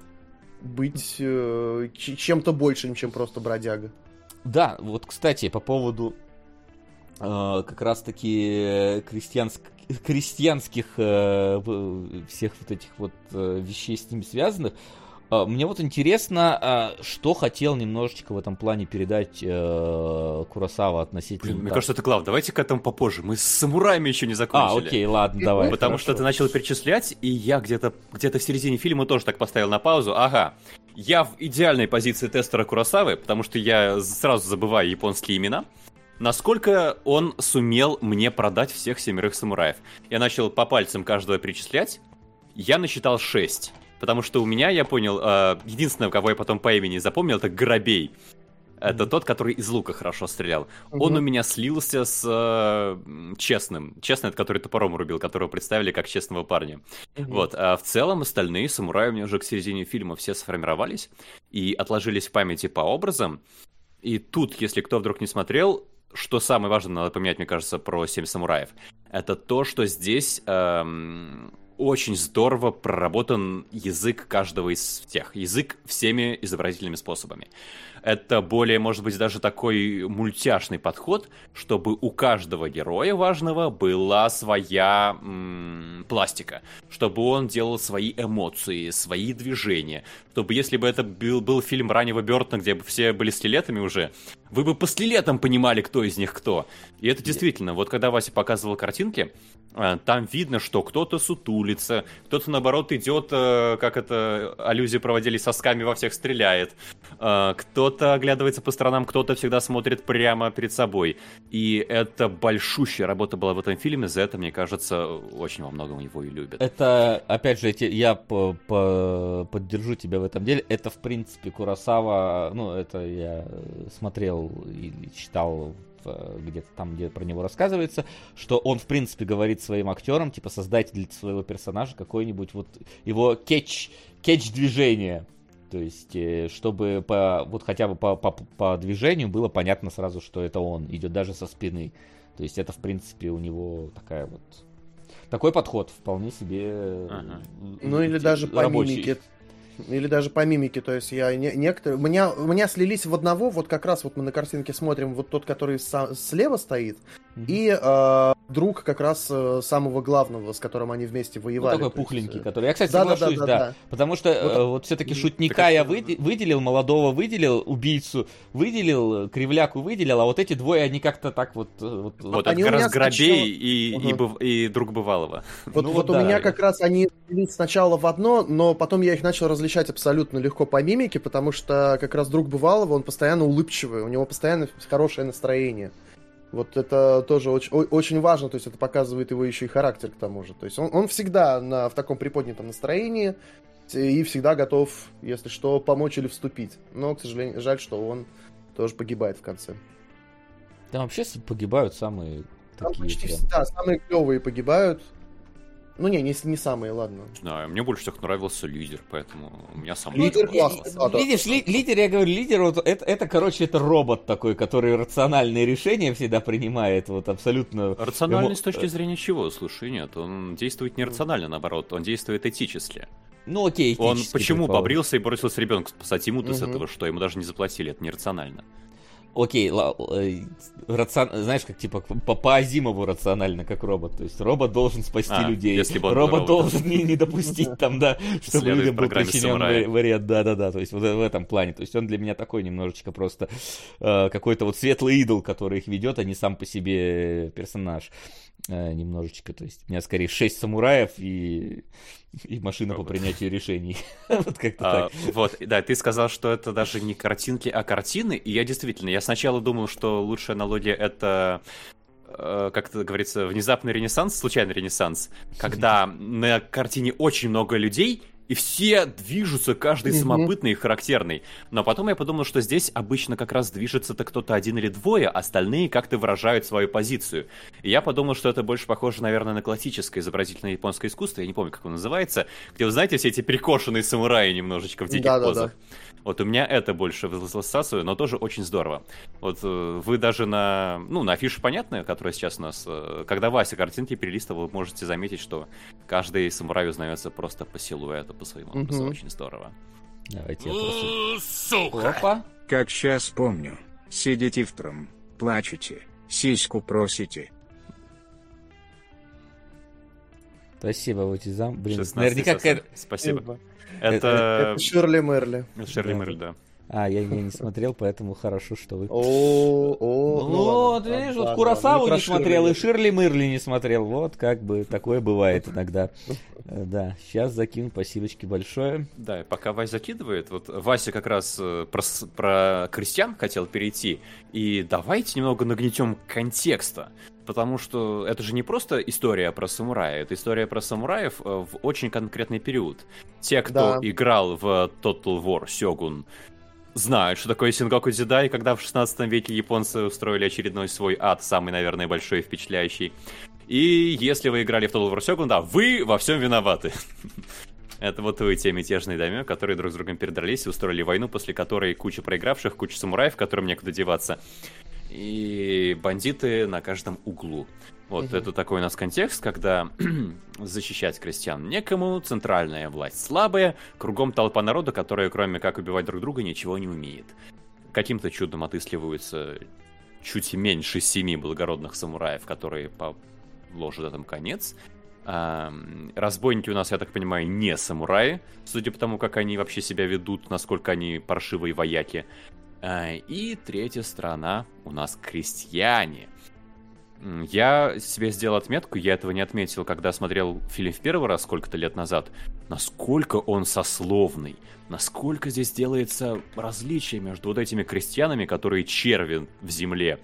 быть э, чем-то большим, чем просто бродяга. Да, вот, кстати, по поводу э, как раз-таки крестьянск... крестьянских э, всех вот этих вот э, вещей с ними связанных, э, мне вот интересно, э, что хотел немножечко в этом плане передать э, Курасава относительно... Блин, мне кажется, это глав. Давайте к этому попозже. Мы с самураями еще не А, закончили. окей, ладно, давай. Потому что ты начал перечислять, и я где-то где в середине фильма тоже так поставил на паузу. Ага, я в идеальной позиции тестера Куросавы, потому что я сразу забываю японские имена. Насколько он сумел мне продать всех семерых самураев? Я начал по пальцам каждого перечислять. Я насчитал шесть. Потому что у меня, я понял, э, единственное, кого я потом по имени запомнил, это Грабей. Это тот, который из лука хорошо стрелял. Он Мгм. у меня слился с э, честным. Честный, это который топором рубил, которого представили как честного парня. Вот, а в целом остальные самураи у меня уже к середине фильма все сформировались и отложились в памяти по образам. И тут, если кто вдруг не смотрел, что самое важное надо поменять, мне кажется, про «Семь самураев», это то, что здесь эм, очень здорово проработан язык каждого из тех. Язык всеми изобразительными способами. Это более, может быть, даже такой мультяшный подход, чтобы у каждого героя важного была своя м, пластика, чтобы он делал свои эмоции, свои движения, чтобы если бы это был, был фильм раннего Бертона, где бы все были скелетами уже, вы бы после летом понимали, кто из них кто. И это действительно, вот когда Вася показывал картинки, э, там видно, что кто-то сутулится, кто-то, наоборот, идет, э, как это аллюзии проводили, сосками во всех стреляет, э, кто-то оглядывается по сторонам, кто-то всегда смотрит прямо перед собой. И это большущая работа была в этом фильме, за это, мне кажется, очень во многом его и любят. Это, опять же, я по- по- поддержу тебя в этом деле. Это, в принципе, Курасава, ну, это я смотрел или читал в- где-то там, где про него рассказывается, что он, в принципе, говорит своим актерам, типа, создайте для своего персонажа какой-нибудь вот его кетч, кетч движения. То есть, э, чтобы по, вот хотя бы по, по, по движению было понятно сразу, что это он, идет даже со спины. То есть это, в принципе, у него такая вот... Такой подход вполне себе... Ага. Ну или э, даже по рабочий. мимике. Или даже по мимике, то есть я не, некоторые... У меня, у меня слились в одного, вот как раз вот мы на картинке смотрим, вот тот, который са- слева стоит, И э, друг как раз э, самого главного, с которым они вместе Ну, воевали. такой то есть, пухленький, э, который... Я, кстати, Да-да-да, соглашусь, да, да-да. Потому что Вот э, вот все-таки шутника так я выде- выделил, молодого выделил, убийцу выделил, кривляку выделил, а вот эти двое, они как-то так вот... э, Вот, Вот Они как раз Грабей сначала- и, и, Ага. быв- и друг бывалого. Вот, Ну вот вот у да. меня как раз они сначала в одно, но потом я их начал различать абсолютно легко по мимике, потому что как раз друг бывалого, он постоянно улыбчивый, у него постоянно хорошее настроение. Вот это тоже очень, очень важно, то есть это показывает его еще и характер к тому же. То есть он, он всегда на, в таком приподнятом настроении и всегда готов, если что, помочь или вступить. Но, к сожалению, жаль, что он тоже погибает в конце. Там вообще погибают самые Там такие почти прям. всегда самые клевые погибают. Ну не, не, не самые, ладно. Не знаю, мне больше всех нравился лидер, поэтому у меня сам Лидер да, да. Видишь, ли- лидер, я говорю, лидер, вот это, это, короче, это робот такой, который рациональные решения всегда принимает, вот абсолютно... Рациональный Ему- с точки зрения чего? Слушай, нет, он действует нерационально, наоборот, он действует этически. Ну окей, Он почему побрился и бросился ребенка спасать ему-то с Мгм. этого, что ему даже не заплатили, это нерационально. Окей, ла- э, рацион- знаешь, как типа по, по Азимову рационально, как робот. То есть робот должен спасти А, людей. если бы робот должен не, не допустить там, да, чтобы Следует людям был причинен вред. Да, да, да. То есть вот в этом плане. То есть он для меня такой немножечко просто э, какой-то вот светлый идол, который их ведет, а не сам по себе персонаж. Э, немножечко. То есть у меня скорее шесть самураев и, и машина по Робот. принятию решений. Вот как-то А, так. вот, да, ты сказал, что это даже не картинки, а картины, и я действительно, я сначала думал, что лучшая аналогия это э, как это говорится, внезапный ренессанс, случайный ренессанс, когда на картине очень много людей, и все движутся, каждый Мгм. самобытный и характерный. Но потом я подумал, что здесь обычно как раз движется-то кто-то один или двое, остальные как-то выражают свою позицию. И я подумал, что это больше похоже, наверное, на классическое изобразительное японское искусство, я не помню, как оно называется, где, вы знаете, все эти перекошенные самураи немножечко в диких Да-да-да. позах. Вот у меня это больше ассоциацию, но тоже очень здорово. Вот э, вы даже на, ну, на афише понятно, которая сейчас у нас, э, когда Вася картинки перелистывал, вы можете заметить, что каждый самурай узнается просто по силуэту, по своему образу. Мгм. Очень здорово. Давайте я просто... Сука! Опа. Как сейчас помню. Сидите в тром, плачете, сиську просите. Спасибо, Ватизам. Блин, 16 наверняка сосок. какая- Спасибо. Это- Это... Ширли Мерли. это Шерли Да. А, я, я не смотрел, поэтому хорошо, что вы... О, о, Ну, вот, видишь, вот Курасаву ладно, не смотрел, и Ширли. Ширли Мырли не смотрел. Вот как бы такое бывает иногда. Э, Да, сейчас закину, спасибочки большое. Да, и пока Вася закидывает, вот Вася как раз э, про, про крестьян хотел перейти, и давайте немного нагнетем контекста, потому что это же не просто история про самурая, это история про самураев э, в очень конкретный период. Те, кто Да. играл в Total War Shogun, знают, что такое Сингоку Дзидай, когда в 16 веке японцы устроили очередной свой ад, самый, наверное, большой и впечатляющий. И если вы играли в Total War Shogun, да, вы во всем виноваты. Это вот вы, те мятежные даймё, которые друг с другом передрались и устроили войну, после которой куча проигравших, куча самураев, которым некуда деваться, и бандиты на каждом углу. Вот Мгм. это такой у нас контекст, когда защищать крестьян некому, центральная власть слабая, кругом толпа народа, которая кроме как убивать друг друга ничего не умеет. Каким-то чудом отыскиваются чуть меньше семи благородных самураев, которые положат этому конец. А, разбойники у нас, я так понимаю, не самураи, судя по тому, как они вообще себя ведут, насколько они паршивые вояки. А, И третья сторона у нас крестьяне. Я себе сделал отметку, я этого не отметил, когда смотрел фильм в первый раз сколько-то лет назад, насколько он сословный, насколько здесь делается различие между вот этими крестьянами, которые черви в земле,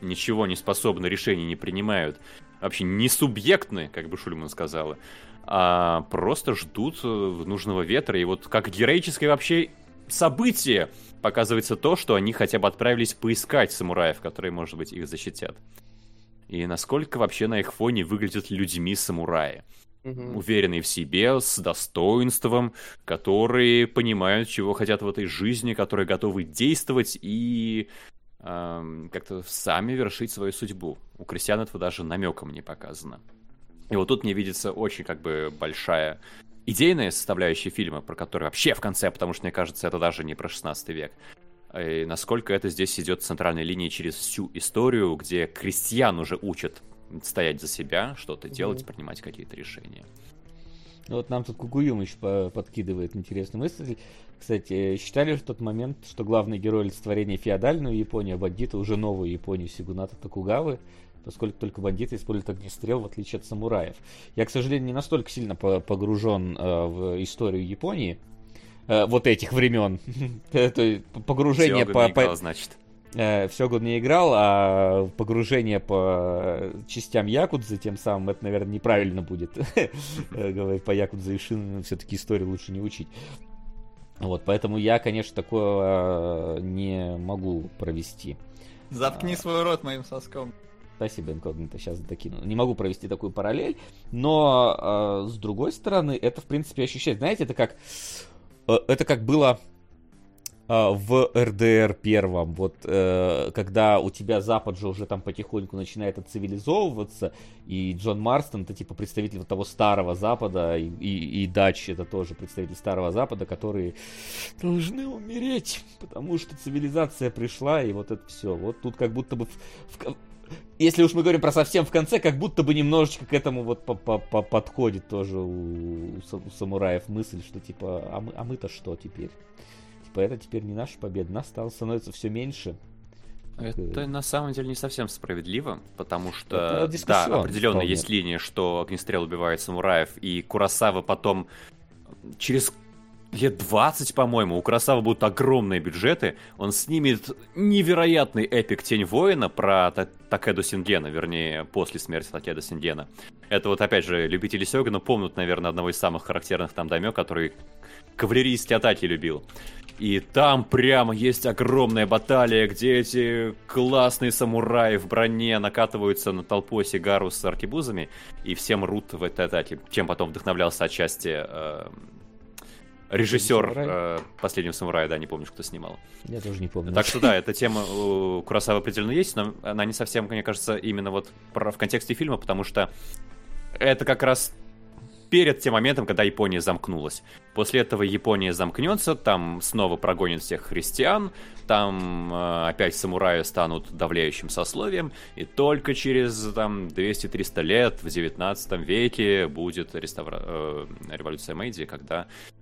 ничего не способны, решений не принимают, вообще не субъектны, как бы Шульман сказала, а просто ждут э, нужного ветра. И вот как героическое вообще событие показывается то, что они хотя бы отправились поискать самураев, которые, может быть, их защитят. И насколько вообще на их фоне выглядят людьми самураи. Мгм. Уверенные в себе, с достоинством, которые понимают, чего хотят в этой жизни, которые готовы действовать и эм, как-то сами вершить свою судьбу. У крестьян этого даже намеком не показано. И вот тут мне видится очень как бы большая идейная составляющая фильма, про которую вообще в конце, потому что мне кажется, это даже не про 16 век. И насколько это здесь идет центральной линией через всю историю, где крестьян уже учат стоять за себя, что-то делать, принимать какие-то решения. Ну Вот нам тут Кукуюмыч по- подкидывает интересную мысль. Кстати, считали в тот момент, что главный герой олицетворения феодальную Японию, а бандиты уже новую Японию Сигуната Токугавы, поскольку только бандиты используют огнестрел, в отличие от самураев. Я, к сожалению, не настолько сильно по- погружен э, в историю Японии, э, вот этих времен. Это погружение Сёгун по, не по- играл, значит. Э, Сёгун не играл, а погружение по частям Якудзы, тем самым это, наверное, неправильно будет. Говорить по Якудзе и Шин, все-таки историю лучше не учить. Вот, поэтому я, конечно, такое не могу провести. Заткни свой рот моим соском. Спасибо, инкогнито, сейчас докину. Не могу провести такую параллель, но э, с другой стороны, это, в принципе, ощущается. Знаете, это как, э, это как было э, в РДР первом, вот э, когда у тебя Запад же уже там потихоньку начинает отцивилизовываться, и Джон Марстон это типа представитель вот того старого Запада, и, и, и Дач это тоже представитель старого Запада, которые должны умереть, потому что цивилизация пришла, и вот это все. Вот тут как будто бы в- в- если уж мы говорим про совсем в конце, как будто бы немножечко к этому вот по- по- по- подходит тоже у, у са- у самураев мысль, что типа, а, мы, а мы-то что теперь? Типа, это теперь не наша победа, нас стало становится все меньше. Это на самом деле не совсем справедливо, потому что, да, определенно вполне. есть линия, что огнестрел убивает самураев, и Курасава потом через лет 20, по-моему, у Курасава будут огромные бюджеты, он снимет невероятный эпик «Тень воина» про Та- Такеду Сингена, вернее, после смерти Такеда Сингена. Это вот, опять же, любители Сёгуна помнят, наверное, одного из самых характерных там даймё, который кавалерийские атаки любил. И там прямо есть огромная баталия, где эти классные самураи в броне накатываются на толпу Сигару с аркебузами, и все мрут в этой атаке. Чем потом вдохновлялся отчасти э, режиссер э, «Последнего самурая», да, не помню, кто снимал. Я тоже не помню. Так что да, эта тема у Курасавы определенно есть, но она не совсем, мне кажется, именно вот в контексте фильма, потому что это как раз перед тем моментом, когда Япония замкнулась. После этого Япония замкнется, там снова прогонят всех христиан, там э, опять самураи станут давляющим сословием, и только через там 200-300 лет в 19 веке будет реставра... э, революция Мэйди, когда э,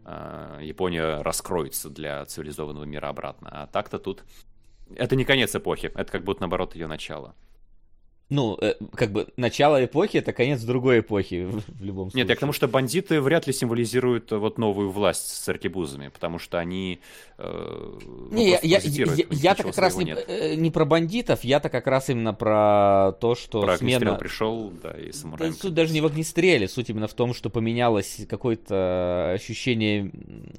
Япония раскроется для цивилизованного мира обратно. А так-то тут это не конец эпохи, это как будто наоборот ее начало. Ну, э, как бы начало эпохи это конец другой эпохи в, в любом случае. Нет, я к тому, что бандиты вряд ли символизируют э, вот новую власть с аркебузами, потому что они э, ну, Не, я, я, я, я-то как раз не, нет. э, не про бандитов, я-то как раз именно про то, что Про смена... пришел, да, и Да, самурай. суть даже не в огнестреле, суть именно в том, что поменялось какое-то ощущение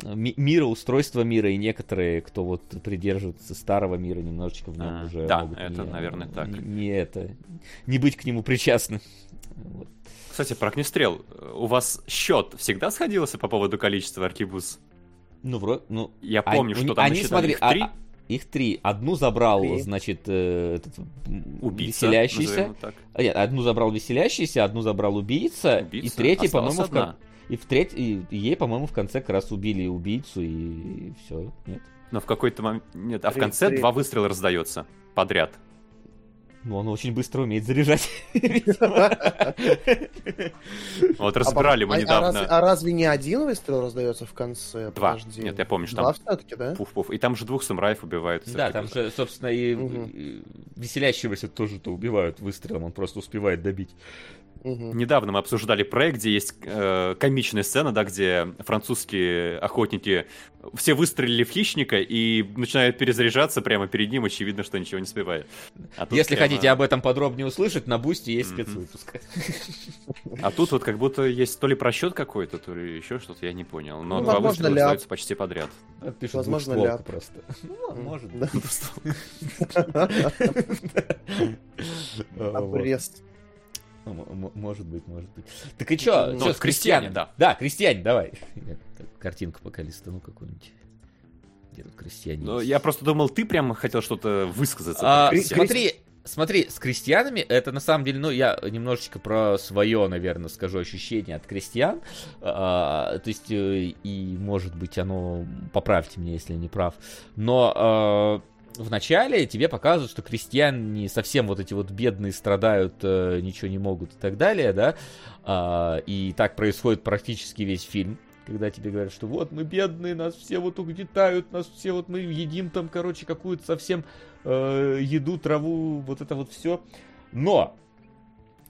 ми- мира, устройства мира, и некоторые, кто вот придерживается старого мира, немножечко в нем А, уже да, могут это, не, наверное, так. Не, не это, не быть к нему причастны. Вот. Кстати, про огнестрел. У вас счет всегда сходился по поводу количества аркебуз? Ну, вроде, ну, Я а- помню, у что там они, смотри, их а- три. а- их три. Одну забрал, Три. значит, э, этот, Убийца, веселящийся. А, Нет, одну забрал веселящийся, одну забрал убийца, и Убийца. третий, Осталась по-моему, в и в треть... и ей, по-моему, в конце как раз убили убийцу и, все. Нет. Но в какой-то момент... Нет, а в конце три. два выстрела раздается подряд. Ну, он очень быстро умеет заряжать. Вот разбирали мы а, а недавно. а разве не один выстрел раздается в конце? Два. Нет, я помню, что Два там все-таки, да? пуф-пуф. И там же двух самураев убивают. Да, там же, собственно, и веселящегося тоже-то убивают выстрелом, он просто успевает добить. Мгм. Недавно мы обсуждали проект, где есть э, комичная сцена, да, где французские охотники все выстрелили в хищника и начинают перезаряжаться прямо перед ним, очевидно, что ничего не успевает. А Если прямо- хотите об этом подробнее услышать, на Бусти есть Мгм. спецвыпуск. А тут вот как будто есть то ли просчет какой-то, то ли еще что-то, я не понял. Но Ну, два выстрела ляп. раздаются почти подряд. Пишут Возможно, ляп. просто. Ну, может Да. Обрез. Ну, Может быть, может быть. Так и чё? Ну, с крестьяне, крестьянами? да. Да, крестьяне, давай. Картинку пока листану какую-нибудь. Где тут крестьяне? Есть? я просто думал, ты прям хотел что-то высказаться. А, смотри, смотри, с крестьянами это на самом деле, ну, я немножечко про свое, наверное, скажу ощущение от крестьян. А, то есть, э, и, может быть, оно, поправьте меня, если я не прав. Но э, вначале тебе показывают, что крестьяне совсем вот эти вот бедные страдают, э, ничего не могут и так далее, да. А, и так происходит практически весь фильм. Когда тебе говорят, что вот мы бедные, нас все вот угнетают, нас все вот мы едим там, короче, какую-то совсем э, еду, траву, вот это вот все. Но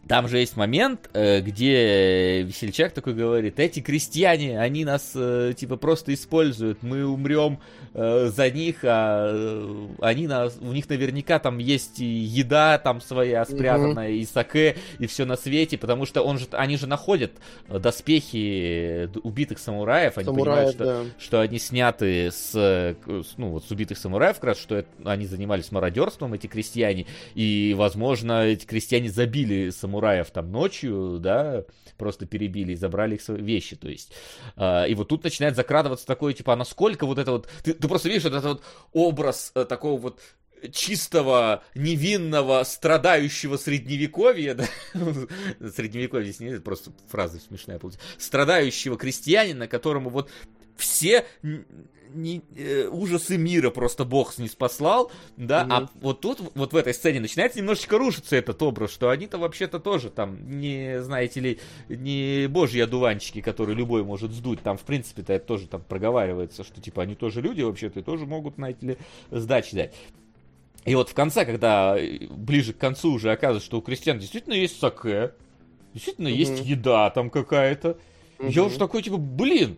там же есть момент, э, где весельчак такой говорит, эти крестьяне, они нас э, типа просто используют, мы умрем э, за них, а они нас, у них наверняка там есть и еда там своя спрятанная, и саке, и все на свете, потому что он же, они же находят доспехи убитых самураев, они понимают, Самураев, что да. что они сняты с, ну, вот с убитых самураев, как раз, что это- они занимались мародерством, эти крестьяне, и, возможно, эти крестьяне забили самураев там ночью, да, просто перебили и забрали их свои вещи, то есть. А, и вот тут начинает закрадываться такое, типа, а насколько вот это вот... Ты, ты просто видишь вот этот вот образ э, такого вот чистого, невинного, страдающего средневековья, да? средневековье здесь не просто фраза смешная получилась, страдающего крестьянина, которому вот все не- э, ужасы мира просто бог не спаслал, да, Мгм. а вот тут, вот в этой сцене начинается немножечко рушиться этот образ, что они-то вообще-то тоже там не, знаете ли, не божьи одуванчики, которые любой может сдуть, там, в принципе-то это тоже там проговаривается, что типа они тоже люди вообще-то и тоже могут, знаете ли, сдачи дать. И вот в конце, когда э, ближе к концу уже оказывается, что у крестьян действительно есть саке, действительно Мгм. есть еда там какая-то, я Мгм. уже такой, типа, блин,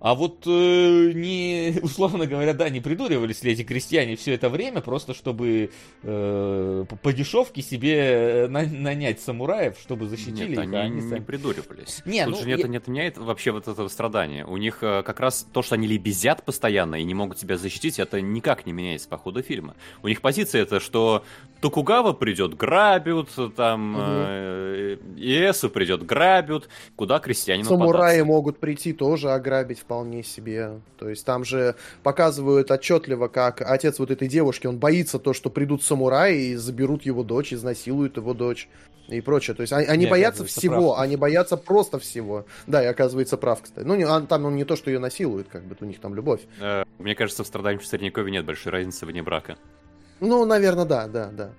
а вот э, не, условно говоря, да, не придуривались ли эти крестьяне все это время, просто чтобы э, по, дешевке себе э, на- нанять самураев, чтобы защитили Нет, их, они а они не сами- придуривались. Не, Тут ну, же я- не отменяет вообще вот этого страдания. У них э, как раз то, что они лебезят постоянно и не могут себя защитить, это никак не меняется по ходу фильма. У них позиция это, что Токугава придет, грабят, там Мгм. э, Иэсу придет, грабят, куда крестьянину Самураи податься? могут прийти тоже ограбить вполне себе. То есть там же показывают отчетливо, как отец вот этой девушки, он боится то, что придут самураи и заберут его дочь, изнасилуют его дочь и прочее. То есть они, они боятся всего, прав. они боятся просто всего. Да, и оказывается прав, кстати. Ну, не, а там он не то, что ее насилует, как бы, у них там любовь. Э, Мне кажется, в страданиях в Средневековье нет большой разницы вне брака. Ну, наверное, да, да, да.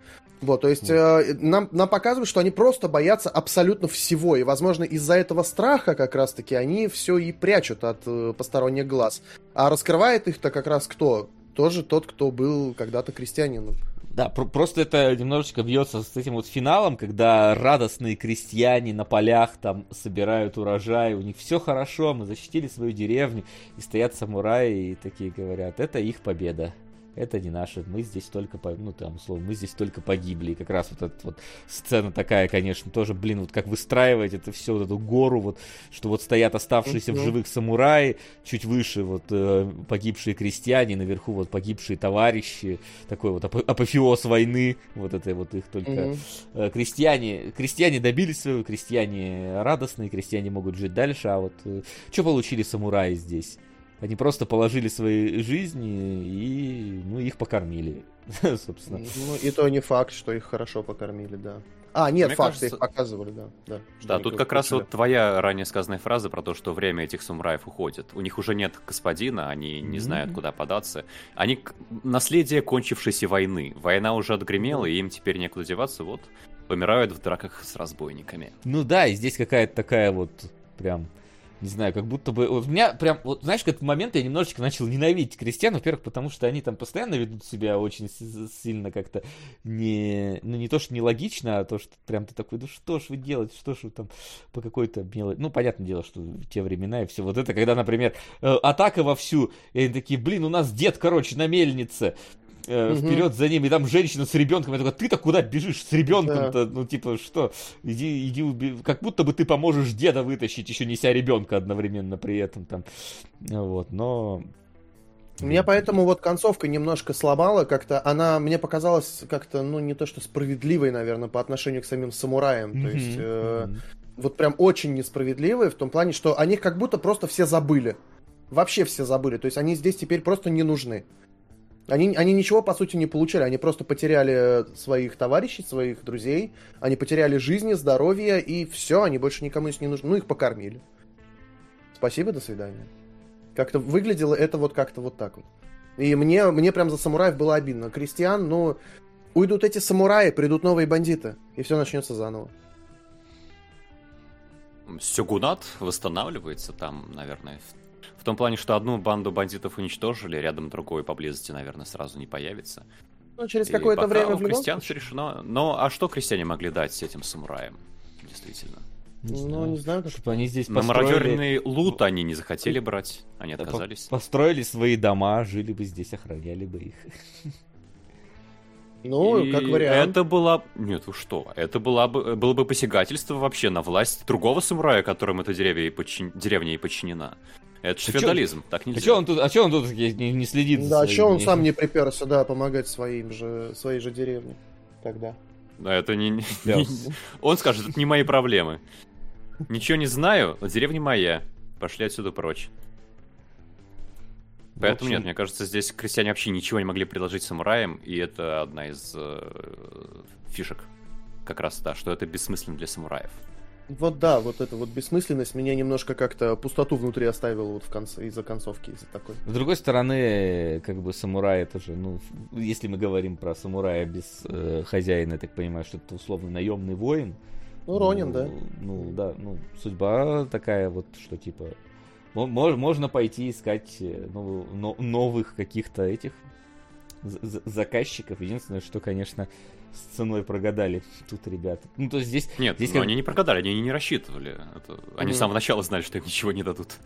Вот, то есть э, нам, нам показывают, что они просто боятся абсолютно всего, и, возможно, из-за этого страха как раз-таки они все и прячут от э, посторонних глаз. А раскрывает их-то как раз кто? Тоже тот, кто был когда-то крестьянином. Да, про- просто это немножечко бьется с этим вот финалом, когда радостные крестьяне на полях там собирают урожай, у них все хорошо, мы защитили свою деревню, и стоят самураи и такие говорят, это их победа. Это не наша, мы здесь только, по... ну там, условно, мы здесь только погибли. И как раз вот эта вот сцена такая, конечно, тоже, блин, вот как выстраивать это все, вот эту гору, вот, что вот стоят оставшиеся в живых самураи, чуть выше вот э, погибшие крестьяне, наверху вот погибшие товарищи, такой вот апо- апофеоз войны, вот это вот их только э, крестьяне, крестьяне добились своего, крестьяне радостные, крестьяне могут жить дальше, а вот что получили самураи здесь? Они просто положили свои жизни и ну, их покормили, собственно. Ну, и то не факт, что их хорошо покормили, да. А, нет, Мне факты кажется- их показывали, да. Да, Да, тут как раз вот твоя ранее сказанная фраза про то, что время этих самураев уходит. У них уже нет господина, они не знают, Мгм. куда податься. Они наследие кончившейся войны. Война уже отгремела, и им теперь некуда деваться, вот помирают в драках с разбойниками. Ну да, и здесь какая-то такая вот прям, не знаю, как будто бы... У меня прям, вот знаешь, в этот момент я немножечко начал ненавидеть крестьян, во-первых, потому что они там постоянно ведут себя очень сильно как-то не... Ну не то, что нелогично, а то, что прям ты такой, ну что ж вы делаете, что ж вы там по какой-то мелочи... Ну, понятное дело, что в те времена и все вот это, когда, например, э, атака вовсю, и они такие, блин, у нас дед, короче, на мельнице, э, вперед за ним, и там женщина с ребенком. Я такой, ты-то куда бежишь с ребенком-то? Ну, типа, что? Иди, иди уби... Как будто бы ты поможешь деда вытащить, еще неся ребенка одновременно при этом там. Вот, но... Меня поэтому вот концовка немножко сломала, как-то она мне показалась как-то, ну, не то что справедливой, наверное, по отношению к самим самураям. То есть, э, мгм. вот прям очень несправедливой в том плане, что о них как будто просто все забыли. Вообще все забыли. То есть они здесь теперь просто не нужны. Они, они ничего, по сути, не получили. Они просто потеряли своих товарищей, своих друзей. Они потеряли жизни, здоровье, и все, они больше никому не нужны. Ну, их покормили. Спасибо, до свидания. Как-то выглядело это вот как-то вот так вот. И мне, мне прям за самураев было обидно. Крестьян, ну, уйдут эти самураи, придут новые бандиты, и все начнется заново. Сёгунат восстанавливается там, наверное, в, в том плане, что одну банду бандитов уничтожили, рядом другой поблизости, наверное, сразу не появится. Ну, через какое-то время у в любом крестьян случае. все решено. Но а что крестьяне могли дать этим самураям? Действительно. Не Ну, не знаю, как... Чтобы они здесь На построили... мародерный лут они не захотели брать, они Да, по- отказались. Построили свои дома, жили бы здесь, охраняли бы их. Ну, И как вариант. Это была... Нет, вы что? Это была бы... было бы посягательство вообще на власть другого самурая, которым эта деревня и, подчин- деревня и подчинена. Это же А чё- феодализм, так А нельзя. что он тут, а чё он тут не, не следит за Да, что он сам не приперся, да, помогать своим же, своей же деревне тогда. Да, это не... не- Да. не- Он скажет, это не мои проблемы. Ничего не знаю, но деревня моя. Пошли отсюда прочь. Поэтому общем, нет, мне кажется, здесь крестьяне вообще ничего не могли предложить самураям, и это одна из э, фишек. Как раз, да, что это бессмысленно для самураев. Вот да, вот эта вот бессмысленность меня немножко как-то пустоту внутри оставила вот в конце, из-за концовки, из-за такой. С другой стороны, как бы самурай это же, ну, если мы говорим про самурая без э, хозяина, я так понимаю, что это условно наемный воин. Ну, Ронин, да. Ну, да, ну, судьба такая вот, что типа, мо- мож- можно пойти искать э, ну, но- новых каких-то этих заказчиков. Единственное, что, конечно, с ценой прогадали тут ребята. Ну, то есть здесь Нет, Здесь но как- они не прогадали, они не рассчитывали. Это- Они с Мгм. самого начала знали, что им ничего не дадут.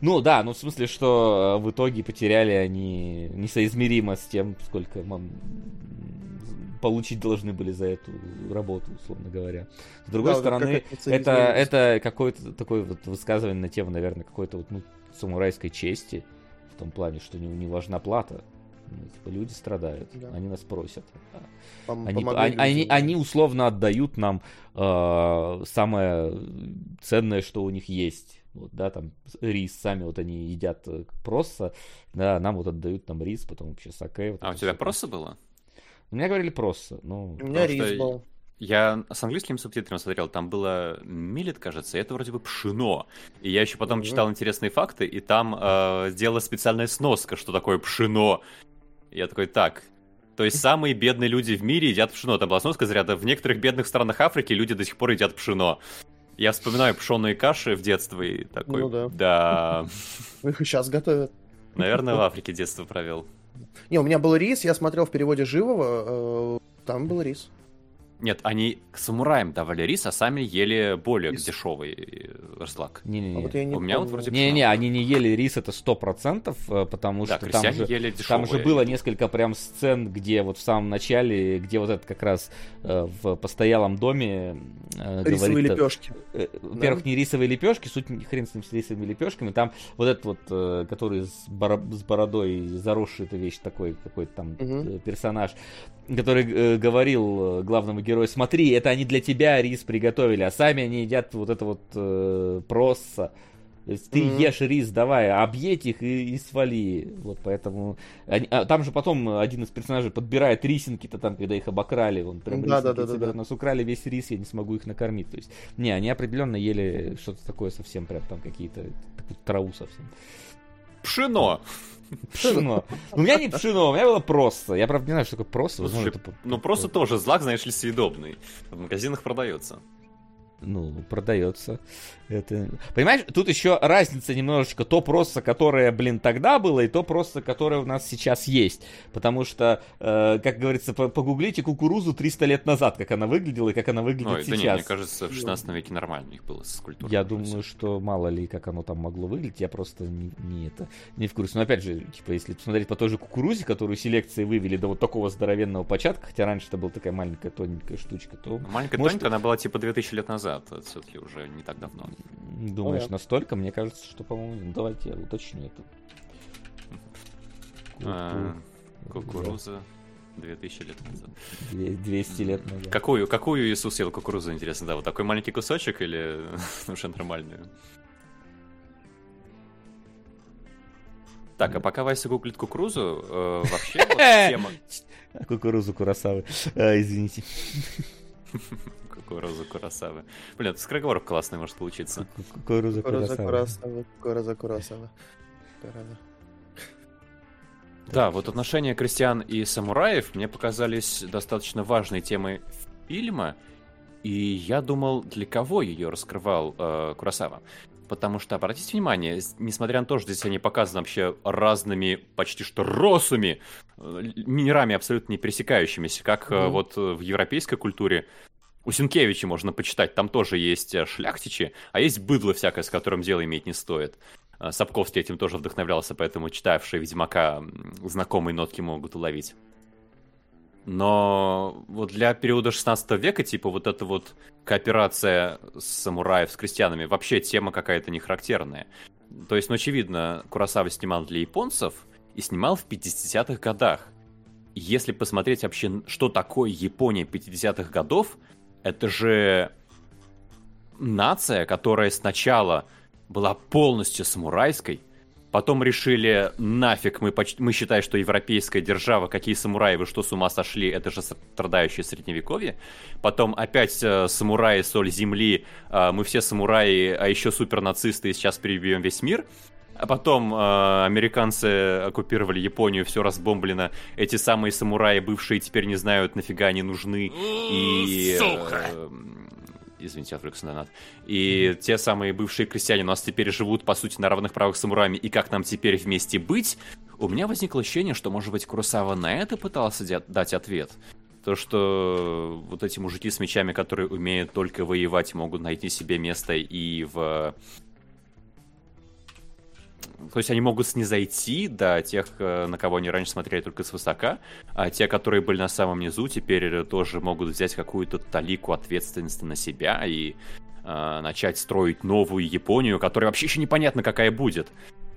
Ну да, ну в смысле, что э, в итоге потеряли они несоизмеримо с тем, сколько мам, получить должны были за эту работу, условно говоря. С другой Да, стороны, это, несоизмеримость. это какое-то такое вот высказывание на тему, наверное, какой-то вот, ну, самурайской чести, в том плане, что не, не важна плата. Ну, типа, люди страдают, Да. они нас просят. Пом- Они, они, они, они условно отдают нам э, самое ценное, что у них есть. Вот, да, там рис, сами вот они едят э, просто, да, нам вот отдают там рис, потом вообще саке. вот А у тебя просто было? У меня говорили просто, ну... У меня что рис был. Я с английским субтитром смотрел, там было милет, кажется, и это вроде бы пшено. И я еще потом Мгм. читал интересные факты, и там э, сделала специальная сноска, что такое пшено. Я такой, так, то есть самые бедные люди в мире едят пшено. Там была сноска из ряда, в некоторых бедных странах Африки люди до сих пор едят пшено. Я вспоминаю пшеные каши в детстве и такой, Ну да. да, Их и сейчас готовят. наверное, в Африке детство провел. Не, у меня был рис, я смотрел в переводе живого, э, там был рис. Нет, они к самураям давали рис, а сами ели более Рис. дешевый э, разлак. А Не-не-не. вот я не У меня вот вроде Не-не, они не ели рис, это сто процентов, э, потому Да, что там же... ели дешевые. Там же было несколько прям сцен, где вот в самом начале, где вот этот как раз э, в постоялом доме э, Рисовые говорит, лепешки. Э, Во-первых, не рисовые лепешки, суть не- хрен с ним с рисовыми лепешками. Там вот этот вот, э, который с, боро- с бородой заросший, это вещь такой, какой-то там э, персонаж, который э, говорил э, главному герою, смотри, это они для тебя рис приготовили, а сами они едят вот это вот э, просса. То есть ты Мгм. ешь рис, давай, объедь их и, и свали. Вот поэтому... они- а там же потом один из персонажей подбирает рисинки-то там, когда их обокрали. Он прям Да, да, да, да, да. Нас украли весь рис, я не смогу их накормить. То есть, не, они определенно ели что-то такое совсем прям там какие-то... траву совсем. Пшено! Пшено. У меня не пшено, у меня было просто. Я, правда, не знаю, что такое просто. Это... Ну просто тоже злак, знаешь ли, съедобный. В магазинах продается. Ну, продается. Это... Понимаешь, тут еще разница немножечко то просто, которое, блин, тогда было, и то просто, которое у нас сейчас есть. Потому что, э, как говорится, по- погуглите кукурузу 300 лет назад, как она выглядела и как она выглядит Ой, да сейчас. не, мне кажется, в 16 веке нормально у них было с культурой. Я думаю, что мало ли, как оно там могло выглядеть, я просто не, не это, не в курсе. Но опять же, типа, если посмотреть по той же кукурузе, которую селекции вывели до вот такого здоровенного початка, хотя раньше это была такая маленькая тоненькая штучка, то Маленькая Может, тонька, она была типа 2000 лет назад. Все-таки уже не так давно. думаешь, Ага. настолько? Мне кажется, что, по-моему, ну, давайте я уточню это. А, Кукуруза 2000 лет назад. Две- 200 лет назад. Какую, какую Иисус ел кукурузу, интересно, да? Вот такой маленький кусочек или уже нормальную? Так, а пока Вася гуглит кукурузу, э, вообще вот тема... Кукурузу Курасавы. А, извините. Кукурузу Курасавы. Блин, это скороговорок классный может получиться. Курасавы. Курасава, Кураза, Курасава. Кураза. Да, вот отношения крестьян и самураев мне показались достаточно важной темой фильма, и я думал, для кого ее раскрывал э, Курасава. Потому что, обратите внимание, несмотря на то, что здесь они показаны вообще разными, почти что росами, э, мирами абсолютно не пересекающимися, как э, Мгм. вот э, в европейской культуре, у Сенкевича можно почитать, там тоже есть э, шляхтичи, а есть быдло всякое, с которым дело иметь не стоит. А, Сапковский этим тоже вдохновлялся, поэтому читавшие Ведьмака знакомые нотки могут уловить. Но вот для периода 16 века, типа вот эта вот кооперация самураев с крестьянами, вообще тема какая-то не характерная. То есть, ну, очевидно, Курасава снимал для японцев и снимал в 50-х годах. Если посмотреть вообще, что такое Япония 50-х годов, это же нация, которая сначала была полностью самурайской, потом решили, нафиг, мы, поч- мы считаем, что европейская держава, какие самураи, вы что, с ума сошли, это же страдающее средневековье. Потом опять э, самураи, соль земли, э, мы все самураи, а еще супернацисты, и сейчас перебьем весь мир. А потом э, американцы оккупировали Японию, все разбомблено. Эти самые самураи, бывшие, теперь не знают, нафига они нужны. И... э, Извините, отвлекся на донат. И те самые бывшие крестьяне у нас теперь живут, по сути, на равных правах с самураями. И как нам теперь вместе быть? У меня возникло ощущение, что, может быть, Куросава на это пытался дать ответ. То, что вот эти мужики с мечами, которые умеют только воевать, могут найти себе место и в... То есть они могут снизойти до тех, э, на кого они раньше смотрели только свысока, а те, которые были на самом низу, теперь тоже могут взять какую-то талику ответственности на себя и э, начать строить новую Японию, которая вообще еще непонятно какая будет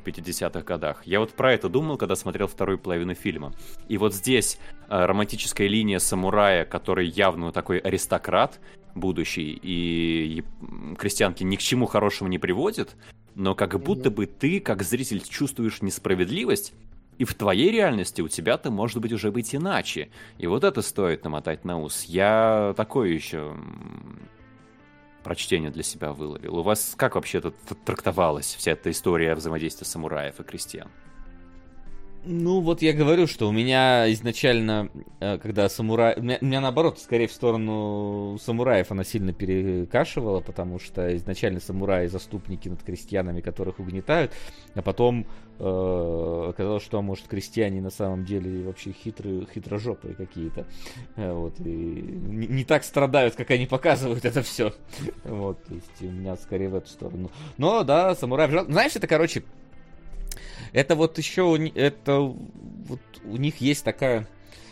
в 50-х годах. Я вот про это думал, когда смотрел вторую половину фильма. И вот здесь э, романтическая линия самурая, который явно такой аристократ будущий, и яп- крестьянки ни к чему хорошему не приводит, но как будто бы ты, как зритель, чувствуешь несправедливость, и в твоей реальности у тебя-то может быть уже быть иначе. И вот это стоит намотать на ус. Я такое еще прочтение для себя выловил. У вас как вообще это трактовалась вся эта история взаимодействия самураев и крестьян? Ну, вот я говорю, что у меня изначально, э, когда самурай... У меня, у меня, наоборот, скорее в сторону самураев она сильно перекашивала, потому что изначально самураи заступники над крестьянами, которых угнетают, а потом э, оказалось, что, может, крестьяне на самом деле вообще хитрые, хитрожопые какие-то. Э, Вот, и не, не так страдают, как они показывают это все. Вот, то есть у меня скорее в эту сторону. Но, да, самураев. Знаешь, это, короче, это вот еще это вот у них есть такая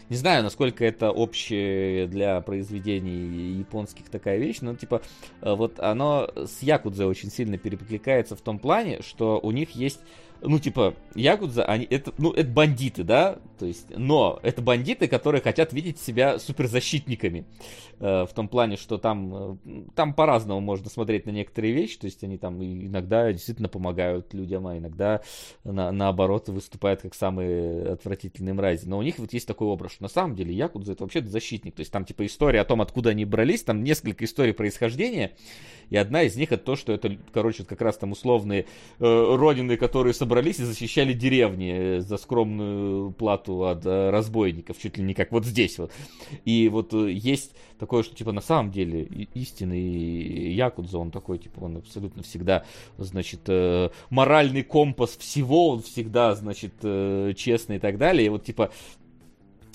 не знаю, насколько это общее для произведений японских такая вещь, но типа э, вот оно с Якудзе очень сильно перекликается в том плане, что у них есть ну, типа, Якудза, они, это, ну, это бандиты, да, то есть, но это бандиты, которые хотят видеть себя суперзащитниками, э, в том плане, что там, э, там по-разному можно смотреть на некоторые вещи, то есть они там иногда действительно помогают людям, а иногда на, наоборот выступают как самые отвратительные мрази, но у них вот есть такой образ, что на самом деле Якудза это вообще защитник, то есть там, типа, история о том, откуда они брались, там несколько историй происхождения, и одна из них это то, что это, короче, как раз там условные э, родины, которые собрались и защищали деревни э, за скромную плату от э, разбойников, чуть ли не как вот здесь вот. И вот э, есть такое, что типа на самом деле истинный Якудза, он такой, типа, он абсолютно всегда, значит, моральный компас всего, он всегда, значит, честный и так далее. И вот типа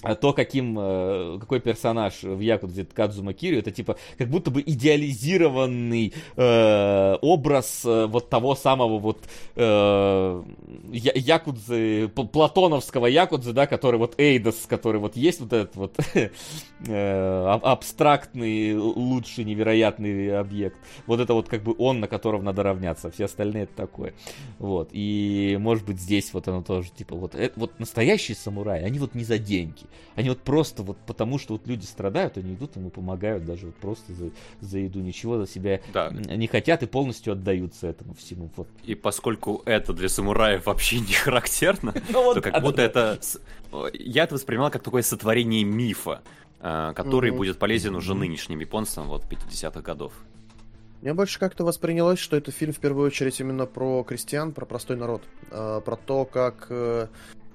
а то, каким, э, какой персонаж в Якудзе Кадзума Кирю, это типа как будто бы идеализированный э, образ э, вот того самого вот э, Якудзы, платоновского Якудзы, да, который вот Эйдос, который вот есть вот этот вот э, абстрактный, лучший, невероятный объект. Вот это вот как бы он, на которого надо равняться, все остальные это такое. Вот, и может быть здесь вот оно тоже, типа, вот, это, вот настоящие самураи, они вот не за деньги. Они вот просто вот потому, что вот люди страдают, они идут ему помогают даже вот просто за, за еду, ничего за себя да. не хотят и полностью отдаются этому всему. Вот. И поскольку это для самураев вообще не характерно, ну то как будто это... Я это воспринимал как такое сотворение мифа, э, который будет полезен уже нынешним японцам вот 50-х годов. Мне больше как-то воспринялось, что это фильм в первую очередь именно про крестьян, про простой народ, э, про то, как э,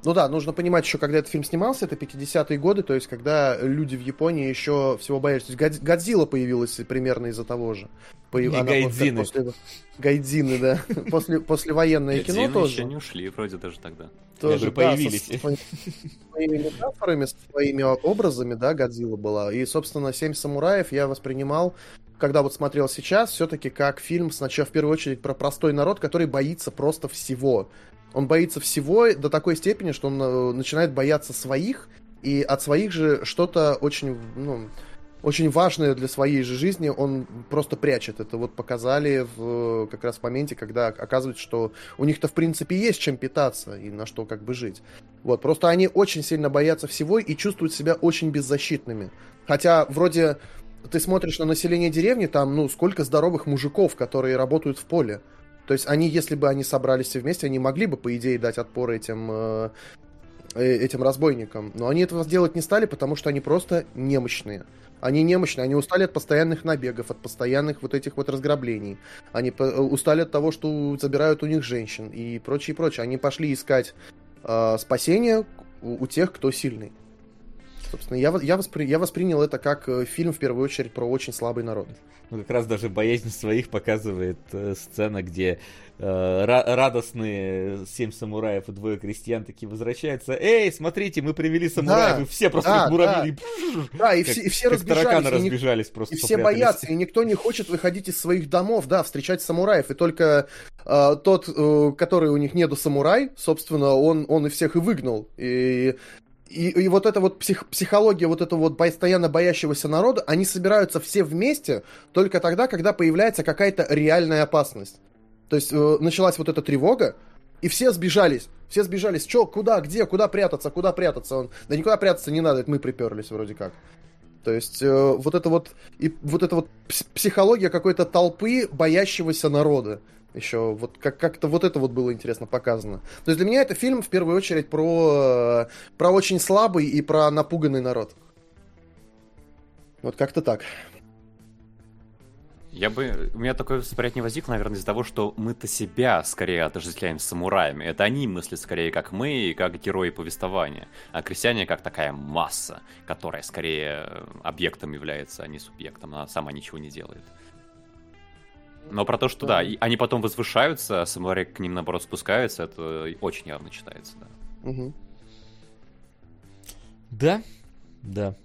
ну да, нужно понимать еще, когда этот фильм снимался, это 50-е годы, то есть когда люди в Японии еще всего боялись. То есть Годзилла появилась примерно из-за того же. Появ... Не Гайдзины. После... Гайдзины, да. после, послевоенное кино тоже. еще не ушли, вроде даже тогда. Тоже, появились. Своими метафорами, со своими образами, да, Годзилла была. И, собственно, «Семь самураев» я воспринимал когда вот смотрел сейчас, все-таки как фильм сначала в первую очередь про простой народ, который боится просто всего. Он боится всего до такой степени, что он э, начинает бояться своих, и от своих же что-то очень, ну, очень важное для своей же жизни он просто прячет. Это вот показали в, как раз в моменте, когда оказывается, что у них-то в принципе есть чем питаться и на что как бы жить. Вот, просто они очень сильно боятся всего и чувствуют себя очень беззащитными. Хотя вроде ты смотришь на население деревни, там, ну, сколько здоровых мужиков, которые работают в поле. То есть они, если бы они собрались все вместе, они могли бы, по идее, дать отпор этим, э, э, этим разбойникам. Но они этого сделать не стали, потому что они просто немощные. Они немощные, они устали от постоянных набегов, от постоянных вот этих вот разграблений. Они э, устали от того, что забирают у них женщин и прочее, прочее. Они пошли искать э, спасения у, у тех, кто сильный. Собственно, я, я, воспри, я воспринял это как э, фильм, в первую очередь, про очень слабый народ. Ну, как раз даже боязнь своих показывает э, сцена, где э, радостные семь самураев и двое крестьян такие возвращаются. Эй, смотрите, мы привели самураев, да, и все просто да, как муравьи. Да, да и, как, все, и все разбежались. тараканы и разбежались просто. И все боятся, и никто не хочет выходить из своих домов, да, встречать самураев. И только э, тот, э, который у них нету самурай, собственно, он, он и всех и выгнал. И и, и вот эта вот псих, психология вот этого вот постоянно боящегося народа, они собираются все вместе только тогда, когда появляется какая-то реальная опасность. То есть э, началась вот эта тревога, и все сбежались. Все сбежались. Че, куда, где, куда прятаться, куда прятаться? Он, да никуда прятаться не надо, это мы приперлись вроде как. То есть э, вот это вот, и вот эта вот психология какой-то толпы боящегося народа еще. Вот как- как-то вот это вот было интересно показано. То есть для меня это фильм в первую очередь про, про очень слабый и про напуганный народ. Вот как-то так. Я бы... У меня такое восприятие возникло, наверное, из-за того, что мы-то себя скорее отождествляем с самураями. Это они мыслят скорее как мы и как герои повествования. А крестьяне как такая масса, которая скорее объектом является, а не субъектом. Она сама ничего не делает. Но про то, что да, да они потом возвышаются, а самураи к ним наоборот спускаются, это очень явно читается, да. Угу. Да, да.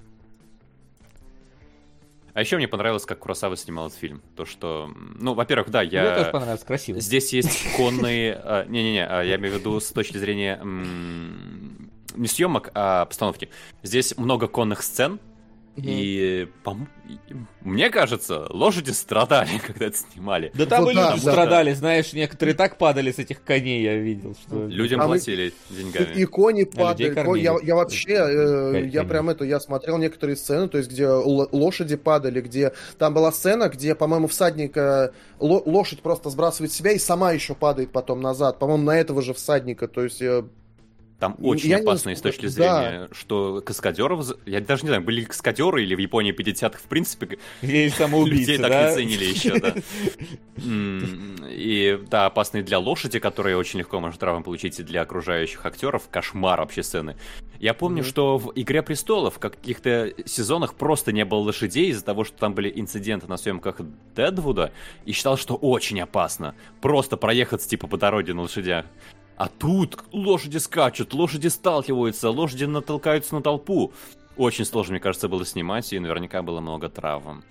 А еще мне понравилось, как Курасава снимал этот фильм. То, что, ну, во-первых, да, я... Мне тоже понравилось, красиво. Здесь есть конные... А, не-не-не, а, я имею в виду с точки зрения не съемок, а постановки. Здесь много конных сцен, И, пом- и мне кажется, лошади страдали, когда это снимали. Да там Вот и да, люди да. страдали, знаешь, некоторые так падали с этих коней, я видел, что... Людям А мы- платили деньгами. И кони падали. кормили. Я, я вообще, э, я прям это, я смотрел некоторые сцены, то есть где л- лошади падали, где там была сцена, где, по-моему, всадника ло- лошадь просто сбрасывает себя и сама еще падает потом назад. По-моему, на этого же всадника. То есть э, Там очень Я не опасно и с точки да. зрения, что каскадеров... Я даже не знаю, были ли каскадеры или в Японии 50-х, в принципе, Или самоубийцы, людей так да? не ценили еще, да. И да, опасные для лошади, которые очень легко может травмы получить и для окружающих актеров. Кошмар вообще сцены. Я помню, что в «Игре престолов» в каких-то сезонах просто не было лошадей из-за того, что там были инциденты на съемках Дедвуда, и считал, что очень опасно просто проехаться типа по дороге на лошадях. А тут лошади скачут, лошади сталкиваются, лошади натолкаются на толпу. Очень сложно, мне кажется, было снимать, и наверняка было много травм.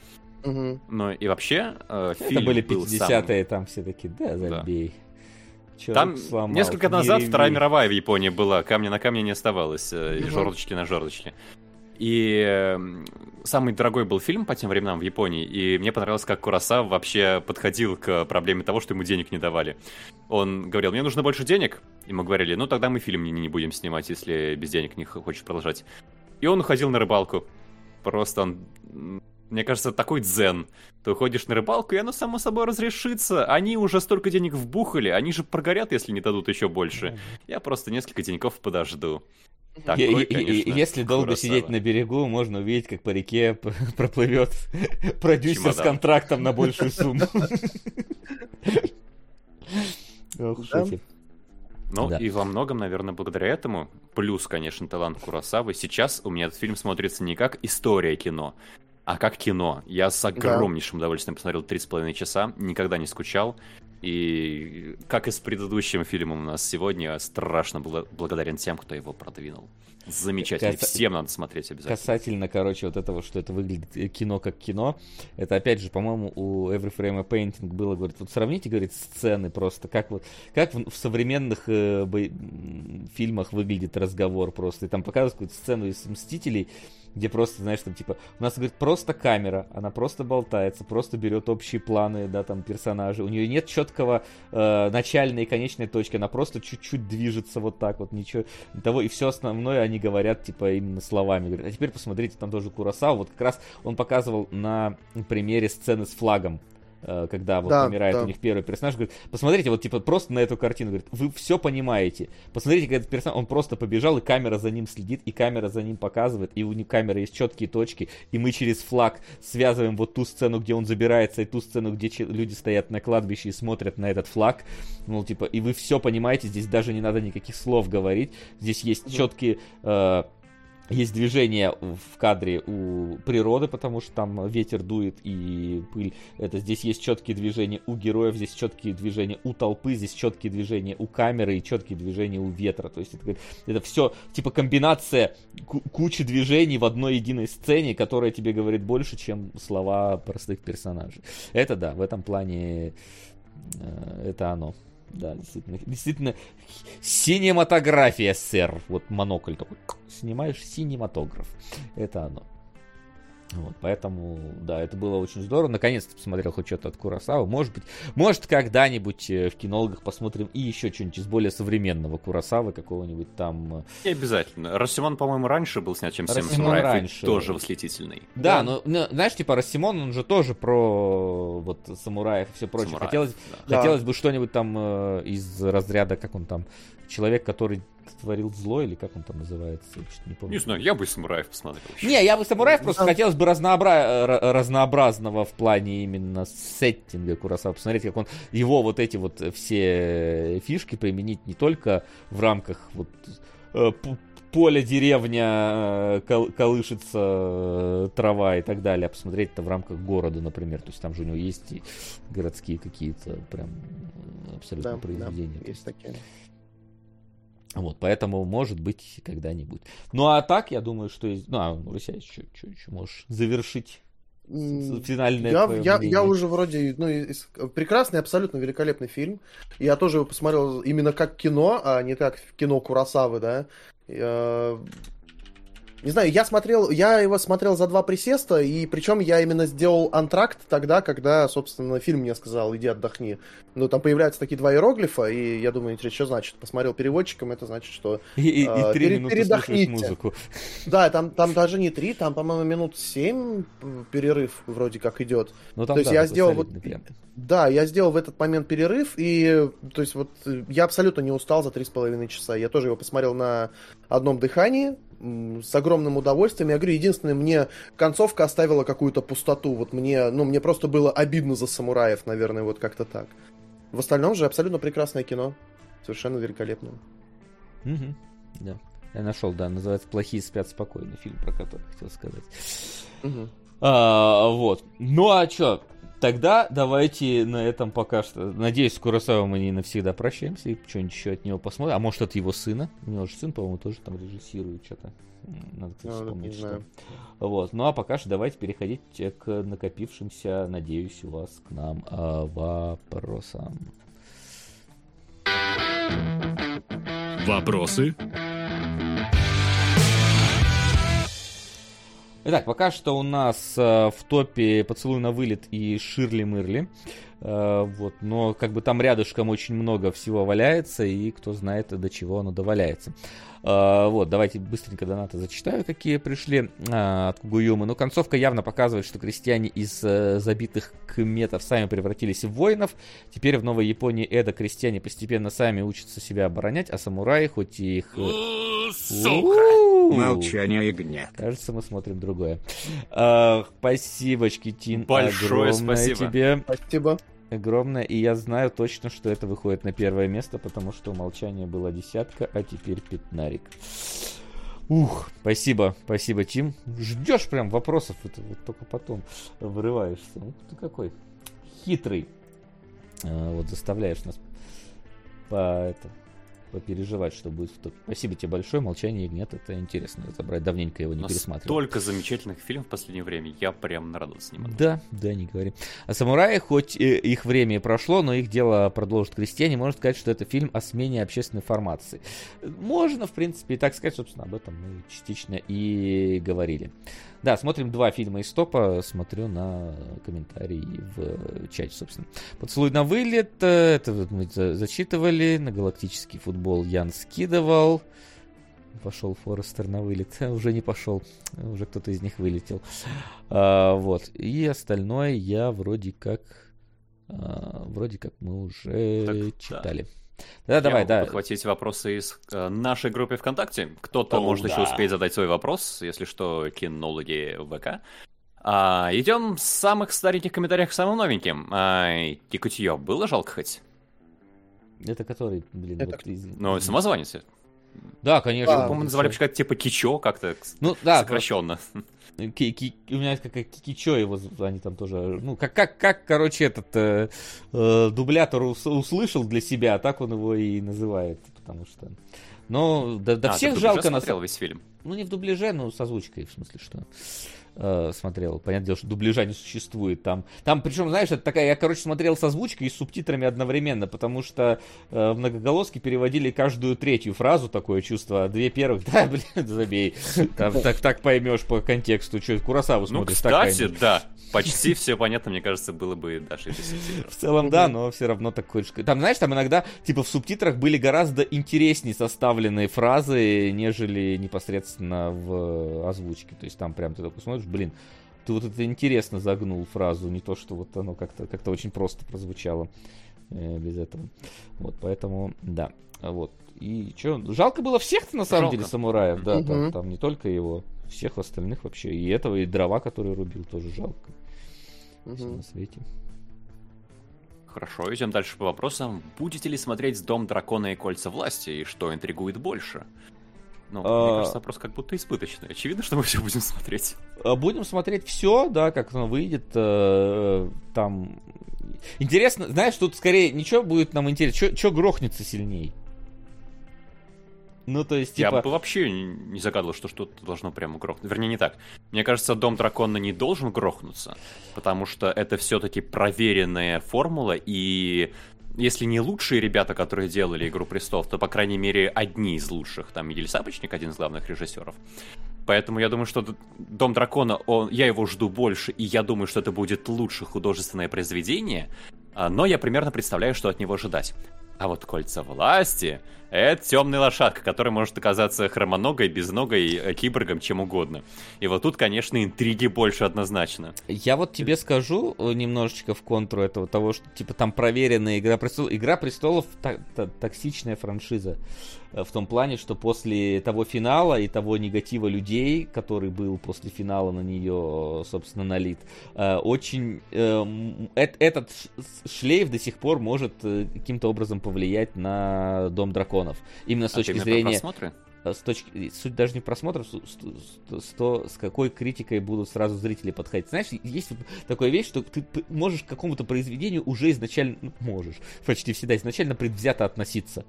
мгм. Ну и вообще, э, Это фильм были был 50-е, там все таки да, забей. Чё Там тут сломал? несколько Не назад реви. Вторая мировая в Японии была, камня на камне не оставалось, э, и Мгм. жердочки на жердочке. И самый дорогой был фильм по тем временам в Японии, и мне понравилось, как Курасава вообще подходил к проблеме того, что ему денег не давали. Он говорил, мне нужно больше денег, и мы говорили, ну тогда мы фильм не, не будем снимать, если без денег не хочешь продолжать. И он уходил на рыбалку. Просто он, мне кажется, такой дзен. Ты уходишь на рыбалку, и оно само собой разрешится. Они уже столько денег вбухали, они же прогорят, если не дадут еще больше. Я просто несколько деньков подожду. Такой, конечно, Если долго Куросава. сидеть на берегу, можно увидеть, как по реке проплывет продюсер с Чемодан. контрактом на большую сумму. Ох. Ну Да. и во многом, наверное, благодаря этому, плюс, конечно, талант Курасавы, сейчас у меня этот фильм смотрится не как история кино, а как кино. Я с огромнейшим удовольствием посмотрел три с половиной часа, никогда не скучал. И как и с предыдущим фильмом у нас сегодня, страшно бла- благодарен тем, кто его продвинул. Замечательно. Каса- Всем надо смотреть обязательно. Касательно, короче, вот этого, что это выглядит э, кино как кино, это опять же, по-моему, у Every Frame a Painting было, говорит, вот сравните, говорит, сцены просто, как вот, как в, в современных э, бо- фильмах выглядит разговор просто, и там показывают какую-то сцену из Мстителей, где просто, знаешь, там типа, у нас, говорит, просто камера, она просто болтается, просто берет общие планы, да, там, персонажей, у нее нет четкого э, начальной и конечной точки, она просто чуть-чуть движется вот так вот, ничего того, и все основное они говорят, типа, именно словами. Говорят, а теперь посмотрите, там тоже Курасава, вот как раз он показывал на примере сцены с флагом, когда вот Да, умирает да. у них первый персонаж, говорит, посмотрите, вот типа просто на эту картину, говорит, вы все понимаете. Посмотрите, как этот персонаж, он просто побежал, и камера за ним следит, и камера за ним показывает, и у них камеры есть четкие точки, и мы через флаг связываем вот ту сцену, где он забирается, и ту сцену, где люди стоят на кладбище и смотрят на этот флаг. Ну, типа, и вы все понимаете, здесь даже не надо никаких слов говорить. Здесь есть четкие э, есть движение в кадре у природы, потому что там ветер дует и пыль. Это здесь есть четкие движения у героев, здесь четкие движения у толпы, здесь четкие движения у камеры и четкие движения у ветра. То есть это, это все типа комбинация ку- кучи движений в одной единой сцене, которая тебе говорит больше, чем слова простых персонажей. Это да, в этом плане э, это оно. Да, действительно, действительно, синематография, сэр. Вот монокль такой, снимаешь синематограф. Это оно. Вот, поэтому, да, это было очень здорово. Наконец-то посмотрел хоть что-то от Курасавы. Может быть, может когда-нибудь э, в кинологах посмотрим и еще что-нибудь из более современного Курасавы, какого-нибудь там. э, Не обязательно. Рассимон, по-моему, раньше был снят, чем «Семь самураев», раньше. тоже восхитительный. Да, Да. но, знаешь, типа Рассимон, он же тоже про вот самураев и все прочее. Самураев, Хотелось, да. Да. хотелось бы что-нибудь там э, из разряда, как он там, человек, который творил зло, или как он там называется, я что-то не помню. Не знаю, я бы самураев посмотрел. еще. Не, я бы самураев просто Сам- хотелось бы разнообра- ра- разнообразного в плане именно сеттинга Курасава. Посмотреть, как он его вот эти вот все фишки применить не только в рамках вот э, поле, деревня, э, кол- колышется э, трава и так далее, а посмотреть это в рамках города, например. То есть там же у него есть и городские какие-то прям абсолютно Да, да, произведения. есть такие. Вот, поэтому, может быть, когда-нибудь. Ну, а так, я думаю, что... из- Ну, а, ну, Русяич, что еще можешь завершить финальное Я, я, мнение? я уже вроде, ну, прекрасный, абсолютно великолепный фильм. Я тоже его посмотрел именно как кино, а не как кино Курасавы, да. Я- Не знаю, я смотрел, я его смотрел за два присеста, и причем я именно сделал антракт тогда, когда, собственно, фильм мне сказал, иди отдохни. Ну, там появляются такие два иероглифа, и я думаю, интересно, что значит? Посмотрел переводчиком, это значит, что... И, и- и А, три пере- минуты передохните. музыку. Да, там, там даже не три, там, по-моему, минут семь перерыв вроде как идет. Ну, там, То есть да, я сделал вот- прям. Да, я сделал в этот момент перерыв, и, то есть, вот, э, я абсолютно не устал за три с половиной часа. Я тоже его посмотрел на одном дыхании, с огромным удовольствием. Я говорю, единственное, мне концовка оставила какую-то пустоту. Вот мне, ну, мне просто было обидно за самураев, наверное, вот как-то так. В остальном же абсолютно прекрасное кино. Совершенно великолепное. Мгм, Да. Я нашел, да, называется «Плохие спят спокойно», фильм, про который хотел сказать. Мгм. А, вот. Ну а чё? Тогда давайте на этом пока что. Надеюсь, с Куросавой мы не навсегда прощаемся и что-нибудь еще от него посмотрим. А может, от его сына? У него же сын, по-моему, тоже там режиссирует что-то. Надо, кстати, вспомнить, что. знаю. Вот. Ну а пока что давайте переходить к накопившимся, надеюсь, у вас к нам а, вопросам. Вопросы? Итак, пока что у нас э, в топе «Поцелуй на вылет» и «Ширли Мырли». Э, вот, но как бы там рядышком очень много всего валяется, и кто знает, до чего оно доваляется. Э, вот, давайте быстренько донаты зачитаю, какие пришли э, от Кугуюмы. Ну, концовка явно показывает, что крестьяне из э, забитых кметов сами превратились в воинов. Теперь в Новой Японии Эда крестьяне постепенно сами учатся себя оборонять, а самураи, хоть и их... э, У-у-у. Молчание и гнет. Кажется, мы смотрим другое. А, спасибо, Чкитин. Большое спасибо. тебе. Спасибо. Огромное. И я знаю точно, что это выходит на первое место, потому что у молчания была десятка, а теперь пятнарик. Ух, спасибо, спасибо, Тим. Ждешь прям вопросов, это вот только потом вырываешься. Ну, ты какой хитрый. А, вот заставляешь нас по это попереживать, что будет в топе. Спасибо тебе большое. Молчание ягнет. Это интересно разобрать. Давненько его не пересматривал. столько замечательных фильмов в последнее время. Я прям нарадовался могу. Да, да, не говори. А самураи, хоть их время и прошло, но их дело продолжат крестьяне, можно сказать, что это фильм о смене общественной формации. Можно, в принципе, и так сказать, собственно, об этом мы частично и говорили. Да, смотрим два фильма из топа, смотрю на комментарии в чате, собственно. «Поцелуй на вылет», э, это вот мы за- зачитывали, на галактический футбол Ян скидывал. Пошел Форестер на вылет. Уже не пошел. Уже кто-то из них вылетел. А, вот. И остальное я вроде как... а, вроде как мы уже Так, читали. Да, Я давай, могу да. подхватить вопросы из э, нашей группы ВКонтакте. Кто-то О, может еще да. успеть задать свой вопрос, если что, кинологи ВК. А, идем с самых стареньких комментариев к самым новеньким. А, Кикутьё было жалко хоть? Это который, блин, Это вот из- Ну, самозванец. Да, конечно. Да, По-моему, называли почему-то типа Кичо как-то Ну, да, сокращенно. Ки- ки- у меня как Кикичо его, они там тоже, ну, как, как, как короче, этот э, э, дублятор ус- услышал для себя, а так он его и называет, потому что... Но да, да А, всех жалко на смотрел весь фильм. Ну, не в дубляже, но с озвучкой, в смысле, что э, смотрел. Понятное дело, что дубляжа не существует там. Там, причем, знаешь, это такая, я, короче, смотрел с озвучкой и с субтитрами одновременно, потому что э, в многоголоске переводили каждую третью фразу, такое чувство, а две первых, да, блин, забей. Там так, так поймешь по контексту, что Курасаву Ну, смотришь, так кстати, да. Почти все понятно, мне кажется, было бы даже и без субтитров. В целом, да, но все равно такой... ж- Там, знаешь, там иногда, типа, в субтитрах были гораздо интереснее составленные фразы, нежели непосредственно в озвучке. То есть там прям ты такой смотришь, блин, ты вот это интересно загнул фразу, не то, что вот оно как-то как очень просто прозвучало э, без этого. Вот, поэтому, да, вот. И что, жалко было всех на самом Жалко. деле самураев, да, там, Мгм. там не только его, всех остальных вообще, и этого, и дрова, который рубил, тоже жалко. Всё Мгм. на свете. Хорошо, идем дальше по вопросам. Будете ли смотреть «Дом дракона и кольца власти» и что интригует больше? Ну, А. мне кажется, вопрос как будто избыточный. Очевидно, что мы все будем смотреть. А, Будем смотреть все, да, как оно выйдет. э, Там. Интересно, знаешь, тут скорее ничего будет нам интересно. Что грохнется сильней? Ну, то есть, Я типа. бы вообще не загадывал, что что-то должно прямо грохнуть. Вернее, не так. Мне кажется, Дом дракона не должен грохнуться, потому что это все-таки проверенная формула, и если не лучшие ребята, которые делали «Игру престолов», то, по крайней мере, одни из лучших. Там Мигель Сапочник, один из главных режиссеров. Поэтому я думаю, что «Дом дракона», он, я его жду больше, и я думаю, что это будет лучше художественное произведение, а, но я примерно представляю, что от него ожидать. А вот кольца власти — это темная лошадка, которая может оказаться хромоногой, безногой, э, киборгом, чем угодно. И вот тут, конечно, интриги больше однозначно. Я вот тебе скажу э, немножечко в контру этого того, что типа там проверенная Игра престолов. Игра престолов токсичная франшиза. Э, в том плане, что после того финала и того негатива людей, который был после финала на нее, собственно, налит, очень э, этот шлейф до сих пор может каким-то образом повлиять на Дом драконов. Именно с а точки зрения... С точки, суть даже не просмотров, с, с, то, с какой критикой будут сразу зрители подходить. Знаешь, есть такая вещь, что ты можешь к какому-то произведению уже изначально, ну, можешь, почти всегда изначально предвзято относиться.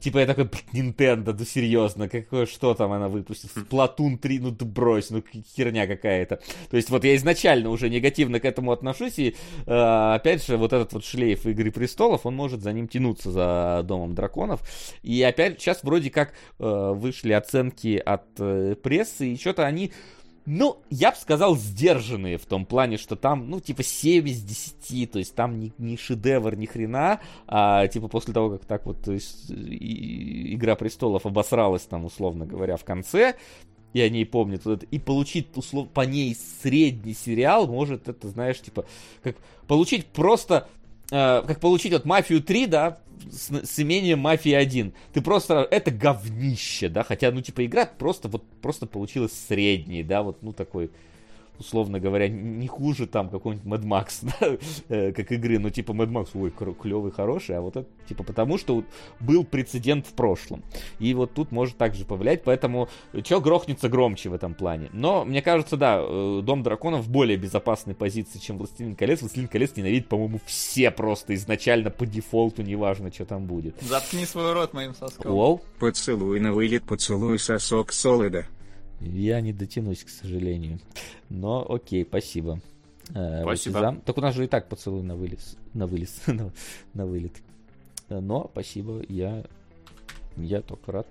Типа я такой, Nintendo, ну серьезно, какое, что там она выпустит? Splatoon 3, ну ты брось, ну херня какая-то. То есть вот я изначально уже негативно к этому отношусь, и э, опять же вот этот вот шлейф Игры Престолов, он может за ним тянуться, за Домом Драконов. И опять сейчас вроде как э, вышли оценки от э, прессы, и что-то они ну, я бы сказал, сдержанные в том плане, что там, ну, типа 7 из 10, то есть там не, не шедевр, ни хрена, а типа после того, как так вот есть, и, Игра Престолов обосралась там, условно говоря, в конце, и они помнят, вот и получить услов, по ней средний сериал может, это, знаешь, типа, как получить просто э, как получить вот Мафию 3, да, с, с имением Мафии 1. Ты просто, это говнище, да, хотя, ну, типа, игра просто вот, просто получилась средней, да, вот, ну, такой, условно говоря, не хуже там какой-нибудь Mad Max, да, э, как игры, но типа Mad Max, ой, клевый, хороший, а вот это типа потому, что был прецедент в прошлом. И вот тут может также повлиять, поэтому чё грохнется громче в этом плане. Но, мне кажется, да, э, Дом Драконов в более безопасной позиции, чем Властелин колец. Властелин колец ненавидит, по-моему, все просто изначально по дефолту, неважно, что там будет. Заткни свой рот моим соском. Воу. Поцелуй на вылет, поцелуй сосок Солода. Я не дотянусь, к сожалению. Но окей, спасибо. Э, спасибо. Зам... Так у нас же и так поцелуй на вылез. На вылез. на, на вылет. Но спасибо, я, я только рад.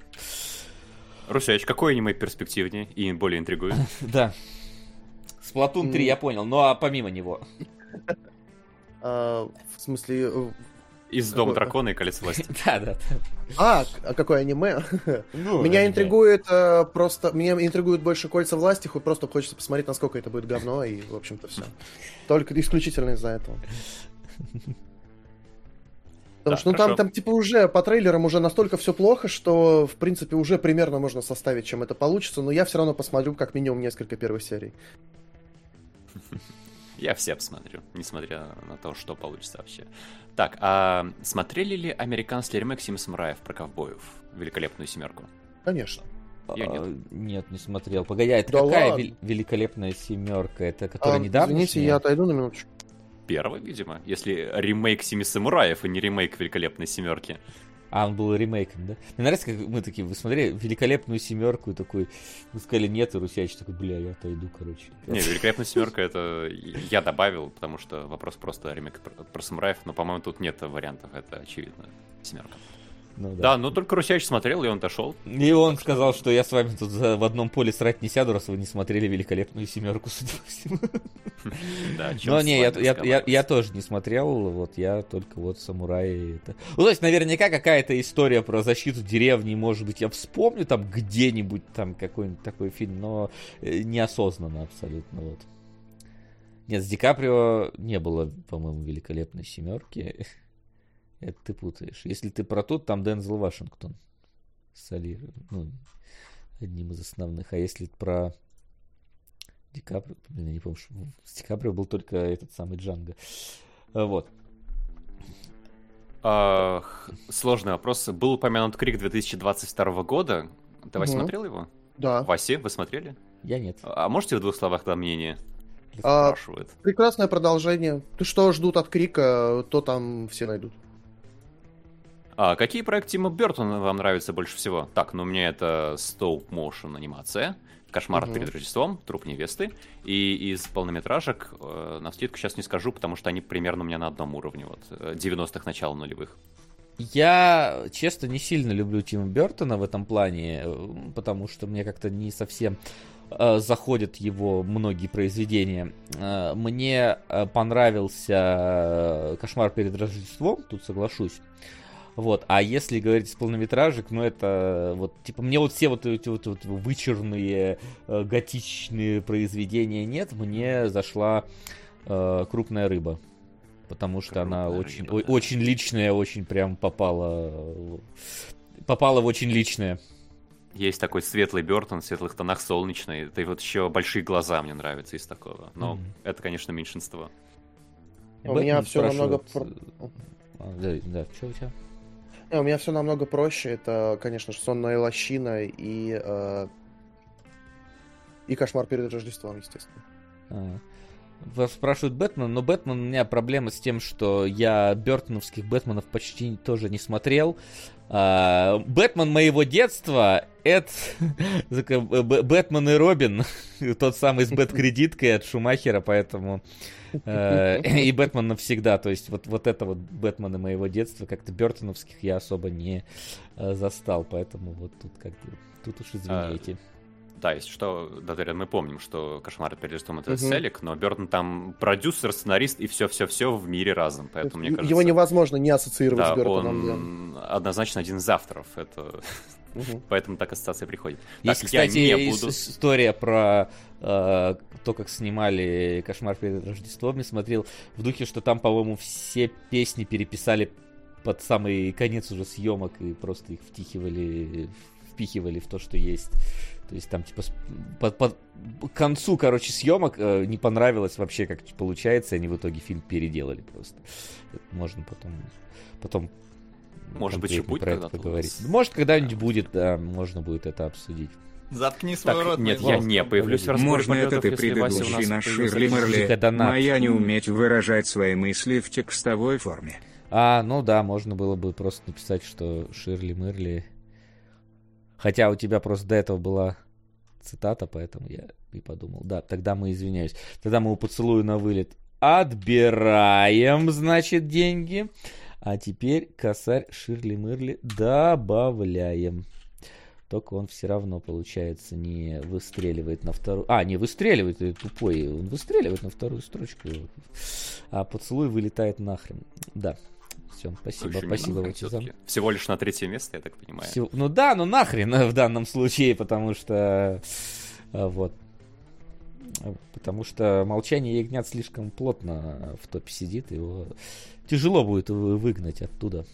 Русяч, какой аниме перспективнее и более интригует? Да. Сплатун 3, я понял, ну а помимо него. А, в смысле, э, из Дома Дракона и Колец Власти. Да, да. А, а какое аниме? Ну, меня интригует э, просто... Меня интригует больше Кольца Власти, хоть просто хочется посмотреть, насколько это будет говно, и, в общем-то, все. Только исключительно из-за этого. Потому что ну, там, там, типа, уже по трейлерам уже настолько все плохо, что, в принципе, уже примерно можно составить, чем это получится, но я все равно посмотрю как минимум несколько первых серий. Я все посмотрю, несмотря на то, что получится вообще. Так, а смотрели ли американский ремейк Семи самураев про ковбоев? Великолепную семерку? Конечно. Я нет. А, нет, не смотрел. Погоди, а это да какая вел- великолепная семерка? Это которая а, недавно? Извините, я отойду на минуточку. Первый, видимо. Если ремейк Семи самураев, и не ремейк Великолепной семерки. А, он был ремейком, да? Мне нравится, как мы такие, вы смотрели великолепную семерку, и такой, вы сказали нет, и Русяч такой, бля, я отойду, короче. Не, великолепная семерка это я добавил, потому что вопрос просто ремейк про, про самураев, но, по-моему, тут нет вариантов, это очевидно, семерка. Ну, да. да, ну только Русяч смотрел, и он дошел. И он сказал, что... я с вами тут в одном поле срать не сяду, раз вы не смотрели великолепную семерку, судя по всему. Да, Но не, я, я, я, я тоже не смотрел, вот я только вот самураи. Это... Ну, то есть, наверняка какая-то история про защиту деревни, может быть, я вспомню там где-нибудь там какой-нибудь такой фильм, но э, неосознанно абсолютно вот. Нет, с Ди Каприо не было, по-моему, великолепной семерки. Это ты путаешь. Если ты про тот, там Дензел Вашингтон. Соли, ну, одним из основных. А если про Ди Каприо, блин, я не помню, с Ди Каприо был только этот самый Джанго. А, вот. А, сложный вопрос. Был упомянут Крик 2022 года. Ты, Вася, угу. смотрел его? Да. Васи, вы смотрели? Я нет. А можете в двух словах дать мнение? А, прекрасное продолжение. Ты что ждут от Крика, то там все найдут. А какие проекты Тима Бертона вам нравятся больше всего? Так, ну мне это Motion анимация, Кошмар Мгм. перед Рождеством, Труп невесты. И из полнометражек, э, на вскидку сейчас не скажу, потому что они примерно у меня на одном уровне, вот, э, 90-х, начала нулевых. Я, честно, не сильно люблю Тима Бертона в этом плане, э, потому что мне как-то не совсем э, заходят его многие произведения. Э, Мне э, понравился э, «Кошмар перед Рождеством», тут соглашусь. Вот, а если говорить из полнометражек, ну это вот, типа, мне вот все вот эти вот, вот вычурные э, готичные произведения нет, мне зашла э, «Крупная рыба». Потому что она «Крупная очень, рыба», о- да. очень личная, очень прям попала, в- попала в очень личное. Есть такой светлый Бертон, в светлых тонах солнечный. Это и вот еще большие глаза мне нравятся из такого. Но Мгм. это, конечно, меньшинство. У меня всё намного э, а, да, да, что у тебя? У меня все намного проще. Это, конечно же, сонная лощина и э, и кошмар перед Рождеством, естественно. А. Вас спрашивают Бэтмен, но Бэтмен у меня проблема с тем, что я Бертоновских Бэтменов почти тоже не смотрел. А, Бэтмен моего детства Б- Б- Бэтмен и Робин, тот самый с Бэт-кредиткой от Шумахера, поэтому э, и Бэтмен навсегда. То есть вот, вот это вот Бэтмены моего детства, как-то Бертоновских я особо не э, застал, поэтому вот тут как бы, тут уж извините. Да, если что, Датарин, мы помним, что «Кошмар перед Рождеством» — это Мгм. Селик, но Бертон там продюсер, сценарист и все-все-все в мире разом. Поэтому, мне кажется... Его невозможно не ассоциировать да, с Бертоном. да. он однозначно один из авторов. Это... Мгм. Поэтому так ассоциация приходит. Есть, так, я кстати, не ис- буду... история про э, то, как снимали «Кошмар перед Рождеством». Я смотрел в духе, что там, по-моему, все песни переписали под самый конец уже съемок и просто их втихивали, впихивали в то, что есть. То есть там, типа, под, под- к концу, короче, съемок э, не понравилось вообще, как получается, и они в итоге фильм переделали просто. Это можно потом... потом Может быть, и будет про это поговорить. нас. Может, когда-нибудь будет, да, можно будет это обсудить. Заткни свой Так, рот, нет, я не появлюсь в Можно это ты предыдущий наш появился Ширли. Мерли. Моя не уметь выражать свои мысли в текстовой форме. А, ну да, можно было бы просто написать, что Ширли Мырли. Хотя у тебя просто до этого была цитата, поэтому я и подумал. Да, тогда мы извиняюсь. Тогда мы у поцелую на вылет отбираем, значит, деньги. А теперь косарь Ширли Мырли добавляем. Только он все равно, получается, не выстреливает на вторую... А, не выстреливает, ты тупой. Он выстреливает на вторую строчку. А поцелуй вылетает нахрен. Да. Все, спасибо, Слушай, спасибо, всё-таки. Всего лишь на третье место, я так понимаю. Всё- Ну да, ну нахрен э, в данном случае, потому что... э, Вот. Э, Потому что молчание ягнят слишком плотно в топе сидит, его тяжело будет вы- выгнать оттуда.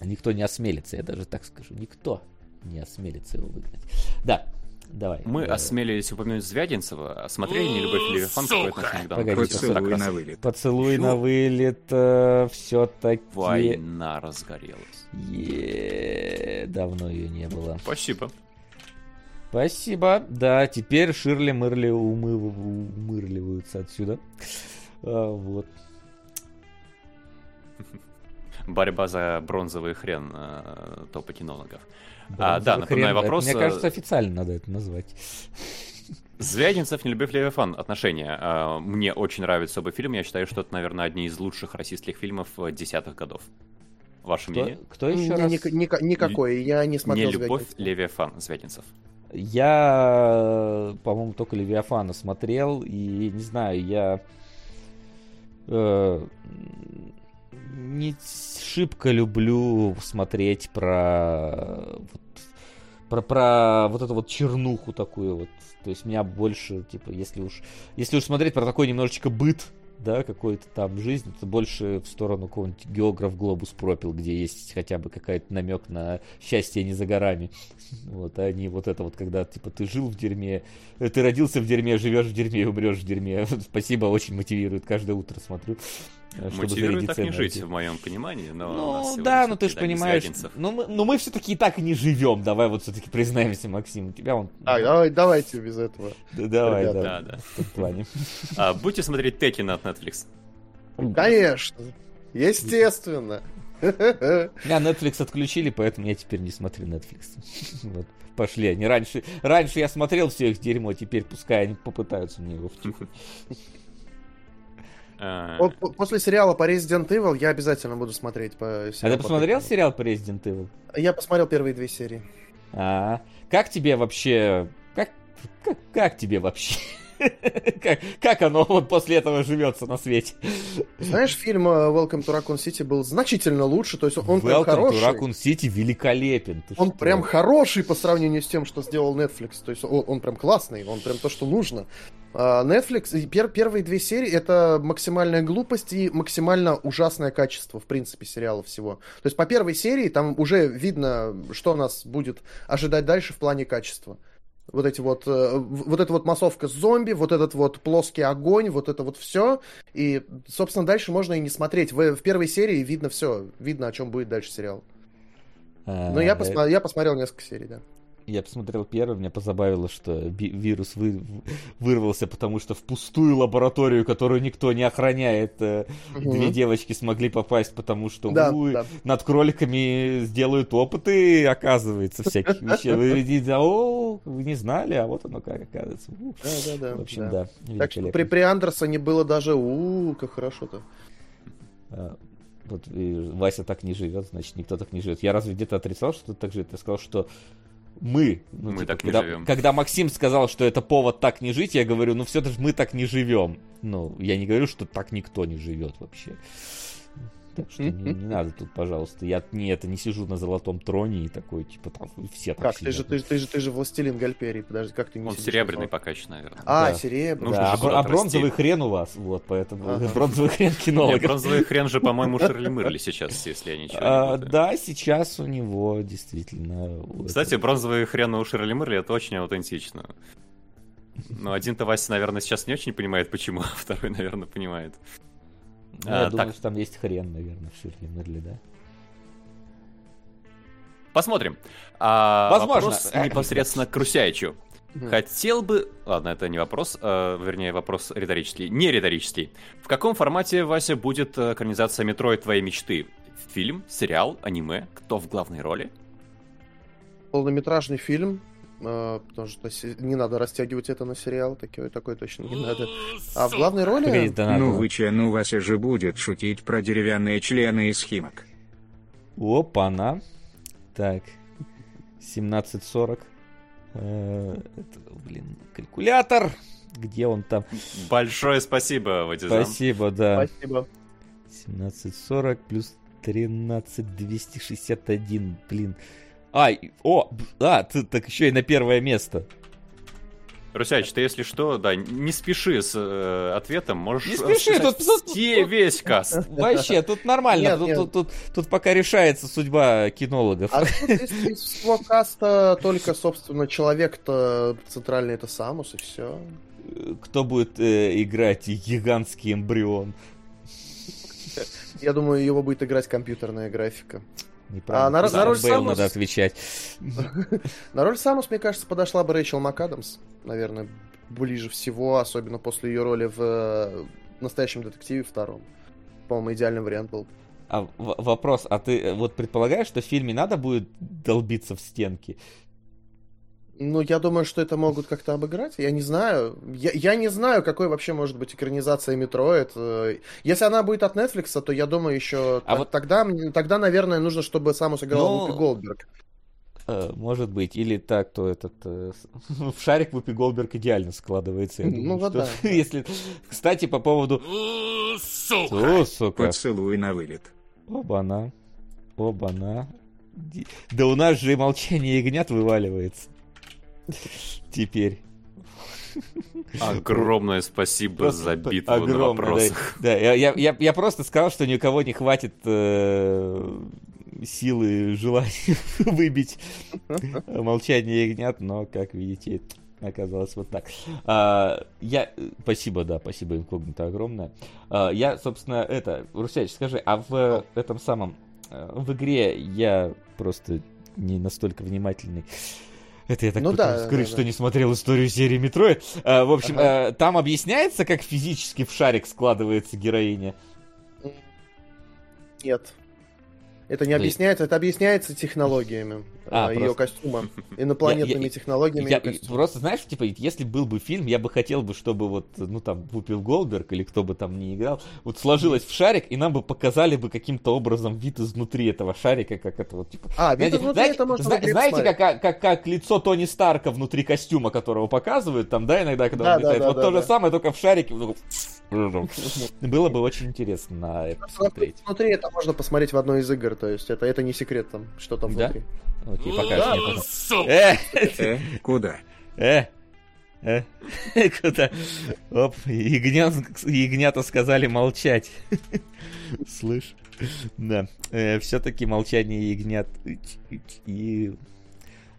Никто не осмелится, я даже так скажу, никто не осмелится его выгнать. Да, давай. Мы э, осмелились упомянуть Звягинцева. а Смотрели «Не любовь Левиафан» какое отношение проекту? Поцелуй на вылет. Поцелуй на вылет все-таки... Война разгорелась. Давно ее не было. Спасибо. Спасибо. Да, теперь Ширли Мырли умы- умырливаются отсюда. А, вот. Борьба за бронзовый хрен э, топа кинологов. А, да, напоминаю хрен. вопрос, Мне э, кажется, официально надо это назвать. Звягинцев, «Не любовь Левиафан» отношения. А, Мне очень нравится оба фильма. Я считаю, что это, наверное, одни из лучших российских фильмов э, десятых годов. Ваше Кто, мнение? кто еще Ни- раз? ника- ника- никакой, я не Не смотрел любовь «Звягинцева». Левиафан, Звягинцев. Я, по-моему, только Левиафана смотрел, и не знаю, я э, не шибко люблю смотреть про вот, про, про вот эту вот чернуху такую вот. То есть меня больше, типа, если уж, если уж смотреть про такой немножечко быт, да, какой-то там жизнь, это больше в сторону какого-нибудь географ Глобус пропил, где есть хотя бы какой-то намек на счастье не за горами. Вот, а не вот это вот, когда, типа, ты жил в дерьме, э, ты родился в дерьме, живешь в дерьме умрешь в дерьме. Спасибо, очень мотивирует, каждое утро смотрю. Чтобы Мотивирует так не жить, в моем понимании, но у нас Ну да, ну ты же понимаешь, Звягинцев. ну мы, ну мы все-таки и так и не живем, давай вот все-таки признаемся, Максим, у тебя он... А, давай, давайте без этого. Да, давай, ребята. да, Да, да. в плане. А, будете смотреть Текина от Netflix? Конечно. Естественно. Меня Netflix отключили, поэтому я теперь не смотрю Netflix. Вот, пошли они. Раньше, раньше я смотрел все их дерьмо, теперь пускай они попытаются мне его втюхать. А, Вот по- После сериала по Resident Evil я обязательно буду смотреть по А ты по посмотрел Resident сериал по Resident Evil? Я посмотрел первые две серии. А, как тебе вообще... Как, как, как тебе вообще? Как, как оно вот после этого живется на свете? Знаешь, фильм э, Welcome to Raccoon City был значительно лучше, то есть он прям Welcome to хороший. Raccoon City великолепен. Ты Он что? прям хороший по сравнению с тем, что сделал Netflix. То есть он, он прям классный, он прям то, что нужно. А, Netflix, пер- первые две серии это максимальная глупость и максимально ужасное качество, в принципе, сериала всего. То есть по первой серии там уже видно, что нас будет ожидать дальше в плане качества. Вот эти вот, э, вот эта вот массовка с зомби, вот этот вот плоский огонь, вот это вот все. И, собственно, дальше можно и не смотреть. В, в первой серии видно все, видно, о чем будет дальше сериал. А, Ну, я, посма- я посмотрел несколько серий, да. Я посмотрел первый, меня позабавило, что вирус вы- вырвался, потому что в пустую лабораторию, которую никто не охраняет, Мгм. две девочки смогли попасть, потому что Да, «Ой, да. над кроликами сделают опыты, оказывается, всяких вещей. Вы, видите, о, вы не знали, а вот оно как оказывается. У, Да, да, да. В общем, да. да. Так что при, при Андерсоне было даже у как хорошо-то. А, Вот Вася так не живет, значит, никто так не живет. Я разве где-то отрицал, что так живет? Я сказал, что мы, ну, Мы типа, так не когда, живем. когда Максим сказал, что это повод так не жить, я говорю, ну все же мы так не живем. Ну, я не говорю, что так никто не живет вообще. Так что не, не надо тут, пожалуйста. Я не это не сижу на золотом троне и такой, типа, там все так Как? Ты же, сидят. ты, же- ты, же, ты же властелин Гальперии. Подожди, как ты не Он сидишь серебряный на пока еще, наверное. А, Да. серебряный. Да, а, а бронзовый хрен у вас, вот, поэтому Ага. бронзовый хрен Не, кинологов. бронзовый хрен же, по-моему, Мырли сейчас, если я ничего А, не да, сейчас у него действительно... Кстати, бронзовый хрен у Ширли Мырли это очень аутентично. Но один-то Вася, наверное, сейчас не очень понимает, почему, а второй, наверное, понимает. Ну, я А, думаю, так. что там есть хрен, наверное, в Ширли Мерли, да? Посмотрим. А, Возможно. Вопрос непосредственно к Русяичу. Хотел бы... Ладно, это не вопрос, а, вернее, вопрос риторический. Не риторический. В каком формате, Вася, будет э, экранизация «Метроид. Твоей мечты»? Фильм, сериал, аниме? Кто в главной роли? Полнометражный фильм. Э, потому что не надо растягивать это на сериал. Такой, такой точно не надо. А в главной роли... Погоди, да надо. Ну вы че, ну Вася же будет шутить про деревянные члены из химок. Опа-на. Так. 17.40. Э, это, блин, калькулятор. Где он там? Большое спасибо, Вадизам. Спасибо, да. Спасибо. 17.40 плюс 13.261. Блин. А, о, а, ты так еще и на первое место. Русяич, ты, если что, да, не спеши с э, ответом, можешь Не спеши, тут- тут- все- весь каст. Вообще, тут нормально. Нет, тут, нет. Тут, тут- тут пока решается судьба кинологов. А тут из, из всего каста только, собственно, человек-то центральный это Самус, и все. Кто будет э, играть гигантский эмбрион? Я думаю, его будет играть компьютерная графика. Неправильно. А на- на роль Самус- надо отвечать. На роль Самус, мне кажется, подошла бы Рэйчел МакАдамс. Наверное, ближе всего, особенно после ее роли в э, «Настоящем детективе» втором. По-моему, идеальный вариант был. А в- вопрос, а ты э, вот предполагаешь, что в фильме надо будет долбиться в стенки? Ну, я думаю, что это могут как-то обыграть. Я не знаю. Я, я не знаю, какой вообще может быть экранизация Метроид. Э, Если она будет от Netflix, то я думаю, еще А т- вот- тогда, тогда, наверное, нужно, чтобы Самус играл Ну, Вупи Голдберг. Э, может быть. Или так, то этот... э, в шарик Вупи Голдберг идеально складывается. я Ну, думаю, вот что да. Если... Кстати, по поводу... О, сука. Поцелуй на вылет. Оба-на. Оба-на. Да у нас же и молчание ягнят вываливается. Теперь. Огромное спасибо Просто за битву на огромное, да. вопросах. Да, я, я, я, я просто сказал, что ни у кого не хватит э, силы, желания выбить молчание ягнят, но, как видите, оказалось вот так. А, я... Спасибо, да, спасибо инкогнито огромное. А, я, собственно, это... Русяч, скажи, а в этом самом... э, В игре я просто не настолько внимательный. Это я так Ну да, скрыть, да, что да. не смотрел историю серии Метроид. А, в общем, Ага. э, там объясняется, как физически в шарик складывается героиня. Нет. Это не объясняется, это объясняется технологиями А, а, ее просто- костюма, инопланетными Я- я- технологиями Я, ее просто знаешь, типа, если был бы фильм, я бы хотел бы, чтобы вот, ну там, Вупил Голдберг или кто бы там ни играл, вот сложилось в шарик, и нам бы показали бы каким-то образом вид изнутри этого шарика, как это вот, типа... А, вид Знаете, изнутри знаете, это можно зна- знаете, как, как, как лицо Тони Старка внутри костюма, которого показывают там, да, иногда, когда Да, он да, летает? да, вот да, то да. же самое, только в шарике. Было бы очень интересно на это посмотреть. Внутри это можно посмотреть в одной из игр, то есть это, это не секрет там, что там Да? внутри. Окей. Сука! Э, Э, куда? Э, э, куда? Оп, ягнят, ягнята сказали молчать. Слышь? Да. Все-таки молчание ягнят и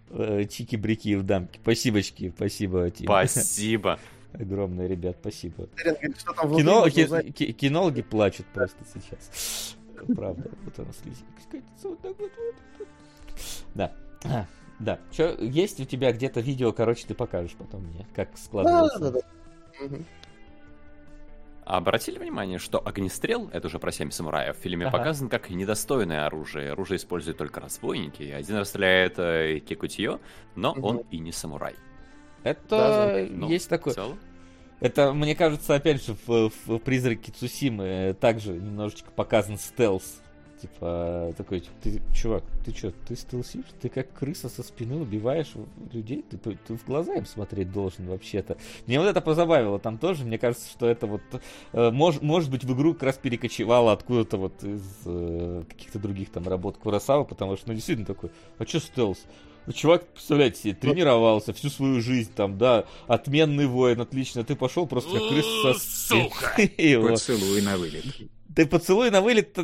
э, чики-брики в дамке. Спасибочки, спасибо. Спасибо. Огромное, ребят, спасибо. Что Кино, ки- кинологи плачут просто сейчас. Правда, вот она слизинка скатится вот так вот. вот, вот. Да. Да. Чё, есть у тебя где-то видео, короче, ты покажешь потом мне, как Да, складывается. да, да. Мгм. А Обратили внимание, что огнестрел, это уже про семь самураев, в фильме Ага. показан как недостойное оружие. Оружие используют только разбойники. Один расстреляет э, Кикутиё, но Мгм. он и не самурай. Это Да, Ну, есть такое. Это, мне кажется, опять же, в, в «Призраке Цусимы» также немножечко показан стелс. Типа, такой, типа, ты, чувак, ты что, ты стелсишь? Ты как крыса со спины убиваешь людей? Ты, ты- ты в глаза им смотреть должен вообще-то. Мне вот это позабавило там тоже. Мне кажется, что это вот, э, мож- может быть, в игру как раз перекочевало откуда-то вот из э, каких-то других там работ Курасава, потому что, ну, действительно такой, а что стелс? Ну, Чувак, представляете себе, тренировался всю свою жизнь, там, да, отменный воин, отлично. Ты пошел просто как крыса со. Сука! Поцелуй на вылет. Ты поцелуй на вылет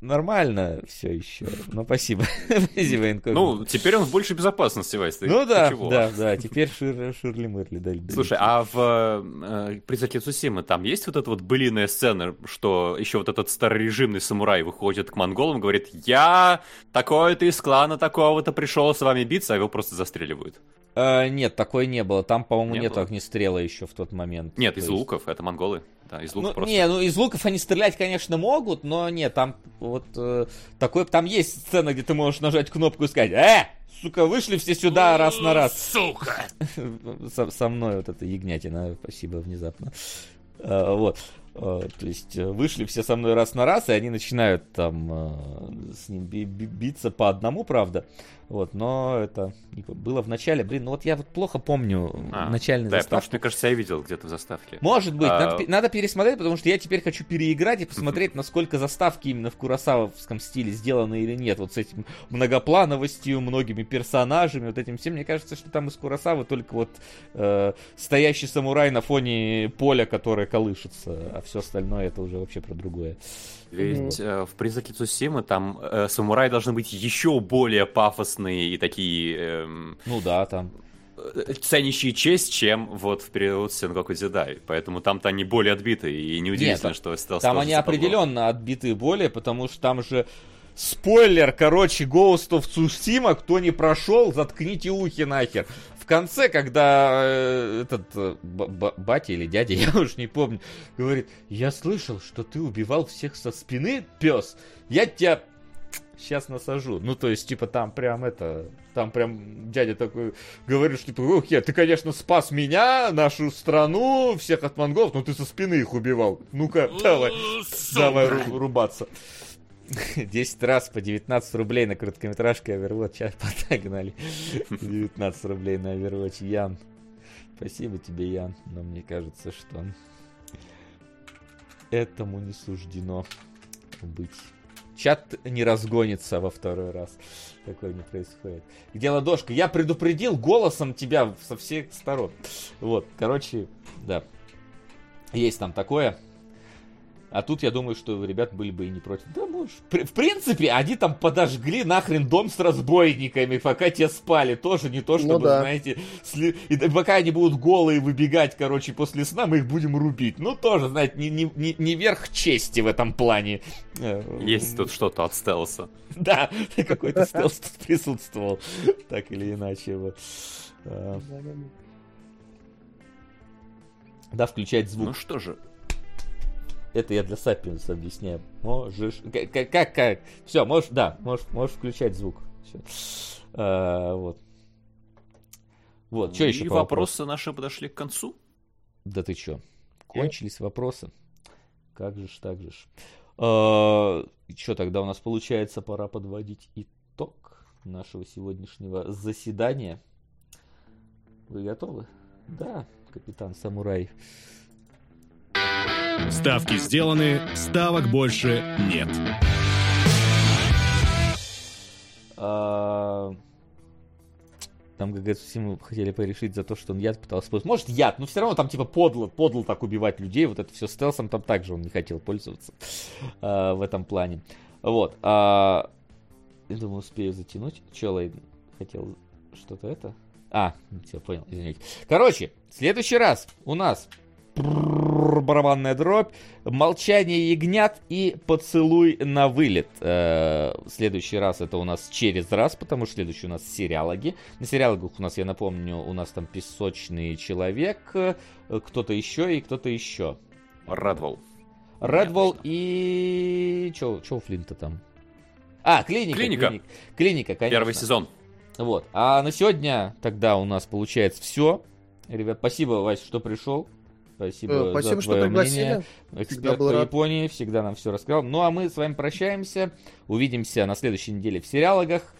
нормально все еще. Ну, спасибо. Спасибо. Ну, теперь он в большей безопасности, Вась. Ну да, чего? да, да, теперь Шир, Ширли Мырли дали. Слушай, а в э, «Призраке Цусимы» там есть вот эта вот былиная сцена, что еще вот этот старорежимный самурай выходит к монголам и говорит, я такой-то из клана такого-то пришел с вами биться, а его просто застреливают. А, нет, такой не было. Там, по-моему, Не нет было? огнестрела еще в тот момент. Нет, То из есть- луков, это монголы. Да, из луков Ну, просто. не, ну из луков они стрелять, конечно, могут, но нет, там вот э, такой, там есть сцена, где ты можешь нажать кнопку и сказать, э, сука, вышли все сюда раз на раз. Сука! со, со мной вот эта ягнятина, спасибо внезапно. А, вот. А, то есть э, вышли все со мной раз на раз, и они начинают там э, с ним би- би- биться по одному, правда. Вот, но это было в начале. Блин, ну вот я вот плохо помню А, начальный Да, потому заставку. что, мне кажется, я видел где-то в заставке. Может быть, А, надо, надо пересмотреть, потому что я теперь хочу переиграть и посмотреть, насколько заставки именно в Курасавовском стиле сделаны или нет. Вот с этим многоплановостью, многими персонажами, вот этим всем. Мне кажется, что там из Курасавы только вот э, стоящий самурай на фоне поля, которое колышется, все остальное это уже вообще про другое. Ведь э, в «Призраке Цусимы» там э, самураи должны быть еще более пафосные и такие эм, Ну да, там. э, ценящие честь, чем вот в период Сенгоку Дзидай. Поэтому там-то они более отбиты, и неудивительно, Нет, что стелс Там они западло. определенно отбиты более, потому что там же спойлер, короче, Ghost of Tsushima, кто не прошел, заткните ухи нахер. Конце, когда э, этот э, батя или дядя, я уж не помню, говорит, я слышал, что ты убивал всех со спины, пес, я тебя сейчас насажу. Ну, то есть, типа, там прям это... Там прям дядя такой говорит, что типа, ох, я, ты, конечно, спас меня, нашу страну, всех от монголов, но ты со спины их убивал. Ну-ка, давай, давай ру- рубаться. 10 раз по 19 рублей на короткометражке Overwatch. Сейчас погнали. 19 рублей на Overwatch. Ян. Спасибо тебе, Ян. Но мне кажется, что этому не суждено быть. Чат не разгонится во второй раз. Такое не происходит. Где ладошка? Я предупредил голосом тебя со всех сторон. Вот, короче, да. Есть там такое. А тут я думаю, что ребят были бы и не против. Да, можешь. В принципе, они там подожгли нахрен дом с разбойниками, пока те спали. Тоже не то, чтобы, да. знаете, сли- и пока они будут голые выбегать, короче, после сна, мы их будем рубить. Ну, тоже, знаете, не, не, не, не верх чести в этом плане. Э, Есть тут что-то от стелса. Да, какой-то стелс тут присутствовал. Так или иначе. вот. А, Да, включать звук. Ну что же, Это я для Сапиенса объясняю. Можешь... Как, как, как? Все, можешь, да, можешь, можешь включать звук. Все. А, вот. Вот, что еще И вопросы наши подошли к концу. Да ты чё? Кончились вопросы. Как же ж, так же ж. А, что тогда у нас получается, пора подводить итог нашего сегодняшнего заседания. Вы готовы? Да, капитан Самурай. Ставки сделаны, ставок больше нет. А, Там, как говорится, все мы хотели порешить за то, что он яд пытался использовать. Может, яд, но все равно там типа подло, подло так убивать людей. Вот это все стелсом там также он не хотел пользоваться а, в этом плане. Вот. а, Я думаю, успею затянуть. Че, Лейден? Хотел что-то это? А, все, понял, извините. Короче, следующий раз у нас барабанная дробь, молчание ягнят и поцелуй на вылет. Э, В следующий раз это у нас через раз, потому что следующий у нас сериалоги. На сериалогах у нас, я напомню, у нас там песочный человек, э, кто-то еще и кто-то еще. Редвол. Редвол и... Че у Флинта там? А, клиника. Клиника. клини- Клиника, конечно. Первый сезон. Вот. А на сегодня тогда у нас получается все. Ребят, спасибо, Вась, что пришел. Спасибо, Э, Спасибо, за что твое пригласили. мнение. Эксперт по рад. Японии всегда нам все рассказал. Ну а мы с вами прощаемся. Увидимся на следующей неделе в сериалогах.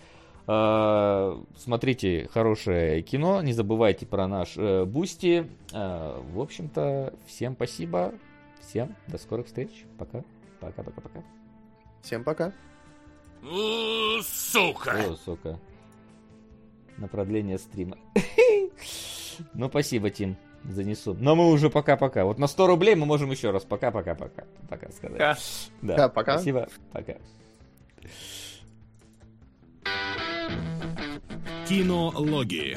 Э, Смотрите хорошее кино. Не забывайте про наш э, Бусти. В общем-то, всем спасибо. Всем до скорых встреч. Пока. Пока-пока-пока. Всем пока. Сука! О, сука. На продление стрима. Ну, спасибо, Тим. Занесу. Но мы уже пока-пока. Вот на 100 рублей мы можем еще раз пока-пока-пока. Пока сказать. Пока. Да, Да, пока. Спасибо. Пока. Кинологии.